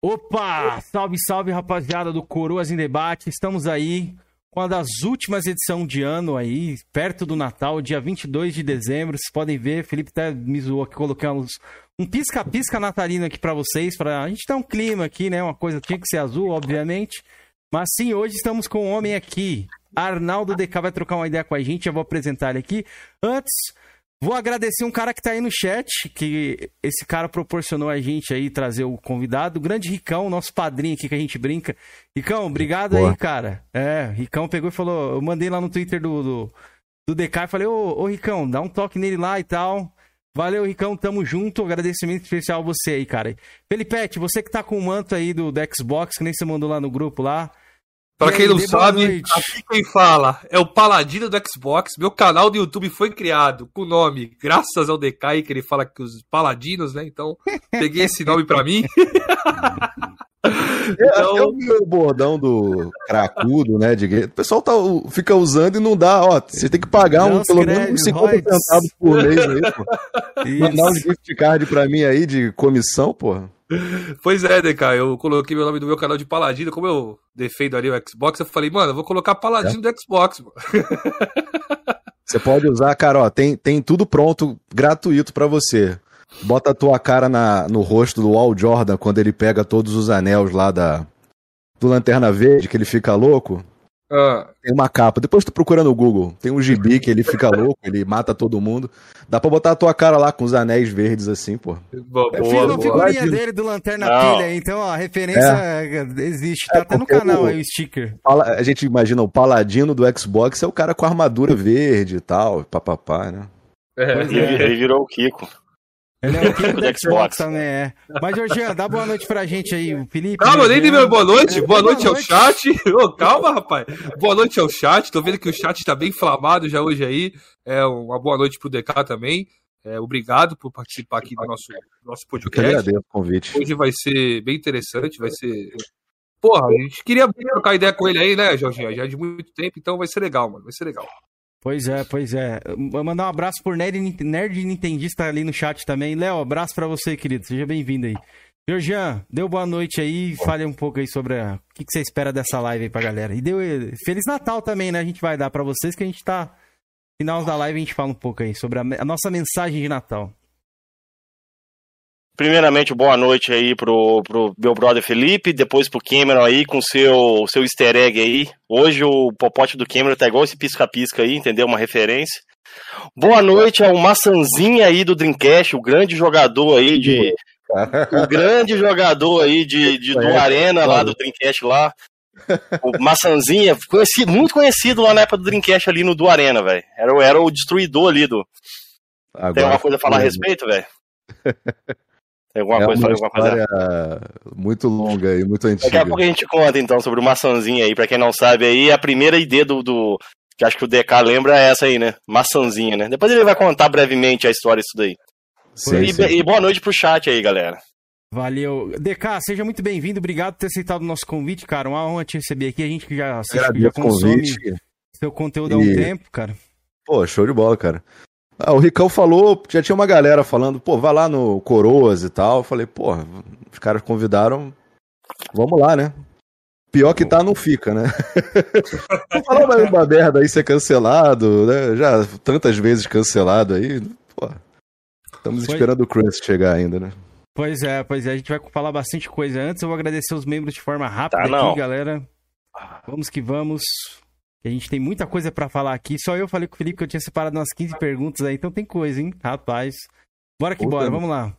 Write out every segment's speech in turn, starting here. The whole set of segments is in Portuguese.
Opa! Salve, salve, rapaziada do Coroas em Debate. Estamos aí com uma das últimas edições de ano aí, perto do Natal, dia 22 de dezembro. Vocês podem ver, Felipe até me zoou aqui, colocamos um pisca-pisca natalino aqui para vocês, para a gente dar um clima aqui, né? Uma coisa tinha que ser azul, obviamente. Mas sim, hoje estamos com um homem aqui. Arnaldo DK vai trocar uma ideia com a gente, já vou apresentar ele aqui. Antes, Vou agradecer um cara que tá aí no chat, que esse cara proporcionou a gente aí trazer o convidado, o grande Ricão, nosso padrinho aqui que a gente brinca. Ricão, obrigado Boa. aí, cara. É, Ricão pegou e falou, eu mandei lá no Twitter do, do, do DK e falei, ô, ô Ricão, dá um toque nele lá e tal. Valeu, Ricão, tamo junto. Agradecimento especial a você aí, cara. Felipete, você que tá com o manto aí do, do Xbox, que nem você mandou lá no grupo lá. Pra quem não sabe, aqui quem fala é o Paladino do Xbox. Meu canal do YouTube foi criado com o nome graças ao DK, que ele fala que os Paladinos, né? Então, peguei esse nome pra mim. então... É, o bordão do cracudo, né? De... O pessoal tá, fica usando e não dá, ó. Você tem que pagar um, pelo menos 50 centavos por mês aí, pô. Mandar um gift card pra mim aí de comissão, porra. Pois é, DK, eu coloquei meu nome no meu canal de Paladino, como eu defendo ali o Xbox, eu falei, mano, eu vou colocar Paladino é. do Xbox, mano. Você pode usar, cara, ó, tem, tem tudo pronto, gratuito para você. Bota a tua cara na, no rosto do Wal Jordan quando ele pega todos os anéis lá da do Lanterna Verde, que ele fica louco. Ah. Tem uma capa. Depois tu procura no Google. Tem um gibi que ele fica louco, ele mata todo mundo. Dá pra botar a tua cara lá com os anéis verdes assim, pô. Boa, Eu fiz uma figurinha boa. dele do Lanterna Não. Pilha, então ó, a referência é. existe. Tá é até no canal o, aí o sticker. A gente imagina o paladino do Xbox é o cara com a armadura verde e tal, papapá, né? É, ele virou o Kiko. Ele é o Kiko do Xbox também, é. Mas, Jorginho, dá boa noite pra gente aí, o Felipe. Calma, nem dei meu boa noite. É, boa, noite ao chat. Oh, calma, rapaz. Boa noite ao chat. Tô vendo que o chat tá bem inflamado já hoje aí. É uma boa noite pro DK também. É, obrigado por participar aqui do nosso, nosso podcast. Eu agradeço o convite. Hoje vai ser bem interessante, vai ser... Porra, a gente queria trocar ideia com ele aí, né, Jorginho? Já é de muito tempo, então vai ser legal, mano. Vai ser legal. Pois é, pois é. Vou mandar um abraço por Nerd, Nerd Nintendista ali no chat também. Léo, abraço para você, querido. Seja bem-vindo aí. Georgian, deu boa noite aí. Fale um pouco aí sobre a... o que, que você espera dessa live aí pra galera. E deu Feliz Natal também, né? A gente vai dar para vocês que a gente tá. Final da live a gente fala um pouco aí sobre a, a nossa mensagem de Natal. Primeiramente, boa noite aí pro, pro meu brother Felipe, depois pro Cameron aí com seu seu easter egg aí. Hoje o popote do Cameron tá igual esse pisca-pisca aí, entendeu? Uma referência. Boa noite ao maçãzinha aí do Dreamcast, o grande jogador aí de. o grande jogador aí de, de do é, Arena lá do Dreamcast lá. O Maçãzinha, conhecido, muito conhecido lá na época do Dreamcast ali no do Arena, velho. Era, era o destruidor ali do. Agora, Tem alguma coisa a falar a respeito, velho? Tem alguma é coisa, uma alguma coisa? Muito longa e muito antiga. Daqui a pouco a gente conta então sobre o maçãzinha aí, pra quem não sabe aí, a primeira ideia do, do. que acho que o DK lembra é essa aí, né? Maçãzinha, né? Depois ele vai contar brevemente a história disso daí. Sim, e, sim. e boa noite pro chat aí, galera. Valeu. DK, seja muito bem-vindo. Obrigado por ter aceitado o nosso convite, cara. Uma honra te receber aqui. A gente que já assiste, que já consome convite. seu conteúdo há um tempo, cara. Pô, show de bola, cara. Ah, o Ricão falou, já tinha uma galera falando, pô, vai lá no Coroas e tal. Eu falei, pô, os caras convidaram, vamos lá, né? Pior que tá, não fica, né? Não falar mais uma merda aí ser cancelado, né? Já tantas vezes cancelado aí, pô. Estamos pois... esperando o Chris chegar ainda, né? Pois é, pois é, a gente vai falar bastante coisa. Antes eu vou agradecer os membros de forma rápida tá, aqui, galera. Vamos que vamos. A gente tem muita coisa para falar aqui. Só eu falei com o Felipe que eu tinha separado umas 15 perguntas aí, então tem coisa, hein? Rapaz. Bora que bora, vamos lá.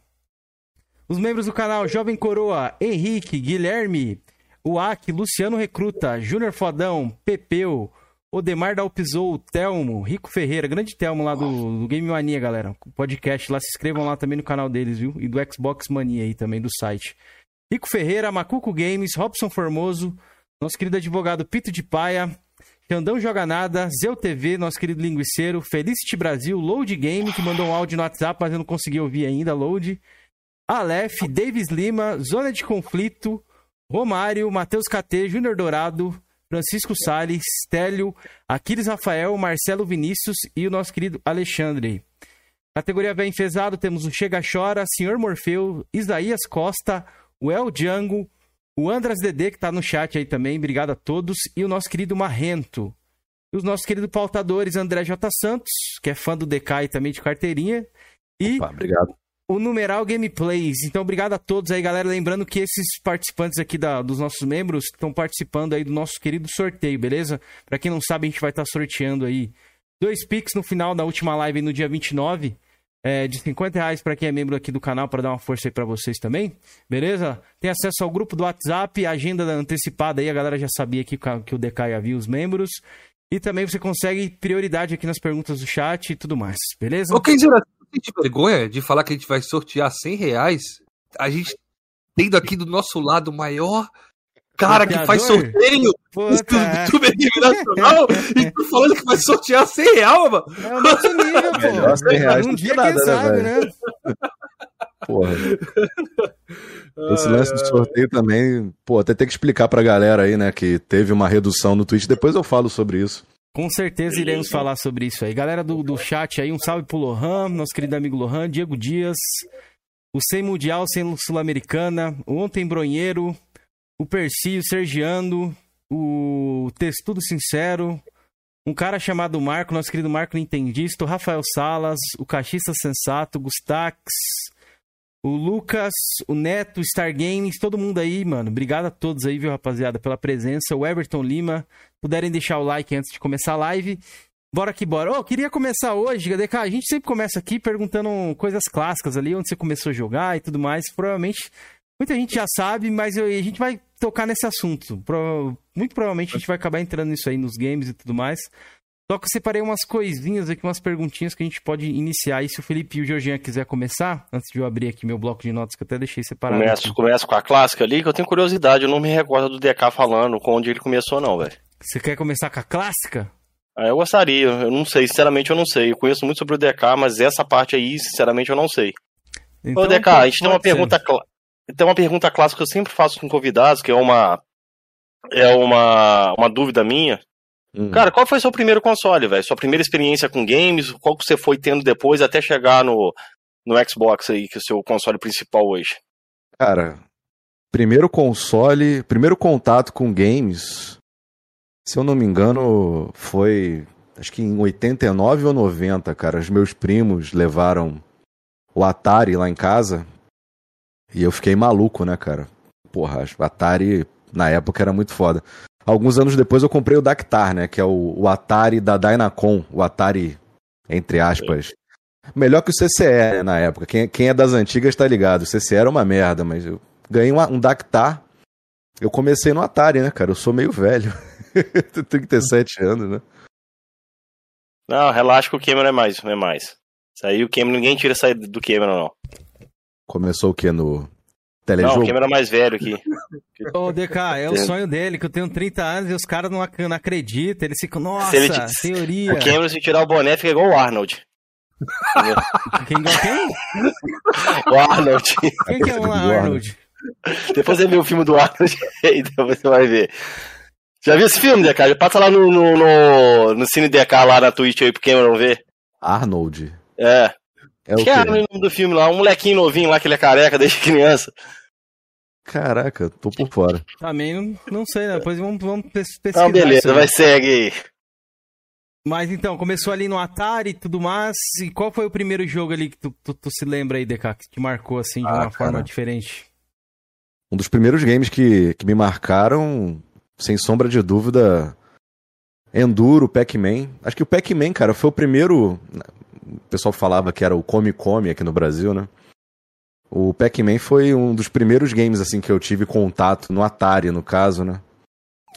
Os membros do canal Jovem Coroa, Henrique, Guilherme, Uac, Luciano Recruta, Júnior Fodão, Pepeu, Odemar Dalpizou, Telmo, Rico Ferreira, grande Telmo lá do, do, Game Mania, galera. Podcast lá, se inscrevam lá também no canal deles, viu? E do Xbox Mania aí também, do site. Rico Ferreira, Macuco Games, Robson Formoso, nosso querido advogado Pito de Paia, Xandão Joga Nada, Zeu TV, nosso querido linguiceiro, Felicity Brasil, Load Game, que mandou um áudio no WhatsApp, mas eu não consegui ouvir ainda, Load. Aleph, Davis Lima, Zona de Conflito, Romário, Matheus KT, Júnior Dourado, Francisco Salles, Stélio, Aquiles Rafael, Marcelo Vinícius e o nosso querido Alexandre. Categoria bem enfesado, temos o Chega Chora, Senhor Morfeu, Isaías Costa, o El Django, o Andras Dedê, que tá no chat aí também, obrigado a todos, e o nosso querido Marrento. E os nossos queridos pautadores, André J. Santos, que é fã do DK e também de carteirinha. E Opa, obrigado. o Numeral Gameplays. Então, obrigado a todos aí, galera. Lembrando que esses participantes aqui da, dos nossos membros estão participando aí do nosso querido sorteio, beleza? Para quem não sabe, a gente vai estar tá sorteando aí dois Pix no final da última live no dia 29. É, de 50 reais para quem é membro aqui do canal para dar uma força aí para vocês também, beleza? Tem acesso ao grupo do WhatsApp, agenda antecipada aí, a galera já sabia que, que o DK havia os membros. E também você consegue prioridade aqui nas perguntas do chat e tudo mais, beleza? Ô, Kenjira, você tem vergonha de falar que a gente vai sortear 100 reais? A gente tendo aqui do nosso lado o maior cara que faz sorteio Puta. do YouTube nacional e tu falando que vai sortear 100 reais, mano. É o nosso nível, pô. Melhor 100 reais um dia, nada, quem né, sabe, né? Porra. Esse lance do sorteio também, pô, até tem que explicar pra galera aí, né, que teve uma redução no Twitch, depois eu falo sobre isso. Com certeza iremos falar sobre isso aí. Galera do, do chat aí, um salve pro Lohan, nosso querido amigo Lohan, Diego Dias, o Sem Mundial, Sem Sul-Americana, o Ontem Bronheiro, o Percy, o Sergiano, o Testudo Sincero, um cara chamado Marco, nosso querido Marco Nintendista, o Rafael Salas, o Cachista Sensato, Gustax, o Lucas, o Neto, Star Games, todo mundo aí, mano. Obrigado a todos aí, viu, rapaziada, pela presença. O Everton Lima, puderem deixar o like antes de começar a live. Bora que bora. Oh, queria começar hoje, DK. A gente sempre começa aqui perguntando coisas clássicas ali, onde você começou a jogar e tudo mais. Provavelmente, muita gente já sabe, mas eu, a gente vai tocar nesse assunto. Muito provavelmente a gente vai acabar entrando nisso aí nos games e tudo mais. Só que eu separei umas coisinhas aqui, umas perguntinhas que a gente pode iniciar. E se o Felipe e o Jorginho quiser começar, antes de eu abrir aqui meu bloco de notas, que eu até deixei separado. Começo, começo com a clássica ali, que eu tenho curiosidade. Eu não me recordo do DK falando com onde ele começou, não, velho. Você quer começar com a clássica? Ah, eu gostaria. Eu não sei, sinceramente eu não sei. Eu conheço muito sobre o DK, mas essa parte aí, sinceramente, eu não sei. Então, Ô, DK, a gente tem uma pergunta cl... tem uma pergunta clássica que eu sempre faço com convidados, que é uma é uma, uma dúvida minha. Hum. Cara, qual foi seu primeiro console, velho? Sua primeira experiência com games? Qual que você foi tendo depois até chegar no, no Xbox aí, que é o seu console principal hoje? Cara, primeiro console, primeiro contato com games, se eu não me engano, foi acho que em 89 ou 90, cara. Os meus primos levaram o Atari lá em casa e eu fiquei maluco, né, cara? Porra, Atari na época era muito foda. Alguns anos depois eu comprei o Dactar, né? Que é o, o Atari da Dynacon, o Atari, entre aspas. Melhor que o CCE né, na época. Quem, quem é das antigas tá ligado. O CCE era uma merda, mas eu ganhei um, um Dactar. Eu comecei no Atari, né, cara? Eu sou meio velho. Tenho 37 anos, né? Não, relaxa que o Cameron é mais, é mais. Isso aí o Cameron, ninguém tira sair do Cameron, não. Começou o que? No, telejogo. Não, o Cameron é mais velho aqui. Ô, DK, é o sonho dele, que eu tenho 30 anos e os caras não, não acreditam. Eles ficam, nossa, ele, teoria. O Cameron, se tirar o boné, fica igual o Arnold. quem igual quem? O Arnold. Quem que é o Arnold? Depois você vê o filme do Arnold e depois você vai ver. Já viu esse filme, DK? Passa lá no, no, no, no Cine DK lá na Twitch aí pro Cameron ver. Arnold. É. É o que é o nome do filme lá? Um molequinho novinho lá que ele é careca desde criança. Caraca, tô por fora. Também não, não sei, né? Depois vamos, vamos pesquisar. Então, beleza, vai segue aí. Mas então, começou ali no Atari e tudo mais. E qual foi o primeiro jogo ali que tu, tu, tu se lembra aí, DK, que te marcou assim de ah, uma cara. forma diferente? Um dos primeiros games que, que me marcaram, sem sombra de dúvida, Enduro, Pac-Man. Acho que o Pac-Man, cara, foi o primeiro o pessoal falava que era o Come Come aqui no Brasil, né? O Pac-Man foi um dos primeiros games assim que eu tive contato no Atari, no caso, né?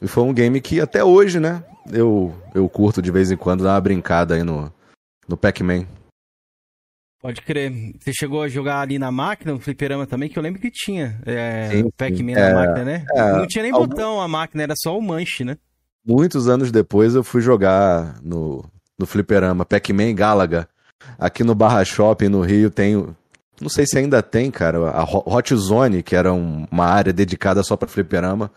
E foi um game que até hoje, né? Eu, eu curto de vez em quando dar uma brincada aí no, no Pac-Man. Pode crer. Você chegou a jogar ali na máquina, no fliperama também, que eu lembro que tinha é, o Pac-Man é, na máquina, né? É, Não tinha nem algum... botão a máquina, era só o manche, né? Muitos anos depois eu fui jogar no, no fliperama, Pac-Man Galaga. Aqui no Barra Shopping, no Rio, tem. Não sei se ainda tem, cara, a Hot Zone, que era um, uma área dedicada só para fliperama.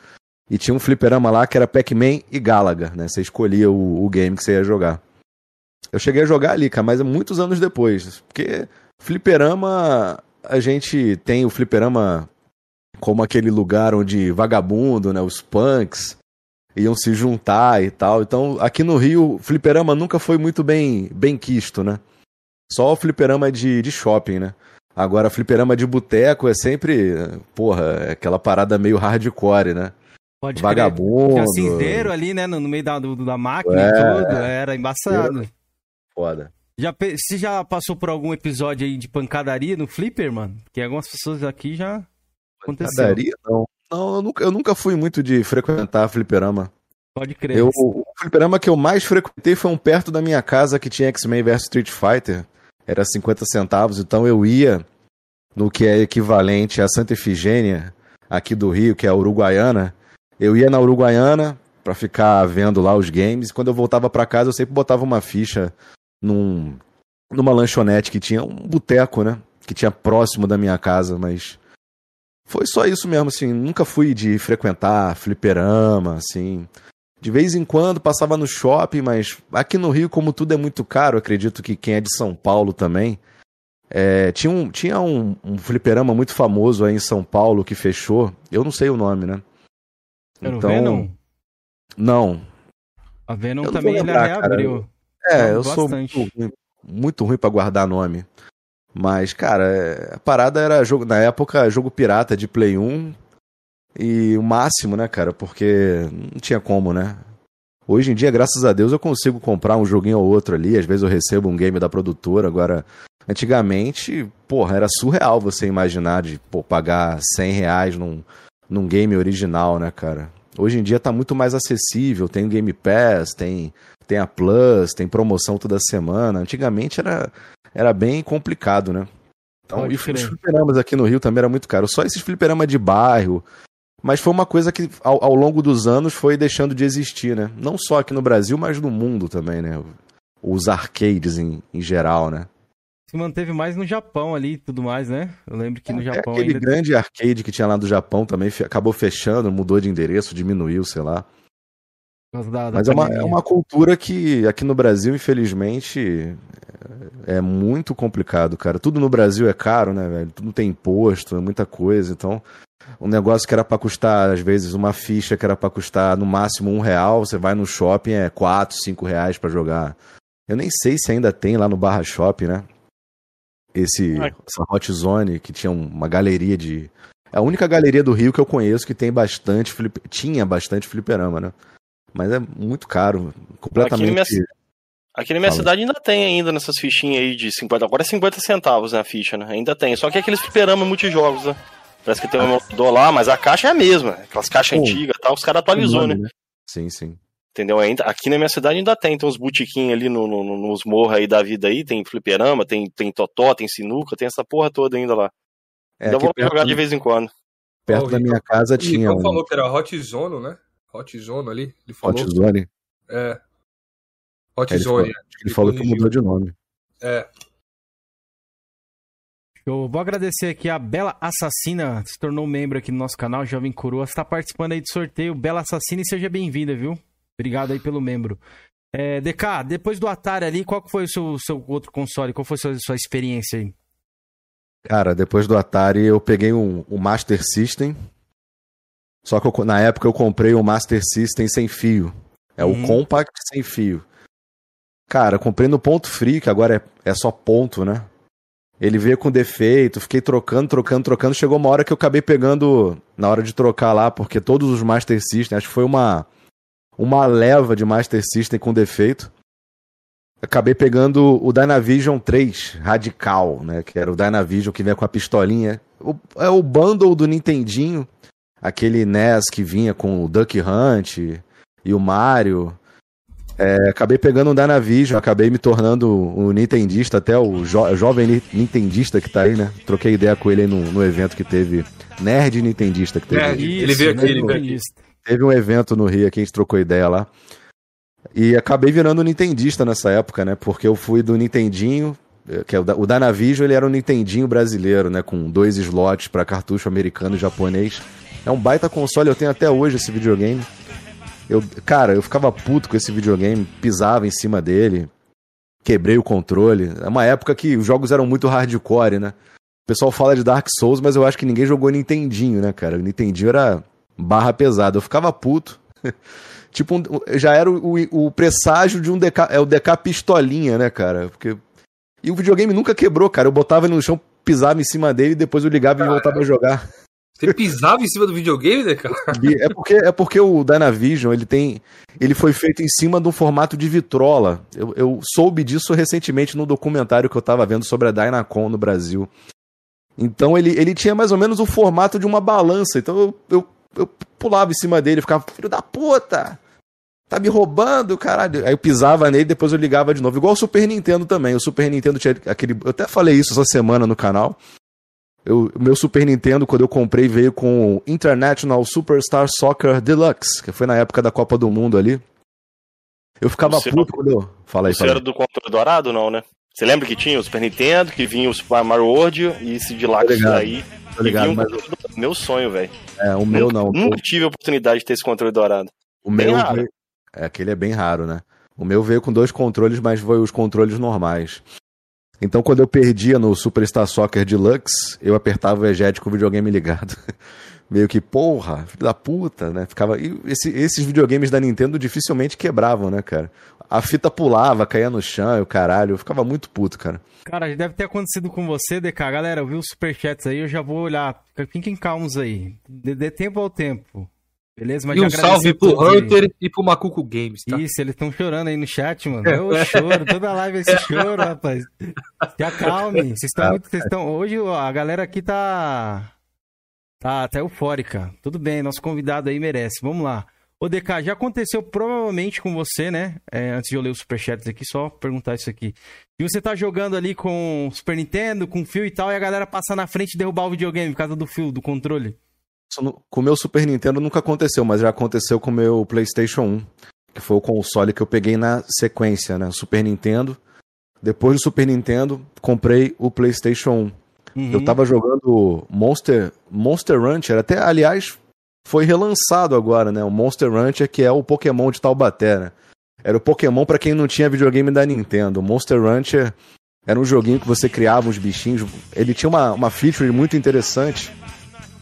E tinha um fliperama lá que era Pac-Man e Galaga, né? Você escolhia o, o game que você ia jogar. Eu cheguei a jogar ali, cara, mas é muitos anos depois. Porque fliperama, a gente tem o fliperama como aquele lugar onde vagabundo, né, os punks iam se juntar e tal. Então, aqui no Rio, fliperama nunca foi muito bem bem quisto, né? Só o fliperama de, de shopping, né? Agora, fliperama de boteco é sempre, porra, aquela parada meio hardcore, né? Pode Vagabundo. Tinha cinzeiro ali, né? No, meio da, do, da máquina é, e tudo. Era embaçado. Foda. Já, você já passou por algum episódio aí de pancadaria no Flipper, mano? Que algumas pessoas aqui já aconteceu. Pancadaria, não. Não, eu nunca, eu nunca fui muito de frequentar fliperama. Pode crer. Eu, o fliperama que eu mais frequentei foi um perto da minha casa que tinha X-Men vs Street Fighter. Era 50 centavos, então eu ia no que é equivalente a Santa Efigênia, aqui do Rio, que é a Uruguaiana. Eu ia na Uruguaiana para ficar vendo lá os games. Quando eu voltava para casa, eu sempre botava uma ficha num, numa lanchonete que tinha um boteco, né? Que tinha próximo da minha casa, mas foi só isso mesmo, assim. Nunca fui de frequentar fliperama, assim. De vez em quando passava no shopping, mas aqui no Rio, como tudo é muito caro, acredito que quem é de São Paulo também. É, tinha um, tinha um, um fliperama muito famoso aí em São Paulo que fechou. Eu não sei o nome, né? Era então, o Venom? Não. A Venom também lembrar, reabriu. É, eu bastante. sou muito ruim, muito ruim pra guardar nome. Mas, cara, é, a parada era jogo, na época, jogo pirata de Play 1 e o máximo, né, cara? Porque não tinha como, né? Hoje em dia, graças a Deus, eu consigo comprar um joguinho ou outro ali. Às vezes eu recebo um game da produtora. Agora, antigamente, porra, era surreal você imaginar de pô, pagar 100 reais num, num game original, né, cara? Hoje em dia tá muito mais acessível, tem o Game Pass, tem, tem a Plus, tem promoção toda semana. Antigamente era, era bem complicado, né? Então, e os fliperamas aqui no Rio também era muito caro. Só esses fliperamas de bairro. Mas foi uma coisa que ao, ao, longo dos anos foi deixando de existir, né? Não só aqui no Brasil, mas no mundo também, né? Os arcades em, em geral, né? se manteve mais no Japão ali e tudo mais, né? Eu lembro que no é, Japão. Aquele ainda... grande arcade que tinha lá do Japão também acabou fechando, mudou de endereço, diminuiu, sei lá. Da, da Mas é uma, é uma cultura que aqui no Brasil, infelizmente, é muito complicado, cara. Tudo no Brasil é caro, né, velho? Tudo tem imposto, é muita coisa. Então, um negócio que era para custar, às vezes, uma ficha que era para custar no máximo um real, você vai no shopping, é quatro, cinco reais para jogar. Eu nem sei se ainda tem lá no Barra Shopping, né? esse, essa Hot Zone, que tinha uma galeria de. É a única galeria do Rio que eu conheço que tem bastante flip... tinha bastante fliperama, né? Mas é muito caro, completamente. Aqui na minha, minha cidade ainda tem ainda nessas fichinhas aí de 50, agora é 50 centavos né, a ficha, né? Ainda tem, só que é aqueles fliperama multijogos, né? Parece que tem um motor lá, mas a caixa é a mesma, aquelas caixas antigas e tal, os caras atualizou, né? né? Sim, sim. Entendeu? Ainda, aqui na minha cidade ainda tem, tem uns botiquinhos ali no, no, nos morros aí da vida aí, tem fliperama, tem, tem totó, tem sinuca, tem essa porra toda ainda lá. É, ainda vou jogar de vez em quando. Perto oh, da minha casa tinha. Ele um... falou que era Hot Zone, né? Hot Zone ali. Ele falou. Hot Zone? É. Hot é, ele Zone. Falou, ele falou que mudou de nome. É. Eu vou agradecer aqui a Bela Assassina, se tornou membro aqui no nosso canal, Jovem Coroa, está participando aí do sorteio. Bela Assassina e seja bem-vinda, viu? Obrigado aí pelo membro. É, DK, depois do Atari ali, qual foi o seu, seu outro console? Qual foi a sua, sua experiência aí? Cara, depois do Atari eu peguei um, um Master System. Só que eu, na época eu comprei um Master System sem fio. É uhum. o Compact sem fio. Cara, comprei no ponto free, que agora é, é só ponto, né? Ele veio com defeito, fiquei trocando, trocando, trocando. Chegou uma hora que eu acabei pegando na hora de trocar lá, porque todos os Master System, acho que foi uma uma leva de Master System com defeito. Acabei pegando o Dynavision 3 Radical, né? Que era o Dynavision que vinha com a pistolinha. O, é o bundle do Nintendinho. Aquele NES que vinha com o Duck Hunt e o Mario. É, acabei pegando um Dynavision, acabei me tornando um nintendista, até o jo jovem nintendista que tá aí, né? Troquei ideia com ele aí no, no evento que teve. Nerd nintendista que teve. Nerd, ele veio aqui, ele veio aqui. Teve um evento no Rio que a gente trocou ideia lá. E acabei virando nintendista nessa época, né? Porque eu fui do Nintendinho, eh, que é o, o Danavision, ele era um Nintendinho brasileiro, né? Com dois slots para cartucho americano e japonês. É um baita console, eu tenho até hoje esse videogame. Eu, cara, eu ficava puto com esse videogame, pisava em cima dele, quebrei o controle. É uma época que os jogos eram muito hardcore, né? pessoal fala de Dark Souls, mas eu acho que ninguém jogou Nintendinho, né, cara? O Nintendinho era barra pesada. Eu ficava puto. tipo, um, já era o, o, o, presságio de um DK, é o DK pistolinha, né, cara? Porque... E o videogame nunca quebrou, cara. Eu botava ele no chão, pisava em cima dele e depois eu ligava e voltava a jogar. Você pisava em cima do videogame, né, cara? É porque, é porque o Dynavision, ele tem. Ele foi feito em cima de um formato de vitrola. Eu, eu soube disso recentemente no documentário que eu tava vendo sobre a Dynacon no Brasil. Então ele, ele tinha mais ou menos o formato de uma balança. Então eu, eu, eu pulava em cima dele, ficava, filho da puta! Tá me roubando, caralho. Aí eu pisava nele, depois eu ligava de novo. Igual o Super Nintendo também. O Super Nintendo tinha aquele. Eu até falei isso essa semana no canal. Eu, o meu Super Nintendo, quando eu comprei, veio com o International Superstar Soccer Deluxe, que foi na época da Copa do Mundo ali. Eu ficava Você puto quando eu. Fala aí, Você era do controle dourado, não, né? Você lembra que tinha o Super Nintendo, que vinha o Super Mario World e esse Deluxe aí. Tô ligado, um mas... Meu sonho, velho. É, o meu não. Nunca tive a oportunidade de ter esse controle dourado. O bem meu. Raro. É, aquele é bem raro, né? O meu veio com dois controles, mas foi os controles normais. Então, quando eu perdia no Superstar Soccer Deluxe, eu apertava o eject com o videogame ligado. Meio que, porra, filho da puta, né? Ficava. E esse, esses videogames da Nintendo dificilmente quebravam, né, cara? A fita pulava, caía no chão, o caralho. Eu ficava muito puto, cara. Cara, deve ter acontecido com você, DK. Galera, eu vi os superchats aí, eu já vou olhar. Fiquem calmos aí. Dê tempo ao tempo. Beleza? Mas e um salve pro Hunter e pro Macuco Games, tá? Isso, eles estão chorando aí no chat, mano. Eu choro, toda live esse choro, rapaz. Se acalme. Vocês estão muito. Vocês estão. Hoje a galera aqui tá. Tá, tá eufórica. Tudo bem, nosso convidado aí merece. Vamos lá. Ô, DK, já aconteceu provavelmente com você, né? É, antes de eu ler os superchats aqui, só perguntar isso aqui. E você tá jogando ali com Super Nintendo, com fio e tal, e a galera passar na frente e derrubar o videogame por causa do fio, do controle? Com o meu Super Nintendo nunca aconteceu, mas já aconteceu com o meu PlayStation 1, que foi o console que eu peguei na sequência, né? Super Nintendo. Depois do Super Nintendo, comprei o PlayStation 1. Uhum. Eu tava jogando Monster, Monster Rancher, até, aliás, foi relançado agora, né? O Monster Rancher, que é o Pokémon de Taubaté, né? Era o Pokémon para quem não tinha videogame da Nintendo. Monster Rancher era um joguinho que você criava uns bichinhos. Ele tinha uma, uma feature muito interessante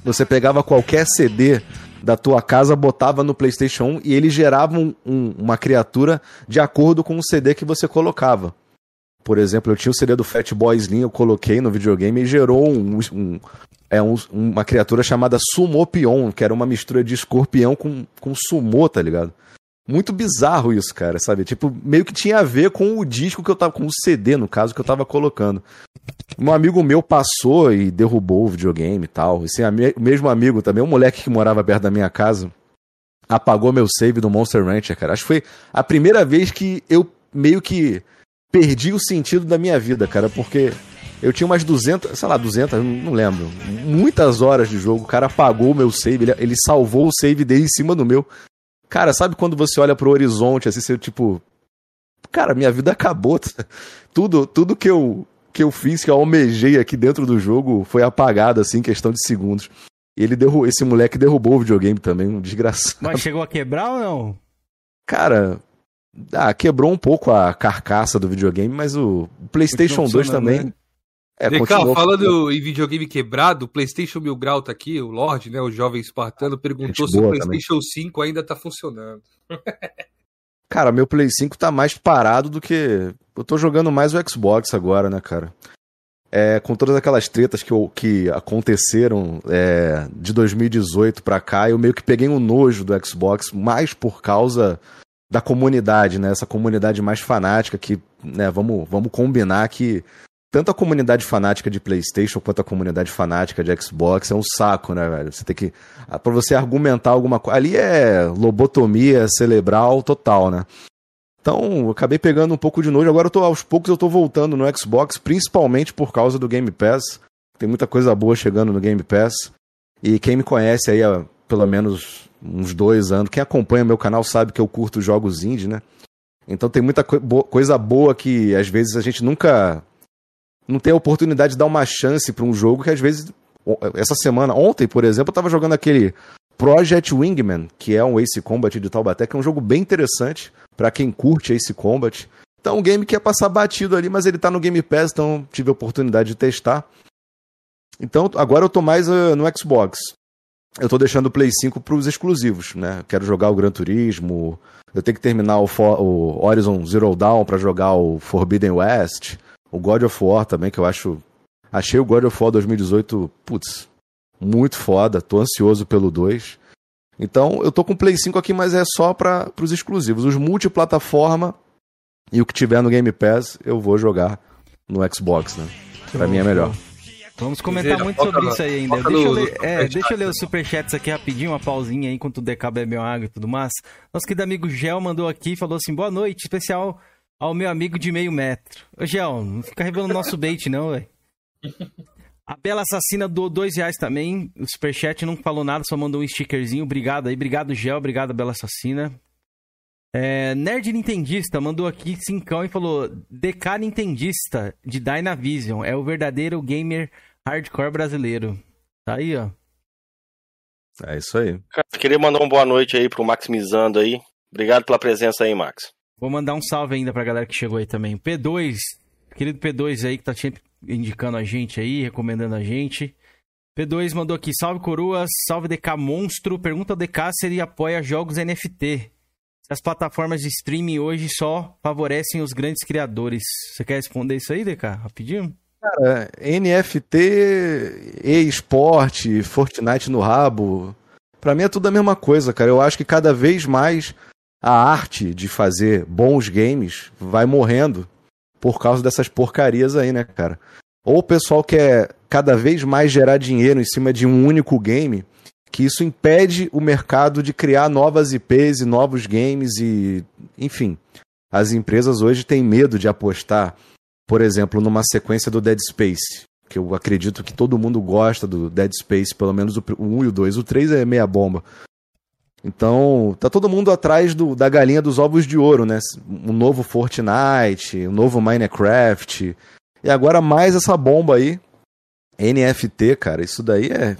você pegava qualquer CD da tua casa, botava no PlayStation 1 e ele gerava um, um, uma criatura de acordo com o CD que você colocava. Por exemplo, eu tinha o CD do Fat Boy Slim, eu coloquei no videogame e gerou um, um é uma criatura chamada Sumopion, que era uma mistura de escorpião com, com sumô, tá ligado? Muito bizarro isso, cara, sabe? Tipo, meio que tinha a ver com o disco que eu tava, com o CD, no caso, que eu tava colocando. Um amigo meu passou e derrubou o videogame e tal. Esse mesmo amigo também, um moleque que morava perto da minha casa, apagou meu save do Monster Rancher, cara. Acho que foi a primeira vez que eu meio que perdi o sentido da minha vida, cara, porque eu tinha umas 200, sei lá, 200, não lembro, muitas horas de jogo. O cara apagou o meu save, ele, ele salvou o save dele em cima do meu. Cara, sabe quando você olha pro horizonte, assim, você tipo. Cara, minha vida acabou. Tudo, tudo que eu que eu fiz, que eu almejei aqui dentro do jogo, foi apagado, assim, em questão de segundos. E ele derrubou, esse moleque derrubou o videogame também, um desgraçado. Mas chegou a quebrar ou não? Cara, ah, quebrou um pouco a carcaça do videogame, mas o PlayStation 2 também. Né? É, Vem cá, falando em videogame quebrado, o PlayStation Mil Grau tá aqui, o Lorde, né, o jovem espartano, perguntou se o PlayStation também. 5 ainda tá funcionando. Cara, meu Play 5 tá mais parado do que. Eu tô jogando mais o Xbox agora, né, cara? É, com todas aquelas tretas que, que aconteceram é, de 2018 pra cá, eu meio que peguei um nojo do Xbox, mais por causa da comunidade, né? Essa comunidade mais fanática que, né, vamos, vamos combinar que tanto a comunidade fanática de PlayStation quanto a comunidade fanática de Xbox é um saco, né, velho? Você tem que. Ah, pra você argumentar alguma coisa. Ali é lobotomia cerebral total, né? Então, eu acabei pegando um pouco de nojo. Agora, eu tô, aos poucos, eu tô voltando no Xbox, principalmente por causa do Game Pass. Tem muita coisa boa chegando no Game Pass. E quem me conhece aí há pelo menos uns dois anos, quem acompanha meu canal sabe que eu curto jogos indie, né? Então tem muita co coisa boa que às vezes a gente nunca não tem a oportunidade de dar uma chance para um jogo que às vezes. Essa semana, ontem, por exemplo, eu tava jogando aquele Project Wingman, que é um Ace Combat de Taubaté, que é um jogo bem interessante para quem curte Ace Combat. Então, um game que é passar batido ali, mas ele tá no Game Pass, então tive a oportunidade de testar. Então, agora eu tô mais uh, no Xbox. Eu tô deixando o Play 5 pros exclusivos, né? Quero jogar o Gran Turismo, eu tenho que terminar o, For o Horizon Zero Dawn para jogar o Forbidden West, o God of War também, que eu acho. Achei o God of War 2018, putz, muito foda, tô ansioso pelo 2. Então, eu tô com o Play 5 aqui, mas é só para os exclusivos. Os multiplataforma e o que tiver no Game Pass, eu vou jogar no Xbox, né? Pra mim é melhor. Vamos comentar muito sobre isso aí ainda. Deixa eu, ler, é, deixa eu ler os superchats aqui rapidinho, uma pausinha aí, enquanto o DK bebe uma água e tudo mais. Nosso querido amigo Gel mandou aqui e falou assim: boa noite, especial ao meu amigo de meio metro. Ô, Gel, não fica revelando nosso bait, não, velho. A Bela Assassina doou dois reais também. O Superchat não falou nada, só mandou um stickerzinho. Obrigado aí. Obrigado, Gel. Obrigado, Bela Assassina. É, Nerd Nintendista mandou aqui cincão e falou: DK Nintendista de Dynavision é o verdadeiro gamer hardcore brasileiro. Tá aí, ó. É isso aí. Cara, queria mandar uma boa noite aí pro Maximizando aí. Obrigado pela presença aí, Max. Vou mandar um salve ainda pra galera que chegou aí também. P2, querido P2 aí que tá sempre indicando a gente aí, recomendando a gente. P2 mandou aqui, salve coroas, salve DK Monstro. Pergunta ao DK se ele apoia jogos NFT. As plataformas de streaming hoje só favorecem os grandes criadores. Você quer responder isso aí, DK? Rapidinho? Cara, NFT, e-esporte, Fortnite no rabo. Pra mim é tudo a mesma coisa, cara. Eu acho que cada vez mais a arte de fazer bons games vai morrendo por causa dessas porcarias aí, né, cara? Ou o pessoal quer cada vez mais gerar dinheiro em cima de um único game, que isso impede o mercado de criar novas IPs e novos games e, enfim, as empresas hoje têm medo de apostar, por exemplo, numa sequência do Dead Space, que eu acredito que todo mundo gosta do Dead Space, pelo menos o 1 e o 2. O 3 é meia bomba. Então, tá todo mundo atrás do, da galinha dos ovos de ouro, né? Um novo Fortnite, um novo Minecraft. E agora mais essa bomba aí. NFT, cara. Isso daí é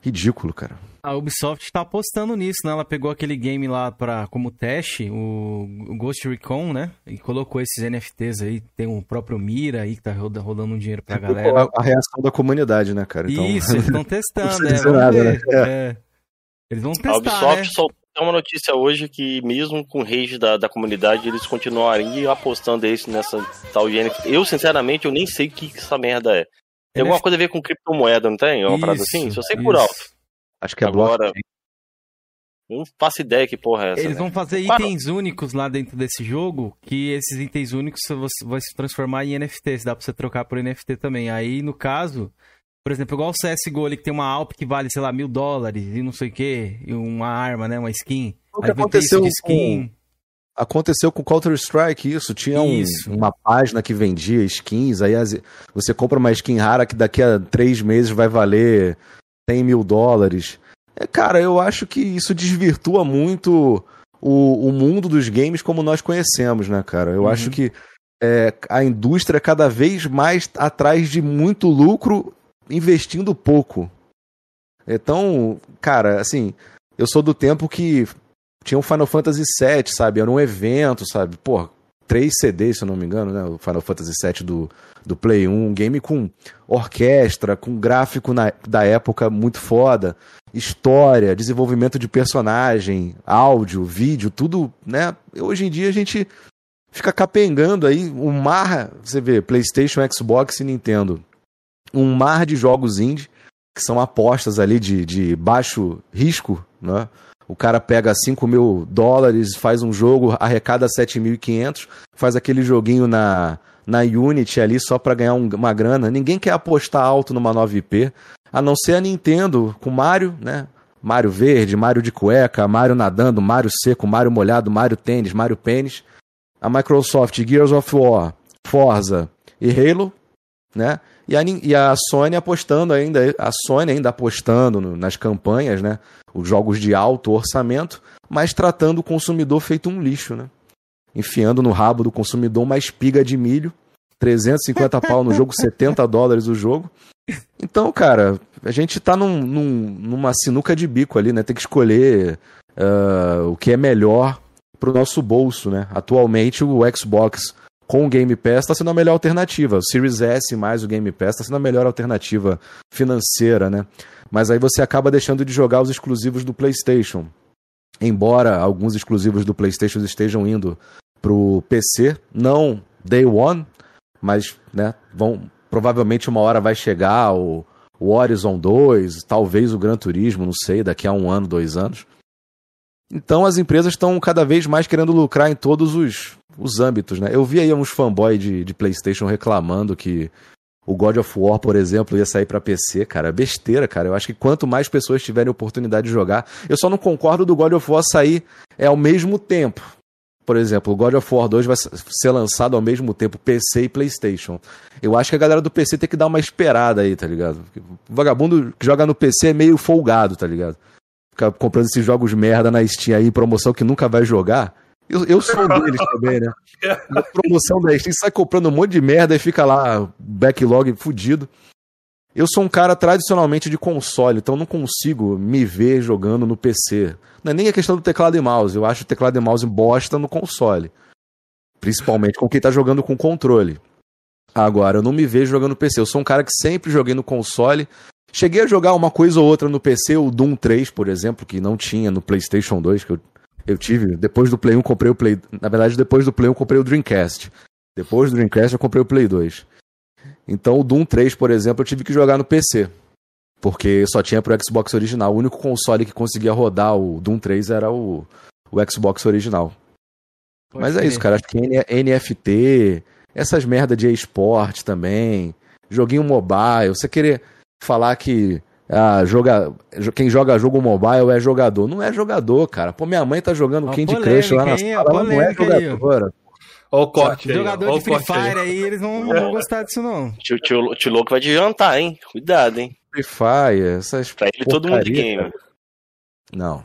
ridículo, cara. A Ubisoft tá apostando nisso, né? Ela pegou aquele game lá pra, como teste, o, Ghost Recon, né? E colocou esses NFTs aí. Tem o próprio Mira aí que tá rodando um dinheiro pra galera. A, a reação da comunidade, né, cara? Então... Isso, eles estão testando, é, nada, né? é. Eles vão testar, A Ubisoft né? soltou uma notícia hoje que mesmo com o rage da, da comunidade, eles continuariam apostando isso nessa tal de NFT. Eu, sinceramente, eu nem sei o que essa merda é. Tem alguma coisa a ver com criptomoeda, não tem? Uma isso, parada assim? Só sei por alto. Acho que é Agora, não faço ideia que porra é essa. Eles né? vão fazer itens únicos lá dentro desse jogo, que esses itens únicos vão se transformar em NFTs, dá pra você trocar por NFT também. Aí, no caso, por exemplo, igual o CSGO ali, que tem uma Alp que vale, sei lá, mil dólares e não sei o que, e uma arma, né, uma skin. O que aconteceu com... skin. Aconteceu com Counter-Strike isso. Tinha isso. Um, uma página que vendia skins, aí as, você compra uma skin rara que daqui a três meses vai valer 100 mil dólares. É, cara, eu acho que isso desvirtua muito o, o mundo dos games como nós conhecemos, né, cara? Eu uhum. acho que é, a indústria cada vez mais atrás de muito lucro investindo pouco. Então, cara, assim, eu sou do tempo que tinha um Final Fantasy VII, sabe? Era um evento, sabe? Pô, três CDs, se eu não me engano, né? O Final Fantasy VII do, do Play 1. Um game com orquestra, com gráfico na, da época muito foda. História, desenvolvimento de personagem, áudio, vídeo, tudo, né? Hoje em dia a gente fica capengando aí um mar, você vê, PlayStation, Xbox e Nintendo um mar de jogos indie, que são apostas ali de, de baixo risco, né? O cara pega 5 mil dólares, faz um jogo, arrecada 7.500, faz aquele joguinho na, na Unity ali só para ganhar um, uma grana. Ninguém quer apostar alto numa nova IP, a não ser a Nintendo com Mario, né? Mario verde, Mario de cueca, Mario nadando, Mario seco, Mario molhado, Mario tênis, Mario pênis. A Microsoft, Gears of War, Forza e Halo, né? E a, e a Sony apostando ainda, a Sony ainda apostando no, nas campanhas, né? Os jogos de alto orçamento, mas tratando o consumidor feito um lixo, né? Enfiando no rabo do consumidor uma espiga de milho, 350 pau no jogo, 70 dólares o jogo. Então, cara, a gente tá num, num, numa sinuca de bico ali, né? Tem que escolher uh, o que é melhor pro nosso bolso, né? Atualmente o Xbox com o Game Pass está sendo a melhor alternativa. O Series S mais o Game Pass está sendo a melhor alternativa financeira, né? Mas aí você acaba deixando de jogar os exclusivos do PlayStation. Embora alguns exclusivos do PlayStation estejam indo pro PC, não Day One, mas né, vão provavelmente uma hora vai chegar o, o Horizon 2, talvez o Gran Turismo, não sei, daqui a um ano, dois anos. Então as empresas estão cada vez mais querendo lucrar em todos os, os âmbitos, né? Eu vi aí uns fanboys de, de PlayStation reclamando que o God of War, por exemplo, ia sair para PC, cara. Besteira, cara. Eu acho que quanto mais pessoas tiverem oportunidade de jogar. Eu só não concordo do God of War sair é ao mesmo tempo. Por exemplo, o God of War 2 vai ser lançado ao mesmo tempo PC e PlayStation. Eu acho que a galera do PC tem que dar uma esperada aí, tá ligado? O vagabundo que joga no PC é meio folgado, tá ligado? Fica comprando esses jogos merda na Steam aí, promoção que nunca vai jogar. Eu, eu sou um deles também, né? Na promoção da Steam, sai comprando um monte de merda e fica lá, backlog fudido. Eu sou um cara tradicionalmente de console, então não consigo me ver jogando no PC. Não é nem a questão do teclado e mouse, eu acho o teclado e mouse bosta no console. Principalmente com quem tá jogando com controle. Agora, eu não me vejo jogando no PC. Eu sou um cara que sempre joguei no console. Cheguei a jogar uma coisa ou outra no PC, o Doom 3, por exemplo, que não tinha no PlayStation 2, que eu eu tive, depois do Play 1 comprei o Play, na verdade depois do Play 1 comprei o Dreamcast. Depois do Dreamcast eu comprei o Play 2. Então o Doom 3, por exemplo, eu tive que jogar no PC. Porque só tinha pro Xbox original. O único console que conseguia rodar o Doom 3 era o, o Xbox original. Pode Mas é isso, cara. Acho que NFT, essas merda de esporte também, joguinho mobile, você querer falar que ah, joga, quem joga jogo mobile é jogador. Não é jogador, cara. Pô, minha mãe tá jogando Candy Crush lá na sala, ela não é jogadora. Olha o corte aí. Jogador de Free Fire aí. aí, eles não vão gostar disso, não. Tio, tio, tio louco vai de jantar, hein? Cuidado, hein? Free Fire, essas. Pra ele todo mundo de game. Não.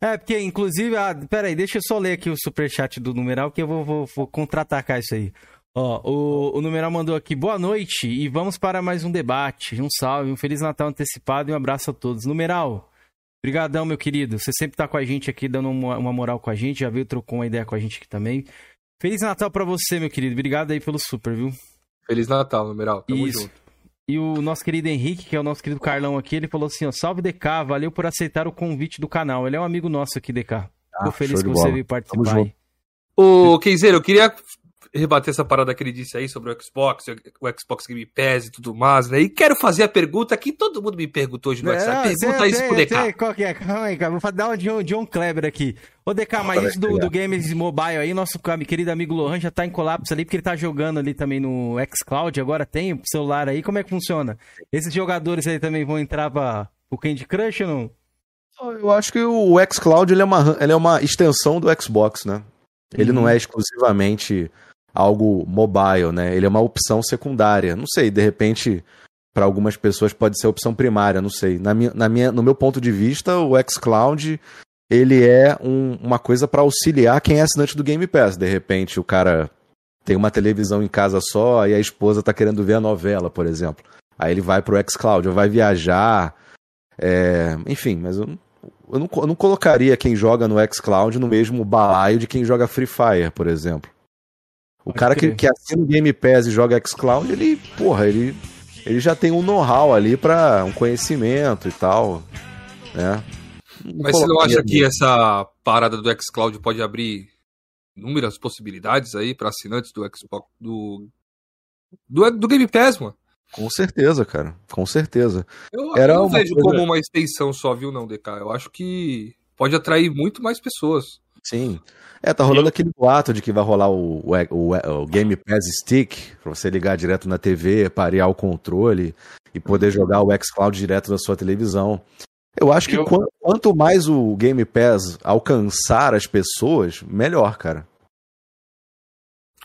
É, porque, inclusive, ah, peraí, deixa eu só ler aqui o superchat do numeral, que eu vou, vou, vou contra-atacar isso aí. Ó, o, o numeral mandou aqui, boa noite e vamos para mais um debate. Um salve, um Feliz Natal antecipado e um abraço a todos. Numeral, brigadão, meu querido. Você sempre tá com a gente aqui, dando uma, uma moral com a gente, já veio, trocou uma ideia com a gente aqui também. Feliz Natal para você, meu querido. Obrigado aí pelo super, viu? Feliz Natal, numeral. Tamo Isso. junto. E o nosso querido Henrique, que é o nosso querido Carlão aqui, ele falou assim, ó, salve DK, valeu por aceitar o convite do canal. Ele é um amigo nosso aqui, DK. Ah, Tô feliz que você veio participar aí. Ô, Kenzeiro, eu queria rebater essa parada que ele disse aí sobre o Xbox, o Xbox Game Pass e tudo mais, né? E quero fazer a pergunta que todo mundo me perguntou hoje no WhatsApp. Pergunta isso pro DK. qual que é? Calma aí, cara. Vou dar uma de John Kleber aqui. Ô, DK, mas isso do, do Games Mobile aí, nosso querido amigo Lohan já tá em colapso ali, porque ele tá jogando ali também no xCloud, agora tem o celular aí. Como é que funciona? Esses jogadores aí também vão entrar pra o Candy Crush ou não? Eu acho que o xCloud ele é, uma, ele é uma extensão do Xbox, né? Ele uhum. não é exclusivamente algo mobile, né? Ele é uma opção secundária. Não sei, de repente, para algumas pessoas pode ser opção primária, não sei. Na minha, na minha, no meu ponto de vista, o xCloud ele é um, uma coisa para auxiliar quem é assinante do Game Pass. De repente, o cara tem uma televisão em casa só e a esposa tá querendo ver a novela, por exemplo. Aí ele vai pro xCloud, ou vai viajar. É... Enfim, mas eu, eu, não, eu não colocaria quem joga no xCloud no mesmo balaio de quem joga Free Fire, por exemplo. O cara que, que assina o Game Pass e joga xCloud, ele, porra, ele, ele já tem um know-how ali para um conhecimento e tal, né? Mas você não acha que essa parada do xCloud pode abrir inúmeras possibilidades aí para assinantes do Xbox do, do do Game Pass, mano? Com certeza, cara. Com certeza. Eu, Era eu não vejo coisa... como uma extensão só, viu, não, DK? Eu acho que pode atrair muito mais pessoas. Sim. É, tá rolando aquele boato de que vai rolar o, o, o, o Game Pass Stick, pra você ligar direto na TV, parear o controle e poder jogar o xCloud direto da sua televisão. Eu acho que eu... quanto mais o Game Pass alcançar as pessoas, melhor, cara.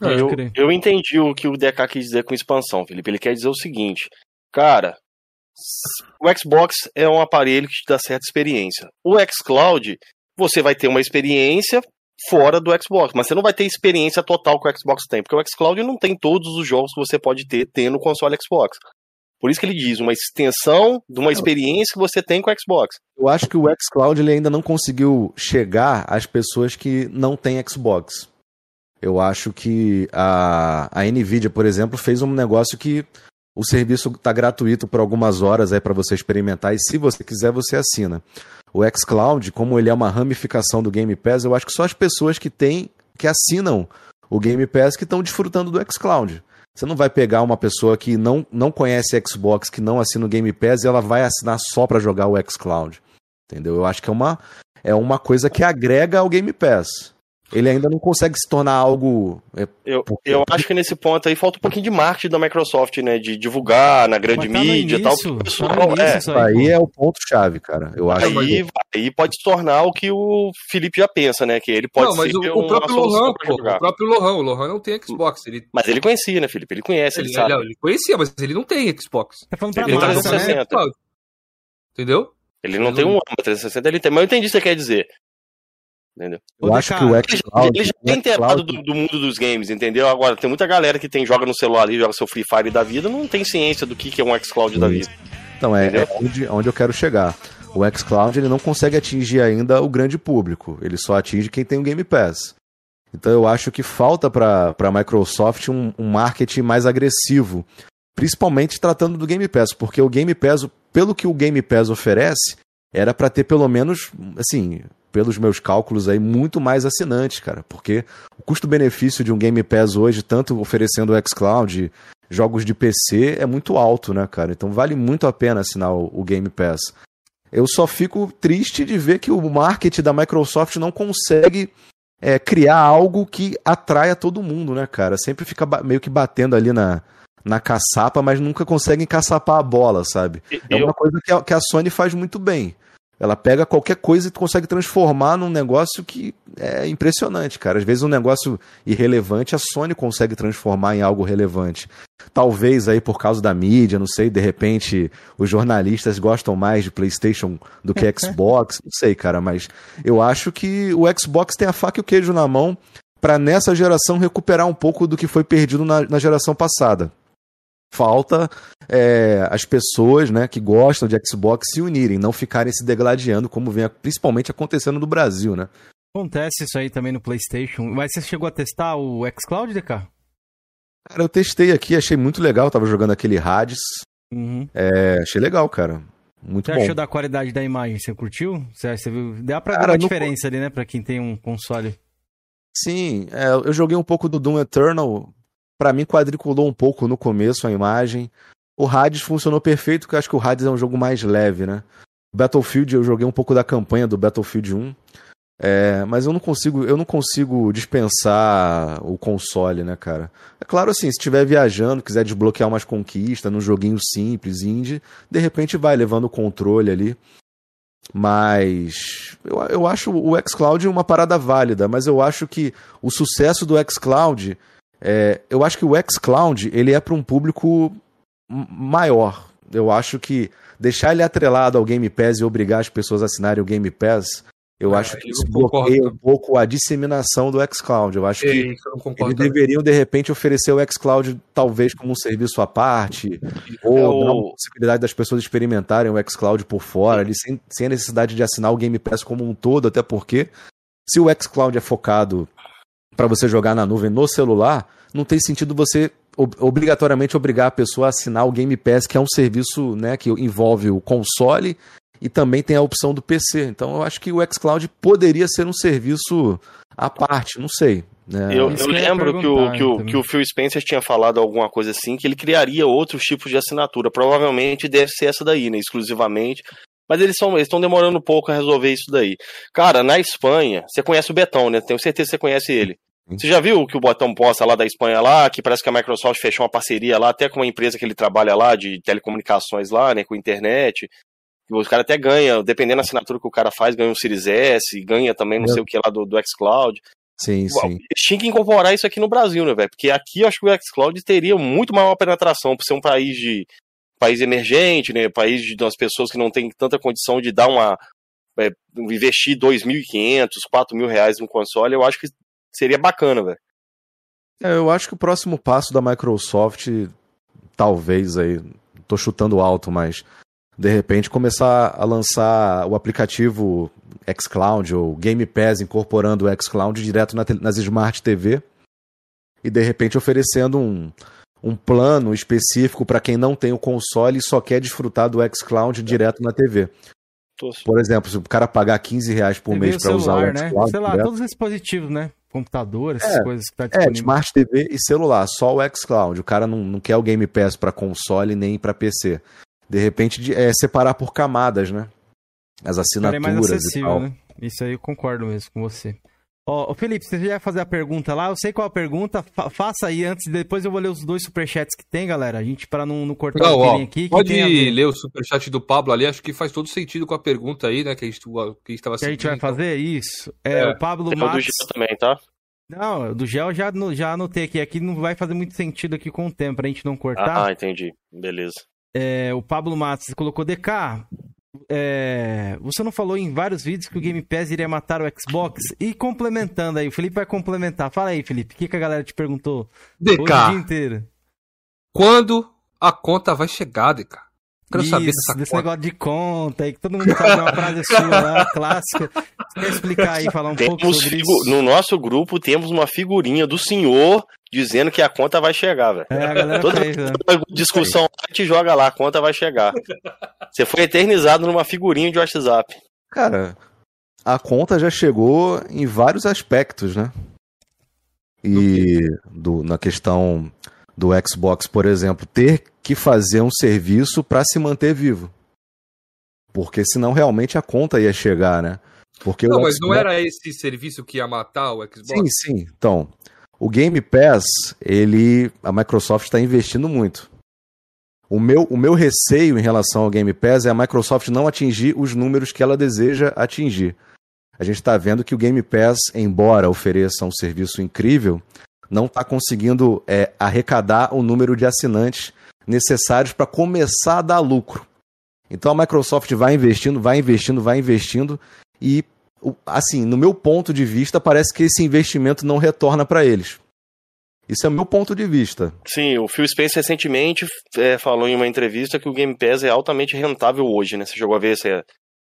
Eu, eu entendi o que o DK quis dizer com expansão, Felipe. Ele quer dizer o seguinte, cara, o Xbox é um aparelho que te dá certa experiência. O xCloud, você vai ter uma experiência fora do Xbox, mas você não vai ter experiência total que o Xbox tem, porque o xCloud não tem todos os jogos que você pode ter tendo no console Xbox. Por isso que ele diz uma extensão de uma experiência que você tem com o Xbox. Eu acho que o xCloud ele ainda não conseguiu chegar às pessoas que não têm Xbox. Eu acho que a, a Nvidia, por exemplo, fez um negócio que o serviço está gratuito por algumas horas aí para você experimentar e se você quiser você assina. O xCloud, como ele é uma ramificação do Game Pass, eu acho que só as pessoas que têm que assinam o Game Pass que estão desfrutando do xCloud. Você não vai pegar uma pessoa que não, não conhece Xbox, que não assina o Game Pass e ela vai assinar só para jogar o xCloud. Entendeu? Eu acho que é uma, é uma coisa que agrega ao Game Pass. Ele ainda não consegue se tornar algo. É, eu, eu acho que nesse ponto aí falta um pouquinho de marketing da Microsoft, né? De divulgar na grande tá mídia e tal. Pessoal, tá é. aí, aí é o ponto-chave, cara. Eu acho aí, aí pode se tornar o que o Felipe já pensa, né? Que ele pode não, mas o, o, próprio Lohan, pô, o próprio Lohan, o Lohan não tem Xbox. Ele... Mas ele conhecia, né, Felipe? Ele conhece, ele, ele sabe. Ele, ele conhecia, mas ele não tem Xbox. Tá falando pra ele tá massa, né? Entendeu? Ele não tem um 360, ele tem. Mas eu entendi o que você quer dizer. Entendeu? Eu acho que o xCloud... Ele já tem inteirado do, do, mundo dos games, entendeu? Agora, tem muita galera que tem, joga no celular ali, joga seu Free Fire da vida, não tem ciência do que, que é um xCloud da vida. Então, é, é onde, onde eu quero chegar. O xCloud ele não consegue atingir ainda o grande público, ele só atinge quem tem o Game Pass. Então eu acho que falta para a Microsoft um, um marketing mais agressivo, principalmente tratando do Game Pass, porque o Game Pass, pelo que o Game Pass oferece, era para ter pelo menos, assim, pelos meus cálculos aí, muito mais assinantes, cara. Porque o custo-benefício de um Game Pass hoje, tanto oferecendo o xCloud, jogos de PC, é muito alto, né, cara? Então vale muito a pena assinar o, o Game Pass. Eu só fico triste de ver que o marketing da Microsoft não consegue é, criar algo que atraia todo mundo, né, cara? Sempre fica meio que batendo ali na, na caçapa, mas nunca consegue encaçapar a bola, sabe? É uma coisa que a, que a Sony faz muito bem. Ela pega qualquer coisa e consegue transformar num negócio que é impressionante, cara. Às vezes um negócio irrelevante, a Sony consegue transformar em algo relevante. Talvez aí por causa da mídia, não sei, de repente os jornalistas gostam mais de PlayStation do que Xbox, não sei, cara, mas eu acho que o Xbox tem a faca e o queijo na mão para nessa geração recuperar um pouco do que foi perdido na, na geração passada falta é, as pessoas né, que gostam de Xbox se unirem, não ficarem se degladiando, como vem principalmente acontecendo no Brasil, né? Acontece isso aí também no PlayStation. Mas você chegou a testar o xCloud, DK? Cara, eu testei aqui, achei muito legal. Tava jogando aquele Hades. Uhum. É, achei legal, cara. Muito você bom. Achou da qualidade da imagem? Você curtiu? Você, você viu? Dá pra cara, ver a diferença ali, né? Pra quem tem um console. Sim, é, eu joguei um pouco do Doom Eternal para mim quadriculou um pouco no começo a imagem. O Hades funcionou perfeito, porque eu acho que o Hades é um jogo mais leve, né? Battlefield, eu joguei um pouco da campanha do Battlefield 1. É, mas eu não consigo, eu não consigo dispensar o console, né, cara? É claro assim, se estiver viajando, quiser desbloquear umas conquistas num joguinho simples, indie, de repente vai levando o controle ali. Mas eu, eu acho o xCloud uma parada válida, mas eu acho que o sucesso do xCloud é, eu acho que o xCloud ele é para um público maior. Eu acho que deixar ele atrelado ao Game Pass e obrigar as pessoas a assinarem o Game Pass, eu é, acho que isso bloqueia um pouco a disseminação do xCloud. Eu acho que eles deveriam, de repente, oferecer o xCloud talvez como um serviço à parte, ou é dar uma possibilidade das pessoas experimentarem o xCloud por fora, ali, sem, sem a necessidade de assinar o Game Pass como um todo, até porque se o xCloud é focado para você jogar na nuvem no celular, não tem sentido você obrigatoriamente obrigar a pessoa a assinar o Game Pass, que é um serviço né, que envolve o console e também tem a opção do PC. Então eu acho que o xCloud poderia ser um serviço à parte, não sei. Né? Eu, eu lembro que o, que, o, que o Phil Spencer tinha falado alguma coisa assim, que ele criaria outros tipos de assinatura. Provavelmente deve ser essa daí, né? Exclusivamente. Mas eles estão demorando um pouco a resolver isso daí. Cara, na Espanha, você conhece o Betão, né? Tenho certeza que você conhece ele. Você já viu o que o Botão posta lá da Espanha lá, que parece que a Microsoft fechou uma parceria lá, até com uma empresa que ele trabalha lá, de telecomunicações lá, né, com internet. Os caras até ganham, dependendo da assinatura que o cara faz, ganha um Series S, ganha também não sei o que lá do, do xCloud. Sim, sim. Eles tinham que incorporar isso aqui no Brasil, né, velho? Porque aqui eu acho que o xCloud teria muito maior penetração, por ser um país de país emergente, né, país de umas pessoas que não têm tanta condição de dar uma é, investir 2.500, 4.000 reais no console, eu acho que seria bacana, velho. É, eu acho que o próximo passo da Microsoft, talvez aí, tô chutando alto, mas de repente começar a lançar o aplicativo xCloud ou Game Pass incorporando o xCloud direto na nas Smart TV e de repente oferecendo um, um plano específico para quem não tem o console e só quer desfrutar do xCloud direto na TV. Por exemplo, se o cara pagar 15 reais por mês para usar o né? xCloud... Sei lá, direto, todos os dispositivos, né? Computador, essas é, coisas que tá disponível. É, Smart TV e celular, só o xCloud. O cara não, não quer o Game Pass para console nem para PC. De repente, é separar por camadas, né? As assinaturas é mais acessível, e tal. Né? Isso aí eu concordo mesmo com você. Ó, oh, Felipe, você já vai fazer a pergunta lá? Eu sei qual a pergunta. Fa faça aí antes, depois eu vou ler os dois superchats que tem, galera. A gente, para não, não cortar não, o aqui. Pode ler o superchat do Pablo ali, acho que faz todo sentido com a pergunta aí, né? Que a gente, que a gente tava Que a gente vai então. fazer isso. É, é, o Pablo tem Matos... o do Gel também, tá? Não, do Gel já, já anotei aqui. Aqui não vai fazer muito sentido aqui com o tempo, pra gente não cortar. Ah, entendi. Beleza. É, o Pablo Matos colocou DK. É, você não falou em vários vídeos que o Game Pass iria matar o Xbox? E complementando aí, o Felipe vai complementar. Fala aí, Felipe, o que, que a galera te perguntou DK, o dia inteiro? Quando a conta vai chegar, DK? Quero Isso, saber dessa desse conta. negócio de conta aí, que todo mundo fala uma frase sua lá, clássica. Você quer explicar aí, falar um temos pouco sobre isso? No nosso grupo temos uma figurinha do senhor dizendo que a conta vai chegar, velho. É, a galera Toda fez, né? discussão a gente joga lá, a conta vai chegar. Você foi eternizado numa figurinha de WhatsApp. Cara, a conta já chegou em vários aspectos, né? E do, na questão do Xbox, por exemplo, ter que fazer um serviço para se manter vivo. Porque senão realmente a conta ia chegar, né? Porque não, mas Xbox... não era esse serviço que ia matar o Xbox? Sim, sim. Então, o Game Pass, ele, a Microsoft está investindo muito. O meu, o meu receio em relação ao Game Pass é a Microsoft não atingir os números que ela deseja atingir. A gente está vendo que o Game Pass, embora ofereça um serviço incrível, não está conseguindo é, arrecadar o número de assinantes necessários para começar a dar lucro. Então a Microsoft vai investindo, vai investindo, vai investindo e, assim, no meu ponto de vista, parece que esse investimento não retorna para eles. Isso é o meu ponto de vista. Sim, o Phil Spencer recentemente é, falou em uma entrevista que o Game Pass é altamente rentável hoje, né? Você chegou a ver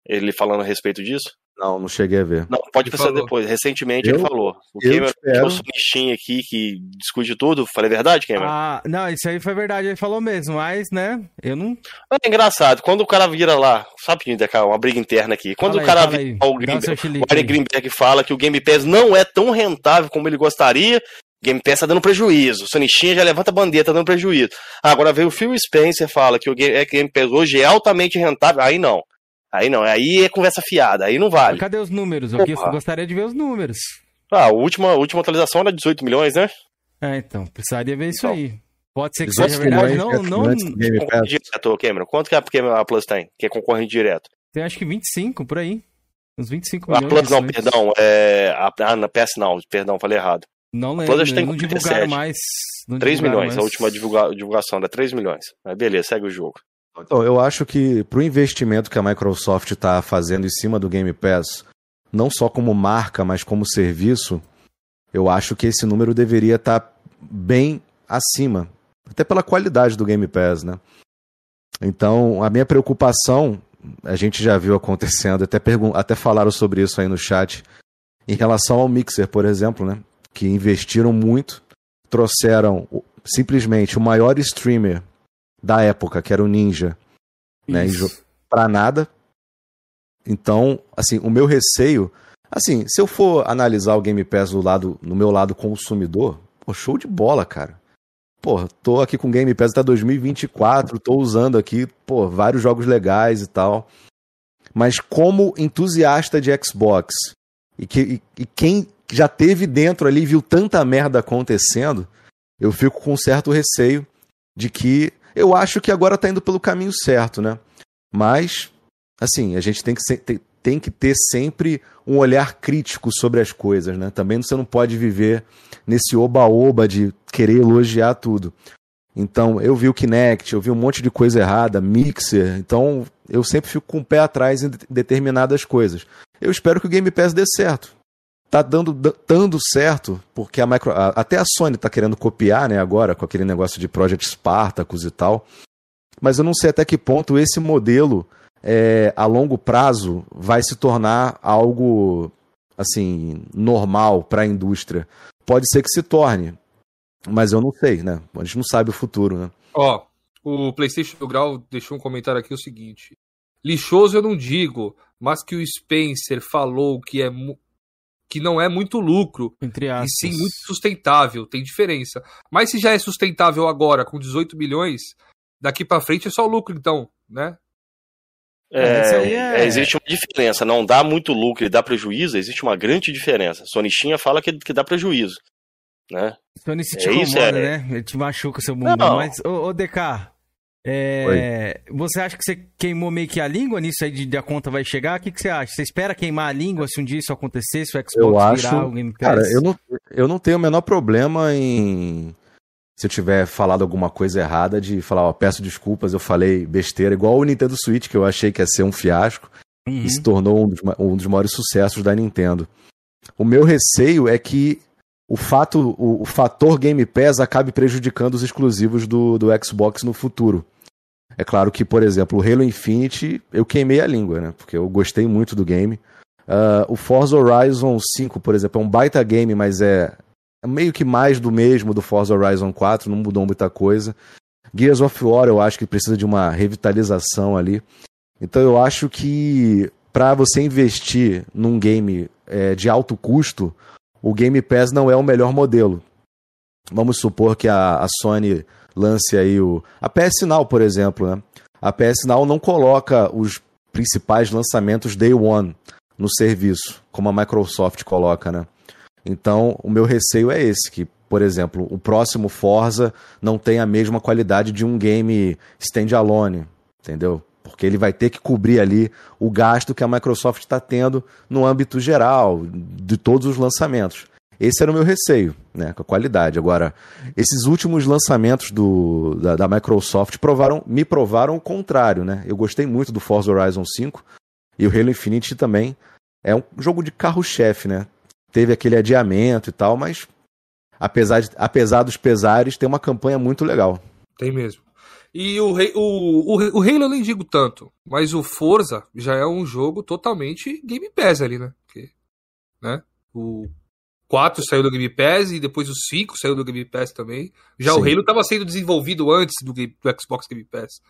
ele falando a respeito disso? Não, não cheguei a ver. Não, pode pensar depois. Recentemente eu, ele falou. O Cameron espero... tinha aqui que discute tudo. Falei verdade, Cameron? Ah, não, isso aí foi verdade. Ele falou mesmo, mas, né, eu não... É engraçado. Quando o cara vira lá... Sabe, uma briga interna aqui. Quando fala o cara aí, vira o, Greenberg, o Ari Greenberg fala que o Game Pass não é tão rentável como ele gostaria... Game Pass tá dando prejuízo. Sonichinha já levanta a bandeira, tá dando prejuízo. Agora veio o Phil Spencer fala que o Game Pass hoje é altamente rentável. Aí não. Aí não, aí é conversa fiada, aí não vale. Cadê os números? Eu gostaria de ver os números. Ah, a última, a última atualização era 18 milhões, né? É, então, precisaria ver isso então, aí. Pode ser que seja verdade, não... não... Direto, Cameron, quanto que a, a Plus tem, que é concorrente direto? Tem acho que 25, por aí. Uns 25 milhões. A Plus não, perdão, é... A, ah, na PS não, perdão, falei errado. Não lembro, Plus, tem não divulgaram mais. Não 3 divulgaram milhões, mais. a última divulga, divulgação era 3 milhões. Mas beleza, segue o jogo. Então, eu acho que para o investimento que a Microsoft está fazendo em cima do Game Pass, não só como marca, mas como serviço, eu acho que esse número deveria estar tá bem acima, até pela qualidade do Game Pass, né? Então, a minha preocupação, a gente já viu acontecendo, até, até falaram sobre isso aí no chat, em relação ao Mixer, por exemplo, né? Que investiram muito, trouxeram simplesmente o maior streamer da época, que era o Ninja, né? Pra nada. Então, assim, o meu receio. Assim, se eu for analisar o Game Pass do lado, no meu lado consumidor, pô, show de bola, cara. Pô, tô aqui com o Game Pass até 2024, tô usando aqui, pô, vários jogos legais e tal. Mas como entusiasta de Xbox e, que, e, e quem já teve dentro ali viu tanta merda acontecendo, eu fico com um certo receio de que eu acho que agora está indo pelo caminho certo, né? Mas, assim, a gente tem que, ser, tem que ter sempre um olhar crítico sobre as coisas, né? Também você não pode viver nesse oba-oba de querer elogiar tudo. Então, eu vi o Kinect, eu vi um monte de coisa errada, Mixer, então eu sempre fico com o pé atrás em determinadas coisas. Eu espero que o Game Pass dê certo tá dando, dando certo, porque a micro, a, até a Sony tá querendo copiar, né, agora, com aquele negócio de Project Spartacus e tal. Mas eu não sei até que ponto esse modelo, é, a longo prazo, vai se tornar algo, assim, normal para a indústria. Pode ser que se torne. Mas eu não sei, né? A gente não sabe o futuro, né? Ó, o PlayStation do Grau deixou um comentário aqui o seguinte: lixoso eu não digo, mas que o Spencer falou que é que não é muito lucro, Entre aspas. e sim muito sustentável, tem diferença. Mas se já é sustentável agora com 18 milhões, daqui para frente é só lucro então, né? É, é, é... Existe uma diferença, não dá muito lucro e dá prejuízo, existe uma grande diferença. Sonichinha fala que, que dá prejuízo, né? Sony se te é incomoda, é... né? Ele te machuca seu bumbum. Mas, ô, ô DK, é, você acha que você queimou meio que a língua nisso aí de, de a conta vai chegar? O que, que você acha? Você espera queimar a língua se um dia isso acontecer, se o Xbox eu acho, virar o Game Pass? Cara, eu não, eu não tenho o menor problema em se eu tiver falado alguma coisa errada de falar, ó, peço desculpas, eu falei besteira, igual o Nintendo Switch, que eu achei que ia ser um fiasco uhum. e se tornou um dos, um dos maiores sucessos da Nintendo. O meu receio é que o fato, o, o, fator Game Pass acabe prejudicando os exclusivos do, do Xbox no futuro. É claro que, por exemplo, o Halo Infinite, eu queimei a língua, né? Porque eu gostei muito do game. Uh, o Forza Horizon 5, por exemplo, é um baita game, mas é, é meio que mais do mesmo do Forza Horizon 4, não mudou muita coisa. Gears of War eu acho que precisa de uma revitalização ali. Então eu acho que para você investir num game é, de alto custo, o Game Pass não é o melhor modelo. Vamos supor que a, a Sony lance aí o. A PS Now, por exemplo, né? A PS Now não coloca os principais lançamentos Day One no serviço, como a Microsoft coloca, né? Então, o meu receio é esse, que, por exemplo, o próximo Forza não tem a mesma qualidade de um game standalone, entendeu? Porque ele vai ter que cobrir ali o gasto que a Microsoft está tendo no âmbito geral de todos os lançamentos. Esse era o meu receio, né, com a qualidade. Agora, esses últimos lançamentos do, da, da, Microsoft provaram, me provaram o contrário, né? Eu gostei muito do Forza Horizon 5 e o Halo Infinite também. É um jogo de carro-chefe, né? Teve aquele adiamento e tal, mas apesar, de, apesar dos pesares, tem uma campanha muito legal. Tem mesmo. E o, o, o, o Halo eu nem digo tanto, mas o Forza já é um jogo totalmente Game Pass ali, né? Porque, né? O 4 saiu do Game Pass e depois o 5 saiu do Game Pass também. Já Sim. o Halo estava sendo desenvolvido antes do, do, Xbox Game Pass.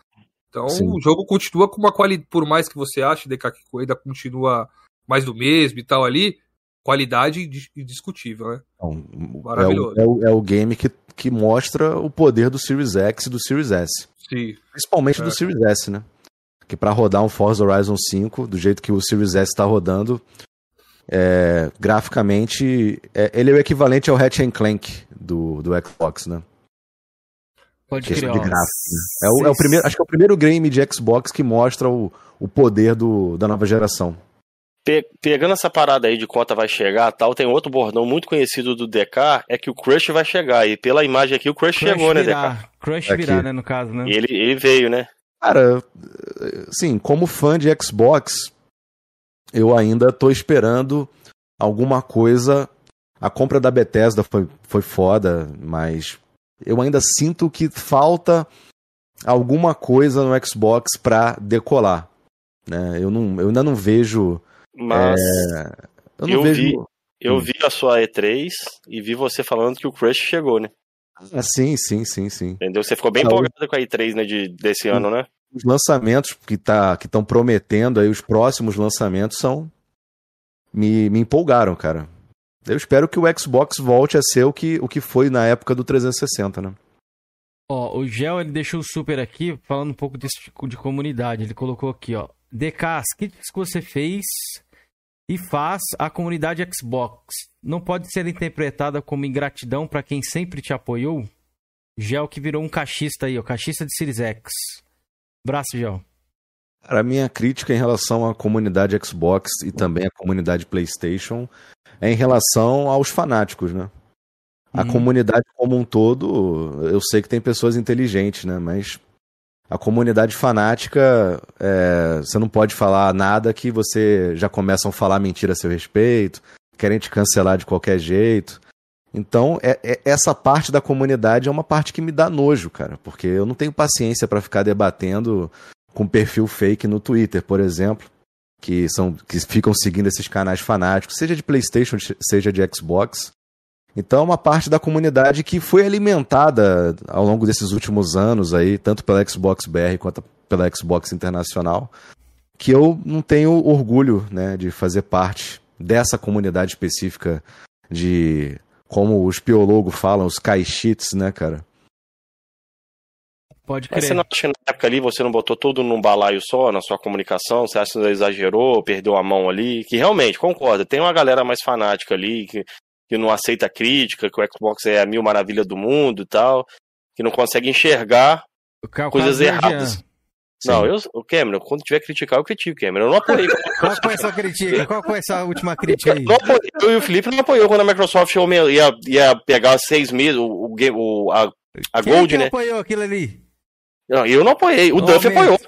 Então Sim. o jogo continua com uma qualidade, por mais que você ache DK que ainda continua mais do mesmo e tal ali, qualidade indiscutível, né? Então, Maravilhoso. É o, é o, é o game que, que mostra o poder do Series X e do Series S. Sim. Principalmente é. do Series S, né? Que para rodar um Forza Horizon 5, do jeito que o Series S está rodando, é, graficamente, é, ele é o equivalente ao Hatch Clank do, do Xbox, né? Pode crer. De gráfico, né? é, o, é o primeiro, acho que é o primeiro game de Xbox que mostra o, o poder do, da nova geração. Pe pegando essa parada aí de conta vai chegar tal, tem outro bordão muito conhecido do DK, é que o Crush vai chegar. E pela imagem aqui, o Crush, Crush chegou, né, virar. né, DK? Crush aqui. virar, né, no caso, né? E ele, ele veio, né? Cara, sim, como fã de Xbox, eu ainda tô esperando alguma coisa. A compra da Bethesda foi, foi foda, mas eu ainda sinto que falta alguma coisa no Xbox pra decolar. Né? Eu, não, eu ainda não vejo. Mas. É, eu, eu vejo... vi. Eu hum. vi a sua E3 e vi você falando que o Crush chegou, né? Ah, sim, sim, sim, sim. Entendeu? Você ficou bem empolgado com a E3, né, de, desse ano, né? Os lançamentos que tá, estão prometendo aí, os próximos lançamentos são. Me, me empolgaram, cara. Eu espero que o Xbox volte a ser o que, o que foi na época do 360, né? Ó, o Gel ele deixou o super aqui falando um pouco desse tipo de comunidade. Ele colocou aqui, ó. DK, as críticas que você fez e faz à comunidade Xbox não pode ser interpretada como ingratidão para quem sempre te apoiou? Gel que virou um cachista aí, ó, cachista de Series X. Braço, João. A minha crítica em relação à comunidade Xbox e também à comunidade PlayStation é em relação aos fanáticos, né? A uhum. comunidade como um todo, eu sei que tem pessoas inteligentes, né? Mas a comunidade fanática, é, você não pode falar nada que você já começam a falar mentira a seu respeito, querem te cancelar de qualquer jeito. Então, é, é, essa parte da comunidade é uma parte que me dá nojo, cara, porque eu não tenho paciência para ficar debatendo com perfil fake no Twitter, por exemplo, que são que ficam seguindo esses canais fanáticos, seja de PlayStation, seja de Xbox. Então é uma parte da comunidade que foi alimentada ao longo desses últimos anos aí, tanto pela Xbox BR quanto pela Xbox Internacional, que eu não tenho orgulho né, de fazer parte dessa comunidade específica de, como os piologos falam, os caixits, né, cara? Pode crer. Mas você não acha que na época ali você não botou tudo num balaio só na sua comunicação? Você acha que você exagerou, perdeu a mão ali? Que realmente, concorda, tem uma galera mais fanática ali que, que não aceita crítica, que o Xbox é a mil maravilha do mundo e tal, que não consegue enxergar coisas erradas. Não, eu, o Cameron, quando tiver criticar, eu critico, Cameron. Eu não apoiei. Qual foi essa crítica? Qual foi essa última crítica aí? Eu, eu e o Felipe não apoiou quando a Microsoft ia, ia pegar seis meses, o, o, a, a Quem Gold, né? apoiou aquilo ali? Não, eu não apoiei. O Duff apoiou.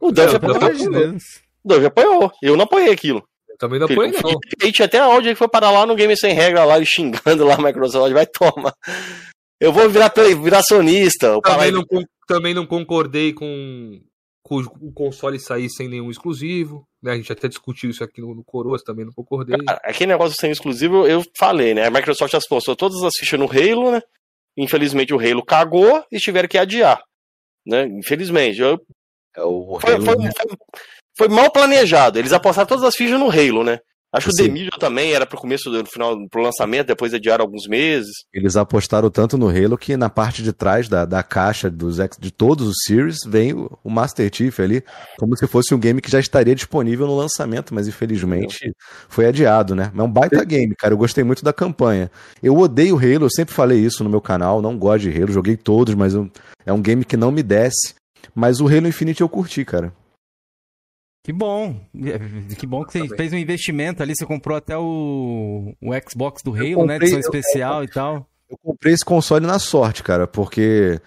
O Duff apoiou. O Duff apoiou. Eu não apoiei aquilo. Eu também não apoiei, não. E tinha até áudio que foi parar lá no Game Sem Regra, lá, xingando lá a Microsoft. Vai, toma. Eu vou virar, virar sonista. Também não, também não concordei com o console sair sem nenhum exclusivo, né? A gente até discutiu isso aqui no, no Coroas, também não concordei. Cara, aquele negócio sem exclusivo, eu falei, né? A Microsoft já postou todas as fichas no Halo, né? Infelizmente o Halo cagou e tiveram que adiar, né? Infelizmente. Eu... É o foi, Halo, foi, né? foi, foi, mal planejado. Eles apostaram todas as fichas no Halo, né? Acho que o Demidio também era pro começo do final, pro lançamento, depois adiaram alguns meses. Eles apostaram tanto no Halo que na parte de trás da, da caixa dos de todos os Series vem o, o, Master Chief ali, como se fosse um game que já estaria disponível no lançamento, mas infelizmente foi adiado, né? É um baita game, cara. Eu gostei muito da campanha. Eu odeio Halo, eu sempre falei isso no meu canal, não gosto de Halo, joguei todos, mas eu, é um game que não me desce. Mas o Halo Infinite eu curti, cara. Que bom. Que bom que você fez um investimento ali. Você comprou até o, o Xbox do Halo, comprei, né? Edição especial eu, e tal. Eu comprei esse console na sorte, cara, porque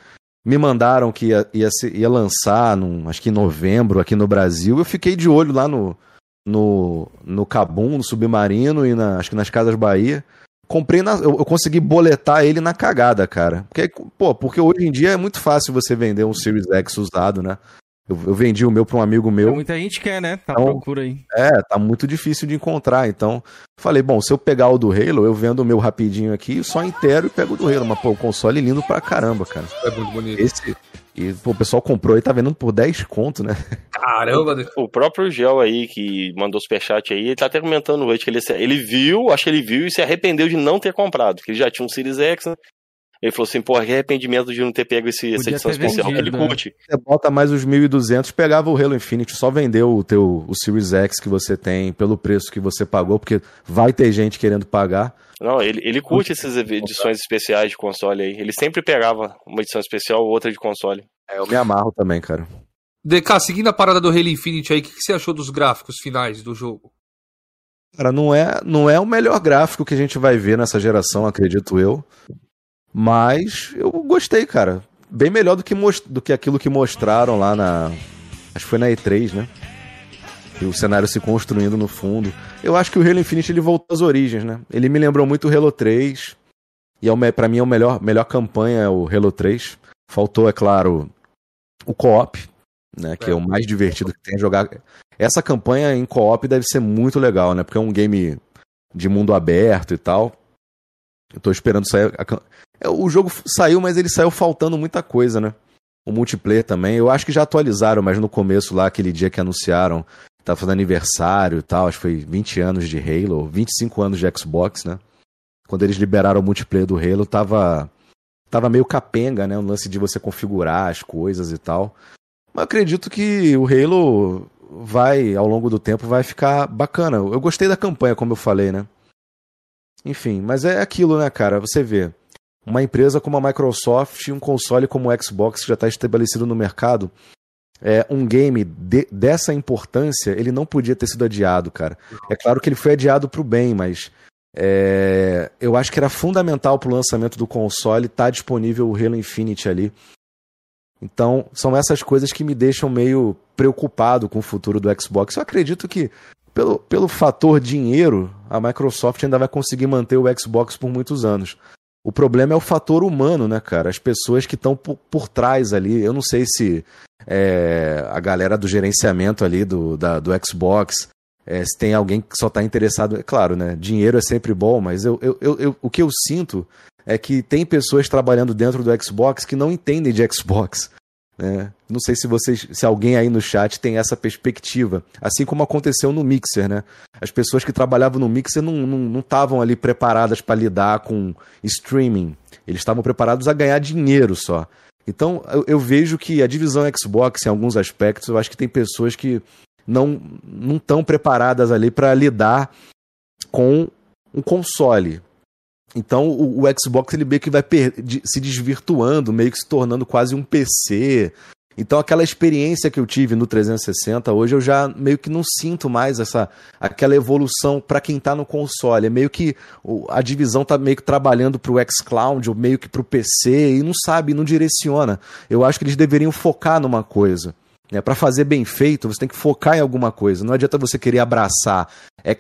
me mandaram que ia, ia, ia lançar, num, acho que em novembro, aqui no Brasil. Eu fiquei de olho lá no, no, no Cabum, no Submarino e na, acho que nas Casas Bahia. Comprei na, eu, eu, consegui boletar ele na cagada, cara. Porque, pô, porque hoje em dia é muito fácil você vender um Series X usado, né? Eu, eu vendi o meu para um amigo meu. Muita gente quer, né? Tá então, procura aí. É, tá muito difícil de encontrar. Então, falei, bom, se eu pegar o do Halo, eu vendo o meu rapidinho aqui, só inteiro e pego o do Halo. Mas, pô, o console é lindo pra caramba, cara. É muito bonito. Esse, e pô, o pessoal comprou e tá vendendo por 10 conto, né? Caramba! O próprio Gel aí, que mandou superchat aí, ele tá até comentando hoje que ele, ele viu, acho que ele viu e se arrependeu de não ter comprado, porque ele já tinha um Series X, né? Ele falou assim, pô, que arrependimento de não ter pego esse, essa edição especial vendido, ele né? curte. Você bota mais os 1.200, pegava o Halo Infinite, só vendeu o teu o Series X que você tem pelo preço que você pagou, porque vai ter gente querendo pagar. Não, ele, ele curte essas edições especiais de console aí. Ele sempre pegava uma edição especial ou outra de console. É, eu me amarro também, cara. DK, seguindo a parada do Halo Infinite aí, o que, que você achou dos gráficos finais do jogo? Cara, não é, não é o melhor gráfico que a gente vai ver nessa geração, acredito eu. Mas eu gostei, cara. Bem melhor do que, do que aquilo que mostraram lá na. Acho que foi na E3, né? E o cenário se construindo no fundo. Eu acho que o Halo Infinite ele voltou às origens, né? Ele me lembrou muito o Halo 3. E é para mim é a melhor, melhor campanha é o Halo 3. Faltou, é claro, o co-op, né? Que é. é o mais divertido que tem jogar. Essa campanha em co-op deve ser muito legal, né? Porque é um game de mundo aberto e tal. Eu tô esperando sair. É, o jogo saiu, mas ele saiu faltando muita coisa, né? O multiplayer também. Eu acho que já atualizaram, mas no começo lá, aquele dia que anunciaram, tava fazendo aniversário e tal, acho que foi 20 anos de Halo, 25 anos de Xbox, né? Quando eles liberaram o multiplayer do Halo, tava, tava meio capenga, né? O lance de você configurar as coisas e tal. Mas acredito que o Halo vai, ao longo do tempo, vai ficar bacana. Eu gostei da campanha, como eu falei, né? Enfim, mas é aquilo, né, cara? Você vê uma empresa como a Microsoft e um console como o Xbox que já está estabelecido no mercado, é, um game de, dessa importância, ele não podia ter sido adiado, cara. É claro que ele foi adiado para o bem, mas é, eu acho que era fundamental para o lançamento do console estar tá disponível o Halo Infinite ali. Então, são essas coisas que me deixam meio preocupado com o futuro do Xbox. Eu acredito que, pelo, pelo fator dinheiro, a Microsoft ainda vai conseguir manter o Xbox por muitos anos. O problema é o fator humano, né, cara? As pessoas que estão por, por, trás ali. Eu não sei se é, a galera do gerenciamento ali do, da, do Xbox É, se tem alguém que só está interessado, é claro, né? Dinheiro é sempre bom, mas eu, eu, eu, eu, o que eu sinto é que tem pessoas trabalhando dentro do Xbox que não entendem de Xbox. Né? Não sei se vocês, se alguém aí no chat tem essa perspectiva. Assim como aconteceu no Mixer, né? As pessoas que trabalhavam no Mixer não estavam ali preparadas para lidar com streaming. Eles estavam preparados a ganhar dinheiro só. Então eu, eu, vejo que a divisão Xbox, em alguns aspectos, eu acho que tem pessoas que não não estão preparadas ali para lidar com um console. Então o, o, Xbox ele meio que vai se desvirtuando, meio que se tornando quase um PC. Então aquela experiência que eu tive no 360 hoje eu já meio que não sinto mais essa aquela evolução para quem está no console. É meio que a divisão tá meio que trabalhando para o xCloud ou meio que para o PC e não sabe, não direciona. Eu acho que eles deveriam focar numa coisa. É, para fazer bem feito, você tem que focar em alguma coisa. Não adianta você querer abraçar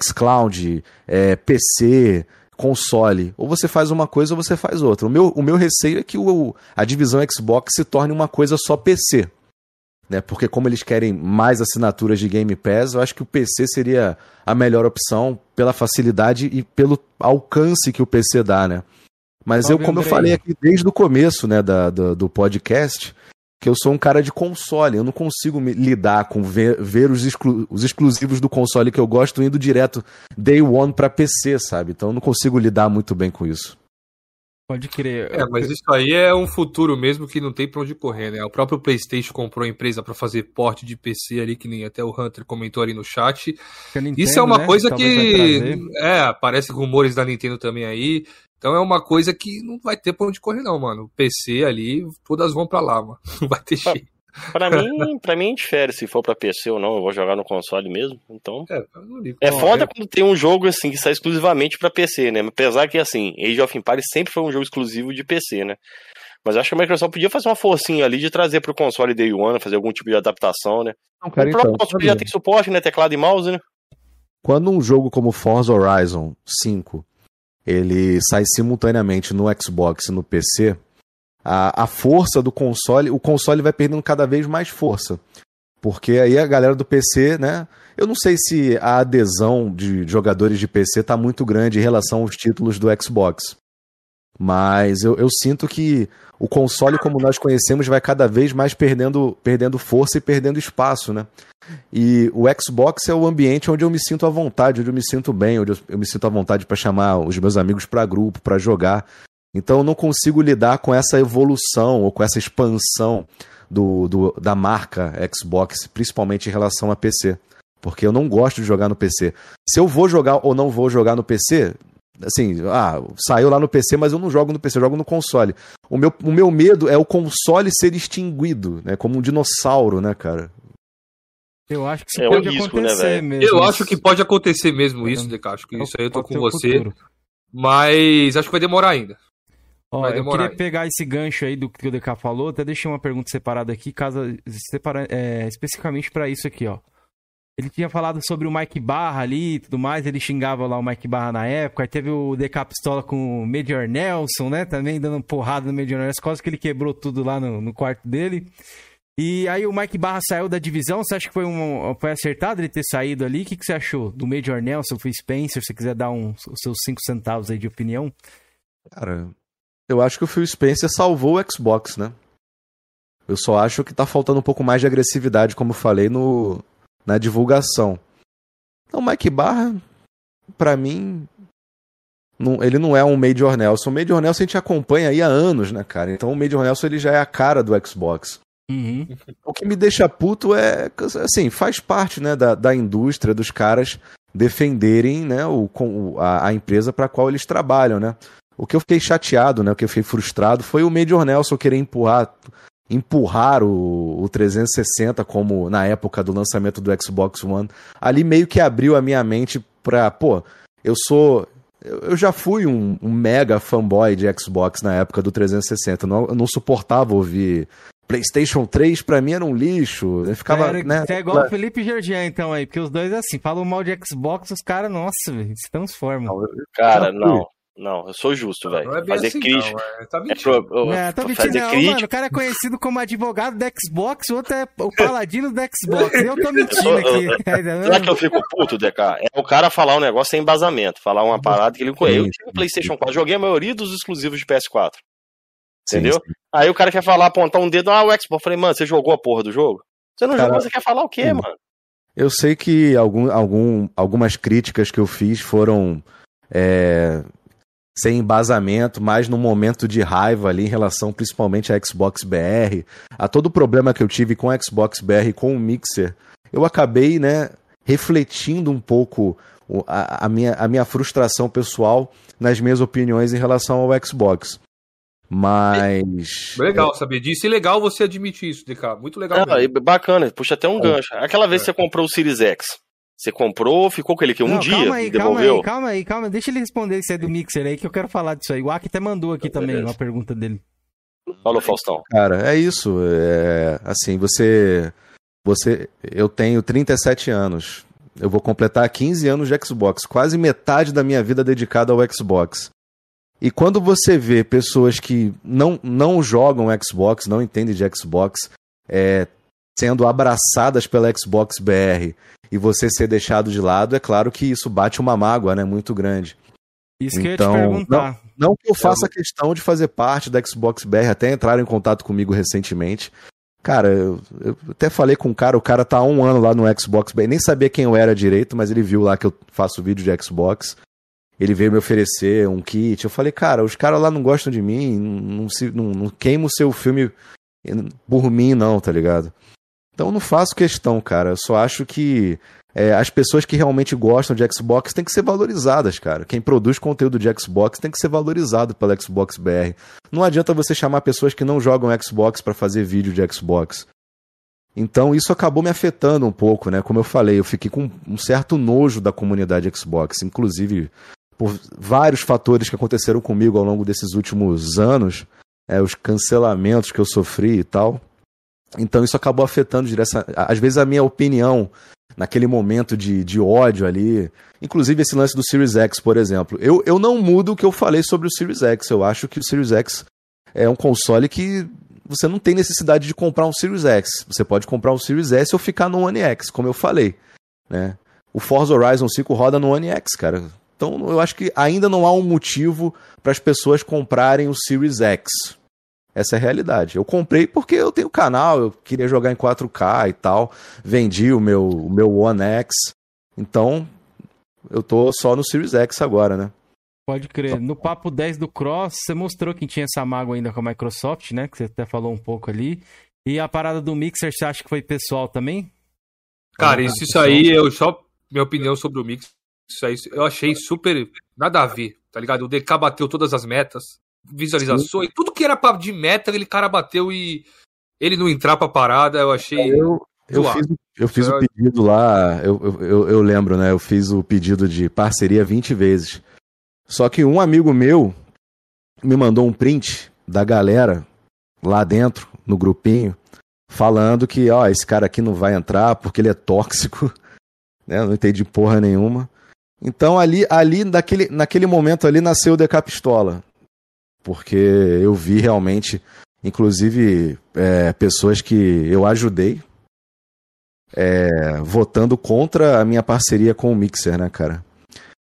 xCloud, é, PC, console. Ou você faz uma coisa ou você faz outra. O meu, o meu receio é que o, a divisão Xbox se torne uma coisa só PC. Né? Porque como eles querem mais assinaturas de Game Pass, eu acho que o PC seria a melhor opção pela facilidade e pelo alcance que o PC dá, né? Mas eu, como eu falei aqui desde o começo né, da, do, do podcast, que eu sou um cara de console, eu não consigo me lidar com ver, ver os, exclu os, exclusivos do console que eu gosto indo direto day one para PC, sabe? Então eu não consigo lidar muito bem com isso. Pode crer. É, mas isso aí é um futuro mesmo que não tem pra onde correr, né? O próprio PlayStation comprou a empresa para fazer porte de PC ali, que nem até o Hunter comentou ali no chat. Nintendo, isso é uma né? coisa Talvez que. É, aparece rumores da Nintendo também aí. Então é uma coisa que não vai ter pra onde correr, não, mano. PC ali, todas vão para lá, mano. Não vai ter jeito. Pra mim, pra mim difere se for pra PC ou não, eu vou jogar no console mesmo. Então. É, é foda é... quando tem um jogo assim que sai exclusivamente pra PC, né? Apesar que assim, Age of Empires sempre foi um jogo exclusivo de PC, né? Mas acho que a Microsoft podia fazer uma forcinha ali de trazer pro console Day One, fazer algum tipo de adaptação, né? Não, cara, o próprio então, console já tem suporte, né? Teclado e mouse, né? Quando um jogo como Forza Horizon 5 ele sai simultaneamente no Xbox e no PC, a, a força do console, o console vai perdendo cada vez mais força. Porque aí a galera do PC, né? Eu não sei se a adesão de jogadores de PC está muito grande em relação aos títulos do Xbox. Mas eu, eu, sinto que o console, como nós conhecemos, vai cada vez mais perdendo, perdendo força e perdendo espaço, né? E o Xbox é o ambiente onde eu me sinto à vontade, onde eu me sinto bem, onde eu, me sinto à vontade para chamar os meus amigos para grupo, para jogar. Então eu não consigo lidar com essa evolução ou com essa expansão do, do, da marca Xbox, principalmente em relação a PC. Porque eu não gosto de jogar no PC. Se eu vou jogar ou não vou jogar no PC, assim, ah, saiu lá no PC, mas eu não jogo no PC, eu jogo no console. O meu, o meu medo é o console ser extinguido, né? Como um dinossauro, né, cara? Eu acho que isso é pode um risco, né, acontecer né, mesmo. Eu acho que pode acontecer mesmo isso, Deca. Acho que isso aí eu tô com você. Futuro. Mas acho que vai demorar ainda. Ó, eu queria pegar esse gancho aí do que o DK falou, até deixei uma pergunta separada aqui, caso separa, é, especificamente para isso aqui, ó. Ele tinha falado sobre o Mike Barra ali e tudo mais, ele xingava lá o Mike Barra na época, aí teve o DK Pistola com o Major Nelson, né, também dando porrada no Major Nelson, quase que ele quebrou tudo lá no, no quarto dele. E aí o Mike Barra saiu da divisão, você acha que foi, um, foi acertado ele ter saído ali? O que, que você achou do Major Nelson, foi Spencer, se você quiser dar um, os seus cinco centavos aí de opinião? Cara, eu acho que o Phil Spencer salvou o Xbox, né? Eu só acho que tá faltando um pouco mais de agressividade, como eu falei, no, na divulgação. Então, Mike Barra, para mim, não, ele não é um Major Nelson. O Major Nelson a gente acompanha aí há anos, né, cara? Então o Major Nelson ele já é a cara do Xbox. Uhum. O que me deixa puto é, assim, faz parte, né, da, da indústria, dos caras defenderem, né, o, a, a empresa para qual eles trabalham, né. O que eu fiquei chateado, né, o que eu fiquei frustrado foi o Major Nelson querer empurrar empurrar o, o 360 como na época do lançamento do Xbox One. Ali meio que abriu a minha mente pra, pô, eu sou eu já fui um, um, mega fanboy de Xbox na época do 360. Não, eu não suportava ouvir PlayStation 3 pra mim era um lixo. Eu ficava, era, né? Você é igual o Felipe Gerdian, então, aí, porque os dois, assim, falam mal de Xbox, os caras, nossa, véio, se transformam. Cara, não. Não, eu sou justo, velho. É fazer assim, crítica. Não, é, tá mentindo. É pro, é, tá mentindo, fazer crítica. Mano, o cara é conhecido como advogado do Xbox, o outro é o paladino do Xbox. Eu tô mentindo aqui. Será que eu fico puto, DK? É o cara falar um negócio sem embasamento, falar uma parada que ele conhece. Eu tive o PlayStation 4, joguei a maioria dos exclusivos de PS4. Entendeu? Sim, sim. Aí o cara quer falar, apontar um dedo, ah, o Xbox. Eu falei, mano, você jogou a porra do jogo? Você não jogou, você quer falar o quê, sim. mano? Eu sei que algum, algum, algumas críticas que eu fiz foram é, sem embasamento, mas no momento de raiva ali em relação principalmente à Xbox BR, a todo o problema que eu tive com a Xbox BR e com o Mixer, eu acabei, né, refletindo um pouco a, a, minha, a minha frustração pessoal nas minhas opiniões em relação ao Xbox. Mas. Legal saber disso. E legal você admitir isso, DK. Muito legal. Ah, bacana, puxa até um é. gancho. Aquela vez é. você comprou o Series X. Você comprou, ficou com ele aqui um Não, dia calma aí, devolveu? Calma aí, calma aí, calma. Deixa ele responder se é do Mixer aí, que eu quero falar disso aí. O Aki até mandou aqui também uma pergunta dele. Falou, Faustão. Cara, é isso. É, assim, você. Você. Eu tenho 37 anos. Eu vou completar 15 anos de Xbox. Quase metade da minha vida dedicada ao Xbox. E quando você vê pessoas que não, não jogam Xbox, não entendem de Xbox, é, sendo abraçadas pela Xbox BR e você ser deixado de lado, é claro que isso bate uma mágoa né, muito grande. Isso que então, eu ia te então, perguntar. Não, não que eu faça questão de fazer parte da Xbox BR, até entraram em contato comigo recentemente. Cara, eu, eu, até falei com o cara, o cara tá há um ano lá no Xbox BR, nem sabia quem eu era direito, mas ele viu lá que eu faço vídeo de Xbox ele veio me oferecer um kit. Eu falei, cara, os caras lá não gostam de mim, não, se, não, não queima o seu filme por mim, não, tá ligado? Então não faço questão, cara. Eu só acho que é, as pessoas que realmente gostam de Xbox têm que ser valorizadas, cara. Quem produz conteúdo de Xbox tem que ser valorizado pela Xbox BR. Não adianta você chamar pessoas que não jogam Xbox para fazer vídeo de Xbox. Então isso acabou me afetando um pouco, né? Como eu falei, eu fiquei com um certo nojo da comunidade Xbox. Inclusive, por vários fatores que aconteceram comigo ao longo desses últimos anos, é, os cancelamentos que eu sofri e tal. Então isso acabou afetando diretamente. Às vezes a minha opinião naquele momento de, de ódio ali. Inclusive esse lance do Series X, por exemplo. Eu, eu não mudo o que eu falei sobre o Series X. Eu acho que o Series X é um console que você não tem necessidade de comprar um Series X. Você pode comprar um Series S ou ficar no One X, como eu falei. Né? O Forza Horizon 5 roda no One X, cara. Então eu acho que ainda não há um motivo para as pessoas comprarem o Series X. Essa é a realidade. Eu comprei porque eu tenho canal, eu queria jogar em 4K e tal. Vendi o meu, o meu One X. Então, eu tô só no Series X agora, né? Pode crer. No papo 10 do Cross, você mostrou que tinha essa mágoa ainda com a Microsoft, né? Que você até falou um pouco ali. E a parada do Mixer, você acha que foi pessoal também? Cara, isso, isso aí, eu só. Minha opinião sobre o Mixer isso aí eu achei super. Nada a ver, tá ligado? O DK bateu todas as metas, visualizações, Sim. tudo que era de meta, aquele cara bateu e ele não entrar pra parada, eu achei. Eu, eu fiz, eu fiz o pedido lá, eu, eu, eu lembro, né? Eu fiz o pedido de parceria 20 vezes. Só que um amigo meu me mandou um print da galera lá dentro, no grupinho, falando que, ó, esse cara aqui não vai entrar porque ele é tóxico, né? Eu não entendi porra nenhuma. Então ali, ali naquele, naquele momento ali nasceu o DK Pistola. Porque eu vi realmente, inclusive, é, pessoas que eu ajudei é, votando contra a minha parceria com o Mixer, né, cara?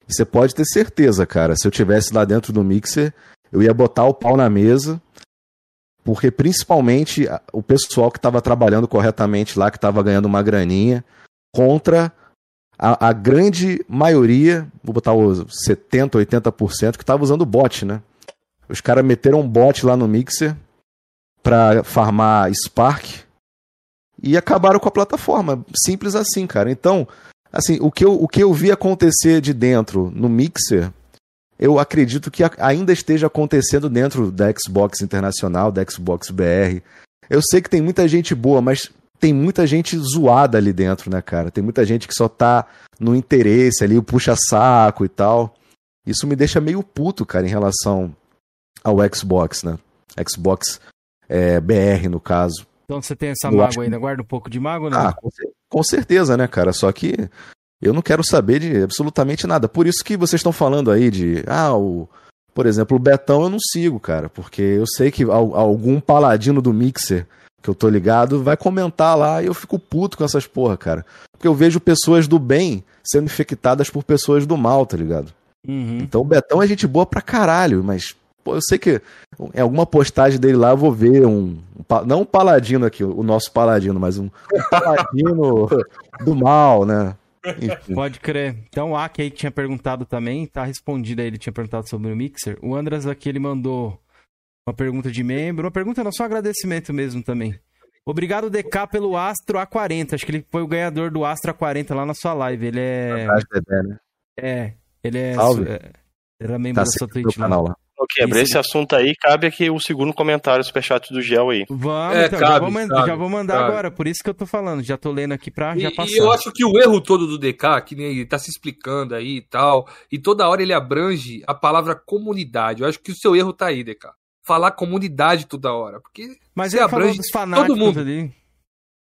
você pode ter certeza, cara, se eu tivesse lá dentro do Mixer, eu ia botar o pau na mesa, porque principalmente o pessoal que estava trabalhando corretamente lá, que estava ganhando uma graninha, contra a, a grande maioria, vou botar os 70%, 80%, que estava usando bot, né? Os caras meteram um bot lá no Mixer para farmar Spark e acabaram com a plataforma. Simples assim, cara. Então, assim, o que eu, o que eu vi acontecer de dentro no Mixer, eu acredito que ainda esteja acontecendo dentro da Xbox Internacional, da Xbox BR. Eu sei que tem muita gente boa, mas tem muita gente zoada ali dentro, né, cara? Tem muita gente que só tá no interesse ali, o puxa-saco e tal. Isso me deixa meio puto, cara, em relação ao Xbox, né? Xbox é, BR, no caso. Então você tem essa eu mágoa acho... ainda? Guarda um pouco de mágoa, né? Ah, com, com certeza, né, cara? Só que eu não quero saber de absolutamente nada. Por isso que vocês estão falando aí de. Ah, o, Por exemplo, o Betão eu não sigo, cara, porque eu sei que algum paladino do Mixer que eu tô ligado vai comentar lá e eu fico puto com essas porra, cara. Porque eu vejo pessoas do bem sendo infectadas por pessoas do mal, tá ligado? Uhum. Então o Betão é gente boa pra caralho, mas eu sei que em alguma postagem dele lá eu vou ver um. um não um paladino aqui, o nosso paladino, mas um, um paladino do mal, né? Enfim. Pode crer. Então o Aki aí que tinha perguntado também, tá respondido aí, ele tinha perguntado sobre o Mixer. O Andras aqui, ele mandou uma pergunta de membro, uma pergunta não, só um agradecimento mesmo também. Obrigado, DK, pelo Astro A40. Acho que ele foi o ganhador do Astro A40 lá na sua live. Ele é. Né? É, ele é. Salve. É, era membro tá da sua Twitch lá. lá. Ok, abrir esse assunto aí, cabe aqui o segundo comentário, superchat do Gel aí. Vamos, é, então, cabe, já, vou mandar, já, vou mandar cabe. agora, por isso que eu tô falando, já tô lendo aqui pra já passar. E eu acho que o erro todo do DK, que nem ele tá se explicando aí e tal, e toda hora ele abrange a palavra comunidade. Eu acho que o seu erro tá aí, DK. Falar comunidade toda hora, porque Mas você abrange todo mundo. Ali.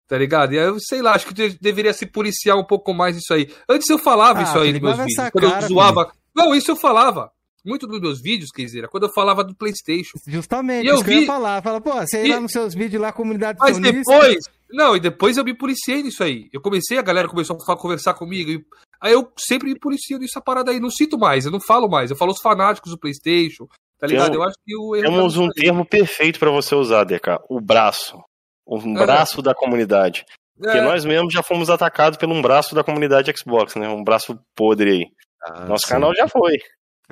Tá ligado? E eu sei lá, acho que deveria se policiar um pouco mais isso aí. Antes eu falava ah, isso aí nos meus vídeos. Quando cara, eu zoava. Filho. Não, isso eu falava muito dos meus vídeos, quer dizer, quando eu falava do PlayStation. Justamente, e eu vi... que eu ia falar. Fala, pô, você e... lá nos seus vídeos lá, a comunidade Mas depois, não, e depois eu me policiei nisso aí. Eu comecei, a galera começou a conversar comigo. E... Aí eu sempre me policio nisso parada aí. Não cito mais, eu não falo mais. Eu falo os fanáticos do PlayStation, tá ligado? Tem, eu acho que o. Temos um termo perfeito para você usar, DK: o braço. Um é. braço da comunidade. É. Porque nós mesmos já fomos atacados por um braço da comunidade Xbox, né? Um braço podre aí. Ah, Nosso sim. canal já foi.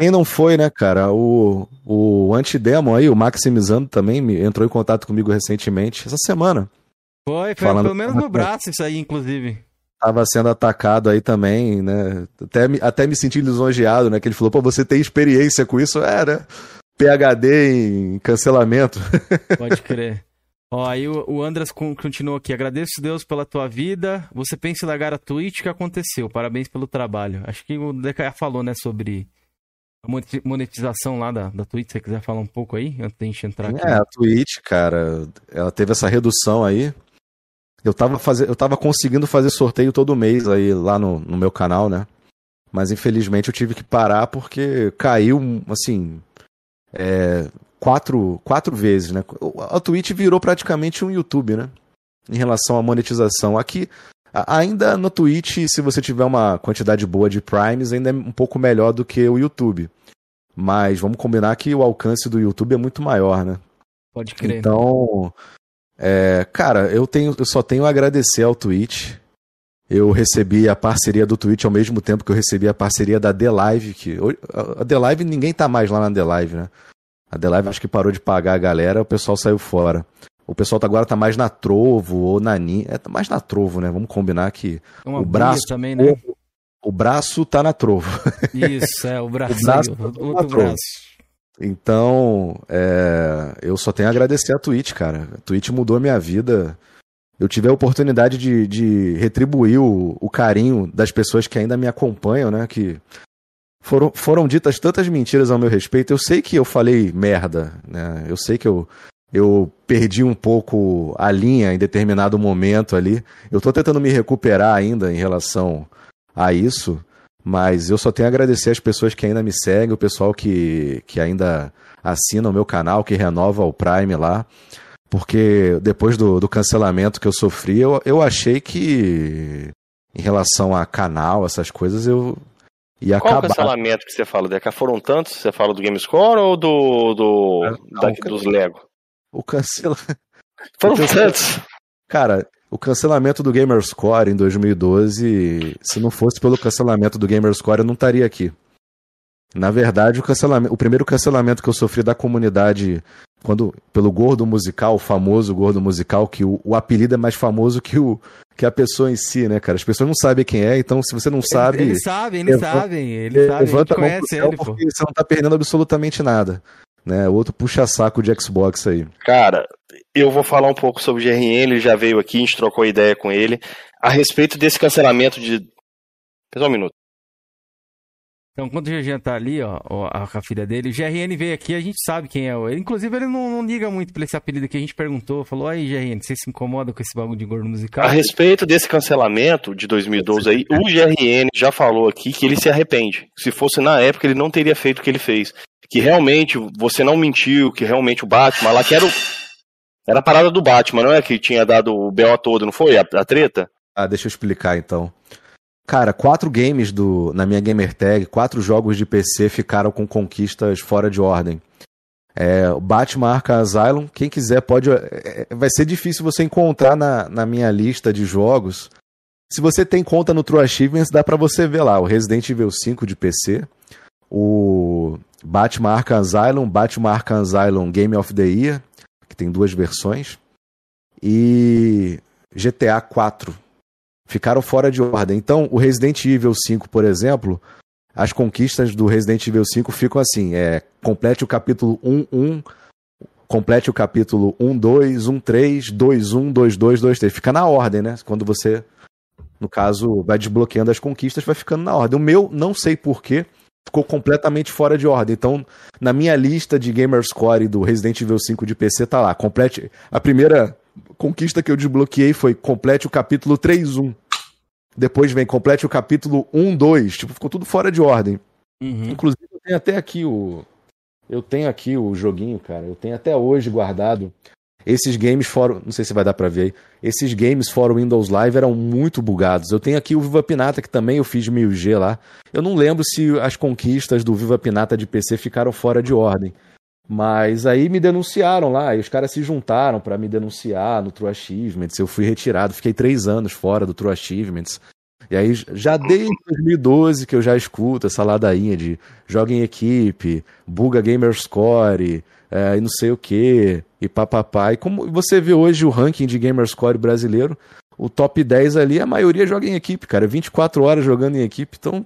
Quem não foi, né, cara? O, o Antidemon aí, o Maximizando também me, entrou em contato comigo recentemente, essa semana. Foi, foi falando, pelo menos no braço isso aí, inclusive. Tava sendo atacado aí também, né? Até, até me senti lisonjeado, né? Que ele falou, pô, você tem experiência com isso? É, né? PHD em cancelamento. Pode crer. Ó, aí o, o Andras continua aqui. Agradeço Deus pela tua vida. Você pensa em largar a Twitch, o que aconteceu? Parabéns pelo trabalho. Acho que o DK falou, né, sobre monetização lá da, da Twitch, se você quiser falar um pouco aí, antes de a gente entrar aqui. É, a Twitch, cara, ela teve essa redução aí. Eu tava, faz... eu tava conseguindo fazer sorteio todo mês aí lá no, no meu canal, né? Mas infelizmente eu tive que parar porque caiu, assim, é, quatro, quatro vezes, né? A Twitch virou praticamente um YouTube, né? Em relação à monetização. Aqui, Ainda no Twitch, se você tiver uma quantidade boa de primes, ainda é um pouco melhor do que o YouTube. Mas vamos combinar que o alcance do YouTube é muito maior, né? Pode crer. Então, é, cara, eu, tenho, eu só tenho a agradecer ao Twitch. Eu recebi a parceria do Twitch ao mesmo tempo que eu recebi a parceria da The Live, que a The Live ninguém tá mais lá na The Live, né? A The Live acho que parou de pagar a galera, o pessoal saiu fora. O pessoal tá agora tá mais na Trovo ou na Ninja. É, tá mais na Trovo, né? Vamos combinar que é o braço também, né? O, o, braço tá na Trovo. Isso, é, o braço. o braço, tá outro braço. Então, é, eu só tenho a agradecer a Twitch, cara. A Twitch mudou a minha vida. Eu tive a oportunidade de, de retribuir o, o carinho das pessoas que ainda me acompanham, né? Que foram, foram ditas tantas mentiras ao meu respeito. Eu sei que eu falei merda, né? Eu sei que eu, eu perdi um pouco a linha em determinado momento ali. Eu estou tentando me recuperar ainda em relação a isso, mas eu só tenho a agradecer as pessoas que ainda me seguem, o pessoal que, que ainda assina o meu canal, que renova o Prime lá. Porque depois do, do cancelamento que eu sofri, eu, eu achei que em relação a canal, essas coisas, eu ia Qual acabar. Qual cancelamento que você fala, Deca? Foram tantos? Você fala do GameScore ou do, do não, da, dos Lego? O cancela... Foram tantos. Cara, o cancelamento do Gamerscore em 2012, se não fosse pelo cancelamento do Gamerscore, eu não estaria aqui. Na verdade, o, cancelamento, o primeiro cancelamento que eu sofri da comunidade quando pelo gordo musical, o famoso gordo musical, que o, o, apelido é mais famoso que, o, que a pessoa em si, né, cara? As pessoas não sabem quem é, então se você não sabe. Eles sabem, eles sabem, eles sabem, levanta ele conhece ele, pô. Porque você não tá perdendo absolutamente nada né? Outro puxa-saco de Xbox aí. Cara, eu vou falar um pouco sobre o GRN, ele já veio aqui, a gente trocou ideia com ele. A respeito desse cancelamento de. Só um minuto. Então, quando o GG tá ali, ó, a, a filha dele, o GRN veio aqui, a gente sabe quem é ele. Inclusive, ele não, não liga muito pra esse apelido que a gente perguntou. Falou, aí, GRN, você se incomoda com esse bagulho de gordo musical? A respeito desse cancelamento de 2012 aí, o GRN já falou aqui que ele se arrepende. Se fosse na época, ele não teria feito o que ele fez que realmente você não mentiu, que realmente o Batman lá, que era, o, era a parada do Batman, não é? Que tinha dado o B.O. todo, não foi? A, a treta? Ah, deixa eu explicar então. Cara, quatro games do, na minha gamer tag, quatro jogos de PC ficaram com conquistas fora de ordem. É, Batman Arkham Asylum, quem quiser pode. É, é, vai ser difícil você encontrar na, na minha lista de jogos. Se você tem conta no True Achievements, dá para você ver lá o Resident Evil 5 de PC, o Batman Arkham Asylum, Batman Arkham Asylum Game of the Year, que tem duas versões, e GTA 4. Ficaram fora de ordem. Então, o Resident Evil 5, por exemplo, as conquistas do Resident Evil 5 ficam assim: é, complete o capítulo 1, 1, complete o capítulo 1, 2, 1, 3, 2, 1, 2, 2, 2, 3. Fica na ordem, né? Quando você, no caso, vai desbloqueando as conquistas, vai ficando na ordem. O meu, não sei porquê, ficou completamente fora de ordem. Então, na minha lista de Gamerscore do Resident Evil 5 de PC, tá lá. Complete. A primeira conquista que eu desbloqueei foi complete o capítulo 3, 1. Depois vem complete o capítulo 1, 2. Tipo, ficou tudo fora de ordem. Uhum. Inclusive, eu tenho até aqui o. Eu tenho aqui o joguinho, cara. Eu tenho até hoje guardado. Esses games foram. Não sei se vai dar pra ver aí. Esses games fora Windows Live eram muito bugados. Eu tenho aqui o Viva Pinata, que também eu fiz 1000G lá. Eu não lembro se as conquistas do Viva Pinata de PC ficaram fora de ordem. Mas aí me denunciaram lá, e os caras se juntaram para me denunciar no True Achievements. Eu fui retirado, fiquei três anos fora do True Achievements. E aí, já desde 2012 que eu já escuto essa ladainha de joga em equipe, buga Gamerscore, é, e não sei o que, e papapá. E como você vê hoje o ranking de Gamerscore brasileiro, o top 10 ali, a maioria joga em equipe, cara. 24 horas jogando em equipe, então.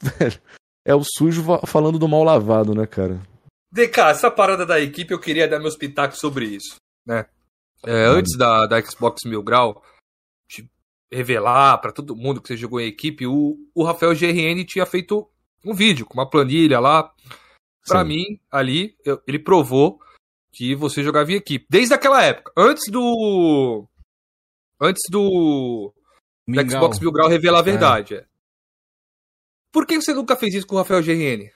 é o sujo falando do mal lavado, né, cara? DK, essa parada da equipe eu queria dar meus pitacos sobre isso, né? É, antes da, da Xbox Mil Grau revelar para todo mundo que você jogou em equipe, o, o Rafael GRN tinha feito um vídeo com uma planilha lá. Para mim, ali, eu, ele provou que você jogava em equipe. Desde aquela época. Antes do. Antes do. do Xbox Mil Grau revelar a verdade. É. Por que você nunca fez isso com o Rafael GRN?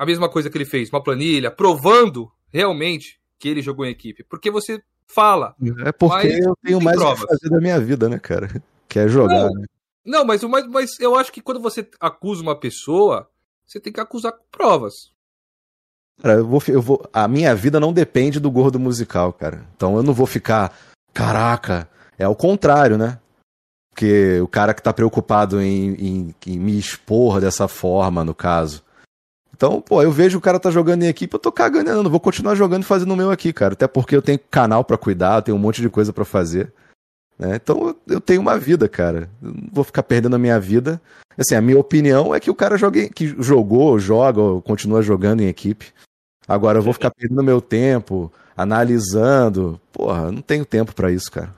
a mesma coisa que ele fez, uma planilha, provando realmente que ele jogou em equipe. Porque você fala. É porque eu tenho mais provas. fazer da minha vida, né, cara? Que é jogar. Não, né? não mas, mas, mas eu acho que quando você acusa uma pessoa, você tem que acusar com provas. Cara, eu vou, eu vou. A minha vida não depende do gordo musical, cara. Então eu não vou ficar. Caraca, é o contrário, né? Porque o cara que tá preocupado em, em, em me expor dessa forma, no caso, então, pô, eu vejo o cara tá jogando em equipe, eu tô cagando, eu não vou continuar jogando e fazendo o meu aqui, cara. Até porque eu tenho canal para cuidar, eu tenho um monte de coisa para fazer. Né? Então eu tenho uma vida, cara. Eu não vou ficar perdendo a minha vida. Assim, a minha opinião é que o cara jogue, que jogou, joga, ou continua jogando em equipe. Agora eu vou ficar perdendo meu tempo, analisando. Porra, não tenho tempo para isso, cara.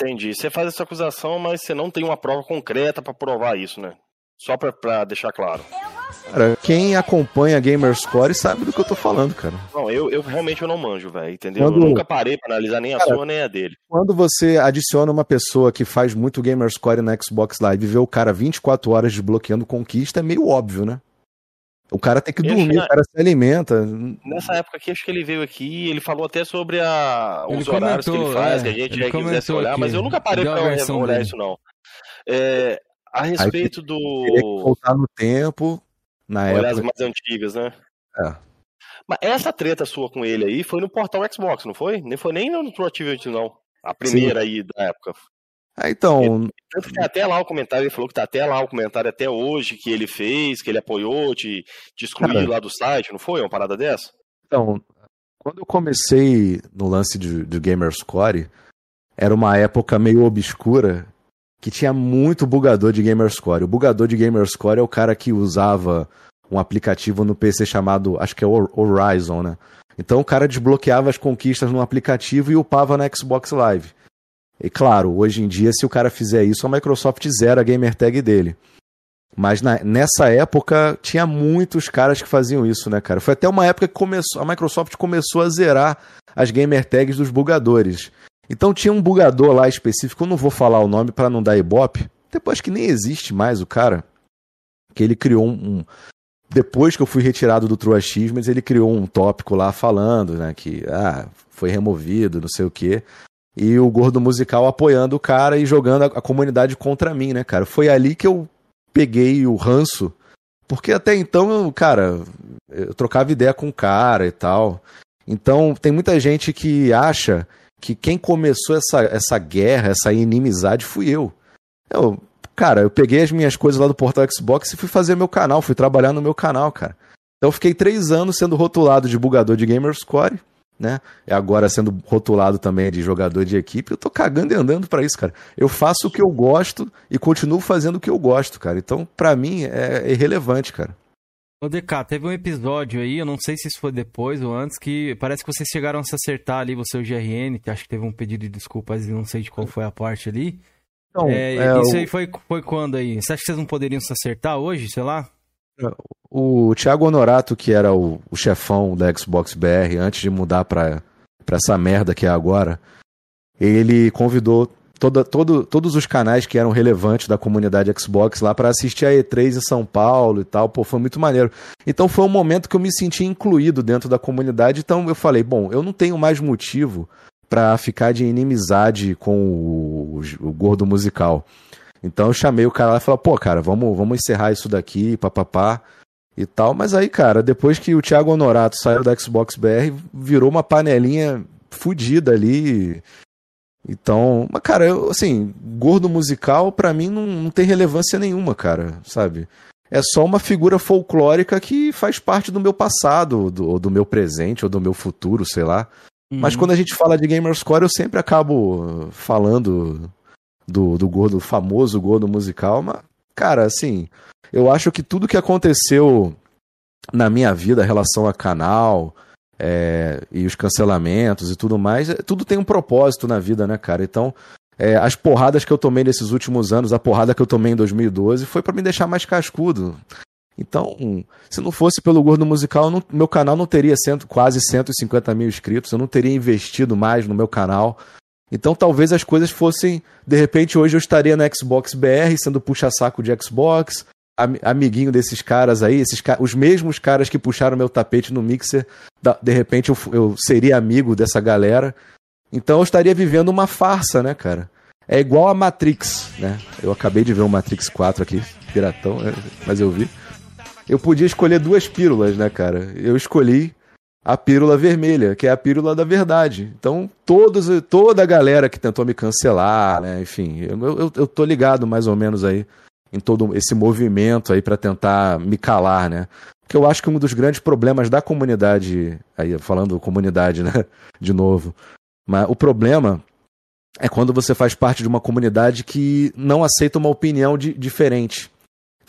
Entendi. Você faz essa acusação, mas você não tem uma prova concreta para provar isso, né? Só pra, pra deixar claro. Cara, quem acompanha Gamerscore sabe do que eu tô falando, cara. Não, eu, eu realmente eu não manjo, velho, entendeu? Quando... Eu nunca parei pra analisar nem a cara, sua nem a dele. Quando você adiciona uma pessoa que faz muito Gamerscore na Xbox Live e vê o cara 24 horas desbloqueando conquista, é meio óbvio, né? O cara tem que dormir, o cara se alimenta. Nessa época aqui, acho que ele veio aqui, ele falou até sobre a, os ele horários comentou, que ele faz, é, que a gente já quisesse olhar, aqui, mas eu nunca parei pra olhar isso, não. É, a respeito Aí, do. Teria que voltar no tempo, na Olhar época. as mais antigas, né? É. Mas essa treta sua com ele aí foi no portal Xbox, não foi? Nem foi nem no Proactivity, não. A primeira Sim. aí da época. Ah, então. tanto que tem até lá o comentário, ele falou que tá até lá o comentário até hoje que ele fez, que ele apoiou, te, te excluir Cara, lá do site, não foi? Uma parada dessa? Então, quando eu comecei no lance de, de Gamerscore, era uma época meio obscura que tinha muito bugador de Gamerscore. O bugador de Gamerscore é o cara que usava um aplicativo no PC chamado, acho que é Horizon, né? Então o cara desbloqueava as conquistas no aplicativo e upava na Xbox Live. E claro, hoje em dia, se o cara fizer isso, a Microsoft zera a gamer tag dele. Mas na, nessa época tinha muitos caras que faziam isso, né, cara? Foi até uma época que começou, a Microsoft começou a zerar as gamer tags dos bugadores. Então tinha um bugador lá específico, eu não vou falar o nome para não dar ibope, depois que nem existe mais o cara, que ele criou um, um depois que eu fui retirado do Achievements, ele criou um tópico lá falando, né, que ah, foi removido, não sei o quê. E o gordo musical apoiando o cara e jogando a, a comunidade contra mim, né, cara? Foi ali que eu peguei o ranço, porque até então, cara, eu trocava ideia com o cara e tal. Então, tem muita gente que acha que quem começou essa, essa guerra, essa inimizade, fui eu. Eu, cara, eu peguei as minhas coisas lá do portal Xbox e fui fazer meu canal, fui trabalhar no meu canal, cara. Então eu fiquei três anos sendo rotulado de bugador de Gamerscore, né? E agora sendo rotulado também de jogador de equipe. Eu tô cagando e andando para isso, cara. Eu faço o que eu gosto e continuo fazendo o que eu gosto, cara. Então, para mim, é irrelevante, cara. Ô DK, teve um episódio aí, eu não sei se isso foi depois ou antes, que parece que vocês chegaram a se acertar ali, você e o GRN, que acho que teve um pedido de desculpas e não sei de qual foi a parte ali. Então, é, é, isso aí foi, foi quando aí? Você acha que vocês não poderiam se acertar hoje, sei lá? O Thiago Honorato, que era o, o chefão da Xbox BR, antes de mudar pra, pra essa merda que é agora, ele convidou toda, todo, todos os canais que eram relevantes da comunidade Xbox lá para assistir a E3 em São Paulo e tal. Pô, foi muito maneiro. Então foi um momento que eu me senti incluído dentro da comunidade. Então eu falei, bom, eu não tenho mais motivo para ficar de inimizade com o, o, gordo musical. Então eu chamei o cara lá e falei, pô, cara, vamos, vamos encerrar isso daqui, papapá e tal. Mas aí, cara, depois que o Thiago Honorato saiu da Xbox BR, virou uma panelinha fodida ali. Então, mas cara, eu, assim, gordo musical para mim não, não tem relevância nenhuma, cara, sabe? É só uma figura folclórica que faz parte do meu passado, do, ou do meu presente, ou do meu futuro, sei lá. Uhum. Mas quando a gente fala de Gamerscore, eu sempre acabo falando do, do gordo, famoso gordo musical, mas, cara, assim, eu acho que tudo que aconteceu na minha vida, relação a canal, é, e os cancelamentos e tudo mais, é, tudo tem um propósito na vida, né, cara? Então, é, as porradas que eu tomei nesses últimos anos, a porrada que eu tomei em 2012, foi para me deixar mais cascudo. Então, se não fosse pelo Gordo Musical, não, meu canal não teria cento, quase 150 mil inscritos, eu não teria investido mais no meu canal. Então, talvez as coisas fossem. De repente, hoje eu estaria na Xbox BR, sendo puxa-saco de Xbox, amiguinho desses caras aí, esses, os mesmos caras que puxaram meu tapete no mixer, de repente eu, eu seria amigo dessa galera. Então, eu estaria vivendo uma farsa, né, cara? É igual a Matrix, né? Eu acabei de ver o Matrix 4 aqui, piratão, né? mas eu vi eu podia escolher duas pílulas, né, cara? Eu escolhi a pílula vermelha, que é a pílula da verdade. Então, todos, toda a galera que tentou me cancelar, né, enfim, eu, eu, eu tô ligado mais ou menos aí em todo esse movimento aí para tentar me calar, né? Porque eu acho que um dos grandes problemas da comunidade, aí falando comunidade, né, de novo, mas o problema é quando você faz parte de uma comunidade que não aceita uma opinião de, diferente.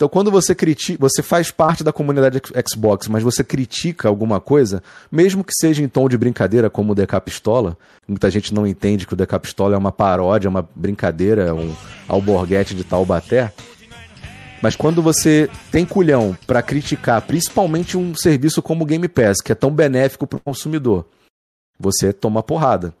Então, quando você critica, você faz parte da comunidade Xbox, mas você critica alguma coisa, mesmo que seja em tom de brincadeira, como o DK Pistola, muita gente não entende que o DK Pistola é uma paródia, uma brincadeira, é um alborguete de Taubaté. Mas quando você tem culhão para criticar, principalmente um serviço como o Game Pass, que é tão benéfico para o consumidor, você toma porrada.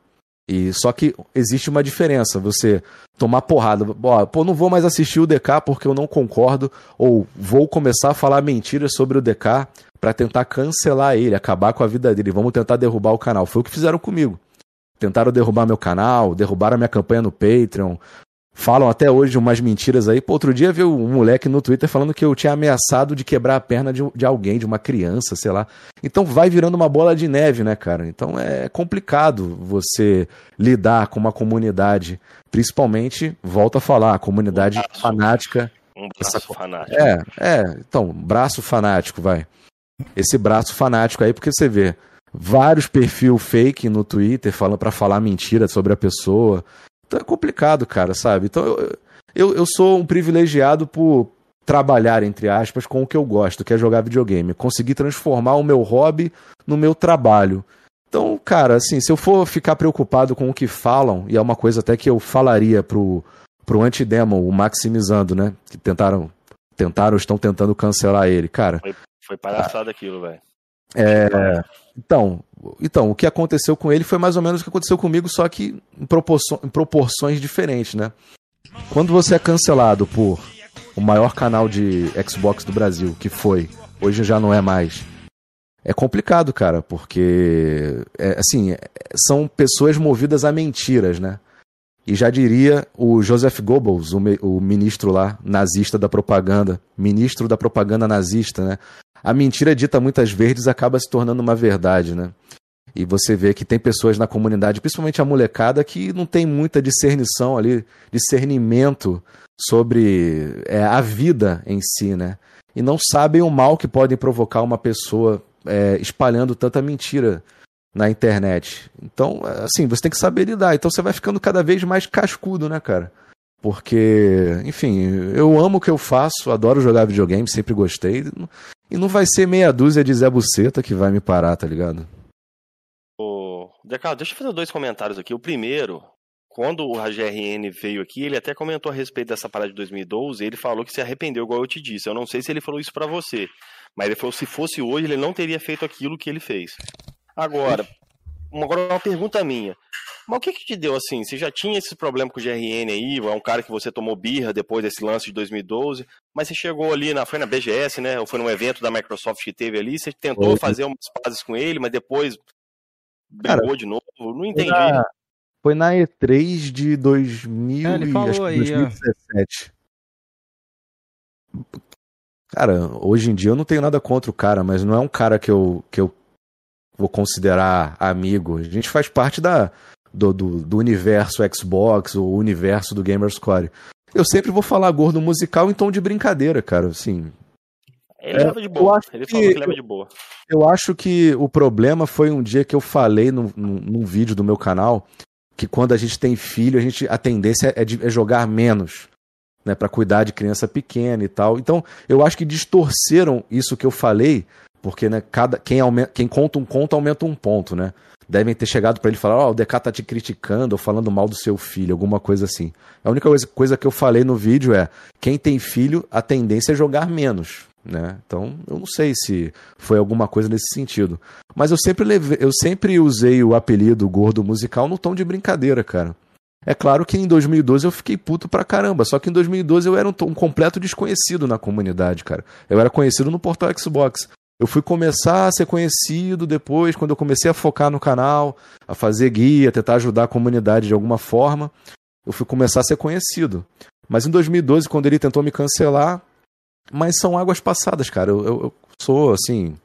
E só que existe uma diferença, você tomar porrada, pô, não vou mais assistir o DK porque eu não concordo, ou vou começar a falar mentiras sobre o DK para tentar cancelar ele, acabar com a vida dele, vamos tentar derrubar o canal. Foi o que fizeram comigo. Tentaram derrubar meu canal, derrubaram a minha campanha no Patreon, falam até hoje umas mentiras aí. Pô, outro dia viu um moleque no Twitter falando que eu tinha ameaçado de quebrar a perna de, de alguém, de uma criança, sei lá. Então vai virando uma bola de neve, né, cara? Então é complicado você lidar com uma comunidade, principalmente, volta a falar, a comunidade um fanática. Um braço essa... fanático. É, é, então, braço fanático, vai. Esse braço fanático aí, porque você vê vários perfil fake no Twitter falando para falar mentira sobre a pessoa, então é complicado, cara, sabe? Então eu, eu, eu sou um privilegiado por trabalhar, entre aspas, com o que eu gosto, que é jogar videogame. Conseguir transformar o meu hobby no meu trabalho. Então, cara, assim, se eu for ficar preocupado com o que falam, e é uma coisa até que eu falaria pro, pro Antidemon, o Maximizando, né? Que tentaram, tentaram, estão tentando cancelar ele, cara. Foi, foi palhaçada aquilo, velho. É. Então, então, o que aconteceu com ele foi mais ou menos o que aconteceu comigo, só que em, proporções, em proporções diferentes, né? Quando você é cancelado por o maior canal de Xbox do Brasil, que foi hoje já não é mais. É complicado, cara, porque é, assim, são pessoas movidas a mentiras, né? E já diria o Joseph Goebbels, o, o, ministro lá, nazista da propaganda, ministro da propaganda nazista, né? A mentira dita muitas vezes acaba se tornando uma verdade, né? E você vê que tem pessoas na comunidade, principalmente a molecada, que não tem muita discernição ali, discernimento sobre é, a vida em si, né? E não sabem o mal que podem provocar uma pessoa é, espalhando tanta mentira na internet. Então, assim, você tem que saber lidar. Então você vai ficando cada vez mais cascudo, né, cara? Porque, enfim, eu amo o que eu faço, adoro jogar videogame, sempre gostei. E não vai ser meia dúzia de Zé Buceta que vai me parar, tá ligado? Ô, Decado, deixa eu fazer dois comentários aqui. O primeiro, quando o GRN veio aqui, ele até comentou a respeito dessa parada de 2012, ele falou que se arrependeu, igual eu te disse. Eu não sei se ele falou isso para você, mas ele falou que se fosse hoje, ele não teria feito aquilo que ele fez. Agora, agora uma pergunta minha. Mas o que que te deu assim? Você já tinha esse problema com o GRN aí, é um cara que você tomou birra depois desse lance de 2012, mas você chegou ali, na, foi na BGS, né? Ou foi num evento da Microsoft que teve ali, você tentou fazer umas pazes com ele, mas depois brigou cara, de novo? Não entendi. Foi na, foi na E3 de 2000 é, ele falou aí, 2017. Cara, hoje em dia eu não tenho nada contra o cara, mas não é um cara que eu, que eu vou considerar amigo. A gente faz parte da, do, do, do universo Xbox, o universo do Gamerscore. Eu sempre vou falar gordo musical em tom de brincadeira, cara, assim. Ele é, leva de boa. Ele falou que, que leva de boa. Eu acho que o problema foi um dia que eu falei num, num, num vídeo do meu canal que quando a gente tem filho, a, gente, a tendência é, de, é jogar menos. Né, para cuidar de criança pequena e tal. Então, eu acho que distorceram isso que eu falei porque, né, cada, quem, aumenta, quem conta um conto aumenta um ponto, né? Devem ter chegado para ele falar: Ó, oh, o DK tá te criticando ou falando mal do seu filho, alguma coisa assim. A única coisa, coisa que eu falei no vídeo é: quem tem filho, a tendência é jogar menos. Né? Então, eu não sei se foi alguma coisa nesse sentido. Mas eu sempre, leve, eu sempre usei o apelido gordo musical no tom de brincadeira, cara. É claro que em 2012 eu fiquei puto pra caramba, só que em 2012 eu era um, um, completo desconhecido na comunidade, cara. Eu era conhecido no portal Xbox. Eu fui começar a ser conhecido depois, quando eu comecei a focar no canal, a fazer guia, tentar ajudar a comunidade de alguma forma. Eu fui começar a ser conhecido. Mas em 2012, quando ele tentou me cancelar, mas são águas passadas, cara. Eu, eu, eu sou, assim,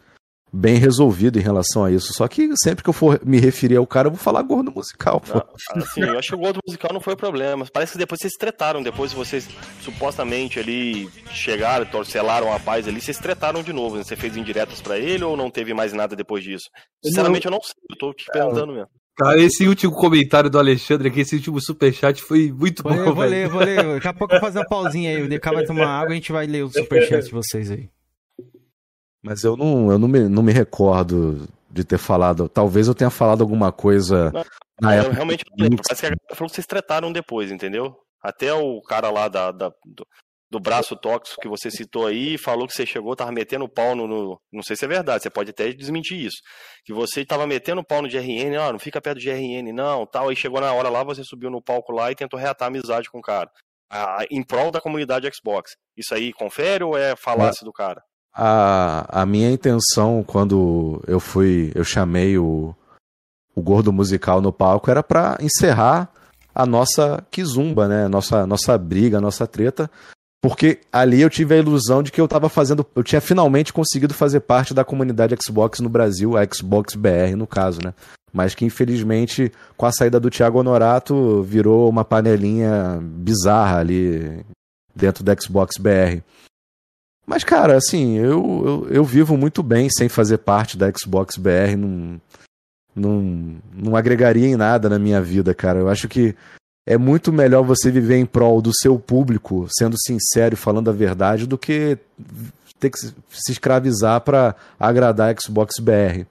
bem resolvido em relação a isso. Só que sempre que eu for me referir ao cara, eu vou falar gordo musical. Pô. Não, assim, eu acho que o gordo musical não foi o problema. Parece que depois vocês tretaram, depois vocês supostamente ali chegaram, torcelaram a paz ali, vocês tretaram de novo. Né? Você fez indiretas para ele ou não teve mais nada depois disso? Sinceramente, eu não sei, eu tô te perguntando mesmo. Cara, esse último comentário do Alexandre aqui, esse último superchat foi muito bom, Eu vou velho. ler, vou ler. Daqui a pouco eu vou fazer uma pausinha aí. O DK vai tomar água e a gente vai ler o superchat de vocês aí. Mas eu não, eu não, me, não me recordo de ter falado. Talvez eu tenha falado alguma coisa não, na eu época. Realmente não lembro. Parece que a galera falou que vocês trataram depois, entendeu? Até o cara lá da, da do, do, braço tóxico que você citou aí falou que você chegou, tava metendo pau no, no, Não sei se é verdade, você pode até desmentir isso. Que você tava metendo pau no GRN, ah, não fica perto do GRN, não, tal. Aí chegou na hora lá, você subiu no palco lá e tentou reatar a amizade com o cara. Ah, em prol da comunidade Xbox. Isso aí confere ou é falácia do cara? A, a minha intenção quando eu fui, eu chamei o, o gordo musical no palco era para encerrar a nossa kizumba, né? Nossa nossa briga, nossa treta, porque ali eu tive a ilusão de que eu estava fazendo, eu tinha finalmente conseguido fazer parte da comunidade Xbox no Brasil, a Xbox BR no caso, né? Mas que infelizmente com a saída do Thiago Honorato virou uma panelinha bizarra ali dentro do Xbox BR. Mas, cara, assim, eu, eu, eu, vivo muito bem sem fazer parte da Xbox BR. Não, não, não agregaria em nada na minha vida, cara. Eu acho que é muito melhor você viver em prol do seu público, sendo sincero e falando a verdade, do que ter que se escravizar para agradar a Xbox BR.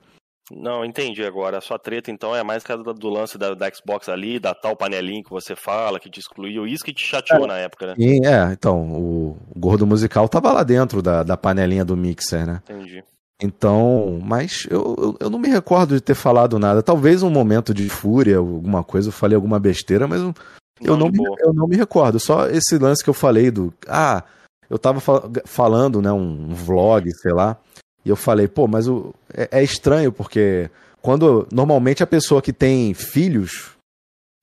Não, entendi agora. A sua treta, então, é mais que do, lance da, da, Xbox ali, da tal panelinha que você fala, que te excluiu. Isso que te chateou é, na época, né? E, é, então, o, o gordo musical tava lá dentro da, da panelinha do mixer, né? Entendi. Então, mas eu, eu, eu, não me recordo de ter falado nada. Talvez um momento de fúria, alguma coisa, eu falei alguma besteira, mas eu, eu não, me, eu não me recordo. Só esse lance que eu falei do. Ah, eu tava fal falando, né, um vlog, sei lá E eu falei, pô, mas o, é, é estranho porque quando normalmente a pessoa que tem filhos,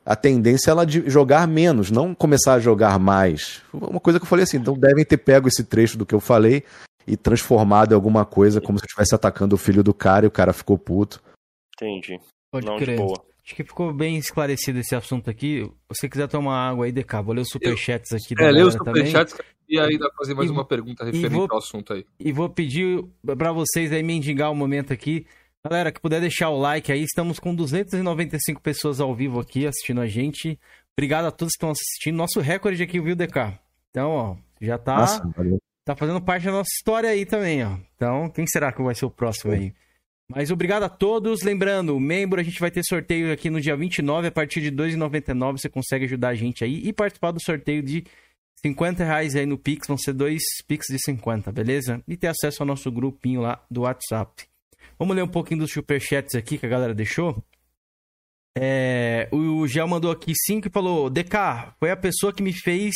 a tendência é ela de jogar menos, não começar a jogar mais. Uma coisa que eu falei assim, então devem ter pego esse trecho do que eu falei e transformado em alguma coisa como se eu estivesse atacando o filho do cara e o cara ficou puto. Entendi. Pode não, crer. Acho que ficou bem esclarecido esse assunto aqui. Se você quiser tomar água aí, DK, vou ler os superchats aqui. É, lê os superchats e ainda fazer mais e, uma pergunta referente vou, ao assunto aí. E vou pedir para vocês aí mendigar o um momento aqui. Galera, que puder deixar o like aí, estamos com 295 pessoas ao vivo aqui assistindo a gente. Obrigado a todos que estão assistindo. Nosso recorde aqui, viu, DK? Então, ó, já tá, Nossa, tá fazendo parte da nossa história aí também, ó. Então, quem será que vai ser o próximo aí? Mas obrigado a todos. Lembrando, membro, a gente vai ter sorteio aqui no dia 29, a partir de R$ 2,99 você consegue ajudar a gente aí e participar do sorteio de 50 reais aí no Pix, vão ser dois Pix de 50, beleza? E ter acesso ao nosso grupinho lá do WhatsApp. Vamos ler um pouquinho dos superchats aqui que a galera deixou. É, o Gel mandou aqui 5 e falou: DK, foi a pessoa que me fez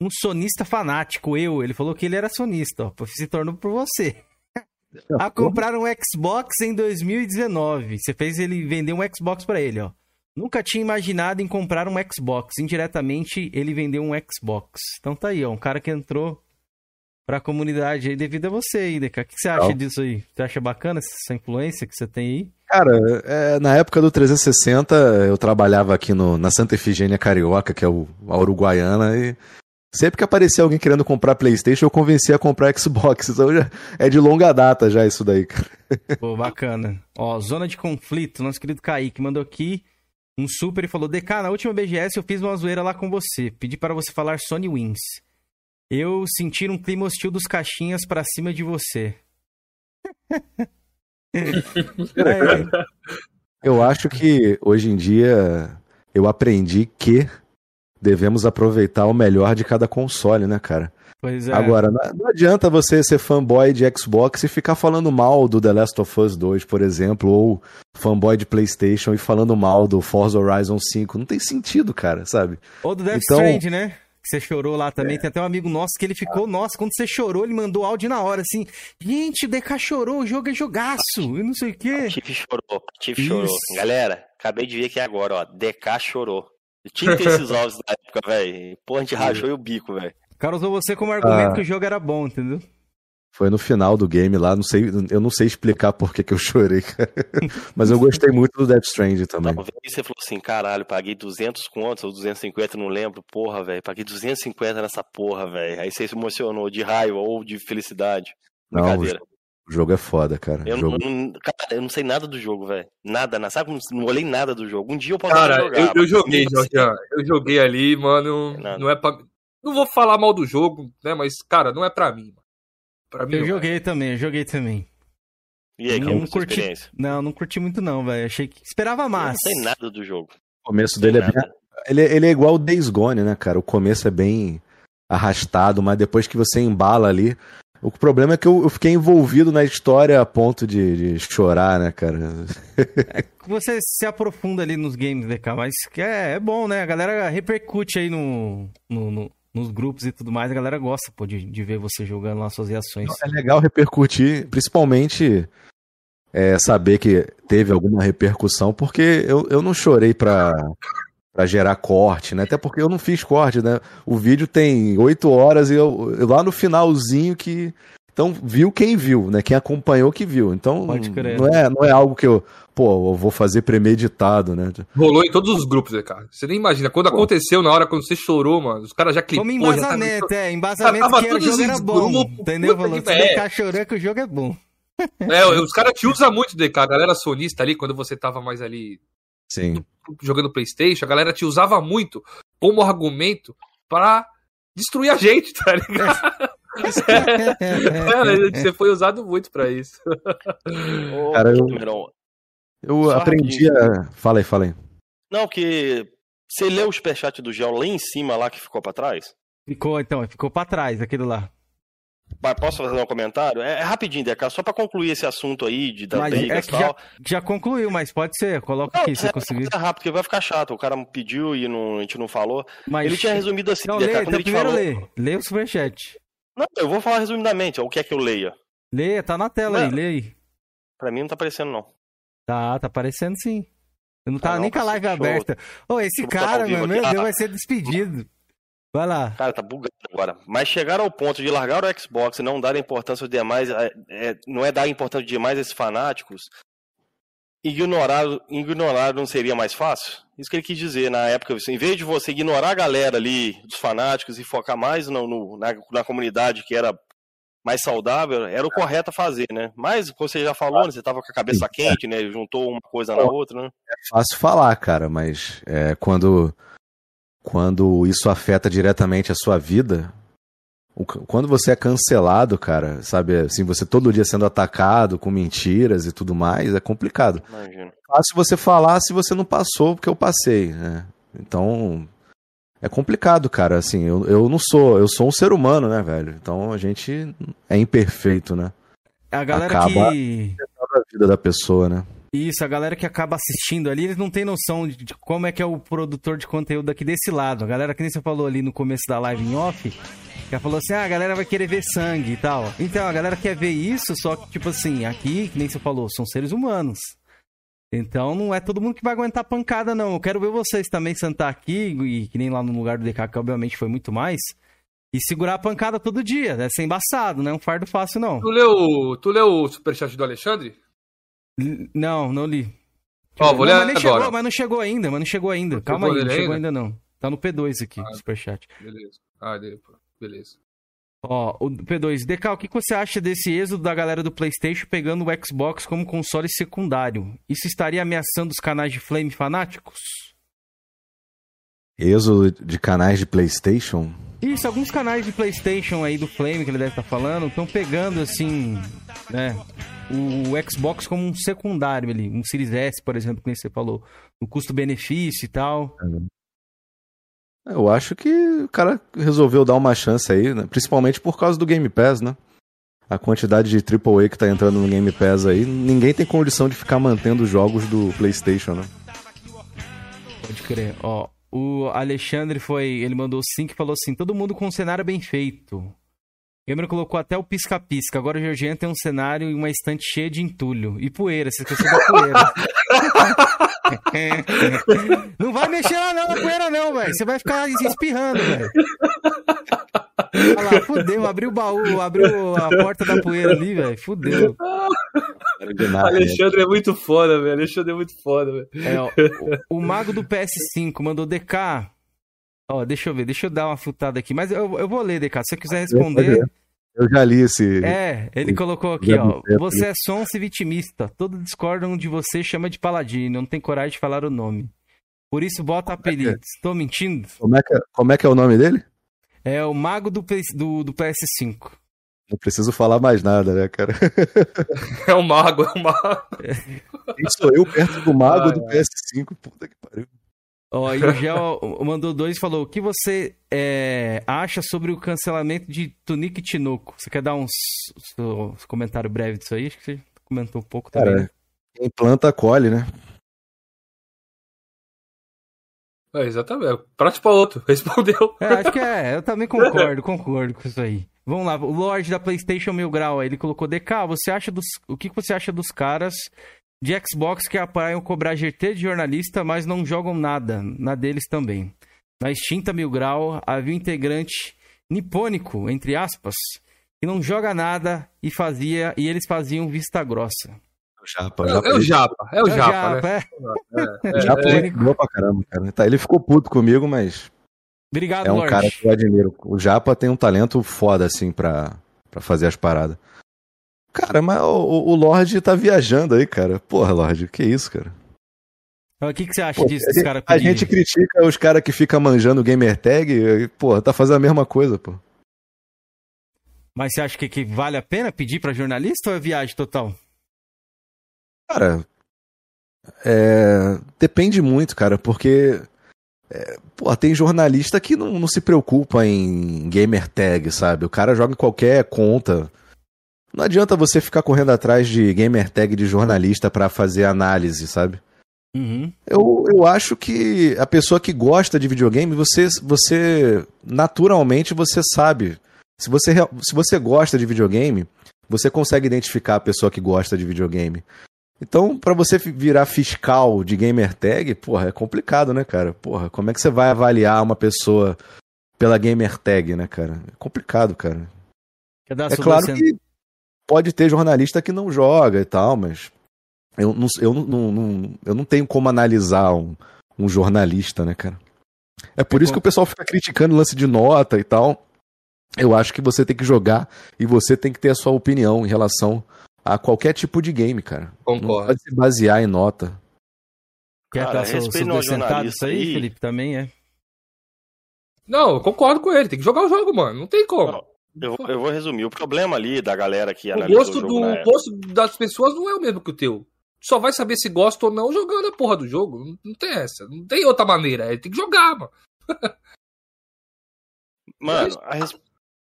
um sonista fanático, eu. Ele falou que ele era sonista, ó, se tornou por você a comprar um Xbox em 2019. Você fez ele vender um Xbox para ele, ó. Nunca tinha imaginado em comprar um Xbox. Indiretamente, ele vendeu um Xbox. Então tá aí, ó. Um cara que entrou pra comunidade aí devido a você aí, Deca. O que você acha disso aí? Você acha bacana essa influência que você tem aí? Cara, é, na época do 360, eu trabalhava aqui no, na Santa Efigênia Carioca, que é o, a Uruguaiana, e Sempre que aparecia alguém querendo comprar PlayStation, eu convencia a comprar Xbox. Então já é de longa data já isso daí, cara. Pô, bacana. Ó, zona de conflito, nosso querido Kaique mandou aqui um super e falou: DK, na última BGS eu fiz uma zoeira lá com você. Pedi para você falar Sony Wins. Eu senti um clima hostil dos caixinhas para cima de você. eu acho que hoje em dia eu aprendi que devemos aproveitar o melhor de cada console, né, cara? Pois é. Agora, não adianta você ser fanboy de Xbox e ficar falando mal do The Last of Us 2, por exemplo, ou fanboy de PlayStation e falando mal do Forza Horizon 5. Não tem sentido, cara, sabe? Ou do Death então... Strand, né? Que você chorou lá também. É. Tem até um amigo nosso que ele ficou, nossa, quando você chorou, ele mandou áudio na hora, assim. Gente, o DK chorou, o jogo é jogaço, e não sei o quê. Tiff chorou, Tiff chorou. Galera, acabei de ver aqui agora, ó. DK chorou. Tinha que ter esses ovos da época, velho. Pô, a gente rachou o bico, velho. O cara usou você como argumento ah. que o jogo era bom, entendeu? Foi no final do game lá, não sei, eu não sei explicar por que, que eu chorei, cara. Mas eu gostei muito do Death Stranding também. Não, você falou assim, caralho, paguei 200 contos ou 250, não lembro, porra, velho, paguei 250 nessa porra, velho. Aí você se emocionou de raiva ou de felicidade. Brincadeira. O jogo é foda, cara. Eu, jogo... não, cara, eu não sei nada do jogo, velho. Nada, nada. Sabe? Não olhei nada do jogo. Um dia eu posso cara, jogar. Eu, eu joguei, Jorge. Eu joguei ali, mano. É não é pra. Não vou falar mal do jogo, né? Mas, cara, não é pra mim. Pra mim eu joguei é. também, eu joguei também. E aí, não, não curti... experiência? Não, não curti muito não, velho. Achei que esperava mais. não sei nada do jogo. O começo dele é bem... ele, ele é igual o Days Gone, né, cara? O começo é bem arrastado, mas depois que você embala ali, o problema é que eu, eu fiquei envolvido na história a ponto de, de chorar, né, cara? é você se aprofunda ali nos games, né, mas que é, é bom, né? A galera repercute aí no, no, no, nos grupos e tudo mais, a galera gosta pô, de, de ver você jogando lá suas reações. É legal repercutir, principalmente é, saber que teve alguma repercussão, porque eu, eu não chorei pra, para gerar corte, né? Até porque eu não fiz corte, né? O vídeo tem oito horas e eu, eu, lá no finalzinho que então viu quem viu, né? Quem acompanhou que viu. Então não é não é algo que eu pô, eu vou fazer premeditado, né? Rolou em todos os grupos, né, cara? Você nem imagina quando pô. aconteceu na hora quando você chorou, mano. Os caras já clicou, Como embasamento, tava... é, embasamento que o jogo era bom, grupo, entendeu? Falou, se é. ficar chorando que o jogo é bom. É, os caras te usam muito, DK, a galera sonista ali, quando você tava mais ali Sim. Jogando PlayStation, a galera te usava muito como argumento para destruir a gente, tá ligado? é, você foi usado muito para isso. Cara, eu, eu aprendi a. Fala aí, fala aí. Não, que você leu o superchat do Gel lá em cima lá que ficou para trás? Ficou, então, ficou para trás aquele lá. Posso fazer um comentário? É, é rapidinho, Deca, só para concluir esse assunto aí de da mas é já, já, concluiu, mas pode ser, coloca aqui, se é, conseguir. É rápido, porque vai ficar chato. O cara pediu e não, a gente não falou. Mas ele tinha resumido assim, não, Deca, lê, então primeiro falou... lê, lê o superchat. Não, eu vou falar resumidamente, ó, o que é que eu leia. Leia, tá na tela não. aí, leia aí. Pra mim não tá aparecendo, não. Tá, tá aparecendo sim. Eu não tava ah, nem com a live aberta. Ô, esse cara, meu, meu Deus, vai ser despedido. Vai lá. Cara, tá bugado agora. Mas chegar ao ponto de largar o Xbox e não dar importância demais, é, é, não é dar importância demais a esses fanáticos, ignorar, ignorar não seria mais fácil? Isso que ele quis dizer na época. Em vez de você ignorar a galera ali, dos fanáticos, e focar mais no, no na, na, comunidade que era mais saudável, era o correto a fazer, né? Mas, como você já falou, né, você tava com a cabeça quente, né? Juntou uma coisa na outra, né? É fácil falar, cara, mas é, quando quando isso afeta diretamente a sua vida, quando você é cancelado, cara, sabe, assim, você todo dia sendo atacado com mentiras e tudo mais, é complicado. Imagina. Fácil você falar se você não passou, porque eu passei, né? Então, é complicado, cara, assim, eu, eu não sou, eu sou um ser humano, né, velho? Então a gente é imperfeito, né? A galera Acaba que... a vida da pessoa, né? Isso, a galera que acaba assistindo ali, eles não tem noção de, de, como é que é o produtor de conteúdo aqui desse lado. A galera que nem você falou ali no começo da live em off, já falou assim, ah, a galera vai querer ver sangue e tal. Então, a galera quer ver isso, só que, tipo assim, aqui, que nem você falou, são seres humanos. Então, não é todo mundo que vai aguentar pancada, não. Eu quero ver vocês também sentar aqui, e que nem lá no lugar do DK, que obviamente foi muito mais, e segurar a pancada todo dia. Deve ser embaçado, não é um fardo fácil, não. Tu leu, tu leu o superchat do Alexandre? Não, não li. Ó, oh, vou ler mas agora. Chegou, mas não chegou ainda, mas não chegou ainda. Calma aí, não chegou ainda? ainda não. Tá no P2 aqui, ah, superchat. Beleza. Ah, beleza. Ó, o P2, DK, o que você acha desse êxodo da galera do PlayStation pegando o Xbox como console secundário? Isso estaria ameaçando os canais de Flame fanáticos? Êxodo de canais de PlayStation? Isso, alguns canais de PlayStation aí do Flame que ele deve estar falando estão pegando assim, né, o Xbox como um secundário ali, um Series S, por exemplo, que você falou, o custo-benefício e tal. É, eu acho que o cara resolveu dar uma chance aí, né? principalmente por causa do Game Pass, né? A quantidade de AAA que tá entrando no Game Pass aí, ninguém tem condição de ficar mantendo os jogos do PlayStation, né? Pode crer. Ó, o Alexandre foi, ele mandou sim que falou assim: todo mundo com um cenário bem feito. Gamer colocou até o pisca-pisca. Agora o Georgian tem um cenário e uma estante cheia de entulho. E poeira, você esqueceu da poeira. não vai mexer lá não na poeira não, velho. Você vai ficar espirrando, velho. Olha lá, fudeu. Abriu o baú, abriu a porta da poeira ali, velho. Fudeu. Alexandre é muito foda, velho. Alexandre é muito foda, velho. É, o, o mago do PS5 mandou DK. Ó, deixa eu ver, deixa eu dar uma futada aqui. Mas eu, eu vou ler, DK. Se você quiser responder. Eu já li esse. É, ele colocou aqui, ó. Você é sonso e vitimista. Todos discordam de você, chama de paladino. Não tem coragem de falar o nome. Por isso bota apelido. É Estou é? mentindo? Como é, que é, como é que é o nome dele? É o mago do, do, do PS5. Não preciso falar mais nada, né, cara? É o mago, é o mago. Quem sou eu perto do mago ah, do PS5? Puta que pariu. Ó, e o Gel mandou dois e falou: O que você é, acha sobre o cancelamento de Tunique e Tinoco? Você quer dar uns, uns comentário breve disso aí? Acho que você comentou um pouco também. Cara, né? quem planta, colhe, né? É, exatamente. Prato para outro. Respondeu. É, acho que é. Eu também concordo, concordo com isso aí. Vamos lá. O Lorde da PlayStation Mil Grau, ele colocou: DK, você acha dos, o que você acha dos caras de Xbox que apoiam cobrar GT de jornalista, mas não jogam nada, na deles também. Na extinta Mil Grau, havia um integrante nipônico, entre aspas, que não joga nada e fazia e eles faziam vista grossa. O Japa, é, é, o Japa, é o é Japa, né? É. É, Japa é, é. pra caramba, cara. Tá, ele ficou puto comigo, mas. Obrigado, É um Lorde. cara que eu admiro. O Japa tem um talento foda, assim, pra, pra fazer as paradas. Cara, mas o, o Lorde tá viajando aí, cara. Porra, Lorde, que isso, cara? O que, que você acha pô, disso, cara A gente critica os caras que ficam manjando gamer tag e, pô, tá fazendo a mesma coisa, pô. Mas você acha que, que vale a pena pedir pra jornalista ou é viagem total? Cara, é, depende muito, cara, porque é, pô, tem jornalista que não, não se preocupa em gamer tag, sabe? O cara joga em qualquer conta não adianta você ficar correndo atrás de gamer tag de jornalista para fazer análise, sabe? Uhum. Eu, eu acho que a pessoa que gosta de videogame, você, você naturalmente você sabe. Se você, se você gosta de videogame, você consegue identificar a pessoa que gosta de videogame. Então, para você virar fiscal de gamer tag, porra, é complicado, né, cara? Porra, como é que você vai avaliar uma pessoa pela gamer tag, né, cara? É complicado, cara. É claro que pode ter jornalista que não joga e tal, mas eu não, eu não, não, eu não tenho como analisar um, um jornalista, né, cara? É por é isso bom. que o pessoal fica criticando o lance de nota e tal. Eu acho que você tem que jogar e você tem que ter a sua opinião em relação a qualquer tipo de game, cara. Concordo. Não pode se basear em nota. Quer dar seus seus aí, aí, Felipe? Também é. Não, eu concordo com ele. Tem que jogar o jogo, mano. Não tem como. Não, eu, eu, vou resumir. O problema ali da galera que analisa o gosto o do o gosto das pessoas não é o mesmo que o teu. Só vai saber se gosta ou não jogando a porra do jogo. Não, não tem essa. Não tem outra maneira. Ele tem que jogar, mano. Mano, a, res...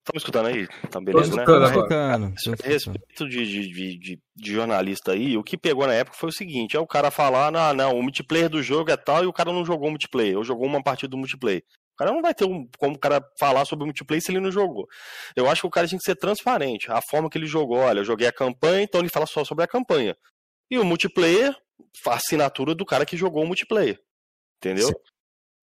Estamos escutando aí? Tá beleza, né? escutando, A respeito de, de, de, de, jornalista aí, o que pegou na época foi o seguinte: é o cara falar, não, não, o multiplayer do jogo é tal e o cara não jogou o multiplayer, ou jogou uma partida do multiplayer. O cara não vai ter um, como o cara falar sobre o multiplayer se ele não jogou. Eu acho que o cara tinha que ser transparente. A forma que ele jogou, olha, eu joguei a campanha, então ele fala só sobre a campanha. E o multiplayer, a assinatura do cara que jogou o multiplayer. Entendeu? Sim.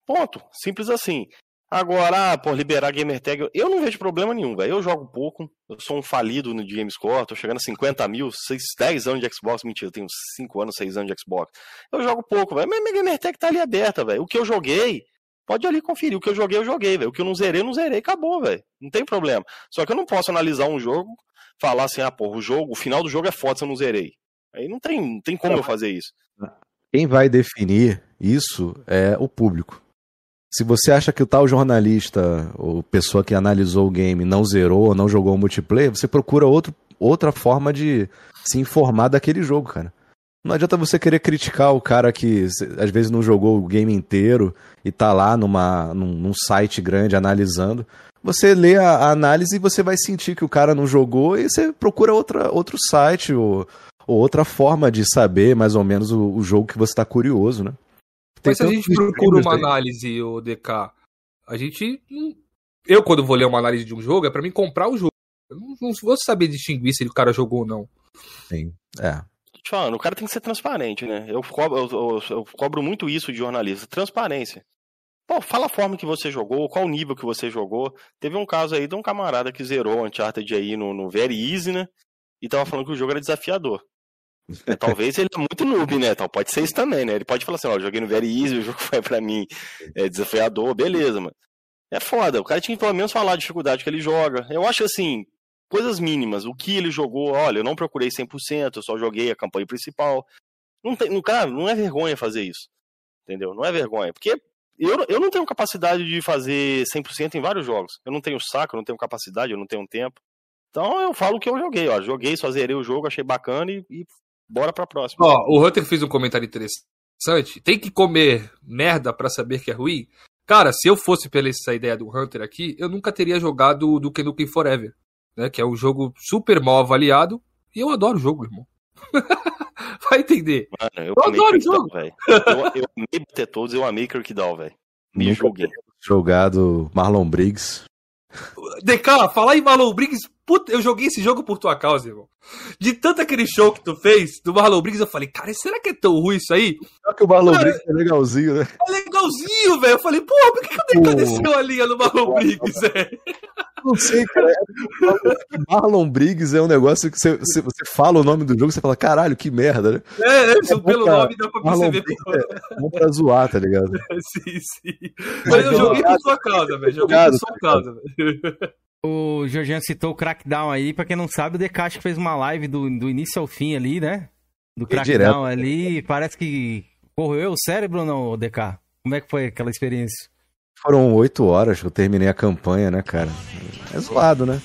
Ponto. Simples assim. Agora, ah, por liberar gamer tag, eu não vejo problema nenhum, velho. Eu jogo pouco, eu sou um falido no Gamescore, tô chegando a 50 mil, 6, 10 anos de Xbox, mentira, eu tenho 5 anos, 6 anos de Xbox. Eu jogo pouco, velho, mas minha gamer tag tá ali aberta, velho. O que eu joguei, pode ali conferir. O que eu joguei, eu joguei, velho. O que eu não zerei, eu não zerei, acabou, velho. Não tem problema. Só que eu não posso analisar um jogo, falar assim, ah, porra, o jogo, o final do jogo é foda se eu não zerei. Aí não tem, não tem como eu fazer isso. Quem vai definir isso é o público. Se você acha que o tal jornalista ou pessoa que analisou o game não zerou ou não jogou o multiplayer, você procura outro, outra forma de se informar daquele jogo, cara. Não adianta você querer criticar o cara que às vezes não jogou o game inteiro e tá lá numa, num, num site grande analisando. Você lê a, a, análise e você vai sentir que o cara não jogou e você procura outra, outro site ou, ou outra forma de saber mais ou menos o, o jogo que você está curioso, né? Mas se a gente procura uma análise, o DK, a gente. Eu, quando vou ler uma análise de um jogo, é para mim comprar o jogo. Eu não, não vou saber distinguir se o cara jogou ou não. Sim. É. Falando, o cara tem que ser transparente, né? Eu cobro, eu, eu, eu cobro muito isso de jornalista. Transparência. Pô, fala a forma que você jogou, qual nível que você jogou. Teve um caso aí de um camarada que zerou o Uncharted aí no, no Very Easy, né? E tava falando que o jogo era desafiador. Talvez ele é muito noob, né? Então pode ser isso também, né? Ele pode falar assim, ó, joguei no Very Easy, o jogo foi pra mim é desafiador, beleza, mano. É foda, o cara tinha que pelo menos falar a dificuldade que ele joga. Eu acho assim, coisas mínimas, o que ele jogou, olha, eu não procurei 100%, eu só joguei a campanha principal. Não tem, cara, não é vergonha fazer isso. Entendeu? Não é vergonha, porque eu, eu não tenho capacidade de fazer 100% em vários jogos. Eu não tenho saco, eu não tenho capacidade, eu não tenho tempo. Então eu falo que eu joguei, ó. Joguei, só zerei o jogo, achei bacana e, e Bora pra próxima. Ó, o Hunter fez um comentário interessante. Tem que comer merda para saber que é ruim? Cara, se eu fosse pela essa ideia do Hunter aqui, eu nunca teria jogado o Duke Nukem Forever, né? Que é um jogo super mal avaliado. E eu adoro o jogo, irmão. Vai entender. Mano, eu, eu adoro o jogo. velho. Eu, eu amei bater todos, eu amei Kirkdown, velho. Me julguem. Jogado Marlon Briggs. DK, falar em Marlon Briggs, puta, eu joguei esse jogo por tua causa, irmão. De tanto aquele show que tu fez do Marlon Briggs, eu falei, cara, será que é tão ruim isso aí? Só que o Marlon cara, Briggs é legalzinho, né? É legalzinho, velho. Eu falei, porra, por que, que o DK desceu a linha do Marlon Briggs, velho? Não sei, cara. Marlon Briggs é um negócio que você, você, você, fala o nome do jogo, você fala, caralho, que merda, né? É, é, é pelo pra, nome dá pra perceber. É, bom pra zoar, tá ligado? sim, sim. Mas eu joguei por sua causa, velho. Joguei por sua causa, velho. O Jorginho citou o Crackdown aí, pra quem não sabe, o Decacho fez uma live do, do início ao fim ali, né? Do Crackdown ali, parece que correu o cérebro ou não, DK? Como é que foi aquela experiência? Foram oito horas que eu terminei a campanha, né, cara? É zoado, né?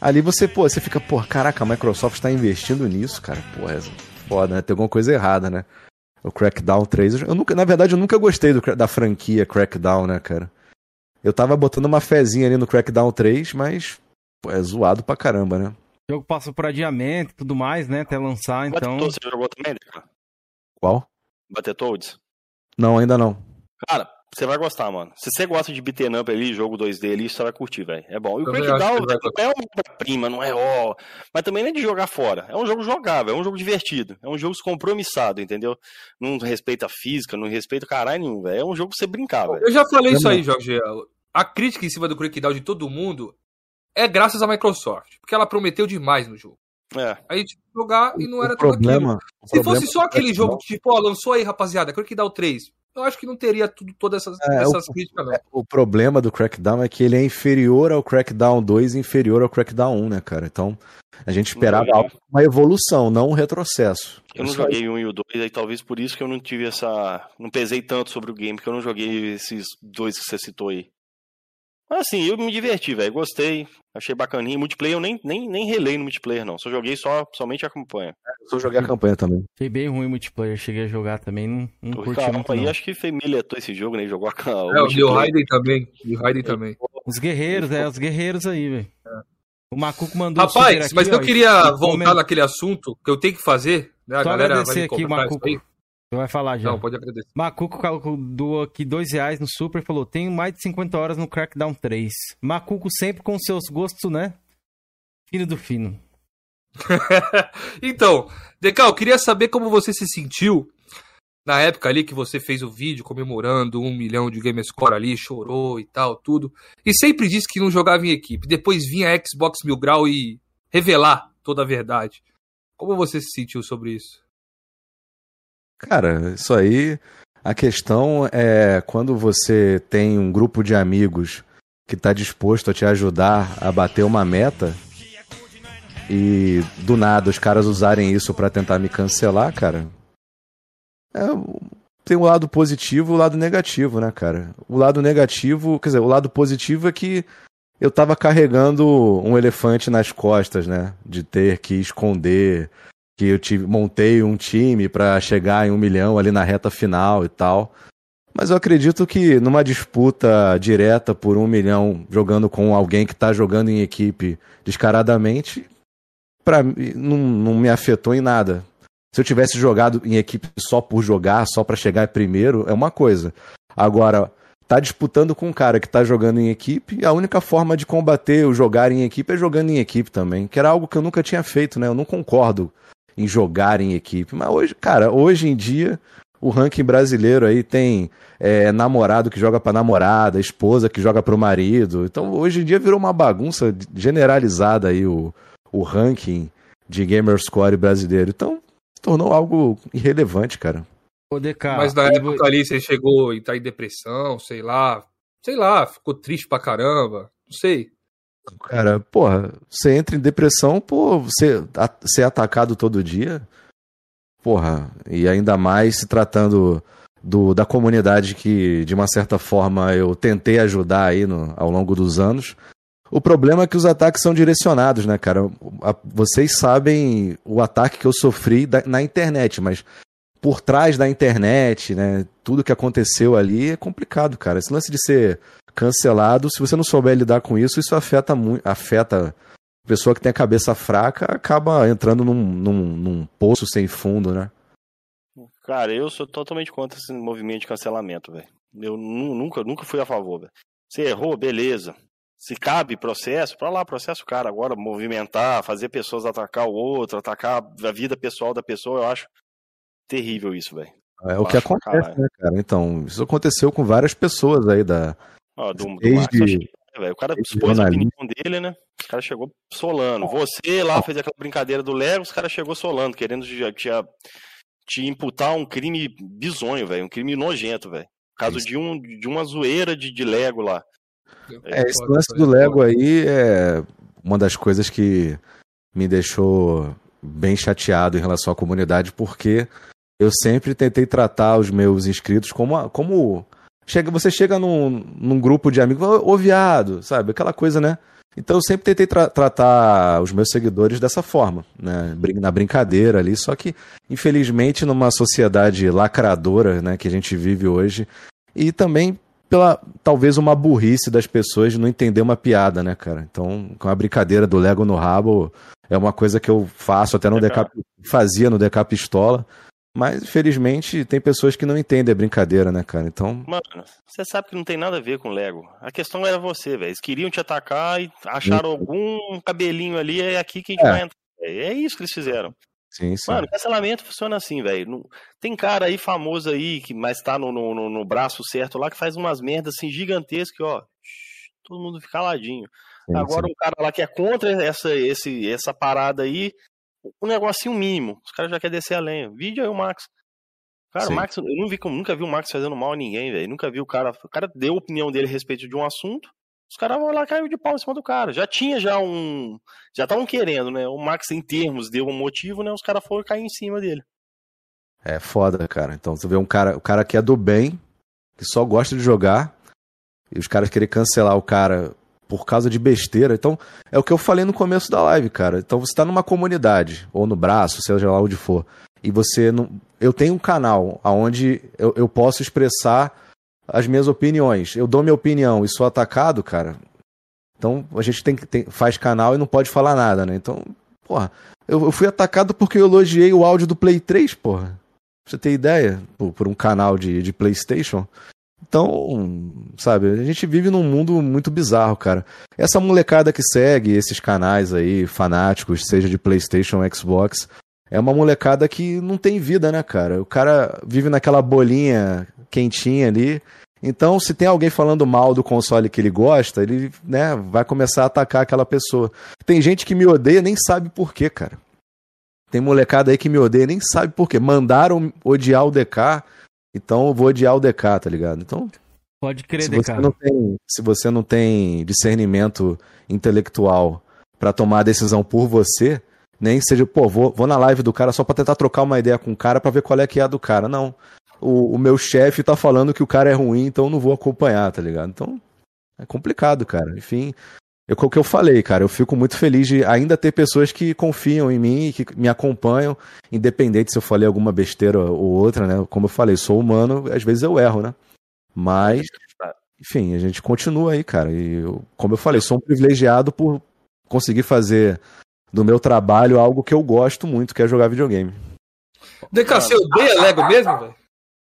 Ali você, pô, você fica, pô, caraca, a Microsoft está investindo nisso, cara. Pô, é foda, né? Tem alguma coisa errada, né? O Crackdown 3, eu nunca, na verdade, eu nunca gostei do, da franquia Crackdown, né, cara? Eu tava botando uma fezinha ali no Crackdown 3, mas pô, é zoado pra caramba, né? O jogo passa por adiamento e tudo mais, né? Até lançar, então. Battletoads você jogou também, Qual? Battletoads? Não, ainda não. Cara, Você vai gostar, mano. Se você gosta de beaten up ali, jogo 2D ali, você vai curtir, velho. É bom. E o Crackdown não é uma prima, não é ó. Mas também não é de jogar fora. É um jogo jogável, é um jogo divertido. É um jogo compromissado, entendeu? Não respeita a física, não respeita caralho nenhum, velho. É um jogo pra você brincar, velho. Eu já falei isso aí, Jorge. A crítica em cima do Crackdown de todo mundo é graças à Microsoft. Porque ela prometeu demais no jogo. É. A gente jogar e não era o tudo problema, aquilo. Se fosse só aquele jogo que, tipo, ó, lançou aí, rapaziada, Crackdown 3 eu acho que não teria tudo, todas essas, é, essas o, críticas, não. É, o problema do Crackdown é que ele é inferior ao Crackdown 2 e inferior ao Crackdown 1, né, cara? Então, a gente esperava uma evolução, não um retrocesso. Eu não joguei o 1 e o 2, e talvez por isso que eu não tive essa. Não pesei tanto sobre o game, porque eu não joguei esses dois que você citou aí. Mas assim, eu me diverti, velho. Gostei, achei bacaninho. Multiplayer eu nem, nem, nem relei no multiplayer, não. Só joguei só, somente a campanha. É, eu só joguei a campanha também. Achei bem ruim o multiplayer. Cheguei a jogar também, não, não o curti muito, aí não. acho que foi militou esse jogo, né? Jogou a o É, o Bill Raiden também. O Raiden também. Os guerreiros, é, os guerreiros aí, velho. É. O Macuco mandou Rapaz, aqui, mas ó, eu queria voltar naquele assunto que eu tenho que fazer. Né? A Só galera agradecer aqui, Macuco. Você vai falar já. Não, pode agradecer. Macuco doou aqui dois reais no Super e falou: tenho mais de 50 horas no Crackdown 3. Macuco sempre com seus gostos, né? Fino do fino. então, Decal, queria saber como você se sentiu na época ali que você fez o vídeo comemorando um milhão de Gamerscore ali, chorou e tal, tudo. E sempre disse que não jogava em equipe. Depois vinha a Xbox Mil Grau e revelar toda a verdade. Como você se sentiu sobre isso? Cara, isso aí. A questão é quando você tem um grupo de amigos que está disposto a te ajudar a bater uma meta e do nada os caras usarem isso para tentar me cancelar, cara. É, tem o um lado positivo e o lado negativo, né, cara? O lado negativo, quer dizer, o lado positivo é que eu tava carregando um elefante nas costas, né? De ter que esconder que eu tive, montei um time para chegar em um milhão ali na reta final e tal. Mas eu acredito que numa disputa direta por um milhão, jogando com alguém que está jogando em equipe descaradamente, pra, não, não me afetou em nada. Se eu tivesse jogado em equipe só por jogar, só para chegar primeiro, é uma coisa. Agora, tá disputando com um cara que tá jogando em equipe, a única forma de combater o jogar em equipe é jogando em equipe também, que era algo que eu nunca tinha feito, né? Eu não concordo em jogar em equipe. Mas hoje, cara, hoje em dia, o ranking brasileiro aí tem é, namorado que joga pra namorada, esposa que joga pro marido. Então, hoje em dia virou uma bagunça generalizada aí o, o ranking de Gamerscore brasileiro. Então, se tornou algo irrelevante, cara. DK, Mas na época ali você chegou e tá em depressão, sei lá. Sei lá, ficou triste pra caramba. Não sei. Cara, porra, você entra em depressão, pô, você ser atacado todo dia. Porra, e ainda mais se tratando do, da comunidade que, de uma certa forma, eu tentei ajudar aí no, ao longo dos anos. O problema é que os ataques são direcionados, né, cara? Vocês sabem o ataque que eu sofri da, na internet, mas por trás da internet, né? Tudo que aconteceu ali é complicado, cara. Esse lance de ser cancelado. Se você não souber lidar com isso, isso afeta muito. Afeta a pessoa que tem a cabeça fraca, acaba entrando num, num, num poço sem fundo, né? Cara, eu sou totalmente contra esse movimento de cancelamento, velho. Eu nunca, nunca fui a favor, velho. Você errou, beleza. Se cabe processo, pra lá, processo cara. Agora, movimentar, fazer pessoas atacar o outro, atacar a vida pessoal da pessoa, eu acho terrível isso, velho. É o que acontece, né, cara? Então, isso aconteceu com várias pessoas aí da, Ó, do, do Desde... o cara expôs a opinião dele, né? O cara chegou solando. Você lá fez aquela brincadeira do Lego, os caras chegou solando, querendo te, te, te imputar um crime bizonho, velho. Um crime nojento, velho. Caso de, um, de uma zoeira de, de Lego lá. É, esse lance do Lego aí é uma das coisas que me deixou bem chateado em relação à comunidade, porque eu sempre tentei tratar os meus inscritos como, como chega, você chega num, num grupo de amigos, ô, viado, sabe? Aquela coisa, né? Então eu sempre tentei tra tratar os meus seguidores dessa forma, né? Na brincadeira ali, só que, infelizmente, numa sociedade lacradora, né, que a gente vive hoje, e também pela talvez uma burrice das pessoas de não entender uma piada, né, cara? Então, com a brincadeira do Lego no rabo é uma coisa que eu faço até no Decap, fazia no Decap Pistola, Mas, infelizmente, tem pessoas que não entendem a brincadeira, né, cara? Então. Mano, você sabe que não tem nada a ver com Lego. A questão era você, velho. Eles queriam te atacar e acharam algum cabelinho ali, é aqui que a gente é. vai entrar. É isso que eles fizeram. Sim, sim. Mano, cancelamento funciona assim, velho. Tem cara aí famoso aí, que mas tá no, no, no, braço certo lá, que faz umas merdas assim gigantescas, ó. Todo mundo fica caladinho. Sim, Agora sim. um cara lá que é contra essa, esse, essa parada aí, um negocinho mínimo. Os caras já querem descer a lenha. Vídeo aí o Max. Cara, Sim. o Max, eu não vi, nunca vi o Max fazendo mal a ninguém, velho. Nunca vi o cara. O cara deu a opinião dele a respeito de um assunto. Os caras vão lá caiu de pau em cima do cara. Já tinha já um. Já estavam querendo, né? O Max, em termos, deu um motivo, né? Os caras foram cair em cima dele. É foda, cara. Então você vê um cara, o cara que é do bem, que só gosta de jogar, e os caras querem cancelar o cara por causa de besteira. Então, é o que eu falei no começo da live, cara. Então você tá numa comunidade, ou no braço, seja lá onde for, e você não. Eu tenho um canal onde eu, eu posso expressar as minhas opiniões. Eu dou minha opinião e sou atacado, cara. Então a gente tem que tem, faz canal e não pode falar nada, né? Então, porra, eu, eu, fui atacado porque eu elogiei o áudio do Play 3, porra. Pra você ter ideia, por, por um canal de, de PlayStation. Então, sabe, a gente vive num mundo muito bizarro, cara. Essa molecada que segue esses canais aí, fanáticos, seja de PlayStation, Xbox, é uma molecada que não tem vida, né, cara? O cara vive naquela bolinha quentinha ali. Então, se tem alguém falando mal do console que ele gosta, ele, né, vai começar a atacar aquela pessoa. Tem gente que me odeia nem sabe por quê, cara. Tem molecada aí que me odeia nem sabe por quê. Mandaram odiar o DK então eu vou odiar o DK, tá ligado? Então. Pode crer, se DK. Você não tem, se você não tem discernimento intelectual para tomar a decisão por você, nem seja, pô, vou, vou na live do cara só pra tentar trocar uma ideia com o cara para ver qual é que é a do cara. Não. O, o meu chefe tá falando que o cara é ruim, então eu não vou acompanhar, tá ligado? Então. É complicado, cara. Enfim, é o que eu falei, cara. Eu fico muito feliz de ainda ter pessoas que confiam em mim e que me acompanham, independente se eu falei alguma besteira ou outra, né? Como eu falei, sou humano, às vezes eu erro, né? Mas, enfim, a gente continua aí, cara. E eu, como eu falei, sou um privilegiado por conseguir fazer do meu trabalho algo que eu gosto muito, que é jogar videogame. DK, você odeia Lego mesmo, velho?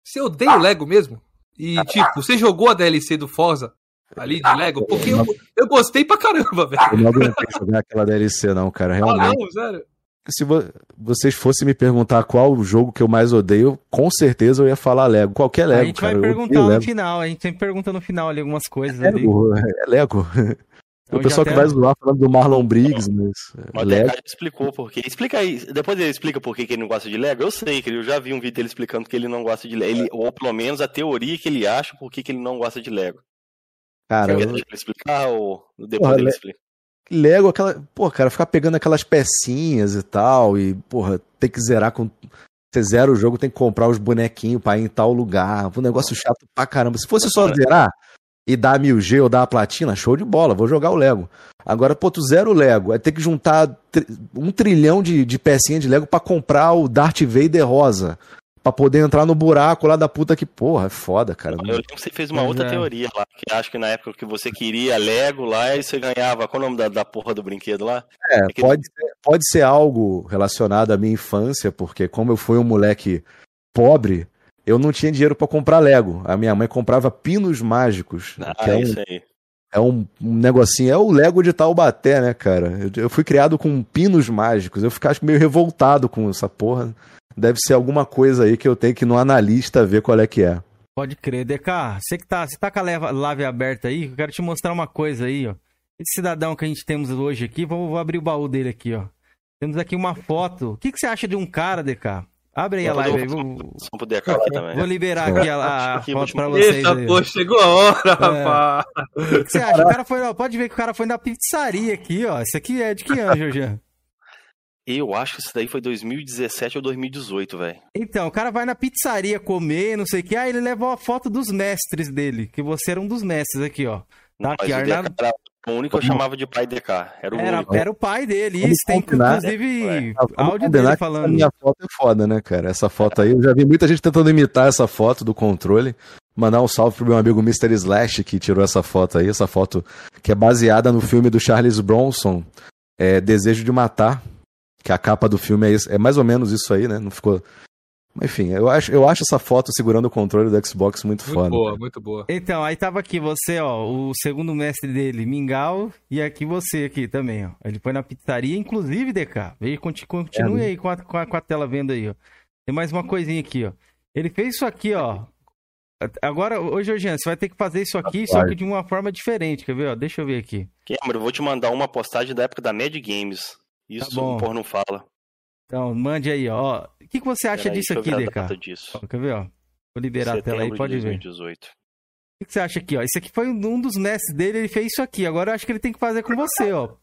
Você odeia o Lego mesmo? E, tipo, você jogou a DLC do Forza? Ali de Lego, porque eu, eu gostei pra caramba, velho. Eu não aguentei jogar aquela DLC, não, cara. Realmente. Ah, não, sério? Se vo vocês fossem me perguntar qual o jogo que eu mais odeio, com certeza eu ia falar Lego. Qualquer Lego. A gente cara, vai perguntar no Lego. final, a gente sempre pergunta no final ali algumas coisas. É Lego, ali. é Lego. O pessoal que vai zoar falando do Marlon Briggs, mas. O Lego. explicou por quê. Explica aí. Depois ele explica por que ele não gosta de Lego. Eu sei que eu já vi um vídeo dele explicando que ele não gosta de Lego. Ele, ou pelo menos a teoria que ele acha por que ele não gosta de Lego. Cara, eu... explicar ou depois porra, ele explica? Lego, aquela. Pô, cara, ficar pegando aquelas pecinhas e tal, e, porra, ter que zerar com. Você zera o jogo, tem que comprar os bonequinhos pra ir em tal lugar. Um negócio chato pra caramba. Se fosse só zerar e dar mil G ou dar a platina, show de bola, vou jogar o Lego. Agora, pô, tu zero o Lego, é ter que juntar um trilhão de, de pecinhas de Lego para comprar o Darth Vader rosa pra poder entrar no buraco lá da puta que, porra, é foda, cara. Eu lembro que você fez uma outra é. teoria lá, que acho que na época que você queria Lego lá, e você ganhava, qual é o nome da, da porra do brinquedo lá? É, Aquele... pode, ser, pode ser algo relacionado à minha infância, porque como eu fui um moleque pobre, eu não tinha dinheiro para comprar Lego. A minha mãe comprava pinos mágicos. Ah, que é isso um, aí. É um, um, negocinho, é o Lego de Taubaté, né, cara? Eu, eu fui criado com pinos mágicos. Eu ficava meio revoltado com essa porra deve ser alguma coisa aí que eu tenho que no analista ver qual é que é. Pode crer. DK, você que tá, você tá com a live aberta aí, eu quero te mostrar uma coisa aí, ó. Esse cidadão que a gente temos hoje aqui, vou, vou abrir o baú dele aqui, ó. Temos aqui uma foto. O que, que você acha de um cara, DK? Abre aí a live aí. Vou, vou liberar aqui a, a, foto pra vocês. Eita, pô, chegou a hora, é. rapaz. O que, que, você acha? O cara foi, pode ver que o cara foi na pizzaria aqui, ó. Isso aqui é de que ano, Jorge? Eu acho que isso daí foi 2017 ou 2018, velho. Então, o cara vai na pizzaria comer, não sei o que, aí ele levou a foto dos mestres dele, que você era um dos mestres aqui, ó. Tá aqui, Arnaldo. O único eu chamava de pai DK. Era o, era, era o pai dele. Isso tem, inclusive, é. áudio dele falando. A minha foto é foda, né, cara? Essa foto aí, eu já vi muita gente tentando imitar essa foto do controle. Mandar um salve pro meu amigo Mr. Slash, que tirou essa foto aí. Essa foto que é baseada no filme do Charles Bronson, é, Desejo de Matar, que a capa do filme é, isso, é mais ou menos isso aí, né? Não ficou Enfim, eu acho, eu acho essa foto segurando o controle do Xbox muito, muito foda. Muito boa, muito boa. Então, aí tava aqui você, ó, o segundo mestre dele, Mingau, e aqui você aqui também, ó. Ele foi na pizzaria, inclusive, DK. Veio, continue é, aí com a, com, a, com a tela vendo aí, ó. Tem mais uma coisinha aqui, ó. Ele fez isso aqui, ó. Agora, hoje, Eugênio, você vai ter que fazer isso aqui, só que de uma forma diferente, quer ver? Ó, deixa eu ver aqui. Cameron, eu vou te mandar uma postagem da época da Mad Games. Isso tá o porra não fala. Então, mande aí, ó. O que, que você acha Pera disso aí, aqui, DK? Disso. Ó, quer ver, ó? Vou liberar Setembro a tela aí, pode 2018. ver. O que, que você acha aqui, ó? Esse aqui foi um dos mestres dele, ele fez isso aqui. Agora eu acho que ele tem que fazer com você, ó.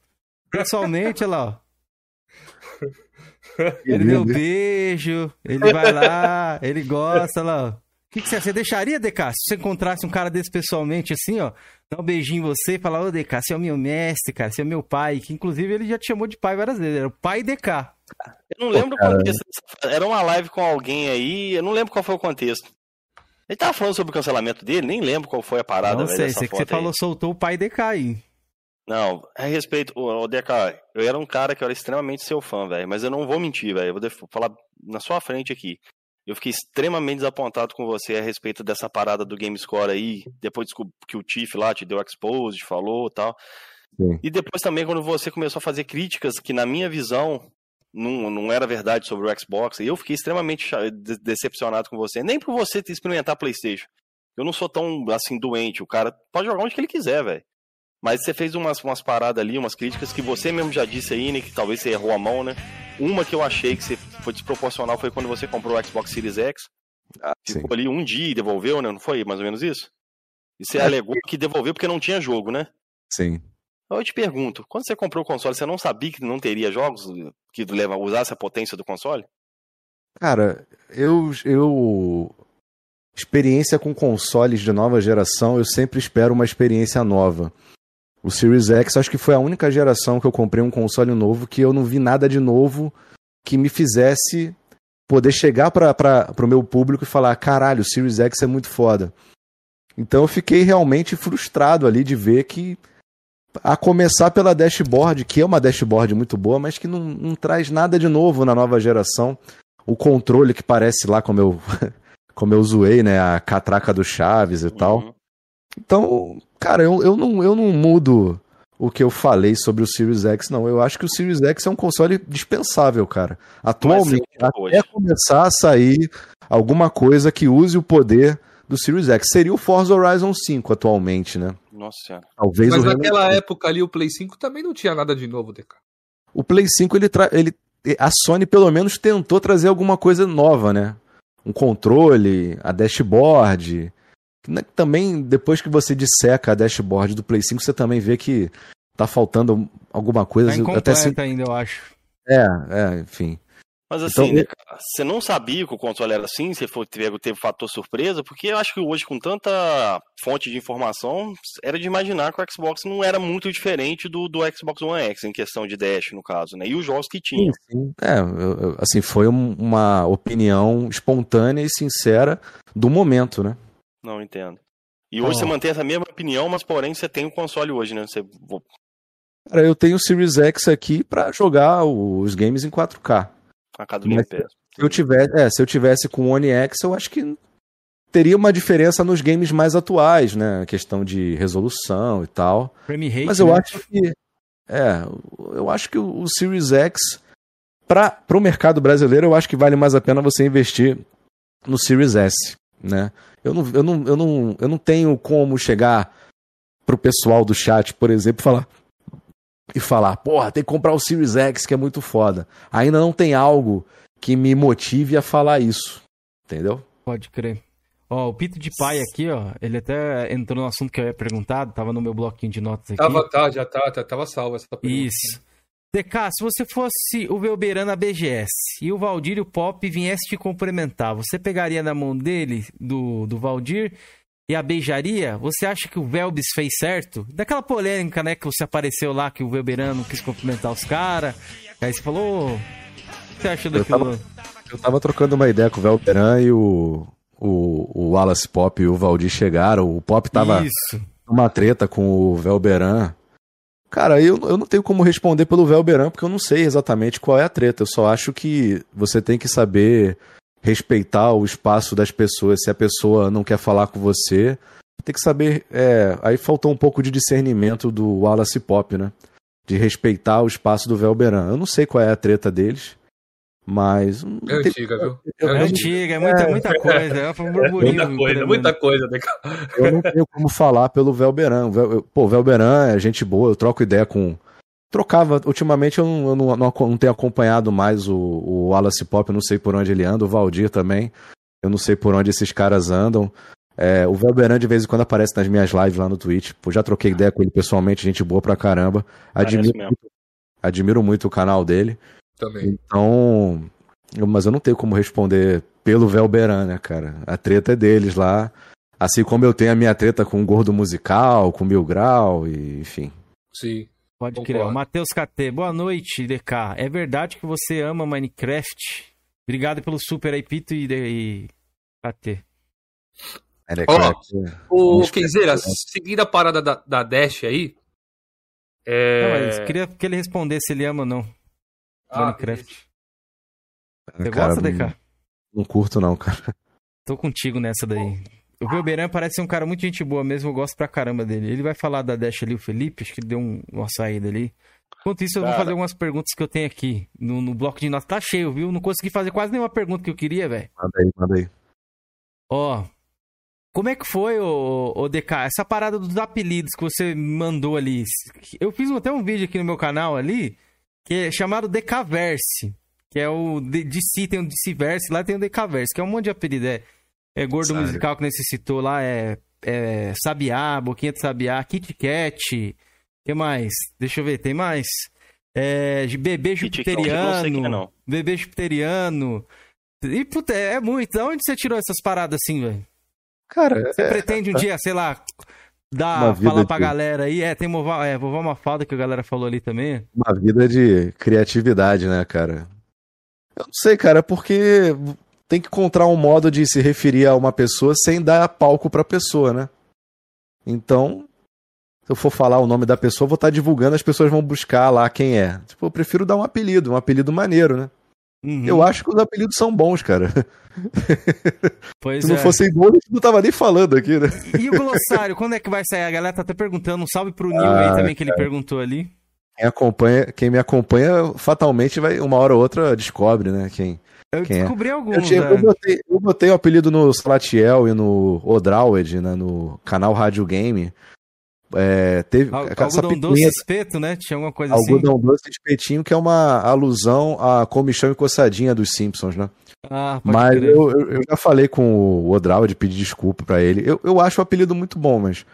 Pessoalmente, olha lá, ó. Ele deu beijo, ele vai lá, ele gosta, lá, ó que, que você, você deixaria, DK, se você encontrasse um cara desse pessoalmente, assim, ó, dar um beijinho em você e falar, ô DK, você é o meu mestre, cara, você é o meu pai, que inclusive ele já te chamou de pai várias vezes, era o pai DK. Eu não lembro Pô, o contexto, era uma live com alguém aí, eu não lembro qual foi o contexto. Ele tava falando sobre o cancelamento dele, nem lembro qual foi a parada. Não sei, sei que você aí. falou, soltou o pai aí. Não, a respeito, o DK, eu era um cara que eu era extremamente seu fã, velho, mas eu não vou mentir, velho, eu vou falar na sua frente aqui. Eu fiquei extremamente desapontado com você a respeito dessa parada do GameScore aí, depois que o Tiff lá te deu expose, falou tal. Sim. E depois também quando você começou a fazer críticas que na minha visão não, não era verdade sobre o Xbox, e eu fiquei extremamente decepcionado com você, nem por você experimentar PlayStation. Eu não sou tão assim doente, o cara pode jogar onde que ele quiser, velho. Mas você fez umas, umas paradas ali, umas críticas que você mesmo já disse aí, né? Que talvez você errou a mão, né? Uma que eu achei que você foi desproporcional foi quando você comprou o Xbox Series X. Ah, ficou Sim. ali um dia e devolveu, né? Não foi mais ou menos isso? E você é. alegou que devolveu porque não tinha jogo, né? Sim. Eu te pergunto, quando você comprou o console, você não sabia que não teria jogos que leva, usasse a potência do console? Cara, eu, eu. Experiência com consoles de nova geração, eu sempre espero uma experiência nova. O Series X acho que foi a única geração que eu comprei um console novo que eu não vi nada de novo que me fizesse poder chegar para o meu público e falar: caralho, o Series X é muito foda. Então eu fiquei realmente frustrado ali de ver que, a começar pela dashboard, que é uma dashboard muito boa, mas que não, não traz nada de novo na nova geração. O controle que parece lá, como eu, como eu zoei, né? A catraca do Chaves e uhum. tal. Então, cara, eu, eu, não, eu não mudo o que eu falei sobre o Series X, não. Eu acho que o Series X é um console dispensável, cara. Atualmente, até começar a sair alguma coisa que use o poder do Series X. Seria o Forza Horizon 5 atualmente, né? Nossa senhora. Talvez Mas naquela época ali, o Play 5 também não tinha nada de novo, DK. O Play 5, ele, tra... ele a Sony pelo menos tentou trazer alguma coisa nova, né? Um controle, a dashboard, né, também, depois que você disseca a dashboard do Play 5, você também vê que tá faltando alguma coisa. Tá até se... ainda, eu acho. É, é, enfim. Mas assim, então, né, cara, você não sabia que o console era assim, você foi, teve, teve fator surpresa, porque eu acho que hoje, com tanta fonte de informação, era de imaginar que o Xbox não era muito diferente do, do Xbox One X, em questão de dash, no caso, né? E os jogos que tinha. Sim. É, assim, foi uma opinião espontânea e sincera do momento, né? Não entendo. E hoje oh. você mantém essa mesma opinião, mas porém você tem o um console hoje, né? Você... Cara, eu tenho o Series X aqui para jogar os games em 4K. A cada Pass. Se eu tivesse, é, se eu tivesse com o One X, eu acho que teria uma diferença nos games mais atuais, né? A questão de resolução e tal. Rate, mas eu né? acho que é, eu acho que o Series X para o mercado brasileiro, eu acho que vale mais a pena você investir no Series S, né? Eu não, eu não, eu não, eu não tenho como chegar pro pessoal do chat, por exemplo, falar e falar, porra, tem que comprar o Series X que é muito foda. Ainda não tem algo que me motive a falar isso, entendeu? Pode crer. Ó, o Pito de Pai aqui, ó, ele até entrou no assunto que eu ia perguntar, tava no meu bloquinho de notas aqui. Tava, tá, já tá, tá tava salvo essa pergunta. Isso. DK, se você fosse o Velberan na BGS e o Valdir e o Pop viesse te cumprimentar, você pegaria na mão dele, do, do Valdir, e a beijaria? Você acha que o Velbis fez certo? Daquela polêmica, né, que você apareceu lá, que o Velberan não quis cumprimentar os caras. Aí você falou, o que você acha daquilo? Eu tava, eu tava trocando uma ideia com o Velberan e o, o, o Wallace Pop e o Valdir chegaram. O Pop tava Isso. numa treta com o Velberan Cara, eu, eu não tenho como responder pelo Velberan, porque eu não sei exatamente qual é a treta. Eu só acho que você tem que saber respeitar o espaço das pessoas. Se a pessoa não quer falar com você, tem que saber. É, aí faltou um pouco de discernimento do Wallace Pop, né? De respeitar o espaço do Velberan. Eu não sei qual é a treta deles. Mas. É antiga, viu? É, é antiga, é muita, muita coisa. É um muita coisa, muita coisa. Eu não tenho como falar pelo Velberan. Pô, Velberan é gente boa, eu troco ideia com. Trocava, ultimamente eu não, eu não, não, não tenho acompanhado mais o, o Wallace Pop, eu não sei por onde ele anda, o Valdir também. Eu não sei por onde esses caras andam. É, o Velberan de vez em quando aparece nas minhas lives lá no Twitch. Pô, já troquei ideia com ele pessoalmente, gente boa pra caramba. Admiro, muito, admiro muito o canal dele. Também. Então. Mas eu não tenho como responder pelo Velberan, né, cara? A treta é deles lá. Assim como eu tenho a minha treta com o Gordo Musical, com o Mil Grau, e, enfim. Sim. Pode crer. Matheus KT, boa noite, DK. É verdade que você ama Minecraft? Obrigado pelo super aí, Pito e, e KT. Ó, o Kenzeira, seguindo a parada da, da Dash aí. É... Não, mas queria que ele respondesse se ele ama ou não. Ah, Minecraft. Você cara, gosta, DK? Não curto, não, cara. Tô contigo nessa daí. O Velberan parece ser um cara muito gente boa mesmo, eu gosto pra caramba dele. Ele vai falar da Dash ali, o Felipe, acho que ele deu um, uma saída ali. Enquanto isso, eu vou fazer algumas perguntas que eu tenho aqui no, no bloco de notas. Tá cheio, viu? Não consegui fazer quase nenhuma pergunta que eu queria, velho. Manda aí, manda aí. Ó, como é que foi, o, o DK, essa parada dos apelidos que você mandou ali? Eu fiz até um vídeo aqui no meu canal ali, que é chamado Decaverse, que é o DC, tem o DCverse, lá tem o Decaverse, que é um monte de apelido, é, é Gordo Sério? Musical que necessitou lá, é, é Sabiá, Boquinha de Sabiá, Kit Kat, que mais? Deixa eu ver, tem mais? É, bebê jupiteriano, não não é, bebê jupiteriano, e puta, é muito, da onde você tirou essas paradas assim, velho? Cara, você é, pretende um é, dia, sei lá, dar, falar pra de... galera aí, é, tem vovó, é, vovó Mafalda que a galera falou ali também. Uma vida de criatividade, né, cara? Eu não sei, cara, porque tem que encontrar um modo de se referir a uma pessoa sem dar palco pra pessoa, né? Então, se eu for falar o nome da pessoa, vou estar divulgando, as pessoas vão buscar lá quem é. Tipo, eu prefiro dar um apelido, um apelido maneiro, né? Uhum. Eu acho que os apelidos são bons, cara. Pois Se não é. fossem bons, a gente não tava nem falando aqui, né? E o glossário, quando é que vai sair? A galera tá até perguntando. Um salve pro Nil ah, aí também, que ele perguntou ali. Quem, acompanha, quem me acompanha, fatalmente, vai uma hora ou outra descobre, né? Quem, eu quem é. descobri é. alguns. Eu, eu, botei, eu botei o apelido no Salatiel e no Odrawed, né? No canal Rádio Game. É, teve Al algodão doce espeto, né? Tinha alguma coisa algodão assim. Algodão doce espetinho, que é uma alusão à comichão e coçadinha dos Simpsons, né? Ah, mas eu, eu, já falei com o Odral de pedir desculpa para ele. Eu, eu acho o apelido muito bom, mas.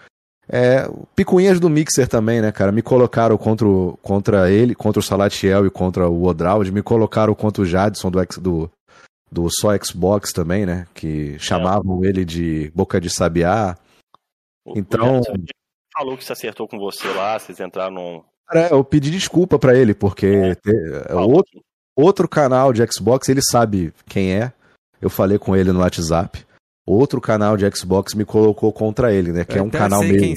É, picuinhas do Mixer também, né, cara? Me colocaram contra, o, contra ele, contra o Salatiel e contra o Odraud. Me colocaram contra o Jadson do, do, do Só Xbox também, né? Que chamavam é. ele de Boca de Sabiá. Então. falou que se acertou com você lá, vocês entraram num. Cara, eu pedi desculpa para ele, porque é. Te, é outro, Outro canal de Xbox, ele sabe quem é. Eu falei com ele no WhatsApp. Outro canal de Xbox me colocou contra ele, né? Que é um canal meio,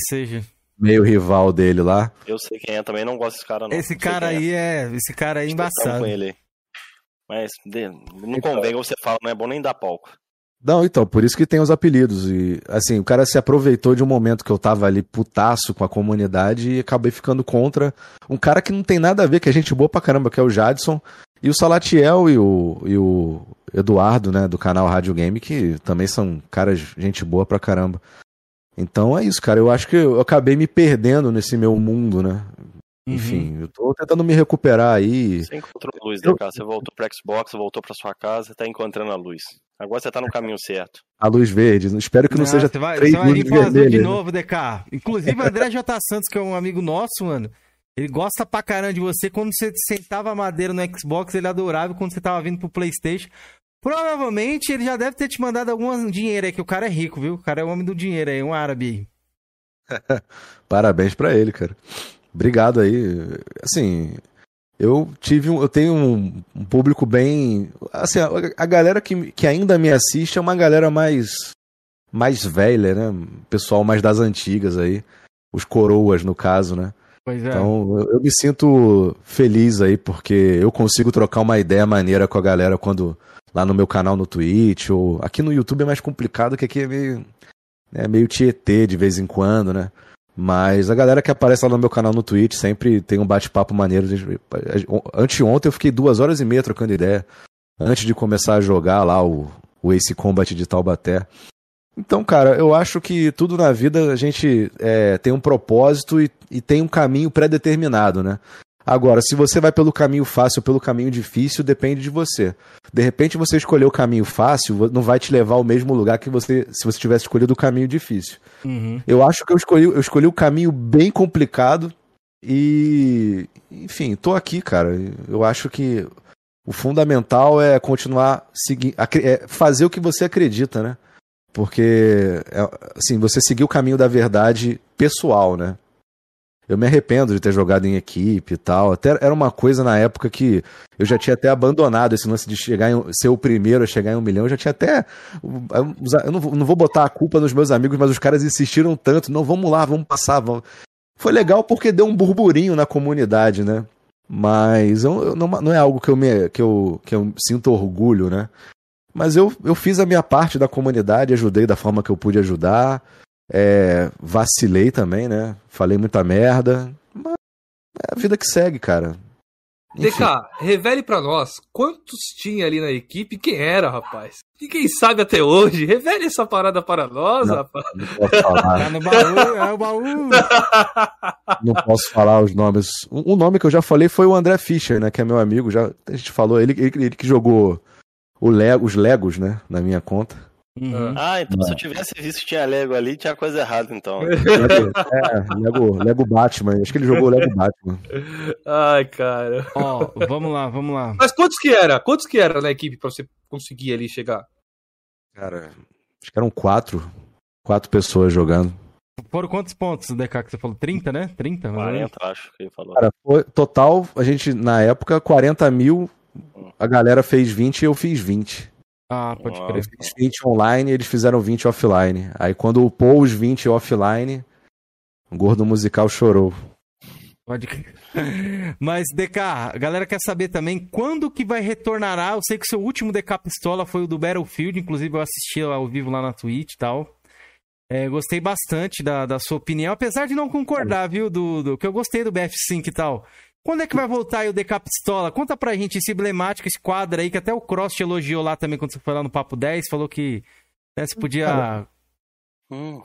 meio rival dele lá. Eu sei quem é também, não gosto desse cara não. Esse cara aí é. é, esse cara aí é embaçado. Com ele. Mas não então, convém, você fala, não é bom nem dar palco. Não, então, por isso que tem os apelidos. E, assim, o cara se aproveitou de um momento que eu tava ali putaço com a comunidade e acabei ficando contra um cara que não tem nada a ver, que é gente boa pra caramba, que é o Jadson. E o Salatiel e o, e o Eduardo, né, do canal Rádio Game, que também são caras, gente boa pra caramba. Então é isso, cara. Eu acho que eu acabei me perdendo nesse meu mundo, né? Uhum. Enfim, eu tô tentando me recuperar aí. Você encontrou a luz, né, cara? Você voltou pro Xbox, voltou pra sua casa, tá encontrando a luz. Agora você tá no caminho certo. A luz verde. Espero que não, não seja. Você vai, você vai vir fazer de novo, DK. Inclusive, o André J. Santos, que é um amigo nosso, mano. Ele gosta pra caramba de você. Quando você sentava a madeira no Xbox, ele adorava. Quando você tava vindo pro PlayStation. Provavelmente ele já deve ter te mandado algum dinheiro aí, que o cara é rico, viu? O cara é o homem do dinheiro aí, um árabe. Parabéns pra ele, cara. Obrigado aí. Assim, eu tive um, eu tenho um, um, público bem. Assim, a, a, galera que, que ainda me assiste é uma galera mais. mais velha, né? Pessoal mais das antigas aí. Os coroas, no caso, né? Pois é. Então eu, eu me sinto feliz aí, porque eu consigo trocar uma ideia maneira com a galera quando lá no meu canal no Twitch, ou aqui no YouTube é mais complicado, que aqui é meio, é meio tietê de vez em quando, né? Mas a galera que aparece lá no meu canal no Twitch sempre tem um bate-papo maneiro. Anteontem eu fiquei duas horas e meia trocando ideia. Antes de começar a jogar lá o, o Ace Combat de Taubaté. Então, cara, eu acho que tudo na vida a gente é, tem um propósito e, e tem um caminho pré-determinado, né? Agora, se você vai pelo caminho fácil ou pelo caminho difícil, depende de você. De repente, você escolher o caminho fácil não vai te levar ao mesmo lugar que você se você tivesse escolhido o caminho difícil. Uhum. Eu acho que eu escolhi, eu escolhi o caminho bem complicado e, enfim, tô aqui, cara. Eu acho que o fundamental é continuar seguindo, é fazer o que você acredita, né? Porque, é, assim, você seguir o caminho da verdade pessoal, né? Eu me arrependo de ter jogado em equipe e tal. Até era uma coisa na época que eu já tinha até abandonado esse lance de chegar em, ser o primeiro a chegar em um milhão. Eu já tinha até. Eu não, não vou botar a culpa nos meus amigos, mas os caras insistiram tanto. Não, vamos lá, vamos passar. Vamos. Foi legal porque deu um burburinho na comunidade, né? Mas eu, eu não, não é algo que eu, me, que, eu, que eu sinto orgulho, né? Mas eu, eu fiz a minha parte da comunidade, ajudei da forma que eu pude ajudar. É, vacilei também, né? Falei muita merda. Mas é a vida que segue, cara. Enfim. DK, revele para nós quantos tinha ali na equipe, quem era, rapaz? E quem sabe até hoje? Revele essa parada para nós, não, rapaz. Não posso falar. Tá no baú, é o baú. Não posso falar os nomes. Um, nome que eu já falei foi o André Fischer, né? Que é meu amigo. Já, a gente falou, ele, ele, ele que jogou Lego, os Legos, né? Na minha conta. Uhum. Ah, então se eu tivesse visto que tinha Lego ali, tinha coisa errada, então. Lego, é, Lego, Lego Batman. Acho que ele jogou Lego Batman. Ai, cara. Ó, vamos lá, vamos lá. Mas quantos que era? Quantos que era na equipe pra você conseguir ali chegar? Cara, acho que eram quatro. Quatro pessoas jogando. Foram quantos pontos, DK, que você falou? 30, né? 30? 40, acho que ele falou. Cara, foi, total, a gente, na época, 40 mil. A galera fez 20 e eu fiz 20. Ah, pode crer. Eu fiz 20 online eles fizeram 20 offline. Aí quando upou os 20 offline, o gordo musical chorou. Pode crer. Mas, DK, a galera quer saber também quando que vai retornar. Eu sei que seu último DK Pistola foi o do Battlefield, inclusive eu assisti ao vivo lá na Twitch e tal. É, gostei bastante da, da sua opinião, apesar de não concordar, viu, do, do que eu gostei do BF5 e tal. Quando é que vai voltar aí o DK Pistola? Conta pra gente esse emblemático, esse quadro aí, que até o Cross te elogiou lá também quando você foi lá no Papo 10, falou que né, você podia. Hum.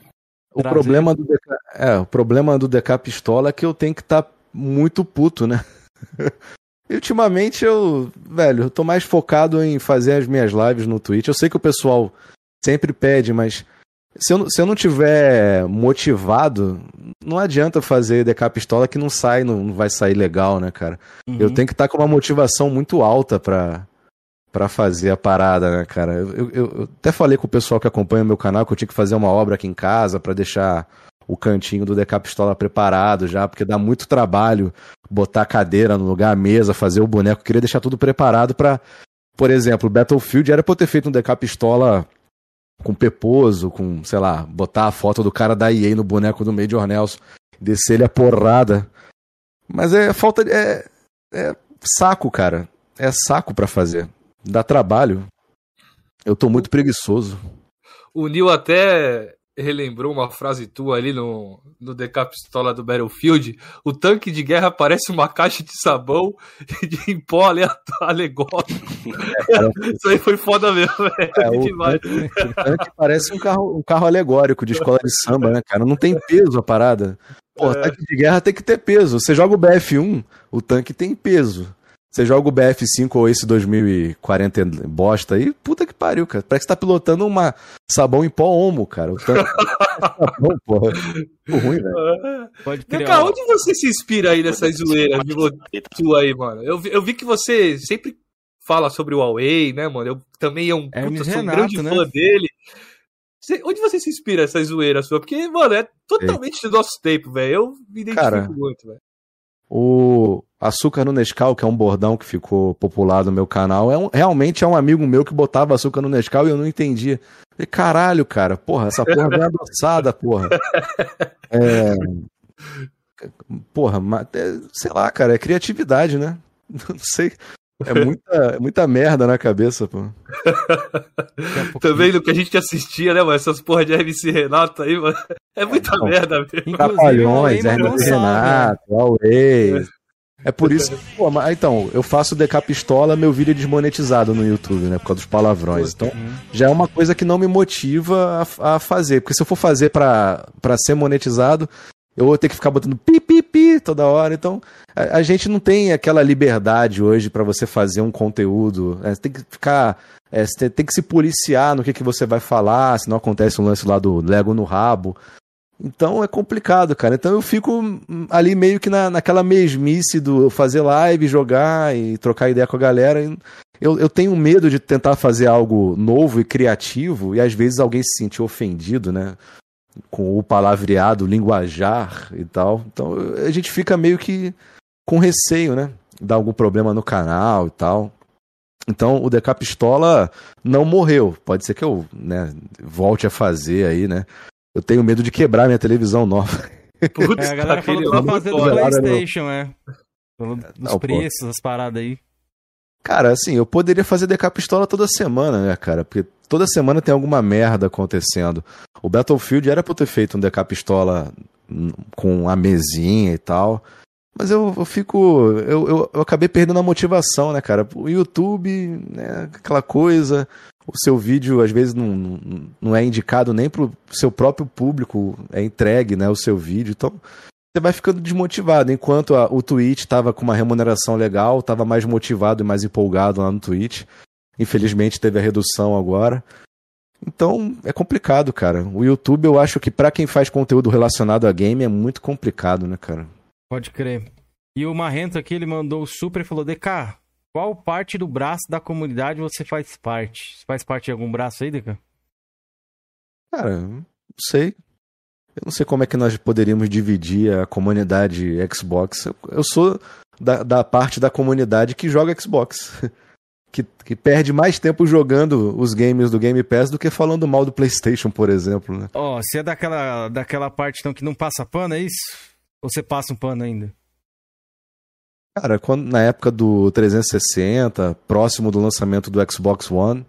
O problema, do DK, é, o problema do DK Pistola é que eu tenho que estar tá muito puto, né? e ultimamente eu, velho, eu tô mais focado em fazer as minhas lives no Twitch. Eu sei que o pessoal sempre pede, mas se eu, se eu não tiver motivado, não adianta fazer DK pistola que não sai, não, vai sair legal, né, cara? Uhum. Eu tenho que estar tá com uma motivação muito alta pra, pra fazer a parada, né, cara? Eu, eu, eu, até falei com o pessoal que acompanha o meu canal que eu tinha que fazer uma obra aqui em casa para deixar o cantinho do DK pistola preparado já, porque dá muito trabalho botar a cadeira no lugar, a mesa, fazer o boneco. Eu queria deixar tudo preparado para, por exemplo, Battlefield era pra eu ter feito um DK pistola com Peposo, com, sei lá, botar a foto do cara da EA no boneco do Major Nelson, descer ele a porrada. Mas é falta de. É, é saco, cara. É saco para fazer. Dá trabalho. Eu tô muito preguiçoso. O Neil até relembrou uma frase tua ali no, no DK Pistola do Battlefield. O tanque de guerra parece uma caixa de sabão de em pó alegórico. É, Isso aí foi foda mesmo, é, o, tanque, o tanque parece um carro, um carro alegórico de escola de samba, né, cara? Não tem peso a parada. Pô, é. tanque de guerra tem que ter peso. Você joga o BF1, o tanque tem peso. Você joga o BF5 ou esse 2040 bosta aí, puta que pariu, cara. Parece que tá pilotando uma sabão em pó homo, cara. O tanque... sabão, porra. ruim, velho. Pode criar. Cara, onde você se inspira aí nessa zoeira tua aí, mano? Eu vi, eu vi que você sempre fala sobre o Huawei, né, mano? Eu também é um, é puta, sou um grande né? fã dele. Você, onde você se inspira essa zoeira sua? Porque, mano, é totalmente do nosso tempo, velho. Eu me identifico cara, muito, velho. O açúcar no Nescau, que é um bordão que ficou popular no meu canal, é um, realmente é um amigo meu que botava açúcar no Nescau e eu não entendia. E caralho, cara, porra, essa porra vem adoçada, porra. É, Porra, é, sei lá, cara, é criatividade, né? Não sei. É muita, é muita merda na cabeça, pô. Também no que a gente assistia, né, mano? Essas porra de MC Renato aí, mano. É muita é, merda, velho. Trapalhões, Hermes Renato, Always. É por isso que, pô, mas, então, eu faço DK Pistola, meu vídeo é desmonetizado no YouTube, né? Por causa dos palavrões. Então, já é uma coisa que não me motiva a, a fazer. Porque se eu for fazer pra, pra ser monetizado, eu vou ter que ficar botando pi, pi, pi toda hora. Então, a, a gente não tem aquela liberdade hoje para você fazer um conteúdo. É, você tem que ficar. É, você tem que se policiar no que, que você vai falar, se não acontece um lance lá do Lego no rabo. Então é complicado, cara. Então eu fico ali meio que na, naquela mesmice do fazer live, jogar e trocar ideia com a galera. Eu, eu tenho medo de tentar fazer algo novo e criativo e às vezes alguém se sentir ofendido, né? Com o palavreado, linguajar e tal. Então a gente fica meio que com receio, né? Dar algum problema no canal e tal. Então o DK Pistola não morreu. Pode ser que eu né, volte a fazer aí, né? Eu tenho medo de quebrar minha televisão nova. Putz, é, a galera falou pra fazer do Playstation, é. Falou dos não, preços, pô. as paradas aí. Cara, assim, eu poderia fazer DK Pistola toda semana, né, cara? Porque toda semana tem alguma merda acontecendo. O Battlefield era pra eu ter feito um DK Pistola com a mesinha e tal. Mas eu, eu fico. Eu, eu, eu, acabei perdendo a motivação, né, cara? O YouTube, né, aquela coisa. O seu vídeo, às vezes, não, não é indicado nem pro seu próprio público, é entregue, né, o seu vídeo. Então, você vai ficando desmotivado. Enquanto a, o Twitch estava com uma remuneração legal, estava mais motivado e mais empolgado lá no Twitch. Infelizmente teve a redução agora. Então é complicado, cara. O YouTube eu acho que para quem faz conteúdo relacionado a game é muito complicado, né, cara? Pode crer. E o Marrento aqui ele mandou o super e falou: DK, qual parte do braço da comunidade você faz parte? Você faz parte de algum braço aí, DK? Cara, não sei. Eu não sei como é que nós poderíamos dividir a comunidade Xbox. Eu sou da, da parte da comunidade que joga Xbox. Que, que, perde mais tempo jogando os games do Game Pass do que falando mal do PlayStation, por exemplo. Né? Ó, oh, você é daquela, daquela parte então que não passa pano, é isso? Ou você passa um pano ainda? Cara, quando, na época do 360, próximo do lançamento do Xbox One,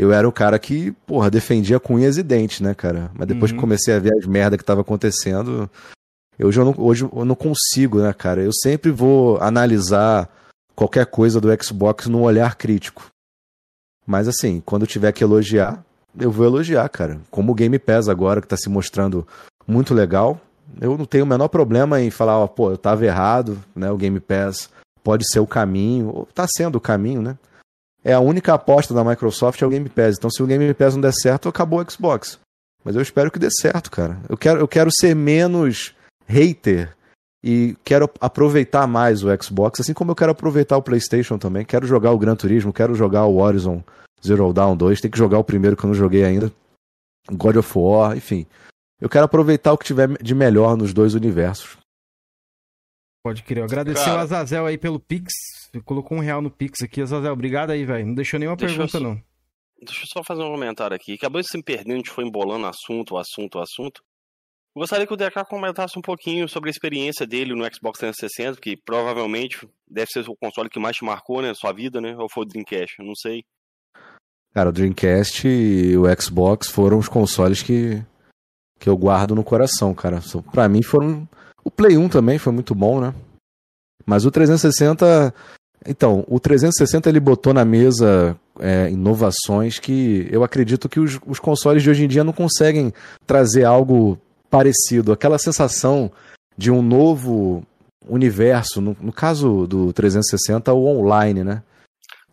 eu era o cara que, porra, defendia com unhas e dentes, né, cara? Mas depois uhum. que comecei a ver as merda que tava acontecendo, hoje eu, não, hoje eu não consigo, né, cara? Eu sempre vou analisar qualquer coisa do Xbox num olhar crítico. Mas assim, quando eu tiver que elogiar, eu vou elogiar, cara. Como o Game Pass agora, que tá se mostrando muito legal, eu não tenho o menor problema em falar, ó, pô, eu tava errado, né? O Game Pass pode ser o caminho, ou tá sendo o caminho, né? É a única aposta da Microsoft é o Game Pass. Então, se o Game Pass não der certo, acabou o Xbox. Mas eu espero que dê certo, cara. Eu quero, eu quero ser menos hater e quero aproveitar mais o Xbox, assim como eu quero aproveitar o PlayStation também. Quero jogar o Gran Turismo, quero jogar o Horizon Zero Dawn 2. Tem que jogar o primeiro que eu não joguei ainda. God of War, enfim. Eu quero aproveitar o que tiver de melhor nos dois universos. Pode crer. Agradecer Cara, o Azazel aí pelo Pix. Colocou um real no Pix aqui. Azazel, obrigado aí, velho. Não deixou nenhuma pergunta, eu, não. Deixa eu só fazer um comentário aqui. Acabou de se perdendo, a gente foi embolando assunto, assunto, assunto. Gostaria que o DK comentasse um pouquinho sobre a experiência dele no Xbox 360, que provavelmente deve ser o console que mais te marcou, né? Sua vida, né? Ou foi o Dreamcast? Eu não sei. Cara, o Dreamcast e o Xbox foram os consoles que, que eu guardo no coração, cara. Pra mim foram o Play 1 também foi muito bom, né? Mas o 360. Então, o 360 ele botou na mesa é, inovações que eu acredito que os, os consoles de hoje em dia não conseguem trazer algo parecido. Aquela sensação de um novo universo, no, no caso do 360, o online, né?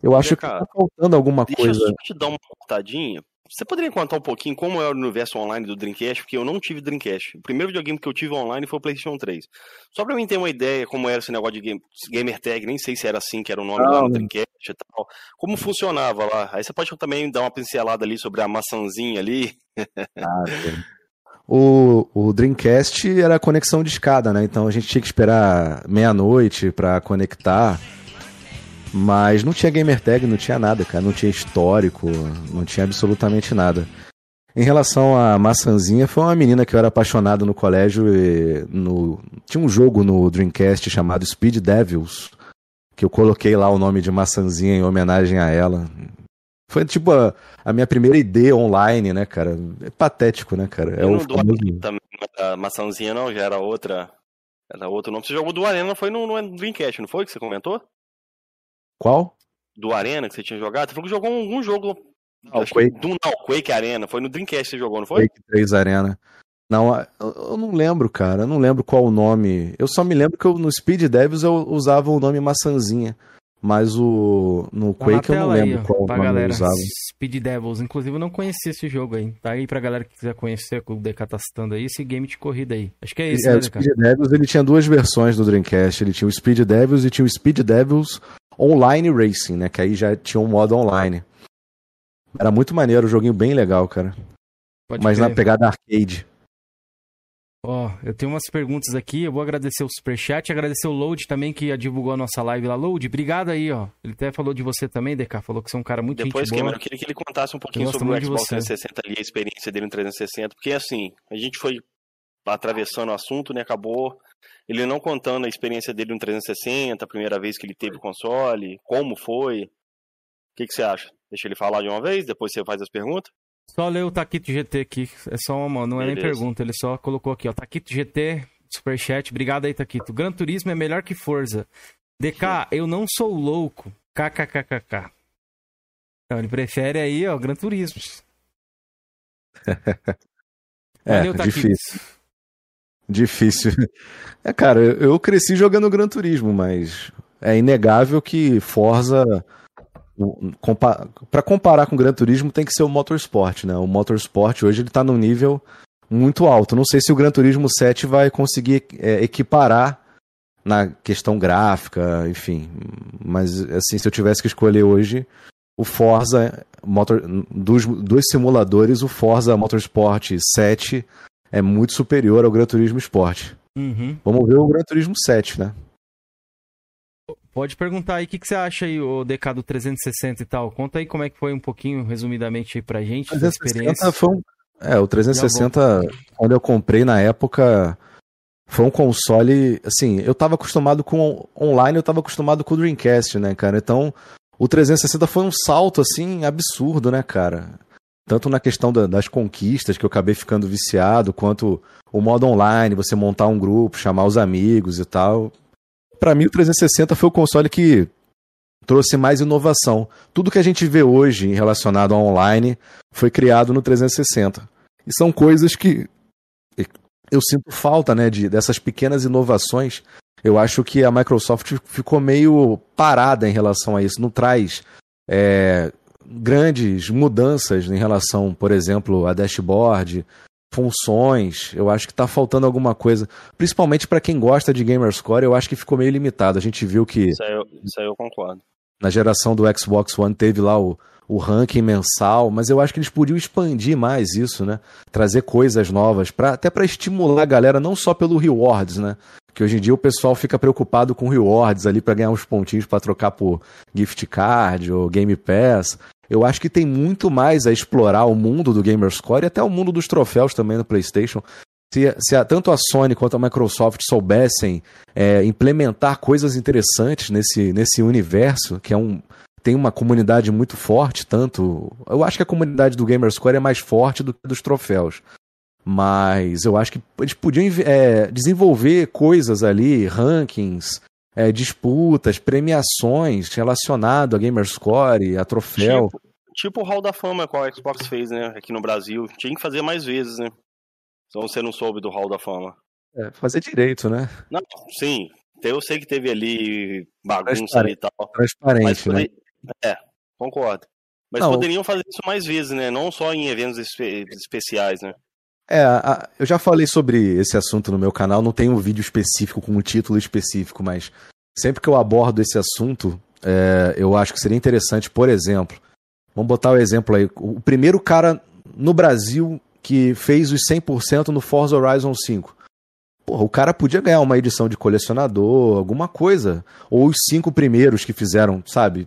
Eu acho que tá faltando alguma deixa coisa. Deixa eu te dar uma cortadinha, você poderia contar um pouquinho como é o universo online do Dreamcast? Porque eu não tive Dreamcast. O primeiro videogame que eu tive online foi o PlayStation 3. Só pra mim ter uma ideia como era esse negócio de game, gamer tag, nem sei se era assim que era o nome não. lá no Dreamcast e tal. Como funcionava lá? Aí você pode também dar uma pincelada ali sobre a maçãzinha ali. Ah, o, o Dreamcast era a conexão de escada, né? Então a gente tinha que esperar meia-noite para conectar. Mas não tinha gamer tag, não tinha nada, cara. Não tinha histórico, não tinha absolutamente nada. Em relação à maçãzinha, foi uma menina que eu era apaixonado no colégio e no... tinha um jogo no Dreamcast chamado Speed Devils, que eu coloquei lá o nome de maçãzinha em homenagem a ela. Foi tipo a, a minha primeira ideia online, né, cara? É patético, né, cara? É eu o famoso... também, a maçãzinha não, já era outra. Era outro nome. Você jogou do Arena, foi no, no Dreamcast, não foi que você comentou? Qual? Do Arena que você tinha jogado? Você falou que jogou algum jogo ah, Quake. Do, não, Quake Arena. Foi no Dreamcast que você jogou, não foi? Quake 3 Arena. Não, eu não lembro, cara. Eu não lembro qual o nome. Eu só me lembro que eu, no Speed Devils eu usava o nome maçãzinha. Mas o no tá Quake eu não lembro aí, qual pra nome galera, eu usava. Speed Devils. Inclusive eu não conhecia esse jogo aí. Tá aí pra galera que quiser conhecer, o DK tá citando aí, esse game de corrida aí. Acho que é esse, é, né, o Speed Devils ele tinha duas versões do Dreamcast. Ele tinha o Speed Devils e tinha o Speed Devils Online Racing, né? Que aí já tinha um modo online. Era muito maneiro, um joguinho bem legal, cara. Pode Mas na pegada arcade. Ó, oh, eu tenho umas perguntas aqui, eu vou agradecer o Superchat, agradecer o Load também, que divulgou a nossa live lá. Load, obrigado aí, ó. Ele até falou de você também, DK, falou que você é um cara muito Depois, gente Cameron, eu queria que ele contasse um pouquinho sobre o Xbox 360 ali, a experiência dele no 360, porque assim, a gente foi atravessando o assunto, né, acabou ele não contando a experiência dele no 360, a primeira vez que ele teve o console, como foi. O que, que você acha? Deixa ele falar de uma vez, depois você faz as perguntas. Só ler o Taquito GT aqui, é só uma, não é Beleza. nem pergunta, ele só colocou aqui, ó, Taquito GT, superchat, obrigado aí, Taquito. Gran Turismo é melhor que Forza. DK, eu não sou louco, kkkk. Então, ele prefere aí, ó, Gran Turismo. é, Valeu, Difícil. Difícil. É, cara, eu cresci jogando Gran Turismo, mas é inegável que Forza para comparar com o Gran Turismo tem que ser o Motorsport, né? O Motorsport hoje ele tá num nível muito alto. Não sei se o Gran Turismo 7 vai conseguir é, equiparar na questão gráfica, enfim. Mas assim, se eu tivesse que escolher hoje, o Forza Motor, dos, dos simuladores, o Forza Motorsport 7 é muito superior ao Gran Turismo Sport. Uhum. Vamos ver o Gran Turismo 7, né? Pode perguntar aí o que, que você acha aí, o DK do 360 e tal. Conta aí como é que foi um pouquinho, resumidamente, aí pra gente. 360 foi um... É, o 360, quando eu comprei na época, foi um console. Assim, eu tava acostumado com online, eu tava acostumado com o Dreamcast, né, cara? Então, o 360 foi um salto, assim, absurdo, né, cara? Tanto na questão da, das conquistas, que eu acabei ficando viciado, quanto o modo online, você montar um grupo, chamar os amigos e tal para mim o 360 foi o console que trouxe mais inovação. Tudo que a gente vê hoje relacionado ao online foi criado no 360. E são coisas que eu sinto falta, né, de, dessas pequenas inovações. Eu acho que a Microsoft ficou meio parada em relação a isso. Não traz é, grandes mudanças em relação, por exemplo, a dashboard, funções, eu acho que está faltando alguma coisa. Principalmente para quem gosta de Gamerscore, eu acho que ficou meio limitado. A gente viu que. Isso aí eu, isso aí eu concordo. Na geração do Xbox One teve lá o, o ranking mensal, mas eu acho que eles podiam expandir mais isso, né? Trazer coisas novas, pra, até para estimular a galera, não só pelo rewards, né? Que hoje em dia o pessoal fica preocupado com rewards ali para ganhar uns pontinhos para trocar por gift card ou Game Pass. Eu acho que tem muito mais a explorar o mundo do Gamerscore e até o mundo dos troféus também no PlayStation. Se, se a, tanto a Sony quanto a Microsoft soubessem é, implementar coisas interessantes nesse, nesse universo, que é um, tem uma comunidade muito forte, tanto. Eu acho que a comunidade do Gamerscore é mais forte do que dos troféus. Mas eu acho que eles podiam é, desenvolver coisas ali, rankings, é, disputas, premiações relacionado a Gamerscore, a troféu. Tipo, tipo o Hall da Fama que o Xbox fez, né? Aqui no Brasil. Tinha que fazer mais vezes, né? Então você não soube do Hall da Fama. É, fazer direito, né? Não, sim. Eu sei que teve ali bagunça ali e tal. Transparente, né? É, concordo. Mas não, poderiam fazer isso mais vezes, né? Não só em eventos espe especiais, né? É, a, eu já falei sobre esse assunto no meu canal, não tem um vídeo específico com um título específico, mas sempre que eu abordo esse assunto, é, eu acho que seria interessante, por exemplo, vamos botar o exemplo aí, o primeiro cara no Brasil que fez os 100% no Forza Horizon 5. Porra, o cara podia ganhar uma edição de colecionador, alguma coisa. Ou os cinco primeiros que fizeram, sabe?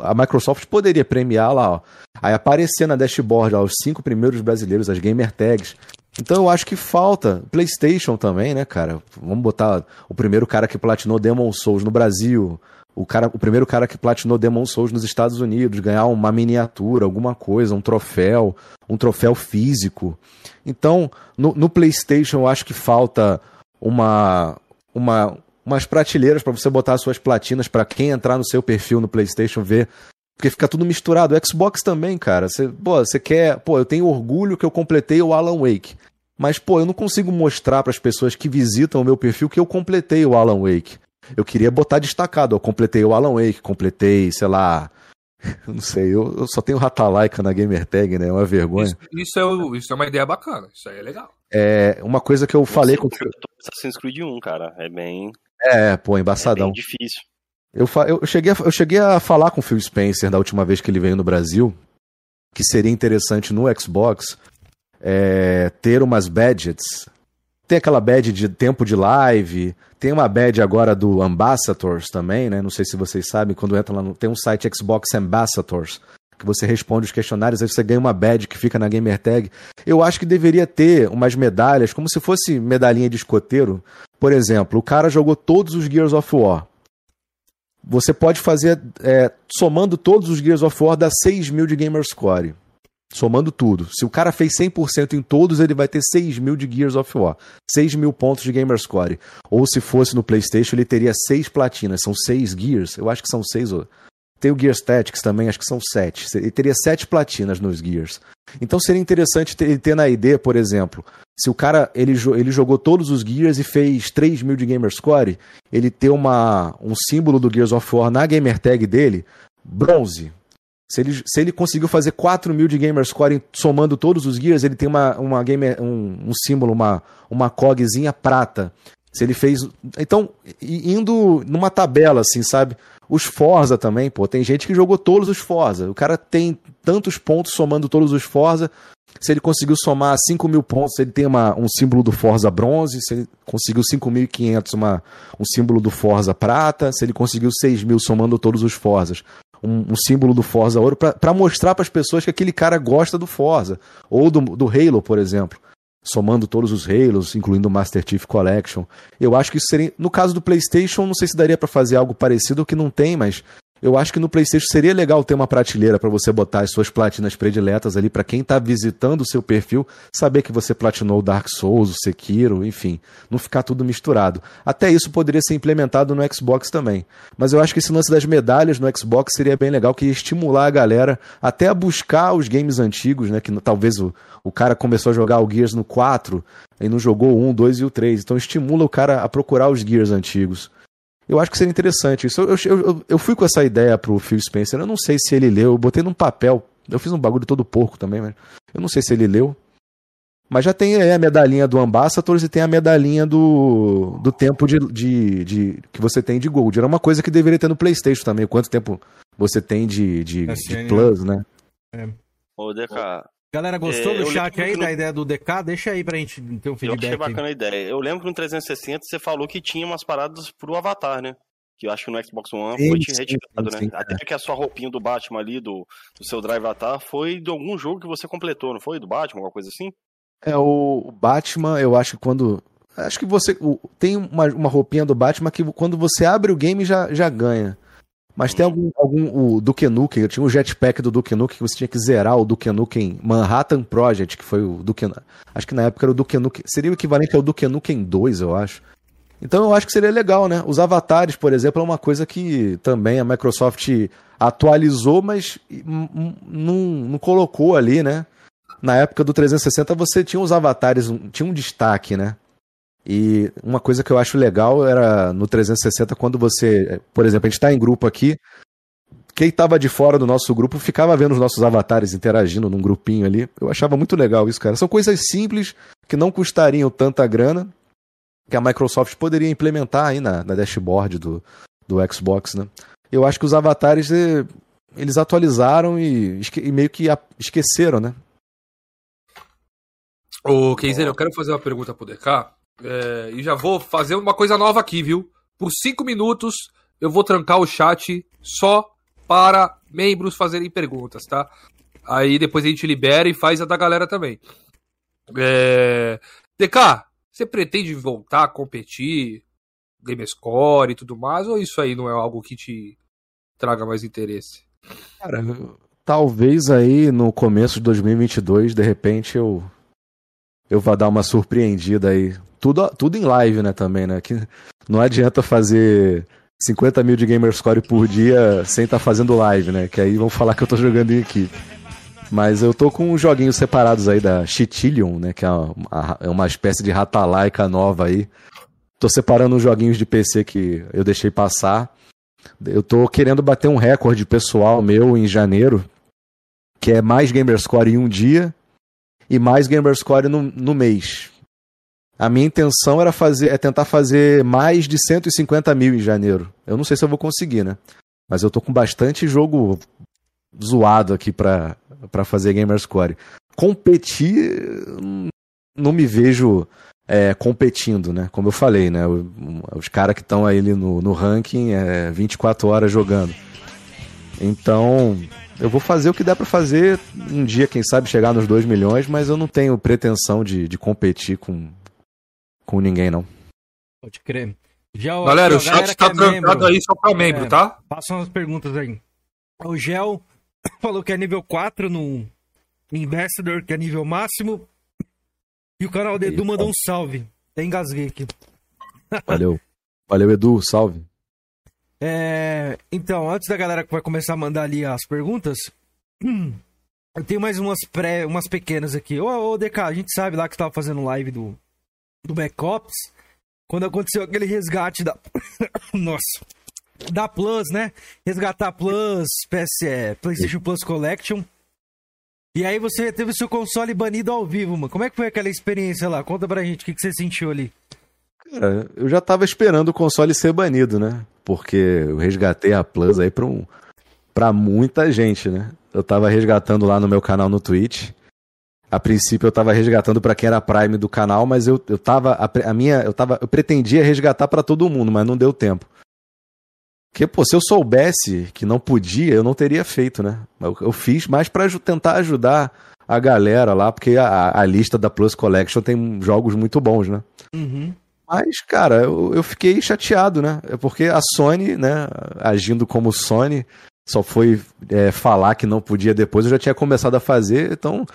a Microsoft poderia premiar lá, ó. Aí aparecer na dashboard, os cinco primeiros brasileiros, as gamer tags. Então eu acho que falta. PlayStation também, né, cara? Vamos botar o primeiro cara que platinou Demon Souls no Brasil, o, cara, o primeiro cara que platinou Demon Souls nos Estados Unidos, ganhar uma miniatura, alguma coisa, um troféu, um troféu físico. Então, no, no PlayStation eu acho que falta uma, uma, umas prateleiras para você botar suas platinas para quem entrar no seu perfil no PlayStation ver. Porque fica tudo misturado. O Xbox também, cara. Você, pô, você quer. Pô, eu tenho orgulho que eu completei o Alan Wake. Mas, pô, eu não consigo mostrar para as pessoas que visitam o meu perfil que eu completei o Alan Wake. Eu queria botar destacado. Eu completei o Alan Wake, completei, sei lá. Eu não sei, eu, eu só tenho Ratalaika na Gamer Tag, né? É uma vergonha. Isso, isso, é, o, isso é uma ideia bacana. Isso aí é legal. É uma coisa que eu falei com. Assassin's Creed 1, cara. É bem. É, pô, embaçadão. É bem difícil. Eu, eu, cheguei a, eu cheguei a falar com o Phil Spencer da última vez que ele veio no Brasil que seria interessante no Xbox é, ter umas badges. Tem aquela badge de tempo de live, tem uma badge agora do Ambassadors também, né? Não sei se vocês sabem, quando entra lá no. Tem um site Xbox Ambassadors, que você responde os questionários, aí você ganha uma badge que fica na Gamer Tag. Eu acho que deveria ter umas medalhas, como se fosse medalhinha de escoteiro. Por exemplo, o cara jogou todos os Gears of War você pode fazer, é, somando todos os Gears of War, dá 6 mil de Gamerscore. Somando tudo. Se o cara fez 100% em todos, ele vai ter 6 mil de Gears of War. 6 mil pontos de Gamerscore. Ou se fosse no PlayStation, ele teria 6 platinas. São 6 Gears. Eu acho que são 6. Tem o Gears Tactics também, acho que são 7. Ele teria 7 platinas nos Gears. Então seria interessante ter, ter na ID, por exemplo, se o cara ele, ele jogou todos os Gears e fez 3 mil de Gamerscore, ele ter uma, um símbolo do Gears of War na gamer tag dele, bronze. Se ele, se ele conseguiu fazer 4 mil de Gamerscore somando todos os Gears, ele tem uma, uma gamer, um, um símbolo, uma, uma cogzinha prata. Se ele fez. Então, indo numa tabela, assim, sabe? Os Forza também, pô. Tem gente que jogou todos os Forza. O cara tem tantos pontos somando todos os Forza. Se ele conseguiu somar 5 mil pontos, ele tem uma, um símbolo do Forza bronze. Se ele conseguiu 5.500, um símbolo do Forza prata. Se ele conseguiu 6 mil somando todos os Forzas, um, um símbolo do Forza ouro, para mostrar para as pessoas que aquele cara gosta do Forza. Ou do, do Halo, por exemplo. Somando todos os Halos, incluindo o Master Chief Collection. Eu acho que isso seria. No caso do PlayStation, não sei se daria para fazer algo parecido, que não tem, mas eu acho que no PlayStation seria legal ter uma prateleira para você botar as suas platinas prediletas ali para quem está visitando o seu perfil, saber que você platinou o Dark Souls, o Sekiro, enfim, não ficar tudo misturado. Até isso poderia ser implementado no Xbox também. Mas eu acho que esse lance das medalhas no Xbox seria bem legal, que ia estimular a galera até a buscar os games antigos, né? Que talvez o, o cara começou a jogar o Gears no 4 e não jogou o 1, 2 e o 3. Então estimula o cara a procurar os Gears antigos. Eu acho que seria interessante isso. Eu, eu, eu, eu, fui com essa ideia pro Phil Spencer. Eu não sei se ele leu. Eu botei num papel. Eu fiz um bagulho todo porco também, mas eu não sei se ele leu. Mas já tem aí a medalhinha do Ambassadors e tem a medalhinha do, do tempo de, de, de, que você tem de Gold. Era uma coisa que deveria ter no PlayStation também. Quanto tempo você tem de, de, de Plus, né? É. Ô, DK, Galera, gostou é, do chat aí, da ideia do DK? Deixa aí pra gente ter um feedback. Eu achei bacana a ideia. Eu lembro que no 360 você falou que tinha umas paradas pro Avatar, né? Que eu acho que no Xbox One sim, foi retirado, sim, né? Sim, Até que a sua roupinha do Batman ali, do, do seu Drive Avatar, foi de algum jogo que você completou, não foi? Do Batman, alguma coisa assim? É, o Batman, eu acho que quando. Acho que você. Tem uma, uma roupinha do Batman que quando você abre o game já, já ganha. Mas tem algum, algum o Duke Nukem, eu tinha um jetpack do Duke Nukem que você tinha que zerar o Duke Nukem Manhattan Project, que foi o Duke acho que na época era o Duke Nukem, seria o equivalente ao Duke Nukem 2, eu acho. Então eu acho que seria legal, né? Os avatares, por exemplo, é uma coisa que também a Microsoft atualizou, mas não, não colocou ali, né? Na época do 360 você tinha os avatares, tinha um destaque, né? E uma coisa que eu acho legal era no 360, quando você, por exemplo, a gente está em grupo aqui, quem estava de fora do nosso grupo ficava vendo os nossos avatares interagindo num grupinho ali. Eu achava muito legal isso, cara. São coisas simples que não custariam tanta grana que a Microsoft poderia implementar aí na, na dashboard do, do Xbox, né? Eu acho que os avatares eh, eles atualizaram e, e meio que esqueceram, né? Ô, Keizer, eu quero fazer uma pergunta pro DK. É, e já vou fazer uma coisa nova aqui, viu? Por cinco minutos eu vou trancar o chat só para membros fazerem perguntas, tá? Aí depois a gente libera e faz a da galera também. É... DK, você pretende voltar a competir, Gamerscore e tudo mais, ou isso aí não é algo que te traga mais interesse? Cara, talvez aí no começo de 2022, de repente eu eu vou dar uma surpreendida aí. Tudo, tudo em live, né, também, né? Que não adianta fazer 50 mil de Gamerscore por dia sem estar tá fazendo live, né? Que aí vão falar que eu tô jogando em equipe. Mas eu tô com joguinhos separados aí da Chitillion, né? Que é uma, é uma espécie de ratalaica nova aí. Tô separando os joguinhos de PC que eu deixei passar. Eu tô querendo bater um recorde pessoal meu em janeiro, que é mais Gamerscore em um dia e mais Gamerscore no, no mês. A minha intenção era fazer, é tentar fazer mais de 150 mil em janeiro. Eu não sei se eu vou conseguir, né? Mas eu tô com bastante jogo zoado aqui pra, para fazer Gamerscore. Competir, não me vejo é, competindo, né? Como eu falei, né? Os caras que estão aí no, no ranking é 24 horas jogando. Então, eu vou fazer o que dá para fazer um dia, quem sabe, chegar nos 2 milhões, mas eu não tenho pretensão de, de competir com, com ninguém, não. Pode crer. Já, galera, o chat tá trancado aí só pra membro, é, tá? Passam as perguntas aí. O Gel falou que é nível 4 no Ambassador, que é nível máximo. E o canal do Edu mandou um salve. Até engasguei aqui. Valeu. Valeu, Edu, salve. É, então, antes da galera que vai começar a mandar ali as perguntas, eu tenho mais umas pré, umas pequenas aqui. Ô, ô DK, a gente sabe lá que você tava fazendo live do, do Back Ops, quando aconteceu aquele resgate da. Nossa da Plus, né? Resgatar Plus, PS, é, PlayStation Plus Collection. E aí você teve seu console banido ao vivo, mano. Como é que foi aquela experiência lá? Conta pra gente o que, que você sentiu ali. Cara, eu já tava esperando o console ser banido, né? Porque eu resgatei a Plus aí pra, um, pra muita gente, né? Eu tava resgatando lá no meu canal no Twitch. A princípio eu tava resgatando para quem era Prime do canal, mas eu, eu tava. A, a minha. Eu tava. Eu pretendia resgatar para todo mundo, mas não deu tempo. Porque, pô, se eu soubesse que não podia, eu não teria feito, né? Eu, eu fiz mais para tentar ajudar a galera lá, porque a, a, lista da Plus Collection tem jogos muito bons, né? Uhum. Mas, cara, eu, eu, fiquei chateado, né? É porque a Sony, né, agindo como Sony, só foi é, falar que não podia depois, eu já tinha começado a fazer, então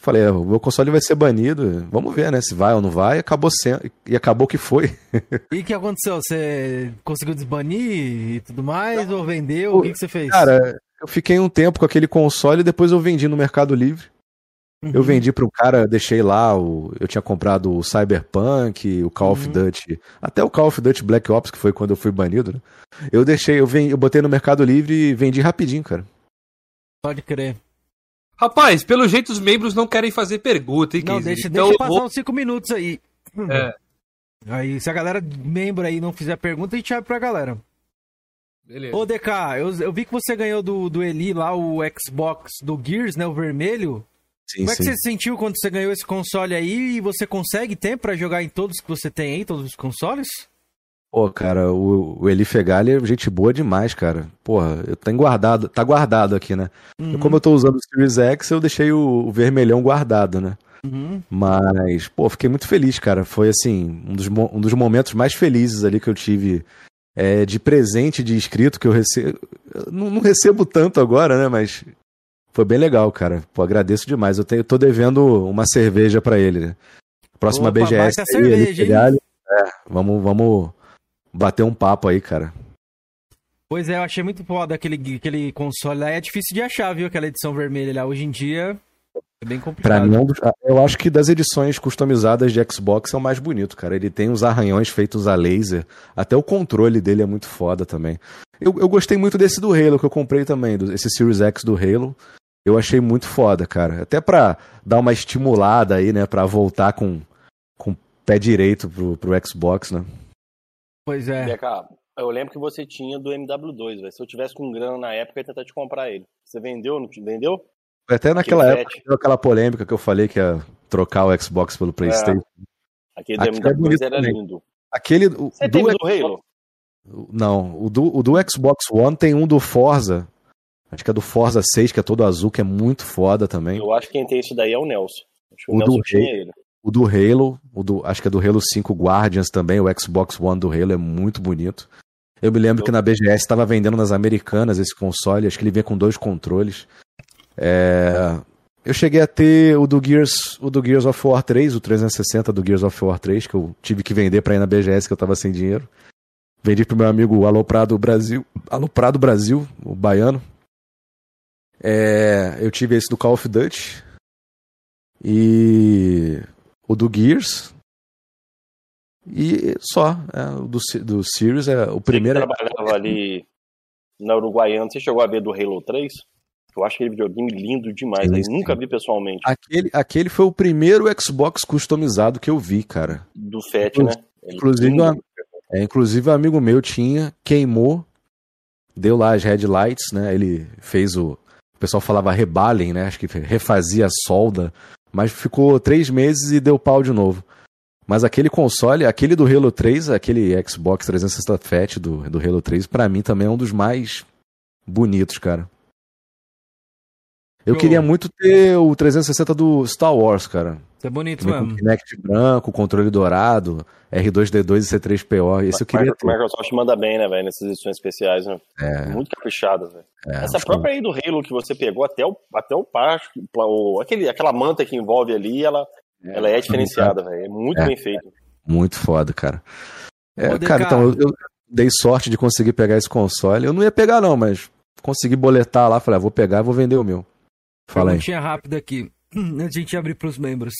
Falei, é, o meu console vai ser banido, vamos ver, né? Se vai ou não vai. Acabou sendo, e acabou que foi. e o que aconteceu? Você conseguiu desbanir e tudo mais? Ou vendeu? O que, que você fez? Cara, eu fiquei um tempo com aquele console e depois eu vendi no Mercado Livre. Uhum. Eu vendi para um cara, deixei lá, o, eu tinha comprado o Cyberpunk, o Call uhum. of Duty, até o Call of Duty Black Ops, que foi quando eu fui banido, né? Eu deixei, eu, vendi, eu botei no Mercado Livre e vendi rapidinho, cara. Pode crer. Rapaz, pelo jeito os membros não querem fazer pergunta, hein, Não, deixa, então, deixa passar vou... uns 5 minutos aí. É. Aí, se a galera, membro aí, não fizer pergunta, a gente abre pra galera. Beleza. Ô, DK, eu, eu vi que você ganhou do, do Eli lá o Xbox do Gears, né, o vermelho. Sim, Como é que sim. você sentiu quando você ganhou esse console aí e você consegue tempo para jogar em todos que você tem aí, todos os consoles? Pô, cara, o, o Eli Fegali é gente boa demais, cara. Porra, eu tenho guardado, tá guardado aqui, né? Uhum. Como eu tô usando o Series X, eu deixei o, o vermelhão guardado, né? Uhum. Mas, pô, fiquei muito feliz, cara. Foi, assim, um dos, um dos momentos mais felizes ali que eu tive é, de presente de inscrito que eu recebo. Não, não, recebo tanto agora, né? Mas foi bem legal, cara. Pô, agradeço demais. Eu, tenho, tô devendo uma cerveja para ele, né? Próxima Opa, BGS. Aí, cerveja, É, vamos, vamos bater um papo aí, cara. Pois é, eu achei muito foda aquele, aquele console lá. É difícil de achar, viu? Aquela edição vermelha lá. Hoje em dia é bem complicado. Pra mim, é eu acho que das edições customizadas de Xbox é o mais bonito, cara. Ele tem os arranhões feitos a laser. Até o controle dele é muito foda também. Eu, eu gostei muito desse do Halo que eu comprei também, do, esse Series X do Halo. Eu achei muito foda, cara. Até pra dar uma estimulada aí, né? Pra voltar com, com pé direito pro, pro Xbox, né? Pois é. Beca, eu lembro que você tinha do MW2, velho. Se eu tivesse com grana na época, eu ia tentar te comprar ele. Você vendeu? Não te vendeu? Até naquela Aquele época, deu aquela polêmica que eu falei que ia trocar o Xbox pelo PlayStation. É. Aquele do MW2 é era também. lindo. Aquele. O, você do, do Halo? Não, o do, o do Xbox One tem um do Forza. Acho que é do Forza 6, que é todo azul, que é muito foda também. Eu acho que quem tem isso daí é o Nelson. Acho que o, o Nelson tinha ele. O do Halo, o do, acho que é do Halo 5 Guardians também, o Xbox One do Halo é muito bonito. Eu me lembro que na BGS estava vendendo nas americanas esse console, acho que ele vinha com dois controles. É... Eu cheguei a ter o do Gears, o do Gears of War 3, o 360 do Gears of War 3, que eu tive que vender para ir na BGS que eu tava sem dinheiro. Vendi pro meu amigo Aloprado Brasil, Aloprado Brasil, o baiano. É... eu tive esse do Call of Duty e o do Gears, e só. É, o do, do Sirius é o primeiro. Você trabalhava ali na Uruguaiana, você chegou a ver do Halo 3? Eu acho aquele videogame lindo demais, sim. nunca vi pessoalmente. Aquele, aquele foi o primeiro Xbox customizado que eu vi, cara. Do FAT, né? Inclusive, é, inclusive um amigo meu tinha, queimou, deu lá as headlights, né? Ele fez o. O pessoal falava rebalem, né? Acho que refazia a solda. Mas ficou três meses e deu pau de novo. Mas aquele console, aquele do Halo 3, aquele Xbox 360 Fat do, do Halo 3, para mim também é um dos mais bonitos, cara. Eu queria muito ter o 360 do Star Wars, cara. Isso é bonito mesmo. Com Kinect branco, controle dourado, R2D2 e C3PO. Esse eu queria ter. Microsoft manda bem, né, velho, nessas edições especiais, né? É. Muito caprichadas, velho. É, Essa própria aí do Halo que você pegou até o, até o par, o, aquele, aquela manta que envolve ali, ela é, ela é diferenciada, velho. É muito é, bem feito. Muito foda, cara. É, cara, então, eu, eu, dei sorte de conseguir pegar esse console. Eu não ia pegar, não, mas consegui boletar lá. Falei, ah, vou pegar e vou vender o meu. Fala aí. tinha rápido aqui, a gente abrir pros membros.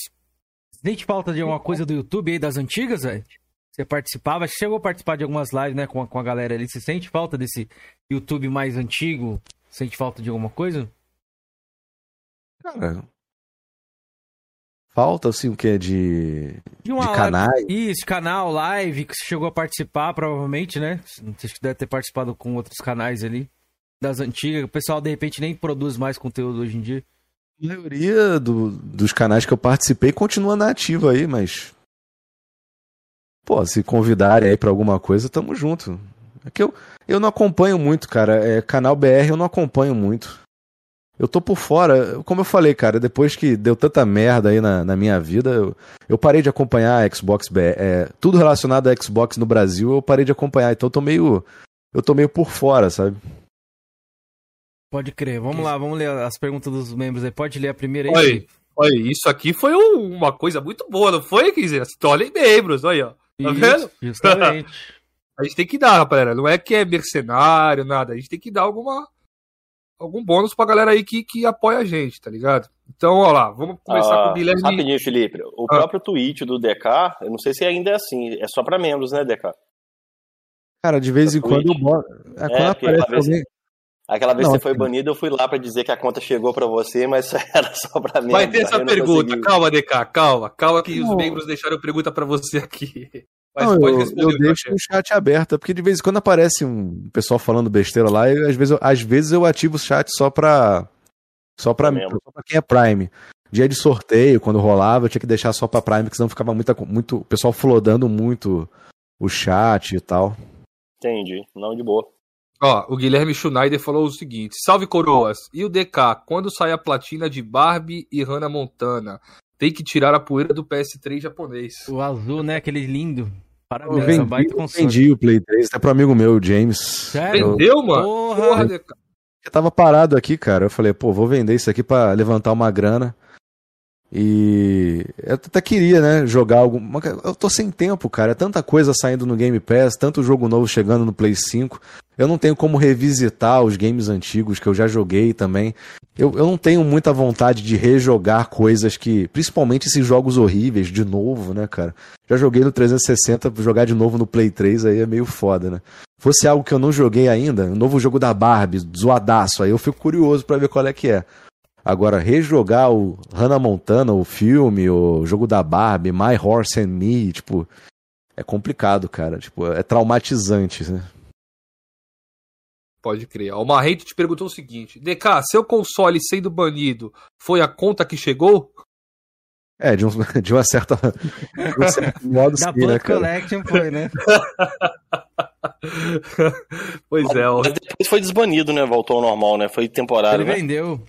Sente falta de alguma coisa do YouTube aí das antigas, velho? Você participava, chegou a participar de algumas lives, né, com a, com a galera ali. Você sente falta desse YouTube mais antigo? Sente falta de alguma coisa? Cara, Falta, assim, o que? De, de, de canais? Isso, canal, live, que você chegou a participar, provavelmente, né? Você deve ter participado com outros canais ali, das antigas. O pessoal, de repente, nem produz mais conteúdo hoje em dia. A maioria do, dos canais que eu participei continua na ativa aí, mas... Pô, se convidarem aí pra alguma coisa, tamo junto. É que eu, eu não acompanho muito, cara. É, canal BR eu não acompanho muito eu tô por fora. Como eu falei, cara, depois que deu tanta merda aí na, na minha vida, eu, eu parei de acompanhar a Xbox é, tudo relacionado a Xbox no Brasil, eu parei de acompanhar. Então eu tô meio. Eu tô meio por fora, sabe? Pode crer. Vamos lá, vamos ler as perguntas dos membros aí. Pode ler a primeira aí. Oi, oi isso aqui foi um, uma coisa muito boa, não foi, Kizer? Olhem membros, olha, ó. Tá isso, vendo? Justamente. a gente tem que dar, galera. Não é que é mercenário, nada. A gente tem que dar alguma algum bônus pra galera aí que, que apoia a gente, tá ligado? Então, ó lá, vamos começar ah, com o Guilherme. Rapidinho, Felipe. O ah. próprio tweet do DK, eu não sei se ainda é assim, é só pra membros, né, DK? Cara, de vez em quando eu boto. É, quando é, aparece vez, aquela vez não, que você foi banido, eu fui lá pra dizer que a conta chegou pra você, mas era só pra mim. Vai ter essa pergunta, calma, DK, calma, calma que não. os membros deixaram pergunta pra você aqui. Mas não, pode responder. Eu, eu deixo o chat aberto, porque de vez em quando aparece um pessoal falando besteira lá, e às vezes eu, às vezes eu ativo o chat só pra. Só pra, só pra quem é Prime. Dia de sorteio, quando rolava, eu tinha que deixar só pra Prime, porque senão ficava muita, muito. O pessoal flodando muito o chat e tal. Entendi, não de boa. Ó, o Guilherme Schneider falou o seguinte: Salve coroas! E o DK, quando sai a platina de Barbie e Hannah Montana? Tem que tirar a poeira do PS3 japonês. O azul, né? Aquele lindo. Parabéns, eu vendi, baita console. vendi o Play 3 até pro amigo meu, James. Sério? Vendeu, mano? Porra! Porra eu tava parado aqui, cara. Eu falei, pô, vou vender isso aqui para levantar uma grana. E eu até queria, né, jogar algum. Eu tô sem tempo, cara. É tanta coisa saindo no Game Pass, tanto jogo novo chegando no Play 5. Eu não tenho como revisitar os games antigos que eu já joguei também. Eu, eu não tenho muita vontade de rejogar coisas que. Principalmente esses jogos horríveis de novo, né, cara? Já joguei no 360, jogar de novo no Play 3 aí é meio foda, né? Fosse algo que eu não joguei ainda, um novo jogo da Barbie, zoadaço, aí eu fico curioso para ver qual é que é. Agora, rejogar o Hannah Montana, o filme, o jogo da Barbie, My Horse and Me, tipo, é complicado, cara. Tipo, é traumatizante, né? Pode crer. O Marrento te perguntou o seguinte: DK, seu console sendo banido foi a conta que chegou? É, de, um, de uma certa. De um certo modo da sim, né, Collection foi, né? pois é. Mas depois foi desbanido, né? Voltou ao normal, né? Foi temporário. Ele né? vendeu.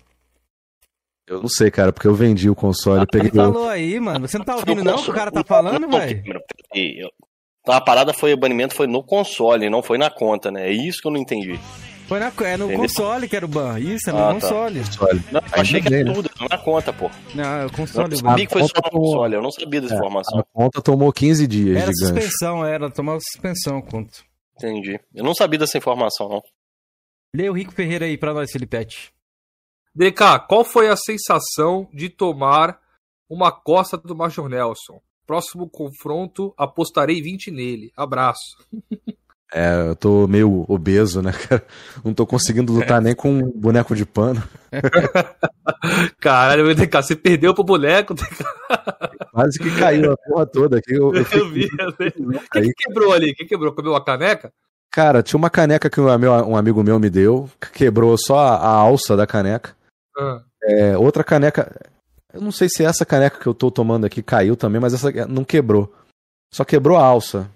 Eu não sei, cara, porque eu vendi o console. Ah, peguei falou aí, mano. Você não tá ouvindo, não, que o cara tá falando, velho? Então a parada foi, o banimento foi no console, não foi na conta, né? É isso que eu não entendi. Foi na, é no Entendeu? console que era o ban. Isso, é no ah, tá. console. Tá. Não, eu achei que era né? tudo, na conta, pô. Não, é o console. Eu sabia que foi só no console, eu não sabia dessa é, informação. A conta tomou 15 dias Era suspensão, era, tomava suspensão a conta. Entendi. Eu não sabia dessa informação, não. Lê o Rico Ferreira aí pra nós, Filipete. DK, qual foi a sensação de tomar uma costa do Major Nelson? Próximo confronto, apostarei 20 nele. Abraço. É, eu tô meio obeso, né, cara? Não tô conseguindo lutar nem com um boneco de pano. Caralho, DK, você perdeu pro boneco, DK. Quase que caiu a porra toda aqui. Eu, eu, eu vi? O que, que, quebrou ali? O que quebrou? Comeu uma caneca? Cara, tinha uma caneca que um, amigo meu me deu, que quebrou só a, a alça da caneca. Ah. É, outra caneca. Eu não sei se essa caneca que eu tô tomando aqui caiu também, mas essa não quebrou. Só quebrou a alça.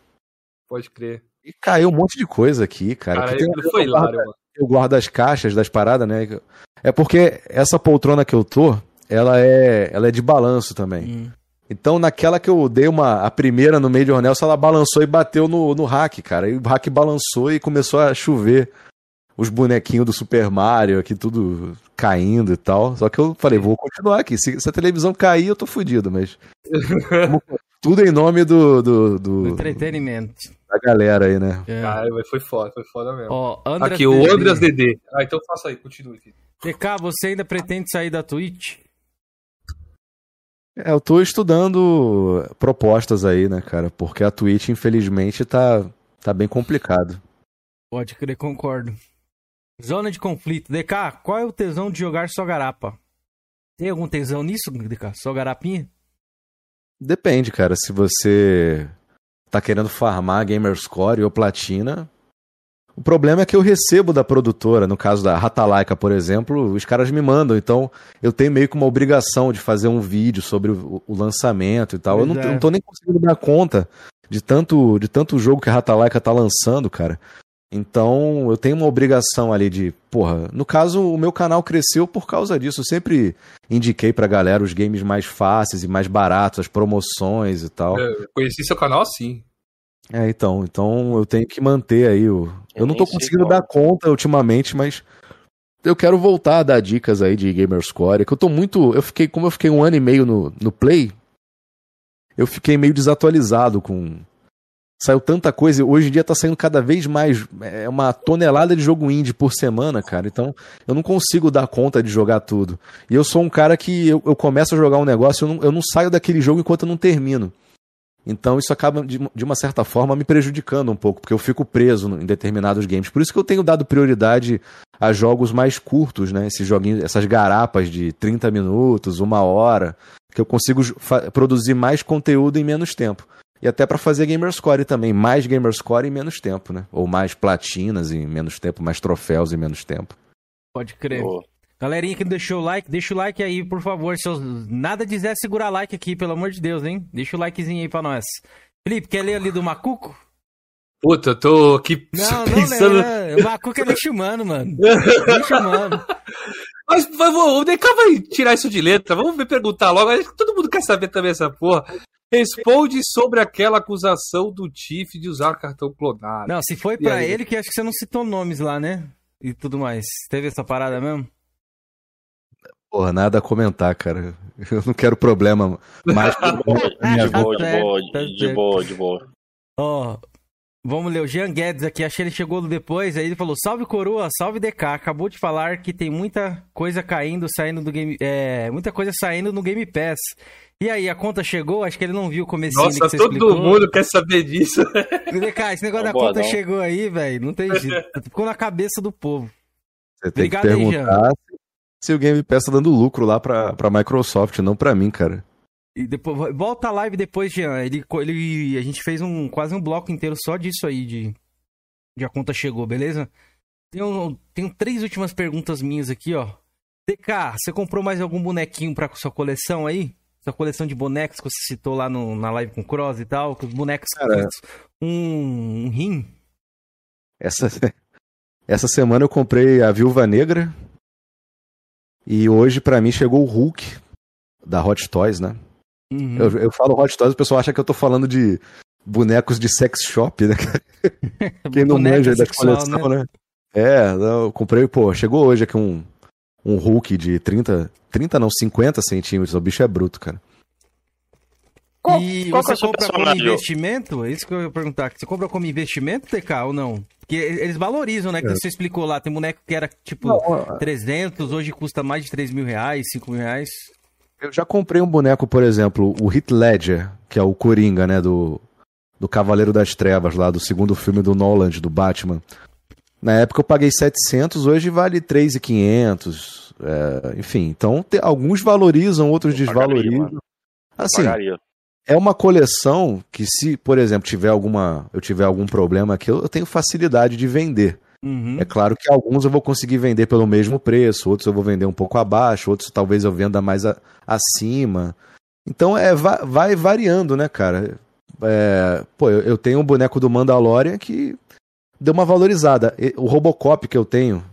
Pode crer. E caiu um monte de coisa aqui, cara. cara aqui tem, foi hilário, mano. Eu guardo as caixas das paradas, né? É porque essa poltrona que eu tô, ela é, ela é de balanço também. Hum. Então, naquela que eu dei uma a primeira no meio de Ornelson, ela balançou e bateu no, no rack, cara. E o rack balançou e começou a chover os bonequinhos do Super Mario aqui, tudo caindo e tal. Só que eu falei, vou continuar aqui. Se, se a televisão cair, eu tô fudido, mas. tudo em nome do. Do, do entretenimento. Da galera aí, né? É. Ah, foi foda, foi foda mesmo. Ó, aqui, o Andreas DD. Ah, então faça aí, continue. TK, você ainda pretende sair da Twitch? É, eu tô estudando propostas aí, né, cara? Porque a Twitch, infelizmente, tá, tá bem complicado. Pode crer, concordo. Zona de conflito. DK, qual é o tesão de jogar só garapa? Tem algum tesão nisso, DK? Só garapinha? Depende, cara. Se você tá querendo farmar Gamerscore ou Platina, o problema é que eu recebo da produtora, no caso da Ratalaika, por exemplo, os caras me mandam, então eu tenho meio que uma obrigação de fazer um vídeo sobre o, o lançamento e tal. eu não, é. não tô nem conseguindo dar conta de tanto, de tanto jogo que a Ratalaika tá lançando, cara. Então, eu tenho uma obrigação ali de, porra, no caso, o meu canal cresceu por causa disso. Eu sempre indiquei pra galera os games mais fáceis e mais baratos, as promoções e tal. Eu conheci seu canal assim. É, então, então eu tenho que manter aí o. Eu, eu não tô conseguindo dar conta ultimamente, mas eu quero voltar a dar dicas aí de Gamerscore, que eu tô muito. Eu fiquei, como eu fiquei um ano e meio no, no Play, eu fiquei meio desatualizado com Saiu tanta coisa, hoje em dia tá saindo cada vez mais, é uma tonelada de jogo indie por semana, cara. Então, eu não consigo dar conta de jogar tudo. E eu sou um cara que eu, eu começo a jogar um negócio, eu não, eu não saio daquele jogo enquanto eu não termino. Então isso acaba, de, de, uma certa forma, me prejudicando um pouco, porque eu fico preso em determinados games. Por isso que eu tenho dado prioridade a jogos mais curtos, né? Esses joguinhos, essas garapas de 30 minutos, uma hora, que eu consigo produzir mais conteúdo em menos tempo. E até para fazer Gamerscore também, mais Gamerscore em menos tempo, né? Ou mais platinas em menos tempo, mais troféus em menos tempo. Pode crer. Boa. Galerinha que não deixou o like, deixa o like aí, por favor. Se eu nada dizer, segurar like aqui, pelo amor de Deus, hein? Deixa o likezinho aí pra nós. Felipe, quer ler ali do Macuco? Puta, eu tô aqui não, pensando... Não, não, o Macuco é lixo humano, mano. lixo humano. Mas, mas o DK vai tirar isso de letra. Vamos me perguntar logo. Todo mundo quer saber também essa porra. Responde sobre aquela acusação do Tiff de usar cartão clonado. Não, se foi para ele que acho que você não citou nomes lá, né? E tudo mais. Teve essa parada mesmo? Porra, nada a comentar, cara. Eu não quero problema mais. de boa, de boa, de boa, de boa. Ó, vamos ler. O Jean Guedes aqui, achei ele chegou depois, aí ele falou: Salve coroa, salve DK. Acabou de falar que tem muita coisa caindo, saindo do game. É, muita coisa saindo no Game Pass. E aí, a conta chegou? Acho que ele não viu o começo Nossa, que você todo explicou. mundo quer saber disso. Cara, esse negócio da conta não. chegou aí, velho. Não tem jeito. Ficou na cabeça do povo. Você tem Obrigado que perguntar aí, se o Game Pass tá dando lucro lá pra, pra Microsoft, não pra mim, cara. E depois, volta a live depois, Jean. Ele, ele, a gente fez um, quase um bloco inteiro só disso aí, de, de a conta chegou, beleza? Tenho, tenho três últimas perguntas minhas aqui, ó. DK, você comprou mais algum bonequinho pra sua coleção aí? Essa coleção de bonecos que você citou lá no, na live com o Cross e tal, que os bonecos Cara, um, um rim. Essa, essa semana eu comprei a Viúva Negra. E hoje, para mim, chegou o Hulk da Hot Toys, né? Uhum. Eu, eu falo Hot Toys, o pessoal acha que eu tô falando de bonecos de sex shop, né? Quem não manja da coleção, né? né? É, eu comprei, pô, chegou hoje aqui um, um Hulk de 30, 30 não, 50 centímetros. O bicho é bruto, cara. E qual você é compra como investimento? É isso que eu ia perguntar. Você compra como investimento, TK, ou não? Porque eles valorizam, né? Que é. você explicou lá. Tem boneco que era tipo não, 300, hoje custa mais de 3 mil reais, 5 mil reais. Eu já comprei um boneco, por exemplo, o Heath Ledger, que é o Coringa, né? Do, do Cavaleiro das Trevas, lá do segundo filme do Nolan, do Batman. Na época eu paguei 700, hoje vale 3,500. É, enfim, então te, alguns valorizam, outros eu desvalorizam. Pagaria, assim, é uma coleção que se, por exemplo, tiver alguma, eu tiver algum problema aqui, eu, eu tenho facilidade de vender. Uhum. É claro que alguns eu vou conseguir vender pelo mesmo preço, outros eu vou vender um pouco abaixo, outros talvez eu venda mais a, acima. Então é vai, vai variando, né, cara? É, pô, eu, eu tenho um boneco do Mandalorian que deu uma valorizada. O Robocop que eu tenho,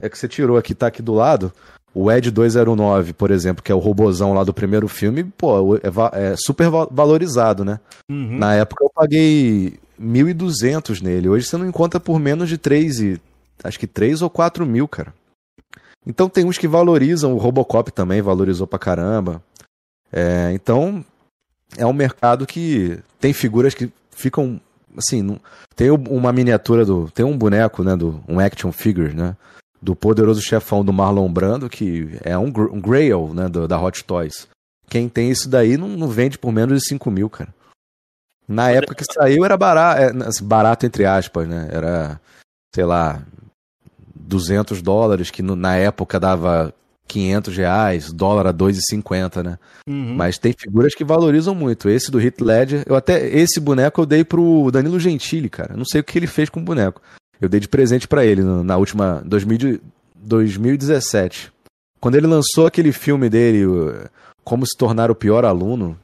é que você tirou aqui, tá aqui do lado. O Ed 209, por exemplo, que é o robozão lá do primeiro filme, pô, é, é super valorizado, né? Uhum. Na época eu paguei 1.200 nele. Hoje você não encontra por menos de 3 e... Acho que 3 ou 4 mil, cara. Então tem uns que valorizam, o Robocop também valorizou pra caramba. É, então é um mercado que tem figuras que ficam assim, não, tem uma miniatura do. Tem um boneco, né? Do, um action figure, né? Do poderoso chefão do Marlon Brando, que é um, um Grail, né? Do, da Hot Toys. Quem tem isso daí não, não vende por menos de 5 mil, cara. Na época que saiu era barato, é, assim, barato entre aspas, né? Era, sei lá, 200 dólares, que no, na época dava 500 reais, dólar a 2,50, né? Uhum. Mas tem figuras que valorizam muito. Esse do Hit Ledger, eu até esse boneco eu dei pro Danilo Gentili, cara. Não sei o que ele fez com o boneco. Eu dei de presente para ele na última 2000, 2017. Quando ele lançou aquele filme dele, Como se tornar o pior aluno,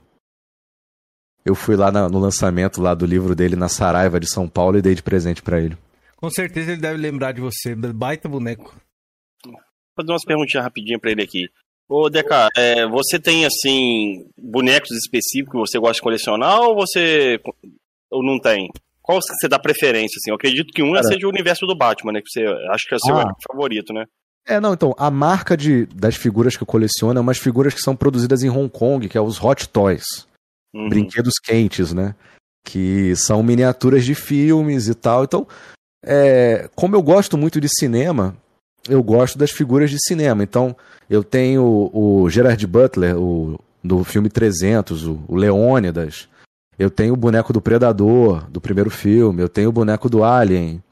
eu fui lá no lançamento lá do livro dele na Saraiva de São Paulo e dei de presente para ele. Com certeza ele deve lembrar de você, baita boneco fazer umas perguntinhas rapidinho para ele aqui. Ô, Deca, é, você tem, assim, bonecos específicos que você gosta de colecionar ou você ou não tem? Qual você dá preferência, assim? Eu acredito que um Cara, seja o universo do Batman, né? Que você acho que é o seu ah. favorito, né? É, não, então, a marca de, das figuras que eu coleciono é umas figuras que são produzidas em Hong Kong, que é os Hot Toys. Uhum. Brinquedos quentes, né? Que são miniaturas de filmes e tal. Então, é, como eu gosto muito de cinema, eu gosto das figuras de cinema. Então, eu tenho o Gerard Butler, o, do filme 300, o, o Leônidas. Eu tenho o boneco do Predador, do primeiro filme. Eu tenho o boneco do Alien.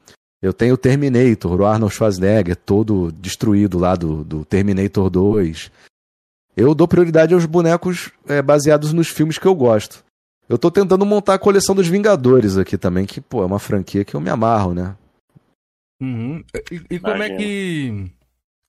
Eu tenho o Terminator, o Arnold Schwarzenegger, todo destruído lá do, do Terminator 2. Eu dou prioridade aos bonecos é, baseados nos filmes que eu gosto. Eu tô tentando montar a coleção dos Vingadores aqui também, que, pô, é uma franquia que eu me amarro, né? Uhum. E, e como é que.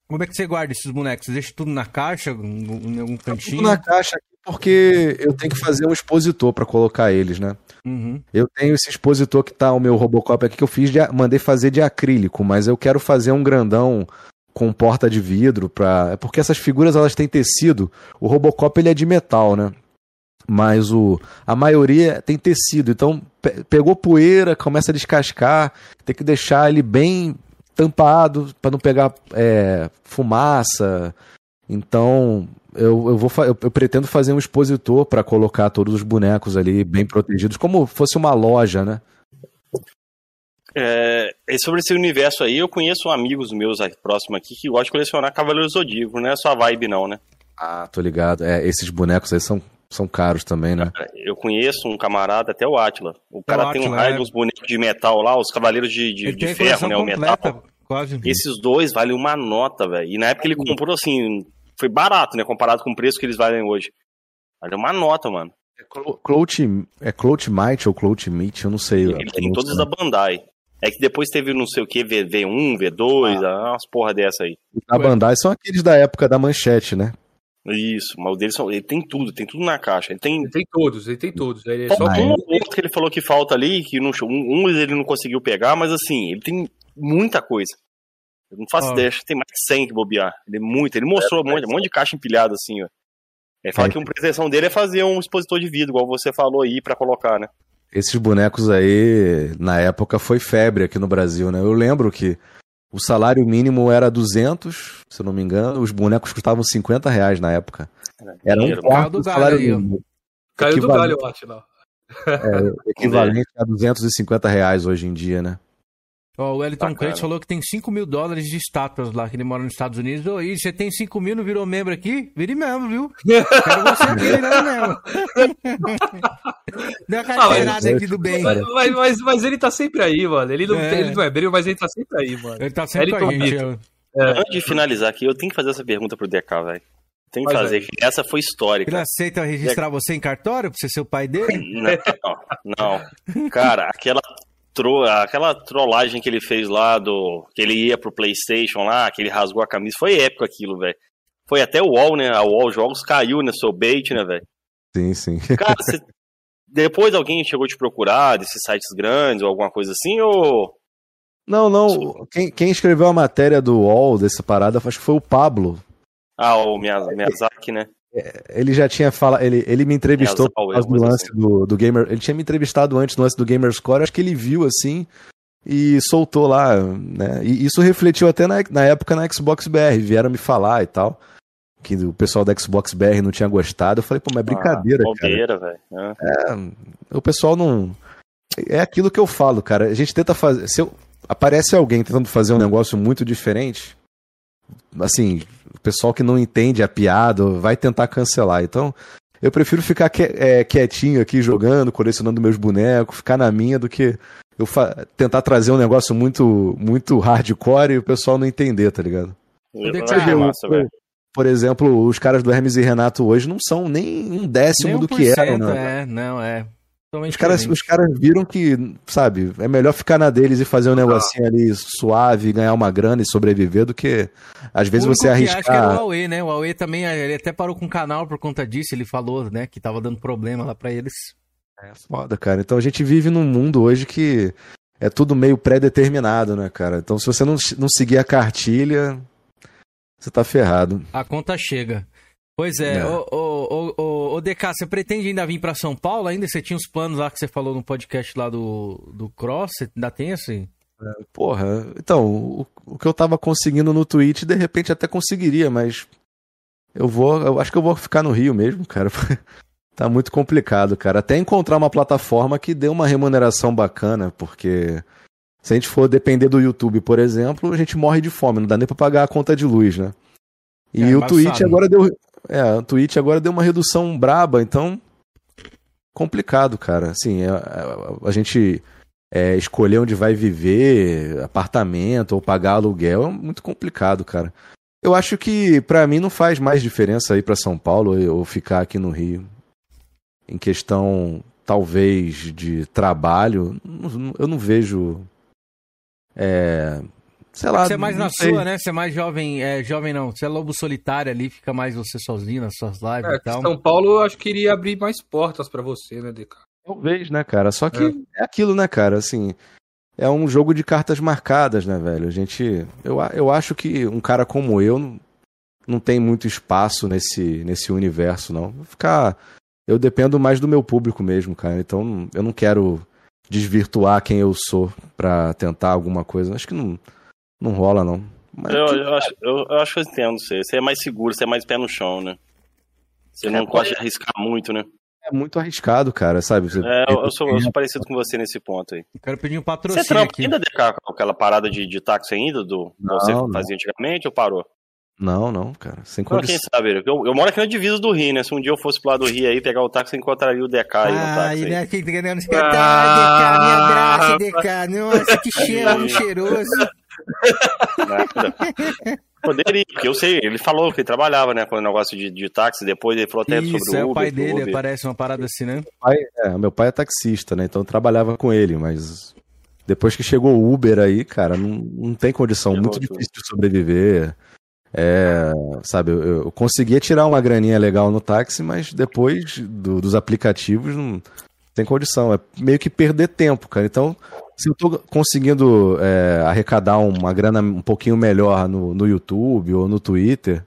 Como é que você guarda esses bonecos? Você deixa tudo na caixa, em algum cantinho? Tudo na caixa porque eu tenho que fazer um expositor para colocar eles, né? Uhum. Eu tenho esse expositor que tá o meu Robocop aqui que eu fiz, de, mandei fazer de acrílico, mas eu quero fazer um grandão com porta de vidro para, é porque essas figuras elas têm tecido. O Robocop ele é de metal, né? Mas o, a maioria tem tecido, então pe pegou poeira, começa a descascar, tem que deixar ele bem tampado para não pegar é, fumaça. Então eu, eu, vou eu, eu pretendo fazer um expositor para colocar todos os bonecos ali bem protegidos, como fosse uma loja, né? É, sobre esse universo aí, eu conheço amigos meus próximos aqui que gostam de colecionar Cavaleiros Zodíaco, não é sua vibe não, né? Ah, tô ligado. É, esses bonecos aí são são caros também, né? Eu conheço um camarada, até o Atila. O cara o tem um raio é... dos bonecos de metal lá, os cavaleiros de, de, de ferro, né? O metal. Quase. Esses dois valem uma nota, velho. E na época ele comprou assim, foi barato, né? Comparado com o preço que eles valem hoje. Vale uma nota, mano. É Clout, é Clout Might ou Clout Meat, eu não sei. Ele tem todos da Bandai. É que depois teve não sei o que, V1, V2, ah. umas porra dessa aí. A Bandai são aqueles da época da manchete, né? Isso, mas o dele são, ele tem tudo, tem tudo na caixa. Ele tem, ele tem todos, ele tem todos. Ele é só um outro que ele falou que falta ali, que não, um, um ele não conseguiu pegar, mas assim, ele tem muita coisa. Eu não faço oh. ideia, acho que tem mais de 100 que bobear. Ele é muito, ele mostrou é, um, monte, um monte de caixa empilhada assim, ó. Ele fala é. que uma pretensão dele é fazer um expositor de vidro, igual você falou aí, para colocar, né? Esses bonecos aí, na época, foi febre aqui no Brasil, né? Eu lembro que o salário mínimo era 200, se eu não me engano, os bonecos custavam 50 reais na época. Era um quarto do salário mínimo. Caiu do galho, eu acho, não. É, equivalente a 250 reais hoje em dia, né? Oh, o Wellington Crente falou que tem 5 mil dólares de estátuas lá, que ele mora nos Estados Unidos. E você tem 5 mil, não virou membro aqui? Vire membro, viu? Quero você aqui virando membro. Deu uma carteirada ah, aqui do bem. Mas, mas, mas, mas, ele tá sempre aí, mano. Ele não é, ele não é membro, mas ele tá sempre aí, mano. Ele tá sempre Wellington aí, gente. É. Antes de finalizar aqui, eu tenho que fazer essa pergunta pro DK, velho. Tem que fazer, que essa foi histórica. Ele aceita registrar você em cartório pra você ser o pai dele? Não, não. Cara, aquela tro... aquela trollagem que ele fez lá do. que ele ia pro PlayStation lá, que ele rasgou a camisa, foi épico aquilo, velho. Foi até o UOL, né? A UOL Jogos caiu, né? Seu bait, né, velho? Sim, sim. Cara, você... depois alguém chegou te procurar desses sites grandes ou alguma coisa assim, ou. Não, não. Quem, quem escreveu a matéria do UOL dessa parada, acho que foi o Pablo. Ah, o Miyazaki, né? É, ele já tinha falado, ele, ele me entrevistou causa do lance assim. do, do Gamer. Ele tinha me entrevistado antes do lance do Gamer Score, acho que ele viu assim e soltou lá, né? E isso refletiu até na, na época na Xbox BR, vieram me falar e tal. Que o pessoal da Xbox BR não tinha gostado. Eu falei, pô, mas é brincadeira, ah, bobeira, cara. É. é, o pessoal não. É aquilo que eu falo, cara. A gente tenta fazer. Se eu... aparece alguém tentando fazer um negócio muito diferente, assim, pessoal que não entende a piada vai tentar cancelar. Então, eu prefiro ficar é, quietinho aqui jogando, colecionando meus bonecos, ficar na minha do que eu tentar trazer um negócio muito muito hardcore e o pessoal não entender, tá ligado? É massa, por, por exemplo, os caras do Hermes e Renato hoje não são nem um décimo nem do que eram, né? É, não, é. Os caras, os caras viram que, sabe, é melhor ficar na deles e fazer um negocinho ali suave, ganhar uma grana e sobreviver do que às vezes você arriscar. Acho que era o Huawei, né? O Huawei também, ele até parou com o canal por conta disso, ele falou, né, que tava dando problema lá para eles. É foda, cara. Então a gente vive num mundo hoje que é tudo meio pré-determinado, né, cara? Então se você não, não seguir a cartilha, você tá ferrado. A conta chega. Pois é, é. O, o, o, o, DK, você pretende ainda vir para São Paulo ainda? Você tinha os planos lá que você falou no podcast lá do, do Cross, você ainda tem assim? Porra, então, o, o, que eu tava conseguindo no Twitch, de repente até conseguiria, mas eu vou, eu acho que eu vou ficar no Rio mesmo, cara. tá muito complicado, cara. Até encontrar uma plataforma que dê uma remuneração bacana, porque se a gente for depender do YouTube, por exemplo, a gente morre de fome, não dá nem pra pagar a conta de luz, né? E é, o Twitch agora deu, é, o Twitch agora deu uma redução braba, então. Complicado, cara. Assim, a, é, a, a gente é, escolher onde vai viver, apartamento ou pagar aluguel é muito complicado, cara. Eu acho que para mim não faz mais diferença ir para São Paulo ou ficar aqui no Rio. Em questão, talvez, de trabalho, eu não vejo é, sei lá. Você é mais na sei. sua, né? Você é mais jovem, é, jovem não. Você é lobo solitário ali, fica mais você sozinho nas suas lives é, e tal. São Paulo, eu acho que iria abrir mais portas para você, né, DK? Talvez, né, cara? Só que é. é. aquilo, né, cara? Assim, é um jogo de cartas marcadas, né, velho? A gente. Eu, eu acho que um cara como eu não, não tem muito espaço nesse, nesse universo, não. Vou ficar. Eu dependo mais do meu público mesmo, cara. Então eu não quero desvirtuar quem eu sou para tentar alguma coisa. Acho que não não rola, não. Mas... Eu, eu, acho, eu, eu, acho que eu entendo você. Você é mais seguro, você é mais pé no chão, né? Você não é, gosta de arriscar muito, né? É muito arriscado, cara, sabe? Você... É, eu sou, eu sou parecido com você nesse ponto aí. Eu quero pedir um patrocínio. Você trampa ainda de aquela parada de, de táxi ainda, do não, você não. fazia antigamente ou parou? Não, não, cara. Sem condição. Quem sabe, eu, eu moro aqui na divisa do Rio, né? Se um dia eu fosse pro lado do Rio aí, pegar o táxi, eu encontraria o DK aí no táxi. Ai, né? Aqui, espetar, ah, DK, me abraça, DK. Nossa, que cheiro cheiroso. Poderia, porque eu sei, ele falou que ele trabalhava, né, com o negócio de, de táxi, depois ele falou até Isso, sobre é o Uber. o pai dele, Uber. parece uma parada assim, né? Meu pai, é, meu pai é taxista, né, então trabalhava com ele, mas depois que chegou o Uber aí, cara, não, não tem condição, chegou muito tudo. difícil de sobreviver. É, sabe, eu, eu, conseguia tirar uma graninha legal no táxi, mas depois do, dos aplicativos não tem condição. É meio que perder tempo, cara. Então, se eu tô conseguindo é, arrecadar uma grana um pouquinho melhor no, no YouTube ou no Twitter,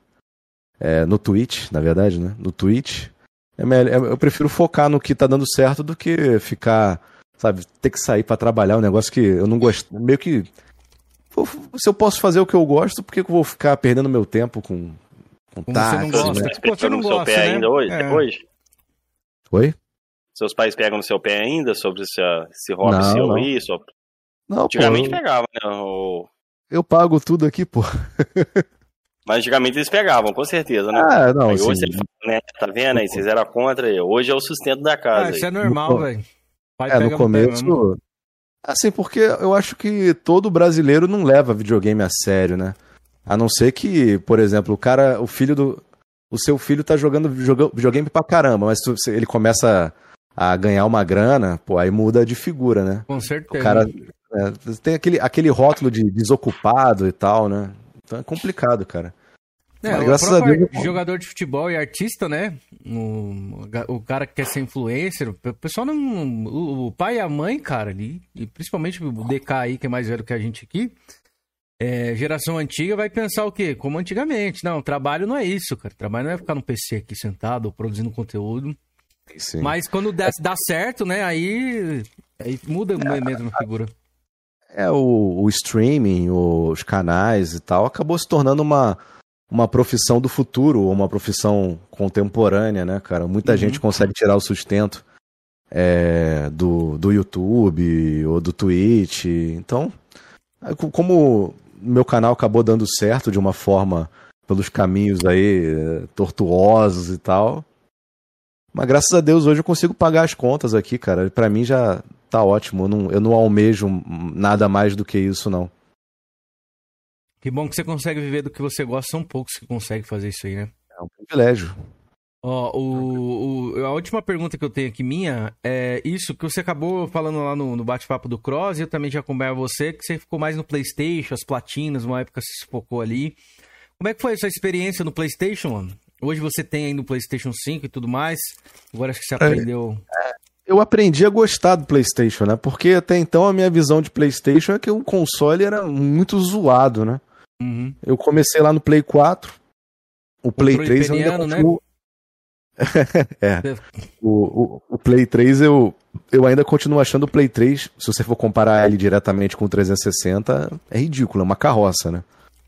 é, no Twitch, na verdade, né? No Twitch, é melhor, é, eu prefiro focar no que tá dando certo do que ficar, sabe, ter que sair para trabalhar, um negócio que eu não gosto. Meio que. Se eu posso fazer o que eu gosto, por que eu vou ficar perdendo meu tempo com, com táxi? Você não gosta. Né? Pô, você não gosta, seu pé né? ainda hoje? É. hoje? Oi? Seus pais pegam no seu pé ainda sobre esse, esse hobby não, seu não. aí? Só... Não, Antigamente pô, eu... pegava, né? O... Eu pago tudo aqui, pô. Mas antigamente eles pegavam, com certeza, né? Ah, não, aí hoje você né? Tá vendo aí? Vocês eram contra, hoje é o sustento da casa. Ah, isso é normal, velho. É, no começo... Assim, porque eu acho que todo brasileiro não leva videogame a sério, né? A não ser que, por exemplo, o cara, o filho do... O seu filho tá jogando videogame pra caramba, mas ele começa a ganhar uma grana, pô, aí muda de figura, né? Com certeza. O cara é, tem aquele, aquele rótulo de desocupado e tal, né? Então é complicado, cara. É, Mas, graças a Deus. Jogador de futebol e artista, né? O, o cara que quer ser influencer, o pessoal não. O, o pai e a mãe, cara, ali, e principalmente o DK aí, que é mais velho que a gente aqui, é, geração antiga vai pensar o quê? Como antigamente. Não, trabalho não é isso, cara. Trabalho não é ficar no PC aqui sentado, produzindo conteúdo. Sim. Mas quando dá, dá certo, né? Aí, aí muda é, mesmo a figura. É, o, o streaming, os canais e tal, acabou se tornando uma, uma profissão do futuro, ou uma profissão contemporânea, né, cara? Muita uhum. gente consegue tirar o sustento é, do, do YouTube ou do Twitch. Então, é, como meu canal acabou dando certo de uma forma pelos caminhos aí é, tortuosos e tal. Mas graças a Deus hoje eu consigo pagar as contas aqui, cara. Para mim já tá ótimo. Eu não, eu não almejo nada mais do que isso, não. Que bom que você consegue viver do que você gosta. São poucos que conseguem fazer isso aí, né? É um privilégio. Ó, o, o, a última pergunta que eu tenho aqui minha é isso que você acabou falando lá no, no bate-papo do Cross, e eu também já acompanhava você, que você ficou mais no Playstation, as platinas, uma época se focou ali. Como é que foi a sua experiência no Playstation, mano? Hoje você tem ainda o Playstation 5 e tudo mais. Agora acho que você é, aprendeu. É, eu aprendi a gostar do PlayStation, né? Porque até então a minha visão de PlayStation é que o console era muito zoado, né? Uhum. Eu comecei lá no Play 4. O Play 3 eu ainda continuo... né? é. O, o, o, Play 3 eu, eu ainda continuo achando o Play 3, se você for comparar ele diretamente com o 360, é ridículo, é uma carroça, né?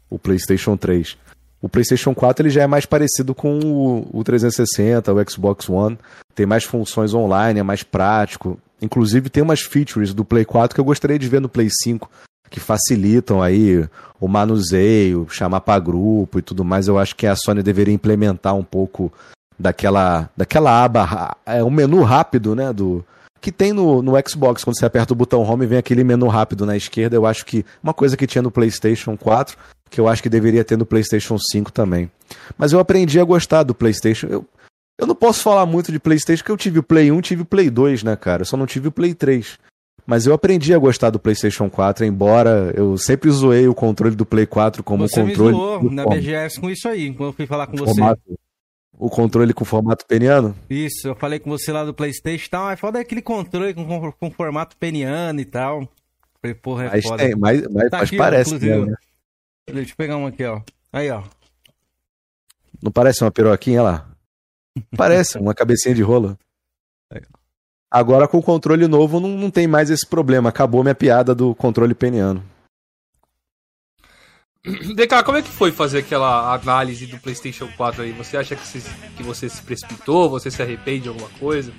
O PlayStation 3. O PlayStation 4 ele já é mais parecido com o, o 360, o Xbox One. Tem mais funções online, é mais prático. Inclusive tem umas features do Play 4 que eu gostaria de ver no Play 5 que facilitam aí o manuseio, chamar para grupo e tudo mais. Eu acho que a Sony deveria implementar um pouco daquela daquela aba, é um menu rápido, né, do que tem no, no Xbox, quando você aperta o botão home, vem aquele menu rápido na esquerda. Eu acho que uma coisa que tinha no PlayStation 4 que eu acho que deveria ter no PlayStation 5 também. Mas eu aprendi a gostar do PlayStation. Eu, eu não posso falar muito de PlayStation, porque eu tive o Play 1, tive o Play 2, né, cara? Eu só não tive o Play 3. Mas eu aprendi a gostar do PlayStation 4, embora eu sempre zoei o controle do Play 4 como você controle. Você me zoou na BGS com isso aí, quando eu fui falar com você. o controle com formato peniano? Isso, eu falei com você lá do PlayStation e tal. Aí foda aquele controle com, com formato peniano e tal. Falei, porra, é mas foda. Tem, mas, mas, tá mas aqui, parece, né? Deixa eu pegar um aqui, ó. Aí, ó. Não parece uma piroquinha lá? Parece, uma cabecinha de rolo. Agora com o controle novo não, não tem mais esse problema. Acabou minha piada do controle peniano. DK, como é que foi fazer aquela análise do PlayStation 4 aí? Você acha que você, que você se precipitou? Você se arrepende de alguma coisa?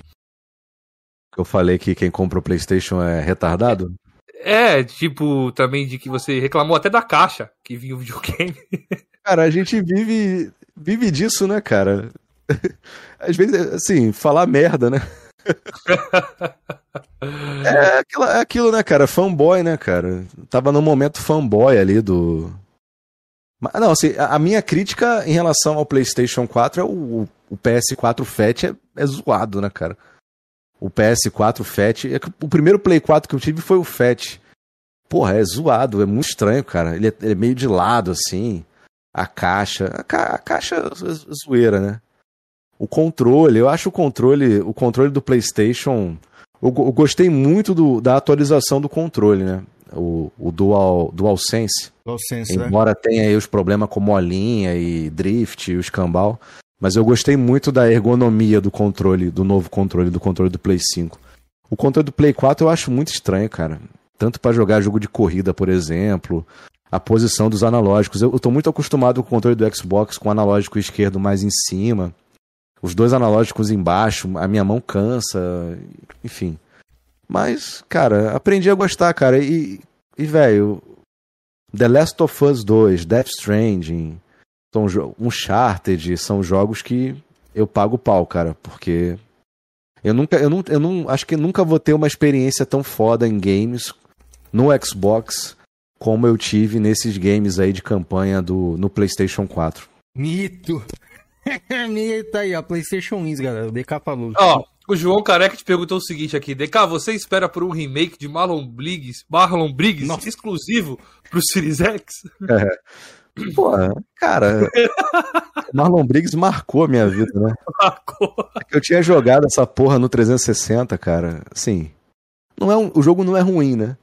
Eu falei que quem compra o PlayStation é retardado? É, tipo, também de que você reclamou até da caixa que vinha o videogame. Cara, a gente vive, vive disso, né, cara? Às vezes, assim, falar merda, né? é, aquilo, é aquilo, né, cara? Fanboy, né, cara? Tava no momento fanboy ali do. Não, assim, a minha crítica em relação ao PlayStation 4 é o, o PS4 Fat é, é zoado, né, cara? O PS4 Fat. É o primeiro Play 4 que eu tive foi o Fat. Porra, é zoado, é muito estranho, cara. Ele é, ele é meio de lado, assim. a caixa. A, ca a caixa é zoeira, né? O controle, eu acho o controle, o controle do PlayStation. Eu, eu gostei muito do, da atualização do controle, né? O, o Dual, DualSense. DualSense, né? Embora tenha aí os problemas com molinha e drift e o escambau. Mas eu gostei muito da ergonomia do controle, do novo controle, do controle do Play 5. O controle do Play 4 eu acho muito estranho, cara. Tanto para jogar jogo de corrida, por exemplo, a posição dos analógicos. Eu, eu tô muito acostumado com o controle do Xbox com o analógico esquerdo mais em cima os dois analógicos embaixo, a minha mão cansa, enfim. Mas, cara, aprendi a gostar, cara. E, e velho, The Last of Us 2, Death Stranding, são Uncharted, são jogos que eu pago pau, cara, porque eu nunca, eu não, eu não, acho que nunca vou ter uma experiência tão foda em games no Xbox como eu tive nesses games aí de campanha do no PlayStation 4. Mito. tá aí, ó, PlayStation Wins, galera. O DK falou. Ó, o João Careca te perguntou o seguinte aqui: DK, você espera por um remake de Marlon Briggs, Marlon Briggs Nossa. exclusivo pro Series X? É. Pô, cara, Marlon Briggs marcou a minha vida, né? Marcou. É eu tinha jogado essa porra no 360, cara. Assim, não é um, o jogo não é ruim, né?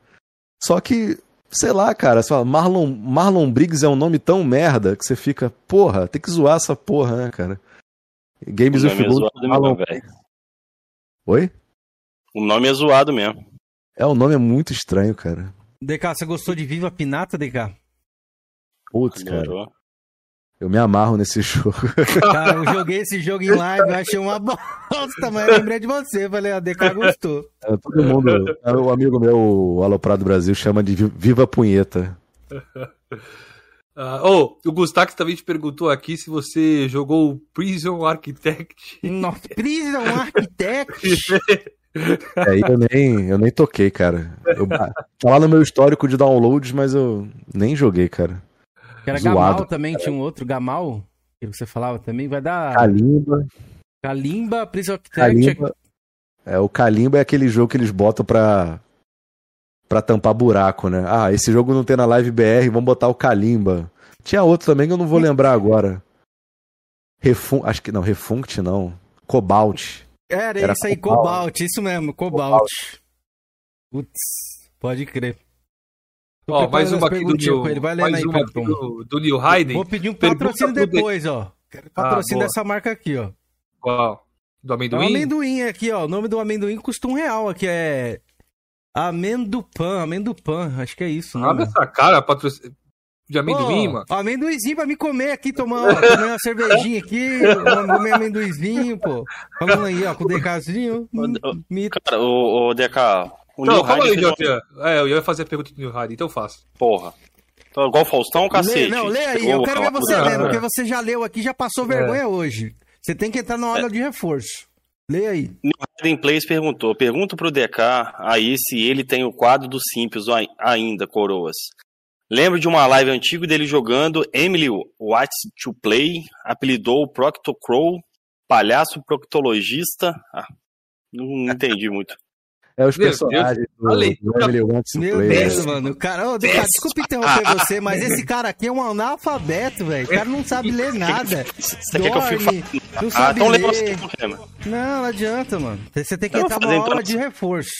Só que sei lá, cara, você fala, Marlon, Marlon Briggs é um nome tão merda que você fica, porra, tem que zoar essa porra, né, cara? Games of é Gold, é Marlon Briggs. Oi? O nome é zoado mesmo. É, o nome é muito estranho, cara. DK, você gostou de Viva Pinata, DK? Putz, cara. Eu me amarro nesse jogo. Cara, eu joguei esse jogo em live, achei uma bosta, mas eu lembrei de você. Falei, a DK gostou. É, todo mundo, o amigo meu, o Aloprado Brasil, chama de Viva Punheta. Uh, oh, o Gustavo também te perguntou aqui se você jogou o Prison Architect. Nossa, Prison Architect? É, eu nem, eu nem toquei, cara. Eu, tá lá no meu histórico de downloads, mas eu nem joguei, cara. Que era Zoado, Gamal também, cara. tinha um outro Gamal, que você falava também, vai dar. Kalimba. Kalimba, Prison Architect. É, o Kalimba é aquele jogo que eles botam pra, pra tampar buraco, né? Ah, esse jogo não tem na Live BR, vamos botar o Kalimba. Tinha outro também que eu não vou lembrar agora. Refun... Acho que não, Refunct não. Cobalt. Era, Era isso aí, Cobalt. Cobalt, isso mesmo, Cobalt. Cobalt. Putz, pode crer. Ó, mais uma aqui do Neil, ele. Vai mais aí, uma do, do Neil Hayden. Vou pedir um patrocínio depois, ó. Quero patrocínio ah, dessa marca aqui, ó. Qual? Do amendoim? O amendoim aqui, ó. O nome do amendoim custa um real aqui, é... Amendopan, amendopan, acho que é isso, né? Olha essa cara, patrocínio de amendoim, oh, mano. Amendoizinho pra me comer aqui, tomar, tomar uma cervejinha aqui, comer amendoizinho, pô. Falando aí, ó, com o DKzinho. Hum, cara, o, o DK, o não, calma aí, Jean É, eu ia fazer a pergunta do Neil Hardy, então eu faço. Porra. Então, igual o Faustão, cacete. Lê, não, lê aí, eu quero ver você lendo, porque você já leu aqui, já passou é. vergonha hoje. Você tem que entrar na hora é. de reforço. Lê aí. Harden Plays perguntou, pergunta pro DK aí se ele tem o quadro do Simples ainda, coroas. Lembro de uma live antiga dele jogando Emily What's to Play, apelidou o Proctocrow, palhaço proctologista. Ah, não entendi muito. É os Meu personagens Deus. do, Emily Wants to Meu. Deus, mano. Cara, oh, cara, desculpa interromper você, mas esse cara aqui é um analfabeto, velho. O cara não sabe ler nada. Você Dorme, quer que eu fique não sabe ah, então ler. Não, não adianta, mano. Você tem que entrar numa aula de reforço.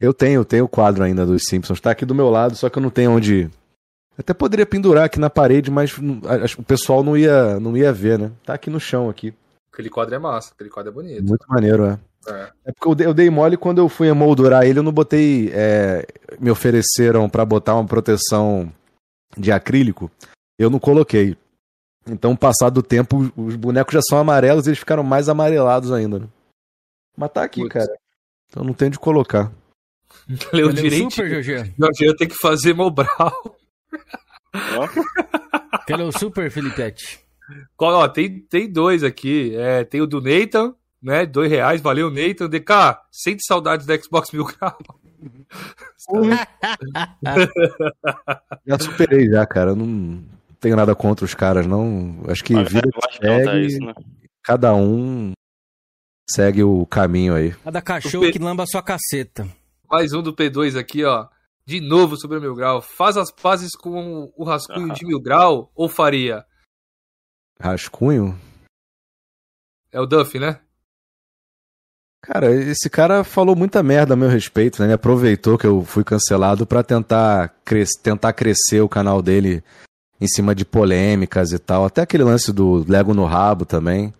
Eu tenho, tenho o quadro ainda dos Simpsons. Tá aqui do meu lado, só que eu não tenho onde. Até poderia pendurar aqui na parede, mas o pessoal não ia, não ia ver, né? Tá aqui no chão aqui. Aquele quadro é massa, aquele quadro é bonito. Muito maneiro, é. É, é porque eu dei, eu mole quando eu fui emoldurar ele, eu não botei. É, me ofereceram para botar uma proteção de acrílico, eu não coloquei. Então, passado do tempo, os bonecos já são amarelos e eles ficaram mais amarelados ainda. Né? Mas tá aqui, Putz. cara. Então não tem de colocar. Leu direito. Super, Jorge. Jorge tem que fazer Mobral. Quer ler o super, Filipete? Ó, tem, tem dois aqui. É, tem o do Nathan, né? Dois reais, valeu, Nathan. DK, sente saudades da Xbox Mil Grau. já superei já, cara. não tenho nada contra os caras, não. Acho que Mas vida que segue, isso, né? cada um segue o caminho aí. Cada cachorro P... que lamba a sua caceta. Mais um do P2 aqui, ó. de novo sobre o Mil Grau. Faz as pazes com o rascunho de Mil Grau ou faria? Rascunho? É o Duff, né? Cara, esse cara falou muita merda a meu respeito, né? Ele aproveitou que eu fui cancelado para tentar, cres tentar crescer o canal dele em cima de polêmicas e tal. Até aquele lance do Lego no rabo também.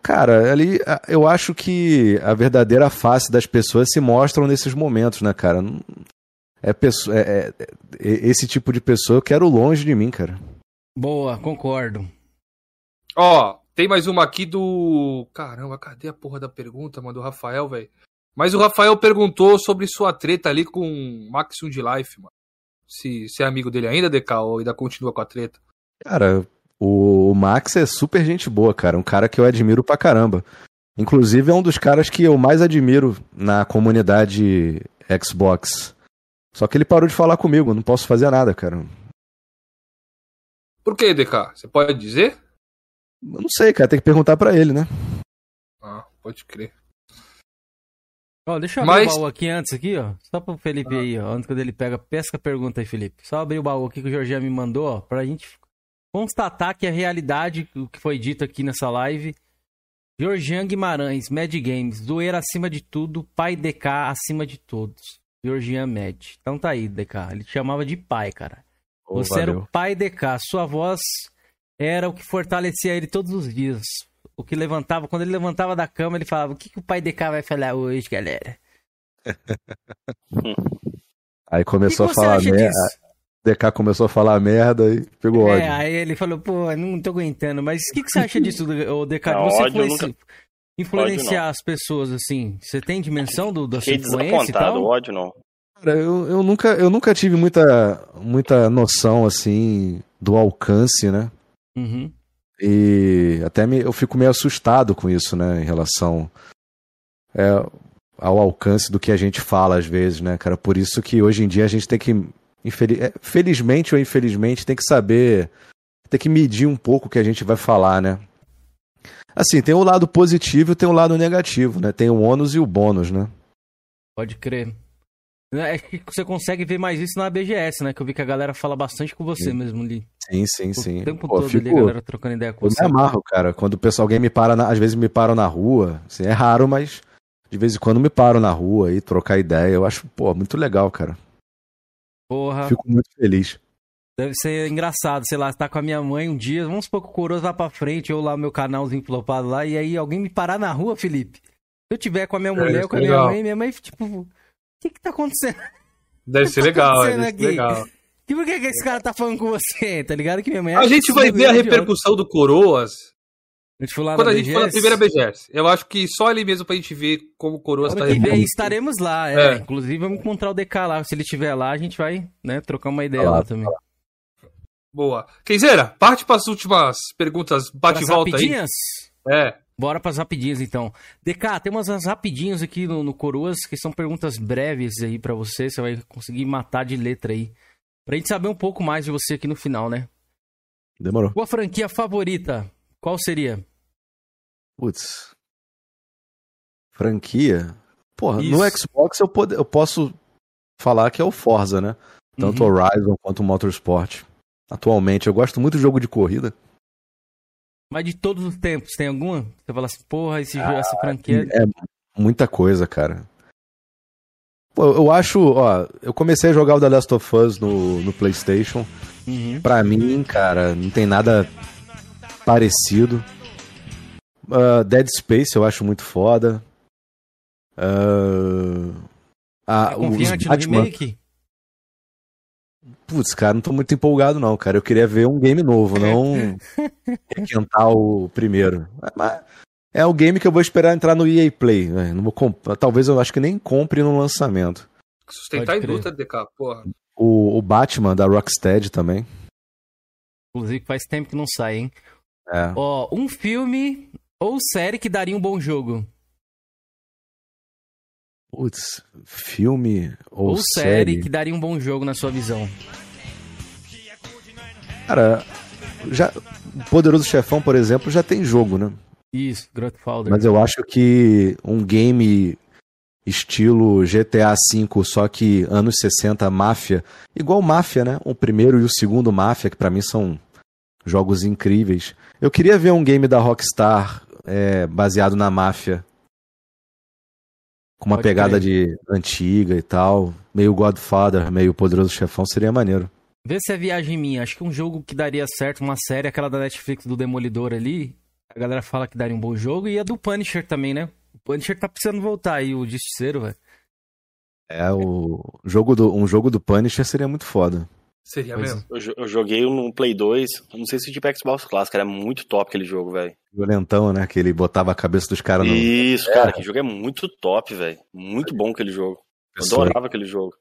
Cara, ali eu acho que a verdadeira face das pessoas se mostram nesses momentos, né, cara? É, pessoa, é, é, é, esse tipo de pessoa eu quero longe de mim, cara. Boa, concordo. Ó, tem mais uma aqui do. Caramba, cadê a porra da pergunta, mano? Do Rafael, velho. Mas o Rafael perguntou sobre sua treta ali com Maximum de Life, mano. Se, se é amigo dele ainda, DK, ou ainda continua com a treta. Cara, o Max é super gente boa, cara. Um cara que eu admiro pra caramba. Inclusive é um dos caras que eu mais admiro na comunidade Xbox. Só que ele parou de falar comigo, não posso fazer nada, cara. Por que, DK? Você pode dizer? Não sei, cara, tem que perguntar para ele, né? Ah, pode crer. Ó, deixa eu abrir Mas... o baú aqui antes, aqui, ó. Só pro Felipe ah. aí, ó. Antes quando ele pega, pesca a pergunta aí, Felipe. Só abrir o baú aqui que o Jorginho me mandou, ó, pra gente constatar que a realidade, o que foi dito aqui nessa live. Georgian Guimarães, Mad Games, zoeira acima de tudo, pai DK acima de todos. Georgian Mad. Então tá aí, DK. Ele te chamava de pai, cara. Oh, Você valeu. era o pai DK. Sua voz era o que fortalecia ele todos os dias. O que levantava, quando ele levantava da cama, ele falava: O que, que o pai DK vai falar hoje, galera? Aí começou a falar merda. DK começou a falar merda e pegou é, ódio. É, aí ele falou, pô, não tô aguentando. Mas o que, que você acha disso, o DK? Não, você ódio, influencia, nunca... influenciar as pessoas, assim? Você tem dimensão do, da sua influência e tal? ódio não. Cara, eu, eu, nunca, eu nunca tive muita, muita noção, assim, do alcance, né? Uhum. E até me, eu fico meio assustado com isso, né? Em relação é, ao alcance do que a gente fala às vezes, né, cara? Por isso que hoje em dia a gente tem que, é, felizmente ou infelizmente, tem que saber, tem que medir um pouco o que a gente vai falar, né? Assim, tem o lado positivo e tem o lado negativo, né? Tem o ônus e o bônus, né? Pode crer. É que você consegue ver mais isso na BGS, né? Que eu vi que a galera fala bastante com você sim. mesmo ali. Sim, sim, sim. O tempo Pô, todo fico... ali a galera trocando ideia com eu você. Eu me amarro, cara. Quando o pessoal, alguém me para, na... às vezes me param na rua. Assim, é raro, mas de vez em quando me paro na rua e trocar ideia. Eu acho, pô, muito legal, cara. Porra. Fico muito feliz. Deve ser engraçado, sei lá, tá com a minha mãe um dia, vamos supor que o lá pra frente, eu lá, meu canalzinho flopado lá, e aí alguém me parar na rua, Felipe. Se eu tiver com a minha é, mulher, com a minha mãe, minha mãe, tipo, o que que tá acontecendo? Deve ser legal, deve ser legal. E por que, que esse cara tá falando com você? Tá ligado que minha mãe. A gente vai ver a repercussão do Coroas. A gente Quando a gente for na primeira BGS. Eu acho que só ali mesmo pra gente ver como o Coroas tá repercutindo. Estaremos lá, é. é. Inclusive, vamos encontrar o DK lá. Se ele estiver lá, a gente vai, né, trocar uma ideia lá, lá também. Boa. Kenzeira, parte para as últimas perguntas bate-volta aí. É. Bora para as rapidinhas então. DK, tem umas rapidinhas aqui no, no Coroas que são perguntas breves aí para você. Você vai conseguir matar de letra aí. Pra gente saber um pouco mais de você aqui no final, né? Demorou. Sua franquia favorita, qual seria? Putz. Franquia? Porra, Isso. no Xbox eu, pod... eu posso falar que é o Forza, né? Tanto uhum. Horizon quanto o Motorsport. Atualmente, eu gosto muito de jogo de corrida. Mas de todos os tempos, tem alguma? Você fala assim, porra, esse ah, jogo, essa franquia. É muita coisa, cara. Pô, eu acho, ó, eu comecei a jogar o The Last of Us no, no PlayStation. Uhum. Pra mim, cara, não tem nada parecido. Uh, Dead Space eu acho muito foda. Uh, a, é confiante no remake? Putz, cara, não tô muito empolgado não, cara. Eu queria ver um game novo, não requentar o primeiro. Mas é o game que eu vou esperar entrar no EA Play. Né? Não vou comp... Talvez eu acho que nem compre no lançamento. Sustentar a indústria, DK, porra. O, o Batman da Rocksteady também. Inclusive faz tempo que não sai, hein? É. Ó, um filme ou série que daria um bom jogo? Putz, filme ou, ou série, série que daria um bom jogo na sua visão? Cara, já Poderoso Chefão, por exemplo, já tem jogo, né? Isso, Grandfather. Mas eu acho que um game estilo GTA V, só que anos 60, Máfia. Igual Máfia, né? O primeiro e o segundo Máfia, que para mim são jogos incríveis. Eu queria ver um game da Rockstar é, baseado na Máfia. Com uma Pode pegada de antiga e tal. Meio Godfather, meio Poderoso Chefão, seria maneiro. Vê se é viagem minha. Acho que um jogo que daria certo, uma série, aquela da Netflix do Demolidor ali. A galera fala que daria um bom jogo. E a do Punisher também, né? O Punisher tá precisando voltar aí, o Justiceiro, velho. É, o jogo do, um jogo do Punisher seria muito foda. Seria pois mesmo. Eu, eu, joguei no Play 2, não sei se o tipo Xbox Clássico, era muito top aquele jogo, velho. Violentão, né? Que ele botava a cabeça dos caras no. Isso, cara, é. aquele jogo é muito top, velho. Muito bom aquele jogo. Eu adorava aquele jogo.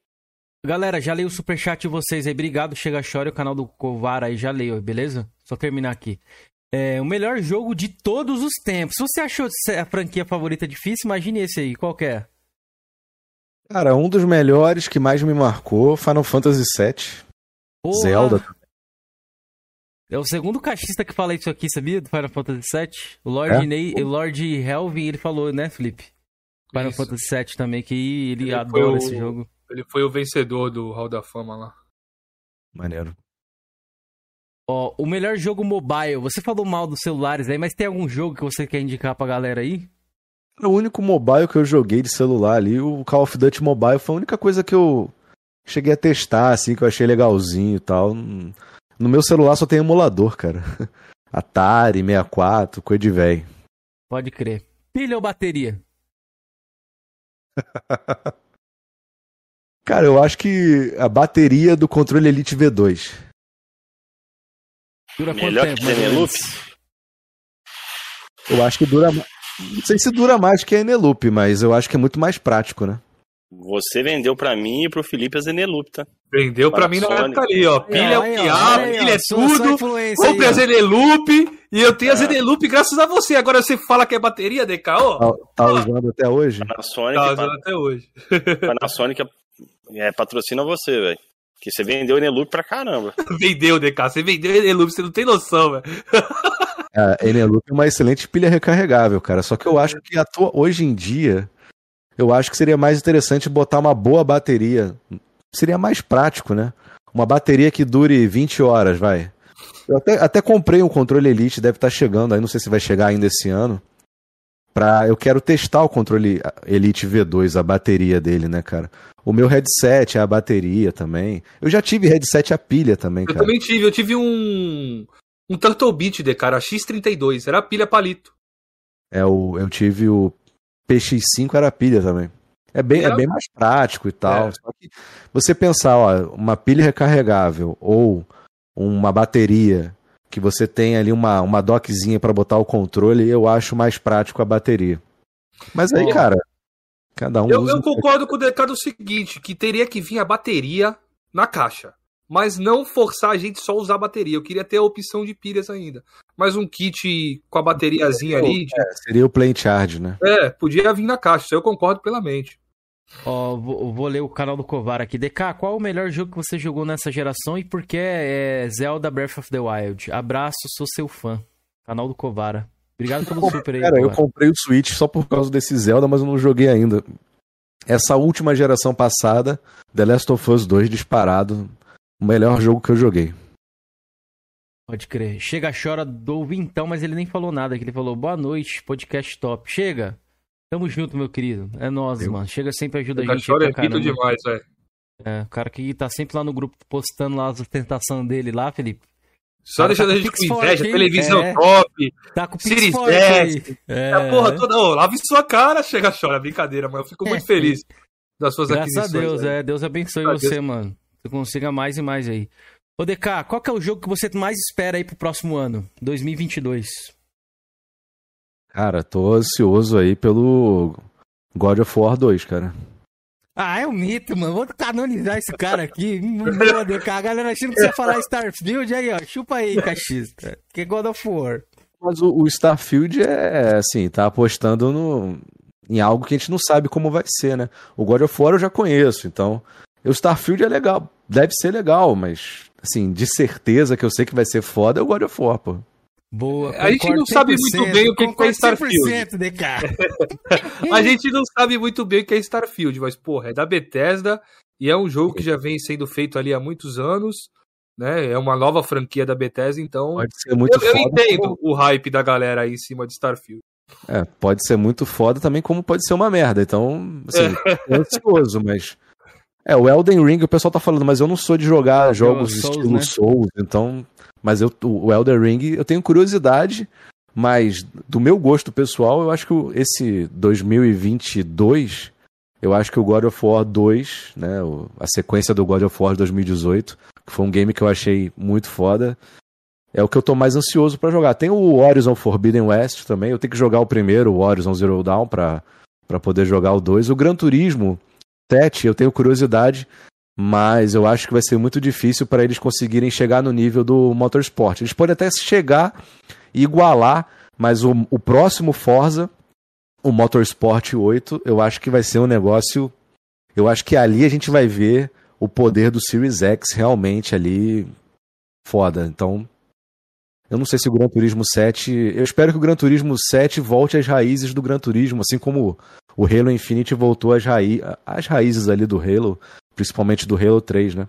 Galera, já leio o superchat de vocês aí. Obrigado, Chega Chore, o canal do Covar aí, já leio, beleza? Só terminar aqui. É, o melhor jogo de todos os tempos. Se você achou a franquia favorita difícil, imagine esse aí. Qual é? Cara, um dos melhores que mais me marcou, Final Fantasy VII. Porra. Zelda. É o segundo caixista que fala isso aqui, sabia? Do Final Fantasy VII. O Lord, é? Ney, o Lord Helvin, ele falou, né, Felipe? Final isso. Fantasy VII também, que ele, ele adora o... esse jogo. Ele foi o vencedor do Hall da Fama lá. Maneiro. Ó, o melhor jogo mobile. Você falou mal dos celulares aí, mas tem algum jogo que você quer indicar pra galera aí? O único mobile que eu joguei de celular ali, o Call of Duty Mobile, foi a única coisa que eu cheguei a testar, assim, que eu achei legalzinho e tal. No meu celular só tem emulador, cara. Atari, 64, coisa de velho. Pode crer. Pilha ou bateria? cara, eu acho que a bateria do controle Elite V2. Dura Melhor tempo, que Eneloop? Eu acho que dura. Não sei se dura mais que a Eneloop, mas eu acho que é muito mais prático, né? Você vendeu para mim e pro Felipe a Zeneloop, tá? Vendeu para mim na época ali, ó. Pilha é o que há, pilha é tudo. Compre a Zeneloop e eu tenho a é. Zeneloop graças a você. Agora você fala que é bateria, DK, ó. Tá, tá usando até hoje? Panasonic, tá usando até hoje. Panasonic é, patrocina você, velho. Que você vendeu Eneloop pra caramba. vendeu, DK. Você vendeu Eneloop, você não tem noção, velho. A Eneloop é uma excelente pilha recarregável, cara. Só que eu acho que tua, hoje em dia eu acho que seria mais interessante botar uma boa bateria. Seria mais prático, né? Uma bateria que dure 20 horas, vai. Eu até, até comprei um controle Elite, deve estar tá chegando aí, não sei se vai chegar ainda esse ano. Pra, eu quero testar o controle Elite V2, a bateria dele, né, cara? O meu headset é a bateria também. Eu já tive headset a pilha também, eu cara. Eu também tive, eu tive um um Turtle Beach de cara, X32, era a pilha palito. É, o, eu tive o PX5 era pilha também. É bem, é bem mais prático e tal. É. Só que você pensar, ó, uma pilha recarregável ou uma bateria que você tem ali uma, uma dockzinha para botar o controle, eu acho mais prático a bateria. Mas aí, cara, cada um. Eu, eu concordo com o DK do seguinte: que teria que vir a bateria na caixa mas não forçar a gente só usar a bateria. Eu queria ter a opção de pilhas ainda. Mas um kit com a bateriazinha ali. De... É, seria o Play Charge, né? É, podia vir na caixa, isso eu concordo plenamente. Ó, oh, vou, vou, ler o canal do Covar aqui. DK, qual o melhor jogo que você jogou nessa geração e por que é Zelda Breath of the Wild? Abraço, sou seu fã. Canal do Covara. Obrigado pelo super aí. Cara, eu comprei o Switch só por causa desse Zelda, mas eu não joguei ainda. Essa última geração passada, The Last of Us 2 disparado, o melhor jogo que eu joguei. Pode crer. Chega, chora do Vintão, mas ele nem falou nada. Que ele falou boa noite, podcast top. Chega. Tamo junto, meu querido. É nós, mano. Chega sempre ajuda a gente. Chora é muito demais, velho. É, o cara que tá sempre lá no grupo postando lá as ostentações dele lá, Felipe. Só deixando tá a gente com inveja, televisão é. top, tá com Series S, é. a porra toda. Ô, lave sua cara, chega, chora. Brincadeira, mas eu fico muito feliz das suas Graças. Graças a Deus, é. Deus abençoe você, Deus. mano. Você consiga mais e mais aí. Ô, DK, qual que é o jogo que você mais espera aí pro próximo ano, 2022? Cara, tô ansioso aí pelo God of War 2, cara. Ah, é um mito, mano. Vou canonizar esse cara aqui. Boa, DK. A galera achando que você ia falar Starfield aí, ó. Chupa aí, cachista. Que God of War. Mas o, o Starfield é, assim, tá apostando no, em algo que a gente não sabe como vai ser, né? O God of War eu já conheço, então o Starfield é legal, deve ser legal, mas, assim, de certeza que eu sei que vai ser foda é o God of War, pô. Boa. A gente não sabe muito bem o que, que é Starfield. DK. a gente não sabe muito bem o que é Starfield, mas, porra, é da Bethesda e é um jogo que já vem sendo feito ali há muitos anos. Né? É uma nova franquia da Bethesda, então. Pode ser muito eu, foda, eu entendo como... o hype da galera aí em cima de Starfield. É, pode ser muito foda também, como pode ser uma merda. Então, assim, é ansioso, mas. É, o Elden Ring, o pessoal tá falando, mas eu não sou de jogar jogos Souls, estilo né? Souls, então. Mas eu, o Elden Ring, eu tenho curiosidade, mas do meu gosto pessoal, eu acho que esse 2022, eu acho que o God of War 2, né, a sequência do God of War 2018, que foi um game que eu achei muito foda, é o que eu tô mais ansioso para jogar. Tem o Horizon Forbidden West também, eu tenho que jogar o primeiro, o Horizon Zero Dawn, pra, pra poder jogar o 2. O Gran Turismo 7, eu tenho curiosidade, mas eu acho que vai ser muito difícil para eles conseguirem chegar no nível do Motorsport. Eles podem até chegar e igualar, mas o, o próximo Forza, o Motorsport 8, eu acho que vai ser um negócio. Eu acho que ali a gente vai ver o poder do Series X realmente ali foda. Então, eu não sei se o Gran Turismo 7. Eu espero que o Gran Turismo 7 volte às raízes do Gran Turismo, assim como o Halo Infinite voltou às, raí às raízes ali do Halo, principalmente do Halo 3, né?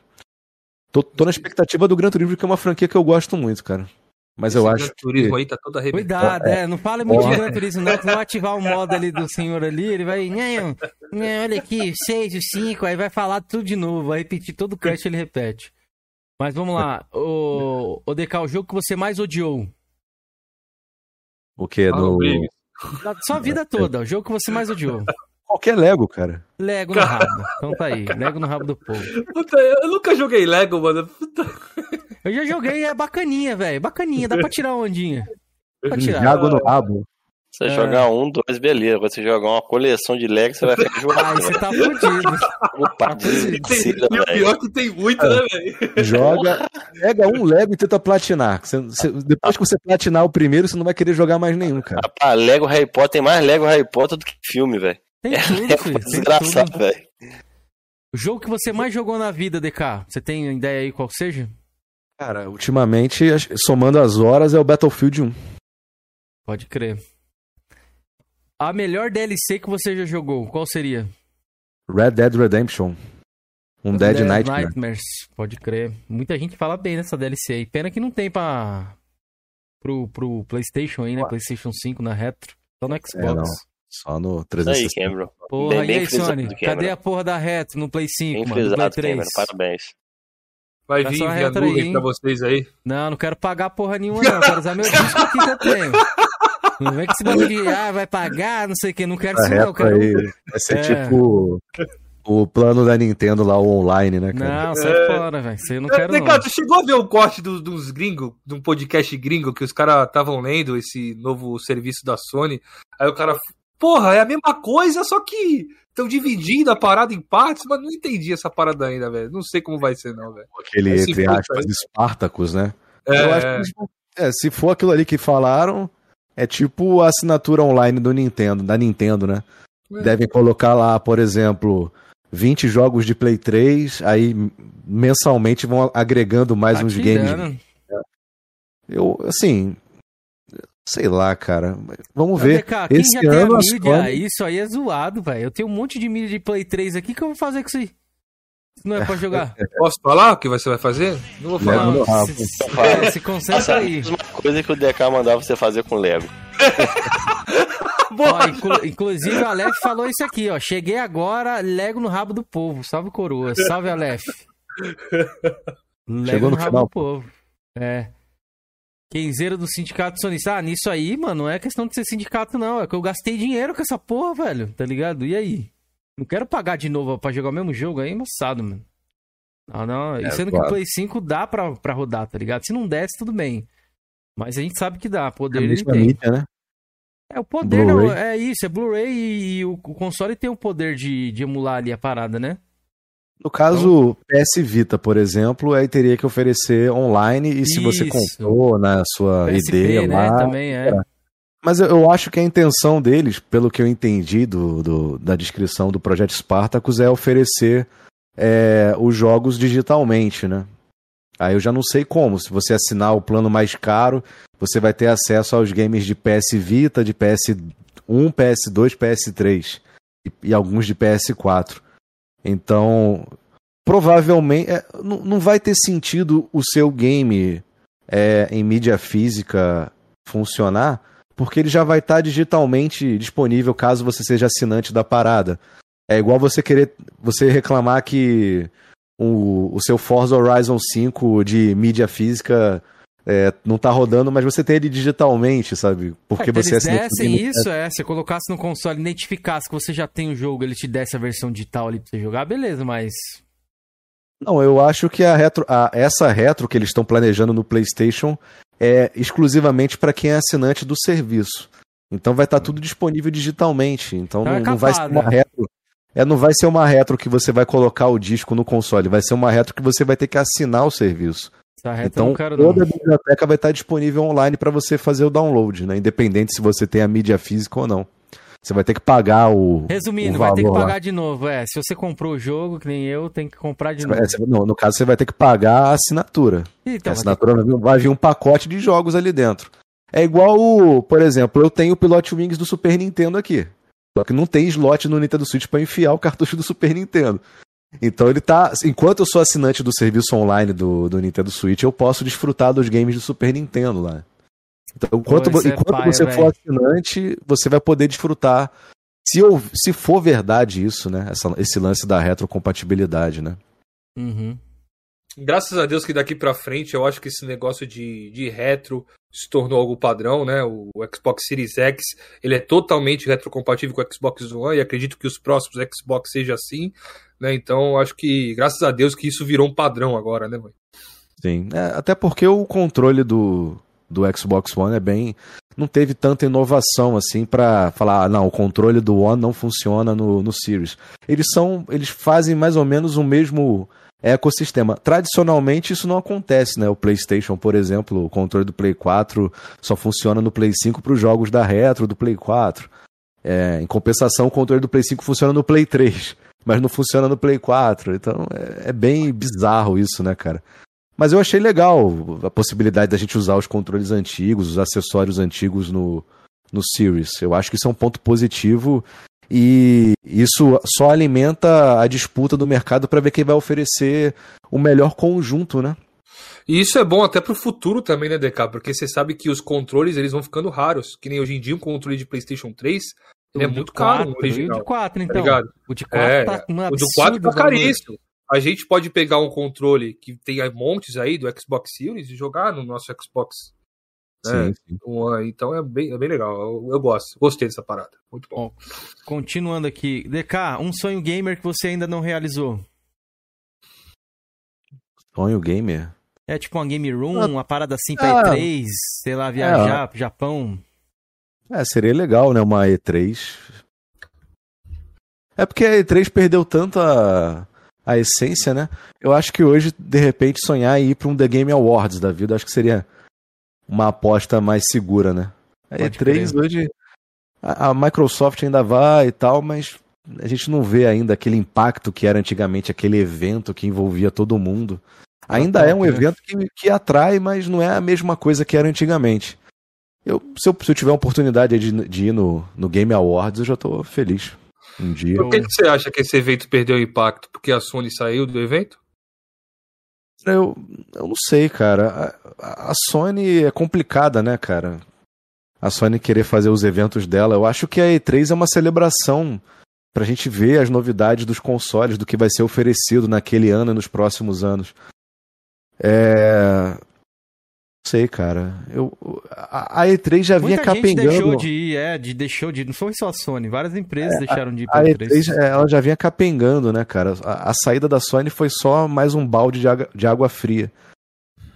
Tô, tô na expectativa do Gran Turismo, que é uma franquia que eu gosto muito, cara. Mas Esse eu acho. Turismo que... aí tá todo arrebentado. Cuidado, é, não fale muito de Gran Turismo, não, que não ativar o modo ali do senhor ali, ele vai. Não, não, olha aqui, 6, 5, aí vai falar tudo de novo, vai repetir todo o crash ele repete. Mas vamos lá. O, o DK, o jogo que você mais odiou? O que? No... Da sua vida toda, o jogo que você mais odiou. Qualquer Lego, cara. Lego no rabo. Então tá aí, Lego no rabo do povo. Puta, eu nunca joguei Lego, mano. Puta. Eu já joguei, é bacaninha, velho. Bacaninha, dá pra tirar ondinha. Pra tirar. Jago no rabo. Você é. jogar um, dois, beleza. Agora você jogar uma coleção de Lego, você vai ficar jogando. Aí você tá fudido. Opa, e o pior que tem muito, né, velho? Joga, pega um Lego e tenta platinar. Você, você, depois que você platinar o primeiro, você não vai querer jogar mais nenhum, cara. Rapaz, Lego Harry Potter tem mais Lego Harry Potter do que filme, velho. Tem tudo, é, filho. É desgraçado, velho. O jogo que você mais jogou na vida, DK, você tem ideia aí qual seja? Cara, ultimamente, somando as horas, é o Battlefield 1. Pode crer. A melhor DLC que você já jogou, qual seria? Red Dead Redemption. Um Dead, Dead Nightmare. Nightmares, pode crer. Muita gente fala bem dessa DLC aí. Pena que não tem pra... pro, pro PlayStation aí, né? Ué. PlayStation 5 na retro. Só no Xbox. É, Só no 360. Aí, Cameron. Porra, bem, e aí, Sony? Cadê a porra da retro no Play 5, bem mano? Frisado, Play 3? Cameron, parabéns. Vai vir via nuvem pra vocês aí? Não, não quero pagar porra nenhuma, não. Quero usar meu disco aqui que eu tenho. Não vem que bagulho de, ah, vai pagar, não sei o que, não quero isso não, quero... Aí, vai ser é. tipo o plano da Nintendo lá, o online, né, cara? Não, sai é... fora, velho, você não é, quero não. tu chegou a ver o corte do, dos gringos, de um podcast gringo, que os caras estavam lendo esse novo serviço da Sony, aí o cara, porra, é a mesma coisa, só que estão dividindo a parada em partes, mas não entendi essa parada ainda, velho. Não sei como vai ser, não, velho. Aquele, entre aspas, Espartacus, né? É... Eu acho que, é, se for aquilo ali que falaram, é tipo a assinatura online do Nintendo, da Nintendo, né? É. Devem colocar lá, por exemplo, 20 jogos de Play 3, aí mensalmente vão agregando mais tá uns games. Eu, assim, sei lá, cara. Vamos ver. Esse ano mídia, isso aí é zoado, velho. Eu tenho um monte de mídia de Play 3 aqui que eu vou fazer com isso aí. Não é pra jogar. Posso falar o que você vai fazer? Não vou falar. Não, não, se, se, é, se concentra aí. Uma coisa que o DK mandava você fazer com Lego. ó, inclu inclusive o Aleph falou isso aqui, ó. Cheguei agora, Lego no rabo do povo. Salve coroa. Salve Aleph. Lego Chegou no, no rabo final. do povo. É. Quinzeiro do sindicato sonista. Ah, nisso aí, mano, não é questão de ser sindicato, não. É que eu gastei dinheiro com essa porra, velho. Tá ligado? E aí? Não quero pagar de novo pra jogar o mesmo jogo aí, moçado, mano. Não, não. É, sendo claro. que o Play 5 dá pra, pra rodar, tá ligado? Se não desce, tudo bem. Mas a gente sabe que dá. Poder é ele tem. Mídia, né? É, o poder não, é isso, é Blu-ray e, e o, o, console tem o poder de, de emular ali a parada, né? No caso, então, PS Vita, por exemplo, aí teria que oferecer online e se você comprou na sua PSP, ideia né, lá. Também é. é. Mas eu acho que a intenção deles, pelo que eu entendi do, do da descrição do projeto Spartacus, é oferecer é, os jogos digitalmente, né? Aí eu já não sei como. Se você assinar o plano mais caro, você vai ter acesso aos games de PS Vita, de PS1, PS2, PS3 e, e alguns de PS4. Então, provavelmente é, não, vai ter sentido o seu game é, em mídia física funcionar, porque ele já vai estar tá digitalmente disponível caso você seja assinante da parada. É igual você querer você reclamar que o, o seu Forza Horizon 5 de mídia física é, não tá rodando, mas você tem ele digitalmente, sabe? Porque é, você eles dessem isso, é, se colocasse no console, identificasse que você já tem o jogo, ele te desse a versão digital ali pra você jogar, beleza, mas não, eu acho que a retro, a, essa retro que eles estão planejando no PlayStation é exclusivamente para quem é assinante do serviço. Então vai estar tá tudo disponível digitalmente. Então não, é não, vai ser uma retro. É, não vai ser uma retro que você vai colocar o disco no console, vai ser uma retro que você vai ter que assinar o serviço. então toda a biblioteca vai estar tá disponível online para você fazer o download, né? Independente se você tem a mídia física ou não. Você vai ter que pagar o. Resumindo, o vai ter que pagar lá. de novo. É, se você comprou o jogo, que nem eu, tem que comprar de novo. É, no, no, caso, você vai ter que pagar a assinatura. Então, a assinatura vai, ter... vai vir um pacote de jogos ali dentro. É igual, o, por exemplo, eu tenho o Pilot Wings do Super Nintendo aqui. Só que não tem slot no Nintendo Switch para enfiar o cartucho do Super Nintendo. Então ele tá. Enquanto eu sou assinante do serviço online do, do Nintendo Switch, eu posso desfrutar dos games do Super Nintendo lá. Então, enquanto, Pô, enquanto é paia, você véio. for assinante, você vai poder desfrutar. Se, eu, se for verdade isso, né? Essa, esse lance da retrocompatibilidade, né? Uhum. Graças a Deus que daqui para frente eu acho que esse negócio de, de retro se tornou algo padrão, né? O, o Xbox Series X ele é totalmente retrocompatível com o Xbox One e acredito que os próximos Xbox seja assim, né? Então acho que graças a Deus que isso virou um padrão agora, né, mãe? Sim, é, até porque o controle do, do Xbox One é bem. Não teve tanta inovação assim para falar, ah, não, o controle do One não funciona no, no Series. Eles são. Eles fazem mais ou menos o mesmo ecossistema. Tradicionalmente isso não acontece, né? O PlayStation, por exemplo, o controle do Play 4 só funciona no Play 5 para os jogos da retro do Play 4. É, em compensação, o controle do Play 5 funciona no Play 3, mas não funciona no Play 4. Então é, é bem bizarro isso, né, cara? Mas eu achei legal a possibilidade da gente usar os controles antigos, os acessórios antigos no, no Series. Eu acho que isso é um ponto positivo e isso só alimenta a disputa do mercado para ver quem vai oferecer o melhor conjunto, né? E isso é bom até para o futuro também, né, DK? Porque você sabe que os controles eles vão ficando raros. Que nem hoje em dia um controle de PlayStation 3 ele é muito 4, caro. O original, de 4, então. Tá o de 4 é, tá um O do 4 tá caríssimo a gente pode pegar um controle que tem montes aí do Xbox Series e jogar no nosso Xbox. Né? Sim, sim. Então é bem, é bem legal. Eu, eu, gosto. Gostei dessa parada. Muito bom. bom. Continuando aqui. DK, um sonho gamer que você ainda não realizou? Sonho gamer? É tipo uma game room, ah, uma parada assim pra ah, E3, sei lá, viajar é, pro Japão. É, seria legal, né? Uma E3. É porque a E3 perdeu tanta a essência, né? Eu acho que hoje, de repente, sonhar e ir para um The Game Awards da vida, acho que seria uma aposta mais segura, né? A E3 hoje, a, a, Microsoft ainda vai e tal, mas a gente não vê ainda aquele impacto que era antigamente aquele evento que envolvia todo mundo. Ainda é um evento que, que atrai, mas não é a mesma coisa que era antigamente. Eu, se, eu, se eu tiver a oportunidade de, de ir no, no Game Awards, eu já estou feliz. Um dia. Por que, que você acha que esse evento perdeu impacto? Porque a Sony saiu do evento? Eu, eu não sei, cara. A, a Sony é complicada, né, cara? A Sony querer fazer os eventos dela. Eu acho que a E3 é uma celebração pra gente ver as novidades dos consoles, do que vai ser oferecido naquele ano e nos próximos anos. É sei, cara. Eu, a, a E3 já vinha Muita capengando. Gente deixou de ir, é, de, deixou de ir. Não foi só a Sony, várias empresas é, deixaram de ir pra a E3. E3 é, ela já vinha capengando, né, cara? A, a, saída da Sony foi só mais um balde de água, de água fria.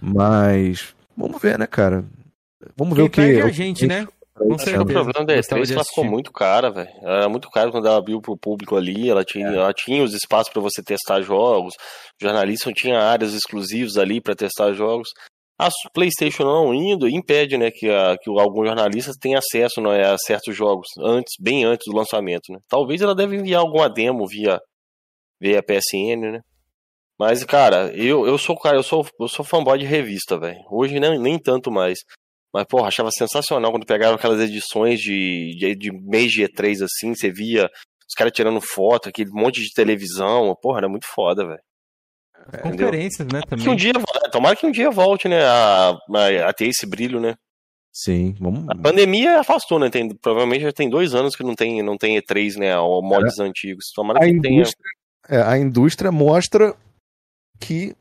Mas vamos ver, né, cara? Vamos Quem ver o que. É a gente, né? Acho que o problema da E3 ela ficou muito cara, velho. Era muito caro quando ela abriu pro público ali. Ela tinha, é. ela tinha os espaços para você testar jogos. O jornalista tinha áreas exclusivas ali para testar jogos. A PlayStation não indo impede, né, que, a, que alguns jornalistas tenham acesso né, a certos jogos antes, bem antes do lançamento, né? Talvez ela deve enviar alguma demo via via PSN, né? Mas, cara, eu, eu sou cara, eu sou, eu sou fanboy de revista, velho. Hoje nem, nem tanto mais. Mas, porra, achava sensacional quando pegava aquelas edições de, de, de mês de E3, assim, você via os caras tirando foto, aquele monte de televisão. Porra, era muito foda, velho. É, Conferências, né, também. Que um dia, tomara que um dia volte, né, a, a, a ter esse brilho, né. Sim, vamos. A pandemia afastou, né? Tem, provavelmente já tem dois anos que não tem, não tem E3, né? Ou mods é. antigos. Tomara a que indústria, tenha. É, a indústria mostra que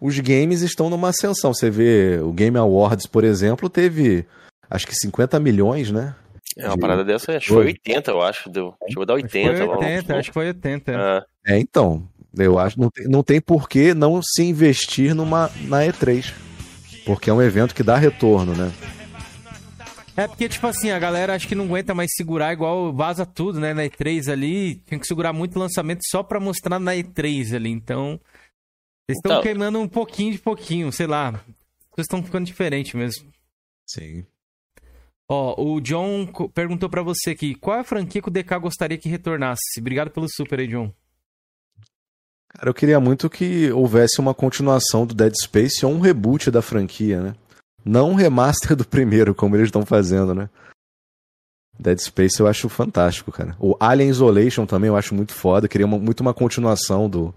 os games estão numa ascensão. Você vê o Game Awards, por exemplo, teve acho que 50 milhões, né? É, uma de... parada dessa, acho que foi 80, eu acho. Deu. Chegou a dar 80. Foi 80 acho que foi 80. É, é então. Eu acho não tem, não tem por que não se investir numa, na E3. Porque é um evento que dá retorno, né? É porque, tipo assim, a galera acho que não aguenta mais segurar igual vaza tudo, né? Na E3 ali, tem que segurar muito lançamento só pra mostrar na E3 ali. Então, eles estão então... queimando um pouquinho de pouquinho, sei lá. Vocês estão ficando diferente mesmo. Sim. Ó, o John perguntou para você aqui, qual é a franquia que o DK gostaria que retornasse? Obrigado pelo super aí, John. Cara, eu queria muito que houvesse uma continuação do Dead Space ou um reboot da franquia, né? Não um remaster do primeiro, como eles estão fazendo, né? Dead Space eu acho fantástico, cara. O Alien Isolation também eu acho muito foda. Eu queria uma, muito uma continuação do,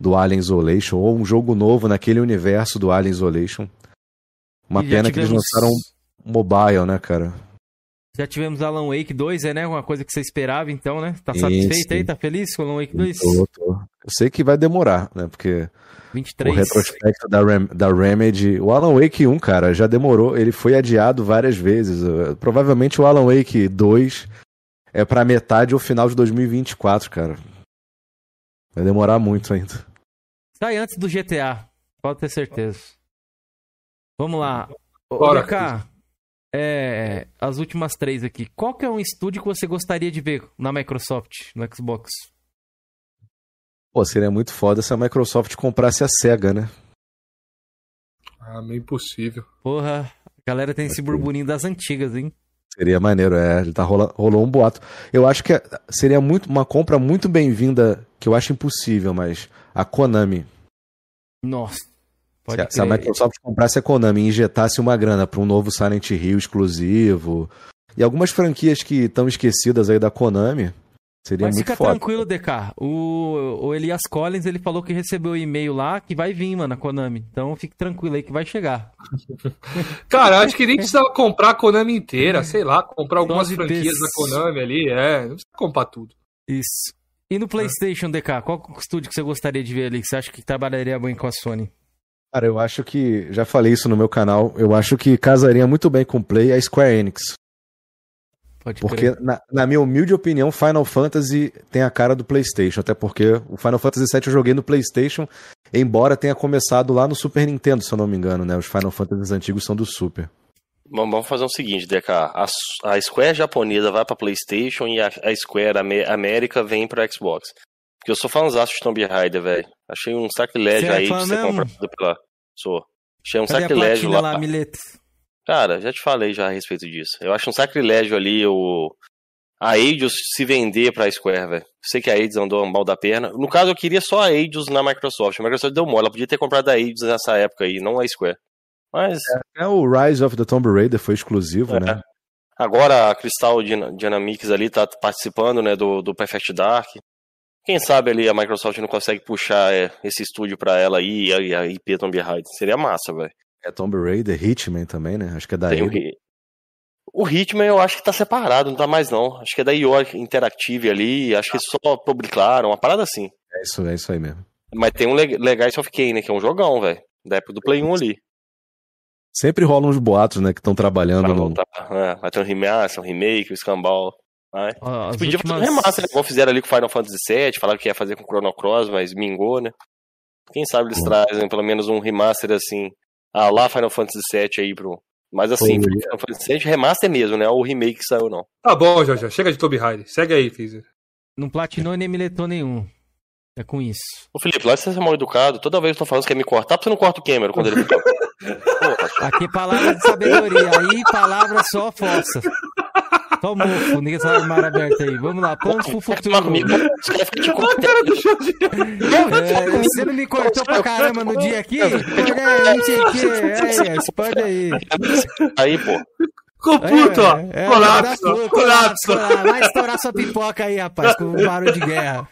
do Alien Isolation, ou um jogo novo naquele universo do Alien Isolation. Uma e pena tivemos... que eles lançaram mobile, né, cara? Já tivemos Alan Wake 2, é, né? Uma coisa que você esperava, então, né? Tá satisfeito sim. aí? Tá feliz com Alan Wake 2? Tô, tô. Eu sei que vai demorar, né? Porque 23. o retrospecto da, Rem da Remedy... O Alan Wake 1, cara, já demorou. Ele foi adiado várias vezes. Provavelmente o Alan Wake 2 é pra metade ou final de 2024, cara. Vai demorar muito ainda. Sai antes do GTA, pode ter certeza. Vamos lá. Bora, BK, é, as últimas três aqui. Qual que é um estúdio que você gostaria de ver na Microsoft, no Xbox? Pô, seria muito foda se a Microsoft comprasse a SEGA, né? Ah, meio impossível. Porra, a galera tem esse burburinho das antigas, hein? Seria maneiro, é. Tá rola, rolou um boato. Eu acho que seria muito uma compra muito bem-vinda, que eu acho impossível, mas a Konami. Nossa. Se a, se a, Microsoft comprasse a Konami e injetasse uma grana para um novo Silent Hill exclusivo e algumas franquias que estão esquecidas aí da Konami, seria Mas muito fica foda. tranquilo, DK. O, o Elias Collins, ele falou que recebeu o um e-mail lá que vai vir, mano, a Konami. Então fique tranquilo aí que vai chegar. Cara, acho que nem precisava comprar a Konami inteira, sei lá, comprar algumas franquias da Konami ali, é, não precisa comprar tudo. Isso. E no PlayStation, DK, qual estúdio que você gostaria de ver ali que você acha que trabalharia bem com a Sony? Cara, eu acho que. Já falei isso no meu canal. Eu acho que casaria muito bem com o Play a Square Enix. Pode porque, na, na, minha humilde opinião, Final Fantasy tem a cara do PlayStation. Até porque o Final Fantasy VII eu joguei no PlayStation, embora tenha começado lá no Super Nintendo, se eu não me engano, né? Os Final Fantasies antigos são do Super. Vamos fazer o seguinte, DK. A, a Square japonesa vai pra PlayStation e a, a Square América vem pra Xbox. Porque eu sou fãzão de Tomb Raider, velho. Achei um sacrilégio é aí de ser comprado pela. Sou. Achei um Cadê sacrilégio lá. lá Cara, já te falei já a respeito disso. Eu acho um sacrilégio ali o. A Eidos se vender pra Square, velho. Sei que a Eidos andou mal da perna. No caso, eu queria só a Eidos na Microsoft. A Microsoft deu mole. Ela podia ter comprado a Eidos nessa época aí, não a Square. Mas. É, é o Rise of the Tomb Raider foi exclusivo, é. né? Agora a Crystal Dynamics ali tá participando, né, do, do Perfect Dark. Quem sabe ali a Microsoft não consegue puxar é, esse estúdio pra ela aí, a, a IP Tomb Raider. Seria massa, velho. É Tomb Raider, Hitman também, né? Acho que é da Tem o, o Hitman eu acho que tá separado, não tá mais não. Acho que é da IO Interactive ali, acho que só publicaram, uma parada assim. É isso, é isso aí mesmo. Mas tem um Legais of Kane, né, que é um jogão, velho. Da época do Play 1 ali. Sempre rolam uns boatos, né, que estão trabalhando no... É, vai ter um remaster, um remake, um escambau. Né? Ah, Podia últimas... fazer um remaster, né? igual fizeram ali com Final Fantasy VII, falaram que ia fazer com Chrono Cross, mas mingou, né? Quem sabe eles trazem pelo menos um remaster assim, ah, lá Final Fantasy VII aí pro... Mas assim, Pô, Final Fantasy VII remaster mesmo, né? O remake que saiu não. Tá bom, já, já. Chega de Toby Raider. Segue aí, Fizer. Não platinou nem miletou nenhum. É com isso. Ô Felipe, lá você é mal educado. Toda vez que eu tô falando que quer me cortar, você não corta o Cameron quando ele fica. Aqui palavra de sabedoria. Aí palavra só força. Só mofo, ninguém sabe mar aberto aí. Vamos lá, planos pro futuro. É, você não me cortou pra caramba no dia aqui? Olha, não sei o que. Aí, pode aí. Aí, pô. Ficou puto, ó. É, é, colapso, colapso. Vai estourar sua pipoca aí, rapaz, com o barulho de guerra.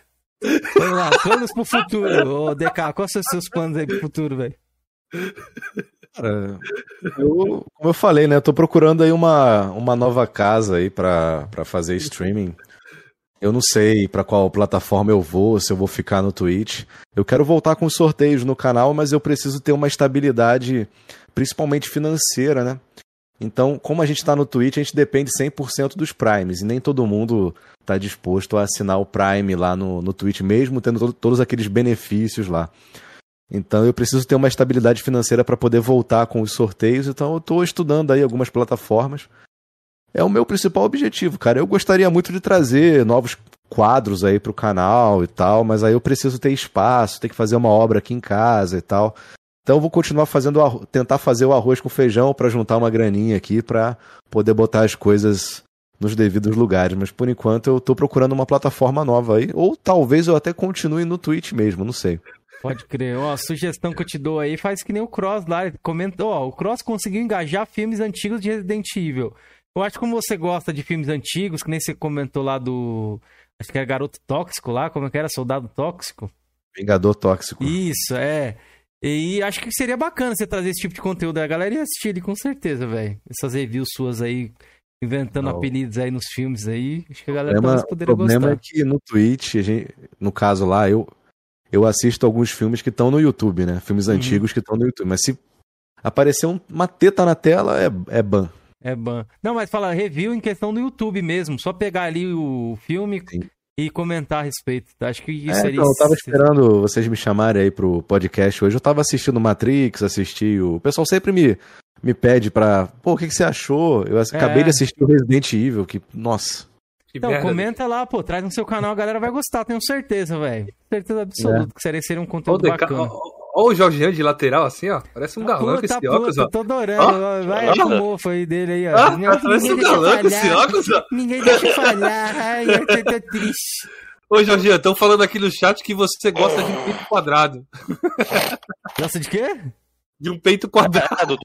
Vamos lá, planos pro futuro. Ô, DK, quais são os seus planos aí pro futuro, velho? Cara, eu, como eu falei, né? Eu tô procurando aí uma, uma nova casa aí pra, pra fazer streaming. Eu não sei para qual plataforma eu vou, se eu vou ficar no Twitch. Eu quero voltar com sorteios no canal, mas eu preciso ter uma estabilidade, principalmente financeira, né? Então, como a gente está no Twitch, a gente depende 100% dos Primes. E nem todo mundo está disposto a assinar o Prime lá no, no Twitch, mesmo tendo to todos aqueles benefícios lá. Então, eu preciso ter uma estabilidade financeira para poder voltar com os sorteios. Então, eu estou estudando aí algumas plataformas. É o meu principal objetivo, cara. Eu gostaria muito de trazer novos quadros aí para o canal e tal, mas aí eu preciso ter espaço, ter que fazer uma obra aqui em casa e tal. Então eu vou continuar fazendo tentar fazer o arroz com feijão para juntar uma graninha aqui para poder botar as coisas nos devidos lugares, mas por enquanto eu tô procurando uma plataforma nova aí, ou talvez eu até continue no Twitch mesmo, não sei. Pode crer. Ó, a sugestão que eu te dou aí faz que nem o Cross lá. Comentou, ó, o Cross conseguiu engajar filmes antigos de Resident Evil. Eu acho que como você gosta de filmes antigos, que nem você comentou lá do. Acho que era Garoto Tóxico lá, como é que era? Soldado Tóxico? Vingador Tóxico. Isso, é. E acho que seria bacana você trazer esse tipo de conteúdo. A galera ia assistir ele com certeza, velho. Essas reviews suas aí, inventando Não. apelidos aí nos filmes aí. Acho que a galera problema, poderia gostar. O problema é que no Twitch, gente, no caso lá, eu, eu assisto alguns filmes que estão no YouTube, né? Filmes uhum. antigos que estão no YouTube. Mas se aparecer uma teta na tela, é, é ban. É ban. Não, mas fala review em questão do YouTube mesmo. Só pegar ali o filme, Sim e comentar a respeito. Acho que isso é, seria. Então, eu tava esperando vocês me chamarem aí pro podcast hoje. Eu tava assistindo Matrix, assisti o. O pessoal sempre me, me pede pra. Pô, o que, que você achou? Eu acabei é. de assistir o Resident Evil, que. Nossa. Então, merda. comenta lá, pô, traz no seu canal, a galera vai gostar, tenho certeza, velho. Certeza absoluta é. que seria, seria um conteúdo Ô, bacana. Olha o Jorginho de lateral, assim, ó. Parece um galã com esse puta, óculos, ó. Tô adorando. Vai ah, o mofo aí dele aí, ó. Ah, parece um galã com esse óculos, ó. Ninguém deixa falhar. Ai, eu tô, tô triste. Ô, Jorginho, estão falando aqui no chat que você gosta de um peito quadrado. Gosta de quê? De um peito quadrado.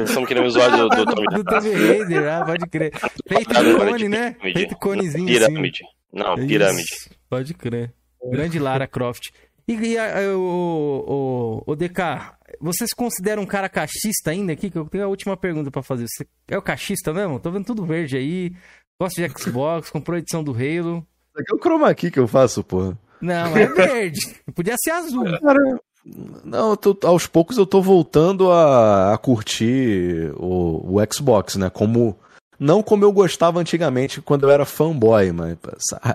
Estamos querendo visual do, do Tommy Do Tommy Raider, ah, pode crer. Peito de cone, né? Peito conezinho Pirâmide. Assim. Não, pirâmide. Isso, pode crer. Grande Lara Croft. E, e a, o, o, o DK, você se considera um cara cachista ainda aqui? Que eu tenho a última pergunta para fazer. Você é o cachista mesmo? Tô vendo tudo verde aí. Gosta de Xbox, comprou a edição do Halo. Isso aqui é o chroma key que eu faço, porra. Não, é verde. Podia ser azul. Cara, não, tô, aos poucos eu tô voltando a, a curtir o, o, Xbox, né? Como. Não como eu gostava antigamente quando eu era fanboy, mas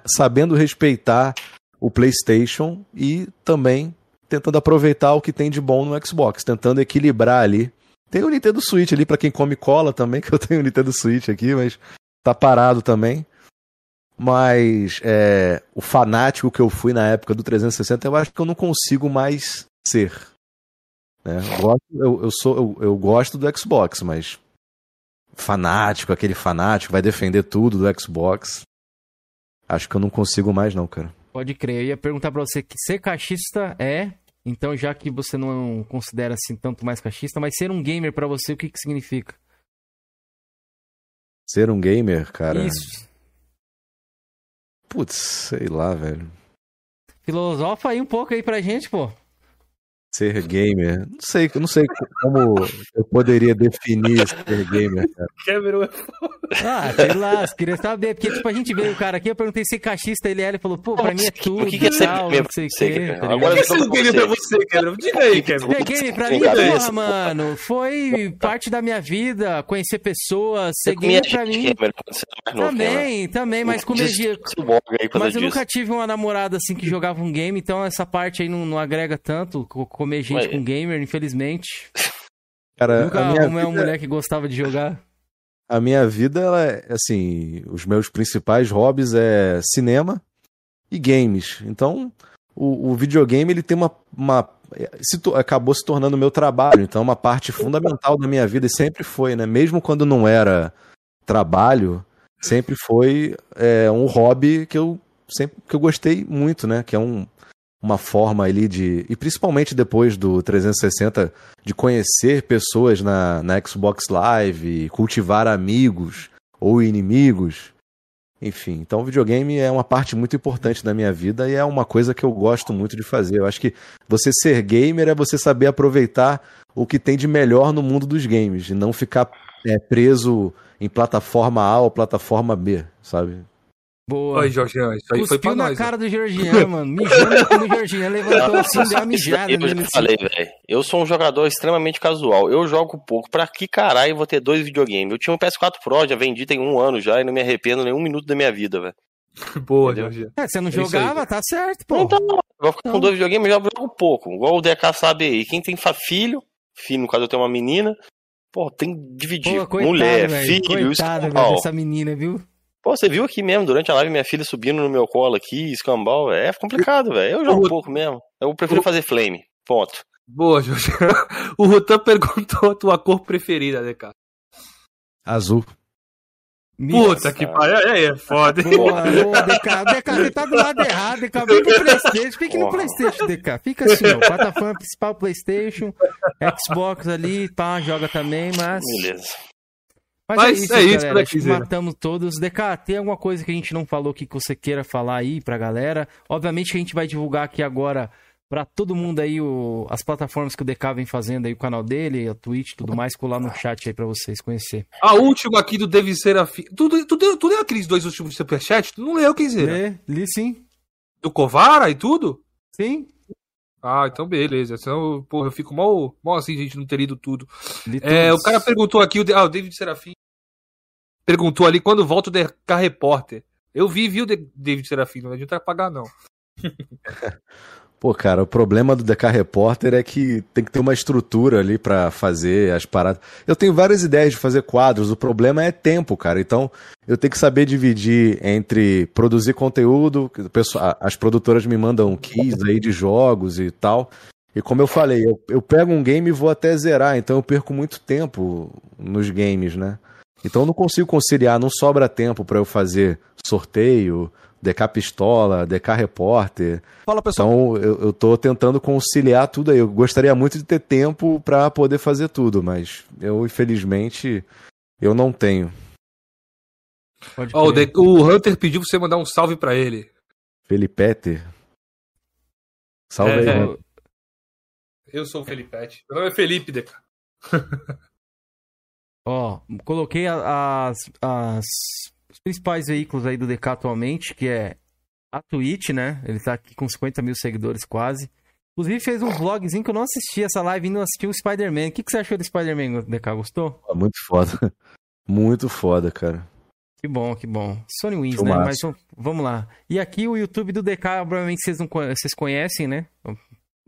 sabendo respeitar o PlayStation e também tentando aproveitar o que tem de bom no Xbox, tentando equilibrar ali. Tem o Nintendo Switch ali para quem come cola também, que eu tenho o Nintendo Switch aqui, mas tá parado também mas é, o fanático que eu fui na época do 360, eu acho que eu não consigo mais ser. Né? Eu, gosto, eu, eu, sou, eu, eu gosto do Xbox, mas fanático, aquele fanático, vai defender tudo do Xbox. Acho que eu não consigo mais, não, cara. Pode crer. Eu ia perguntar pra você que ser cachista é. Então, já que você não considera assim tanto mais cachista, mas ser um gamer para você, o que, que significa? Ser um gamer, cara. Isso. Putz, sei lá, velho. Filosofa aí um pouco aí pra gente, pô. Ser gamer. Não sei, não sei como eu poderia definir ser gamer, cara. Cameron é Ah, sei lá, queria saber. Porque, tipo, a gente veio o cara aqui, eu perguntei se cachista ele era, ele falou, pô, pra mim é tudo. O que, que é ser gamer? Não sei o que. Tá Agora eu tô gamer pra você, Cameron. Diga aí, Cameron. Ser gamer pra mim, porra, mano, foi parte da minha vida, conhecer pessoas, ser gamer pra mim. Também, também, mas com energia. Mas eu nunca tive uma namorada assim que jogava um game, então essa parte aí não, não agrega tanto comer gente com gamer, infelizmente. Cara, Nunca arrumei vida... uma mulher que gostava de jogar. A minha vida, ela é, assim, os meus principais hobbies é cinema e games. Então, o, o videogame, ele tem uma... uma se acabou se tornando meu trabalho, então é uma parte fundamental da minha vida e sempre foi, né? Mesmo quando não era trabalho, sempre foi é, um hobby que eu sempre que eu gostei muito, né? Que é um, uma forma ali de. E principalmente depois do 360, de conhecer pessoas na, na Xbox Live, cultivar amigos ou inimigos. Enfim, então o videogame é uma parte muito importante da minha vida e é uma coisa que eu gosto muito de fazer. Eu acho que você ser gamer é você saber aproveitar o que tem de melhor no mundo dos games e não ficar é, preso em plataforma A ou plataforma B, sabe? Boa. Oi, Jorginho, isso aí Cuspiu foi pra na nós, cara ó. do Jorginho, mano. Mijando quando o Jorginho levantou assim, deu uma mijada. Eu já falei, velho. Eu sou um jogador extremamente casual. Eu jogo pouco. Pra que caralho eu vou ter dois videogames? Eu tinha um PS4 Pro, já vendi tem um ano já e não me arrependo nem um minuto da minha vida, velho. Boa, Jorginho. É, você não é jogava, aí, tá certo, pô. Então, eu vou ficar com dois videogames, eu jogo pouco. Igual o DK sabe aí. Quem tem filho, filho, no caso eu tenho uma menina, pô, tem que dividir. Pô, coitado, Mulher, véio, filho, coitado, isso. Véio, essa menina, viu? Pô, você viu aqui mesmo, durante a live, minha filha subindo no meu colo aqui, escambau. É complicado, velho. Eu jogo um pouco mesmo. Eu prefiro fazer flame. Ponto. Boa, Jorge. O Rutan perguntou a tua cor preferida, né, cara? Azul. Puta que pariu, é, é foda. Boa, boa, DK. DK, você tá do lado errado, DK. Vem pro Playstation, fica no Playstation, DK. Fica assim, ó. Plataforma principal, Playstation, Xbox ali, pá, joga também, mas... Beleza. Mas, Mas é isso, é isso galera. Acho que matamos todos. DK, tem alguma coisa que a gente não falou que você queira falar aí pra galera? Obviamente que a gente vai divulgar aqui agora para todo mundo aí o, as plataformas que o DK vem fazendo aí, o canal dele, a Twitch tudo mais, colar no chat aí pra vocês conhecer. A última aqui do Deve Serafim. Tu, tu, tu, tu leu aqueles dois últimos superchat? Tu não leu, quem dizer? Li, li sim. Do Covara e tudo? Sim. Ah, então beleza. Senão, porra, eu fico mal, mal assim, gente, não ter lido tudo. É, o cara perguntou aqui, o, ah, o David Serafim perguntou ali quando volta o DK Repórter. Eu vi, viu, David Serafim, não adianta pagar, não. Pô, cara, o problema do DK Repórter é que tem que ter uma estrutura ali para fazer as paradas. Eu tenho várias ideias de fazer quadros, o problema é tempo, cara. Então, eu tenho que saber dividir entre produzir conteúdo, as produtoras me mandam keys aí de jogos e tal. E como eu falei, eu, eu pego um game e vou até zerar, então eu perco muito tempo nos games, né? Então eu não consigo conciliar, não sobra tempo para eu fazer sorteio, DK Pistola, DK Repórter. Fala, pessoal. Então eu, eu tô tentando conciliar tudo aí. Eu gostaria muito de ter tempo para poder fazer tudo, mas eu, infelizmente, eu não tenho. Oh, o, o Hunter pediu pra você mandar um salve para ele. Felipete. Salve é, aí, é. Eu sou o Felipete. Meu nome é Felipe, DK. Ó, coloquei as, as, os principais veículos aí do DK atualmente, que é a Twitch, né? Ele tá aqui com 50 mil seguidores quase. Inclusive fez um vlogzinho que eu não assisti essa live e não assisti o Spider-Man. O que, que você achou do Spider-Man, DK? Gostou? Muito foda. Muito foda, cara. Que bom, que bom. Sony Wins, né? Mas vamos lá. E aqui o YouTube do DK, provavelmente vocês, não, vocês conhecem, né?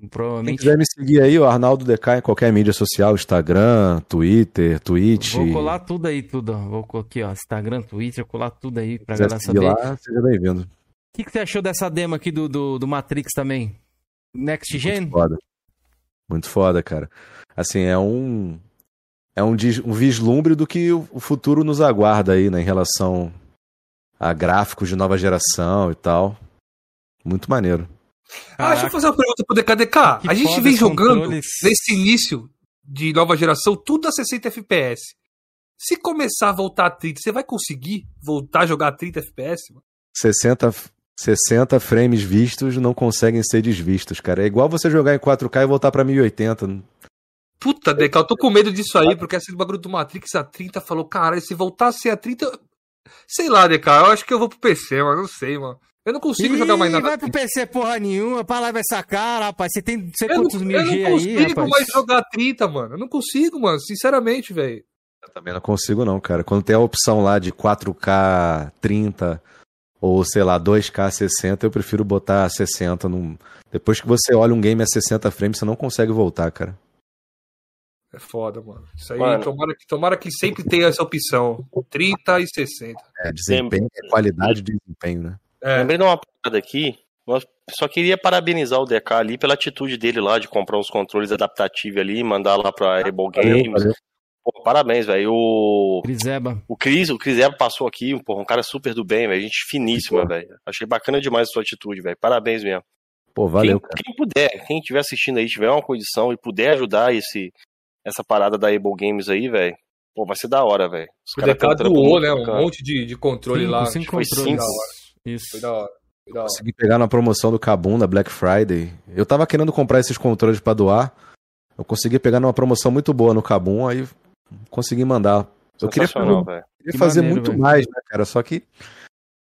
Provavelmente... Quem quiser me seguir aí, o Arnaldo DK em qualquer mídia social, Instagram, Twitter, Twitch. Vou colar tudo aí, tudo. Vou aqui, ó, Instagram, Twitter, colar tudo aí pra galera saber. Lá, seja bem-vindo. O que, que você achou dessa demo aqui do, do, do Matrix também? Next Gen? Muito foda. Muito foda, cara. Assim, é um. É um, um vislumbre do que o futuro nos aguarda aí, né, em relação a gráficos de nova geração e tal. Muito maneiro. Ah, deixa eu fazer uma pergunta pro DKDK. a gente vem jogando controles... nesse início de nova geração tudo a 60 FPS. Se começar a voltar a 30, você vai conseguir voltar a jogar a 30 FPS? Mano? 60, 60 frames vistos não conseguem ser desvistos, cara. É igual você jogar em 4K e voltar pra 1080. Puta, DK, eu tô com medo disso aí, porque esse bagulho do Matrix a 30 falou, cara, se voltasse a 30. Sei lá, DK, eu acho que eu vou pro PC, mas não sei, mano. Eu não consigo Ih, jogar mais nada. vai pro PC porra nenhuma, pra lá vai sacar, rapaz. Você tem sei quantos não, mil G aí, Eu não consigo mais jogar 30, mano. Eu não consigo, mano. Sinceramente, velho. Eu também não consigo não, cara. Quando tem a opção lá de 4K 30 ou, sei lá, 2K 60, eu prefiro botar 60 num... Depois que você olha um game a 60 frames, você não consegue voltar, cara. É foda, mano. Isso aí, tomara que, tomara que sempre tenha essa opção. 30 e 60. É, desempenho, é qualidade de desempenho, né? É. Lembrei de uma parada aqui. Só queria parabenizar o DK ali pela atitude dele lá de comprar uns controles adaptativos ali, mandar lá pra Able Games. Valeu, valeu. Pô, parabéns, velho. O Criseba. O Cris, o Cris Eba passou aqui, porra, um cara super do bem, velho. Gente finíssima, velho. Achei bacana demais a sua atitude, velho. Parabéns mesmo. Pô, valeu, quem, quem, puder, quem estiver assistindo aí, tiver uma condição e puder ajudar esse, essa parada da Able Games aí, velho, pô, vai ser da hora, velho. O DK doou, né? Um monte de, de controle cinco, lá. Cinco foi cinco. Isso. Foi da hora. Consegui pegar na promoção do Kabum da Black Friday. Eu tava querendo comprar esses controles para doar. Eu consegui pegar numa promoção muito boa no Kabum, aí consegui mandar. Eu queria, fazer, queria fazer maneiro, muito véio. mais, né, cara? Só que,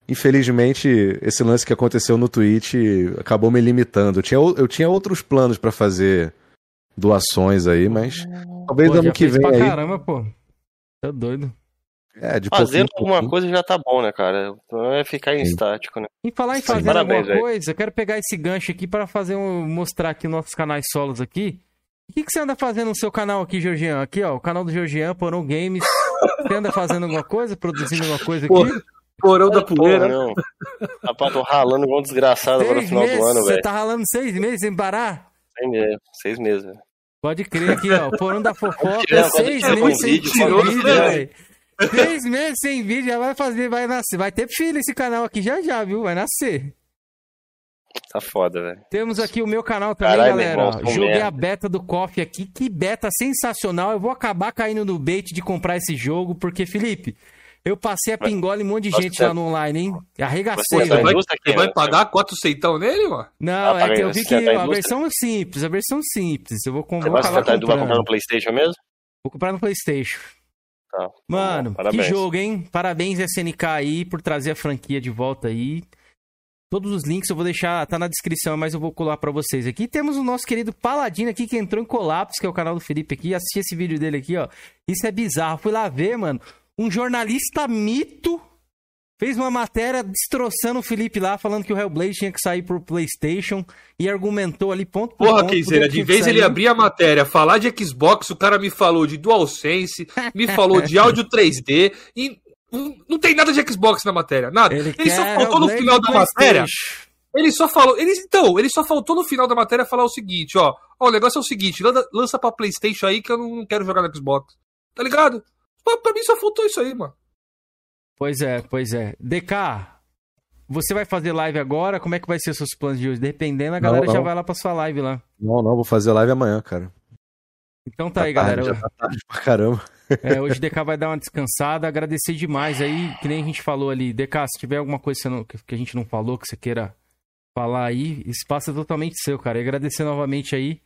infelizmente, esse lance que aconteceu no Twitch acabou me limitando. Eu tinha, eu tinha outros planos para fazer doações aí, mas talvez pô, ano que vem. Pra aí... caramba, pô. Tá doido. É, de Fazendo pouquinho, alguma coisa já tá bom, né, cara? Não é ficar em estático, né? E falar em fazer Parabéns, alguma coisa, eu quero pegar esse gancho aqui para fazer um, mostrar aqui nossos canais solos aqui. O que, que você anda fazendo no seu canal aqui, Georgian? Aqui, ó, o canal do Georgian, Porão Games. Você anda fazendo alguma coisa, produzindo alguma coisa aqui? Porão da poeira. Rapaz, tô ralando igual um desgraçado seis agora no final meses, do ano, velho. Você tá ralando seis meses sem parar? Seis meses, seis meses, velho. Pode crer aqui, ó. Porão da fofoca, seis meses sem vídeo, vídeo velho. Três meses sem vídeo, já vai fazer, vai nascer. Vai ter filho esse canal aqui já já, viu? Vai nascer. Tá foda, velho. Temos aqui o meu canal também, Carai, galera. Irmão, Joguei merda. a beta do KOF aqui. Que beta sensacional. Eu vou acabar caindo no bait de comprar esse jogo, porque, Felipe, eu passei a pingola em um monte de gente lá no online, hein? Arregacei. Você vai, você vai pagar quatro ceitão nele, mano? Não, ah, é que eu vi que a versão é simples, a versão simples. Eu vou, comprar. Você vai comprar no Playstation mesmo? Vou comprar no Playstation. Tá. Mano, que jogo, hein? Parabéns SNK aí por trazer a franquia de volta aí. Todos os links eu vou deixar, tá na descrição, mas eu vou colar para vocês aqui. Temos o nosso querido Paladino aqui que entrou em colapso, que é o canal do Felipe aqui. Assisti esse vídeo dele aqui, ó. Isso é bizarro. Fui lá ver, mano. Um jornalista mito fez uma matéria destroçando o Felipe lá, falando que o Hellblade tinha que sair pro PlayStation e argumentou ali ponto por Porra, ponto. Porra, de vez ele abrir a matéria, falar de Xbox, o cara me falou de DualSense, me falou de áudio 3D e não tem nada de Xbox na matéria, nada. Ele, ele só faltou no final da matéria. Ele só falou. Ele, então, ele só faltou no final da matéria falar o seguinte, ó. ó o negócio é o seguinte, lança pra Playstation aí que eu não quero jogar no Xbox. Tá ligado? Pra, pra mim só faltou isso aí, mano. Pois é, pois é. DK, você vai fazer live agora? Como é que vai ser seus planos de hoje? Dependendo, a galera não, não. já vai lá pra sua live lá. Não, não, vou fazer live amanhã, cara. Então tá, tá aí, galera. Já tá tarde pra caramba. É, hoje o DK vai dar uma descansada. Agradecer demais aí, que nem a gente falou ali. DK, se tiver alguma coisa que, não, que a gente não falou, que você queira falar aí, espaço é totalmente seu, cara. E agradecer novamente aí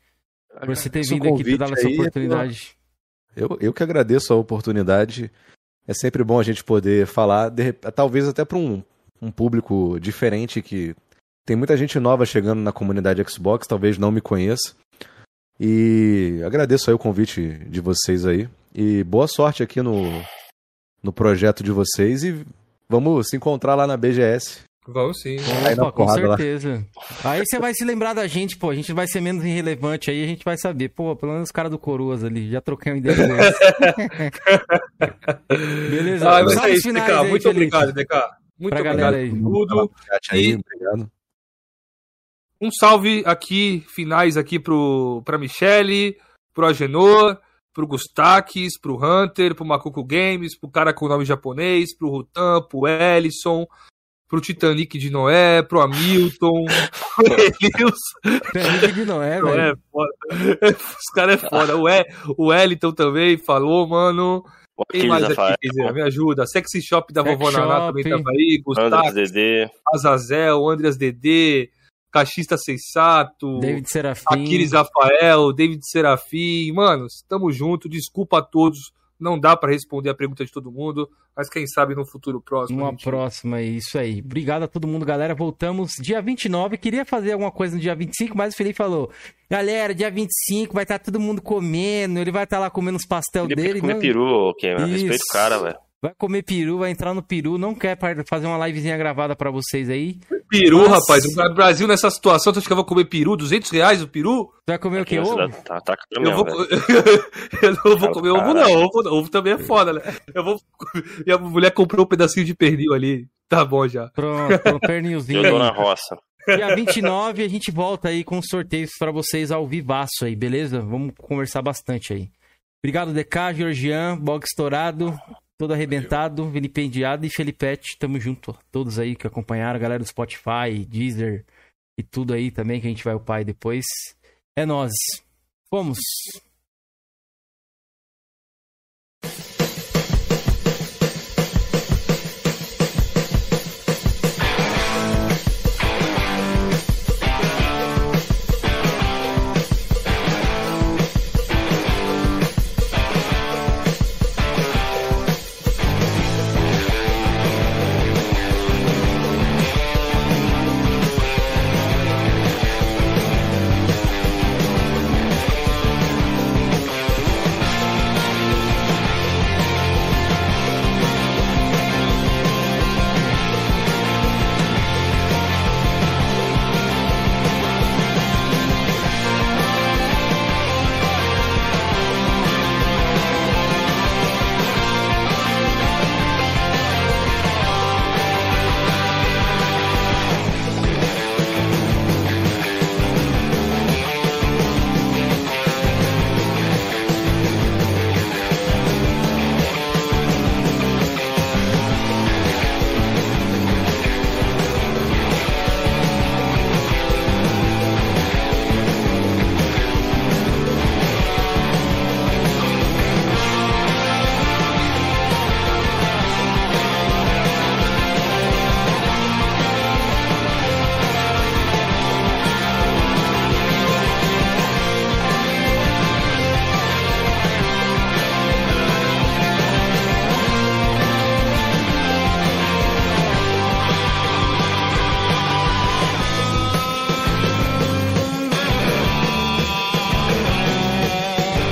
por você ter vindo aqui pra dar essa oportunidade. Eu, eu que agradeço a oportunidade. É sempre bom a gente poder falar, de, talvez até para um, um público diferente que tem muita gente nova chegando na comunidade Xbox, talvez não me conheça. E agradeço aí o convite de vocês aí. E boa sorte aqui no, no projeto de vocês e vamos se encontrar lá na BGS. Vamos sim. Opa, com certeza. Lá. Aí você vai se lembrar da gente, pô. A gente vai ser menos irrelevante aí, a gente vai saber. Pô, pelo menos os caras do Coroas ali. Já troquei uma ideia. Beleza. Ah, mas é isso, DK. Aí, Muito Felipe. obrigado, DK. Muito pra obrigado aí. tudo. Aí, obrigado. Um salve aqui, finais aqui pro, pra Michele, pro Agenor pro Gustaques, pro Hunter, pro Macuco Games, pro cara com nome japonês, pro Rutan, pro Ellison, pro Titanic de Noé, pro Hamilton, pro Elius. Titanic de Noé, velho. É. Os caras é foda. O, e, o Eliton também falou, mano. Quem mais aqui, me ajuda? Sexy Shop da Sex Vovó Naná também tava aí. Gustaques, Azazel, Andreas Dedê. Cachista Sensato, David Serafim, Aquiles Rafael, David Serafim. Mano, estamos juntos. Desculpa a todos. Não dá para responder a pergunta de todo mundo, mas quem sabe no futuro próximo. Uma gente... próxima, é isso aí. Obrigado a todo mundo, galera. Voltamos dia 29. Queria fazer alguma coisa no dia 25, mas o Felipe falou: galera, dia 25 vai estar tá todo mundo comendo. Ele vai estar tá lá comendo os pastel Felipe dele. Comer não... peru, ok, mano. Respeito o cara, velho. Vai comer peru, vai entrar no peru, não quer fazer uma livezinha gravada para vocês aí. Peru, Mas... rapaz, o Brasil nessa situação, tu acha que eu vou comer peru? 200 reais o peru? Vai comer o quê? Ovo? Tá, tá eu, vou... eu não vou comer ovo não, ovo, ovo também é foda, né? Eu vou... Minha mulher comprou um pedacinho de pernil ali, tá bom já. Pronto, um pernilzinho Eu dou na roça. Dia 29 a gente volta aí com sorteios para vocês ao vivaço aí, beleza? Vamos conversar bastante aí. Obrigado, DK, Georgian, Bog Estourado, todo arrebentado, vilipendiado e Felipete. Tamo junto. Todos aí que acompanharam, galera do Spotify, Deezer e tudo aí também, que a gente vai upar aí depois. É nós. Fomos.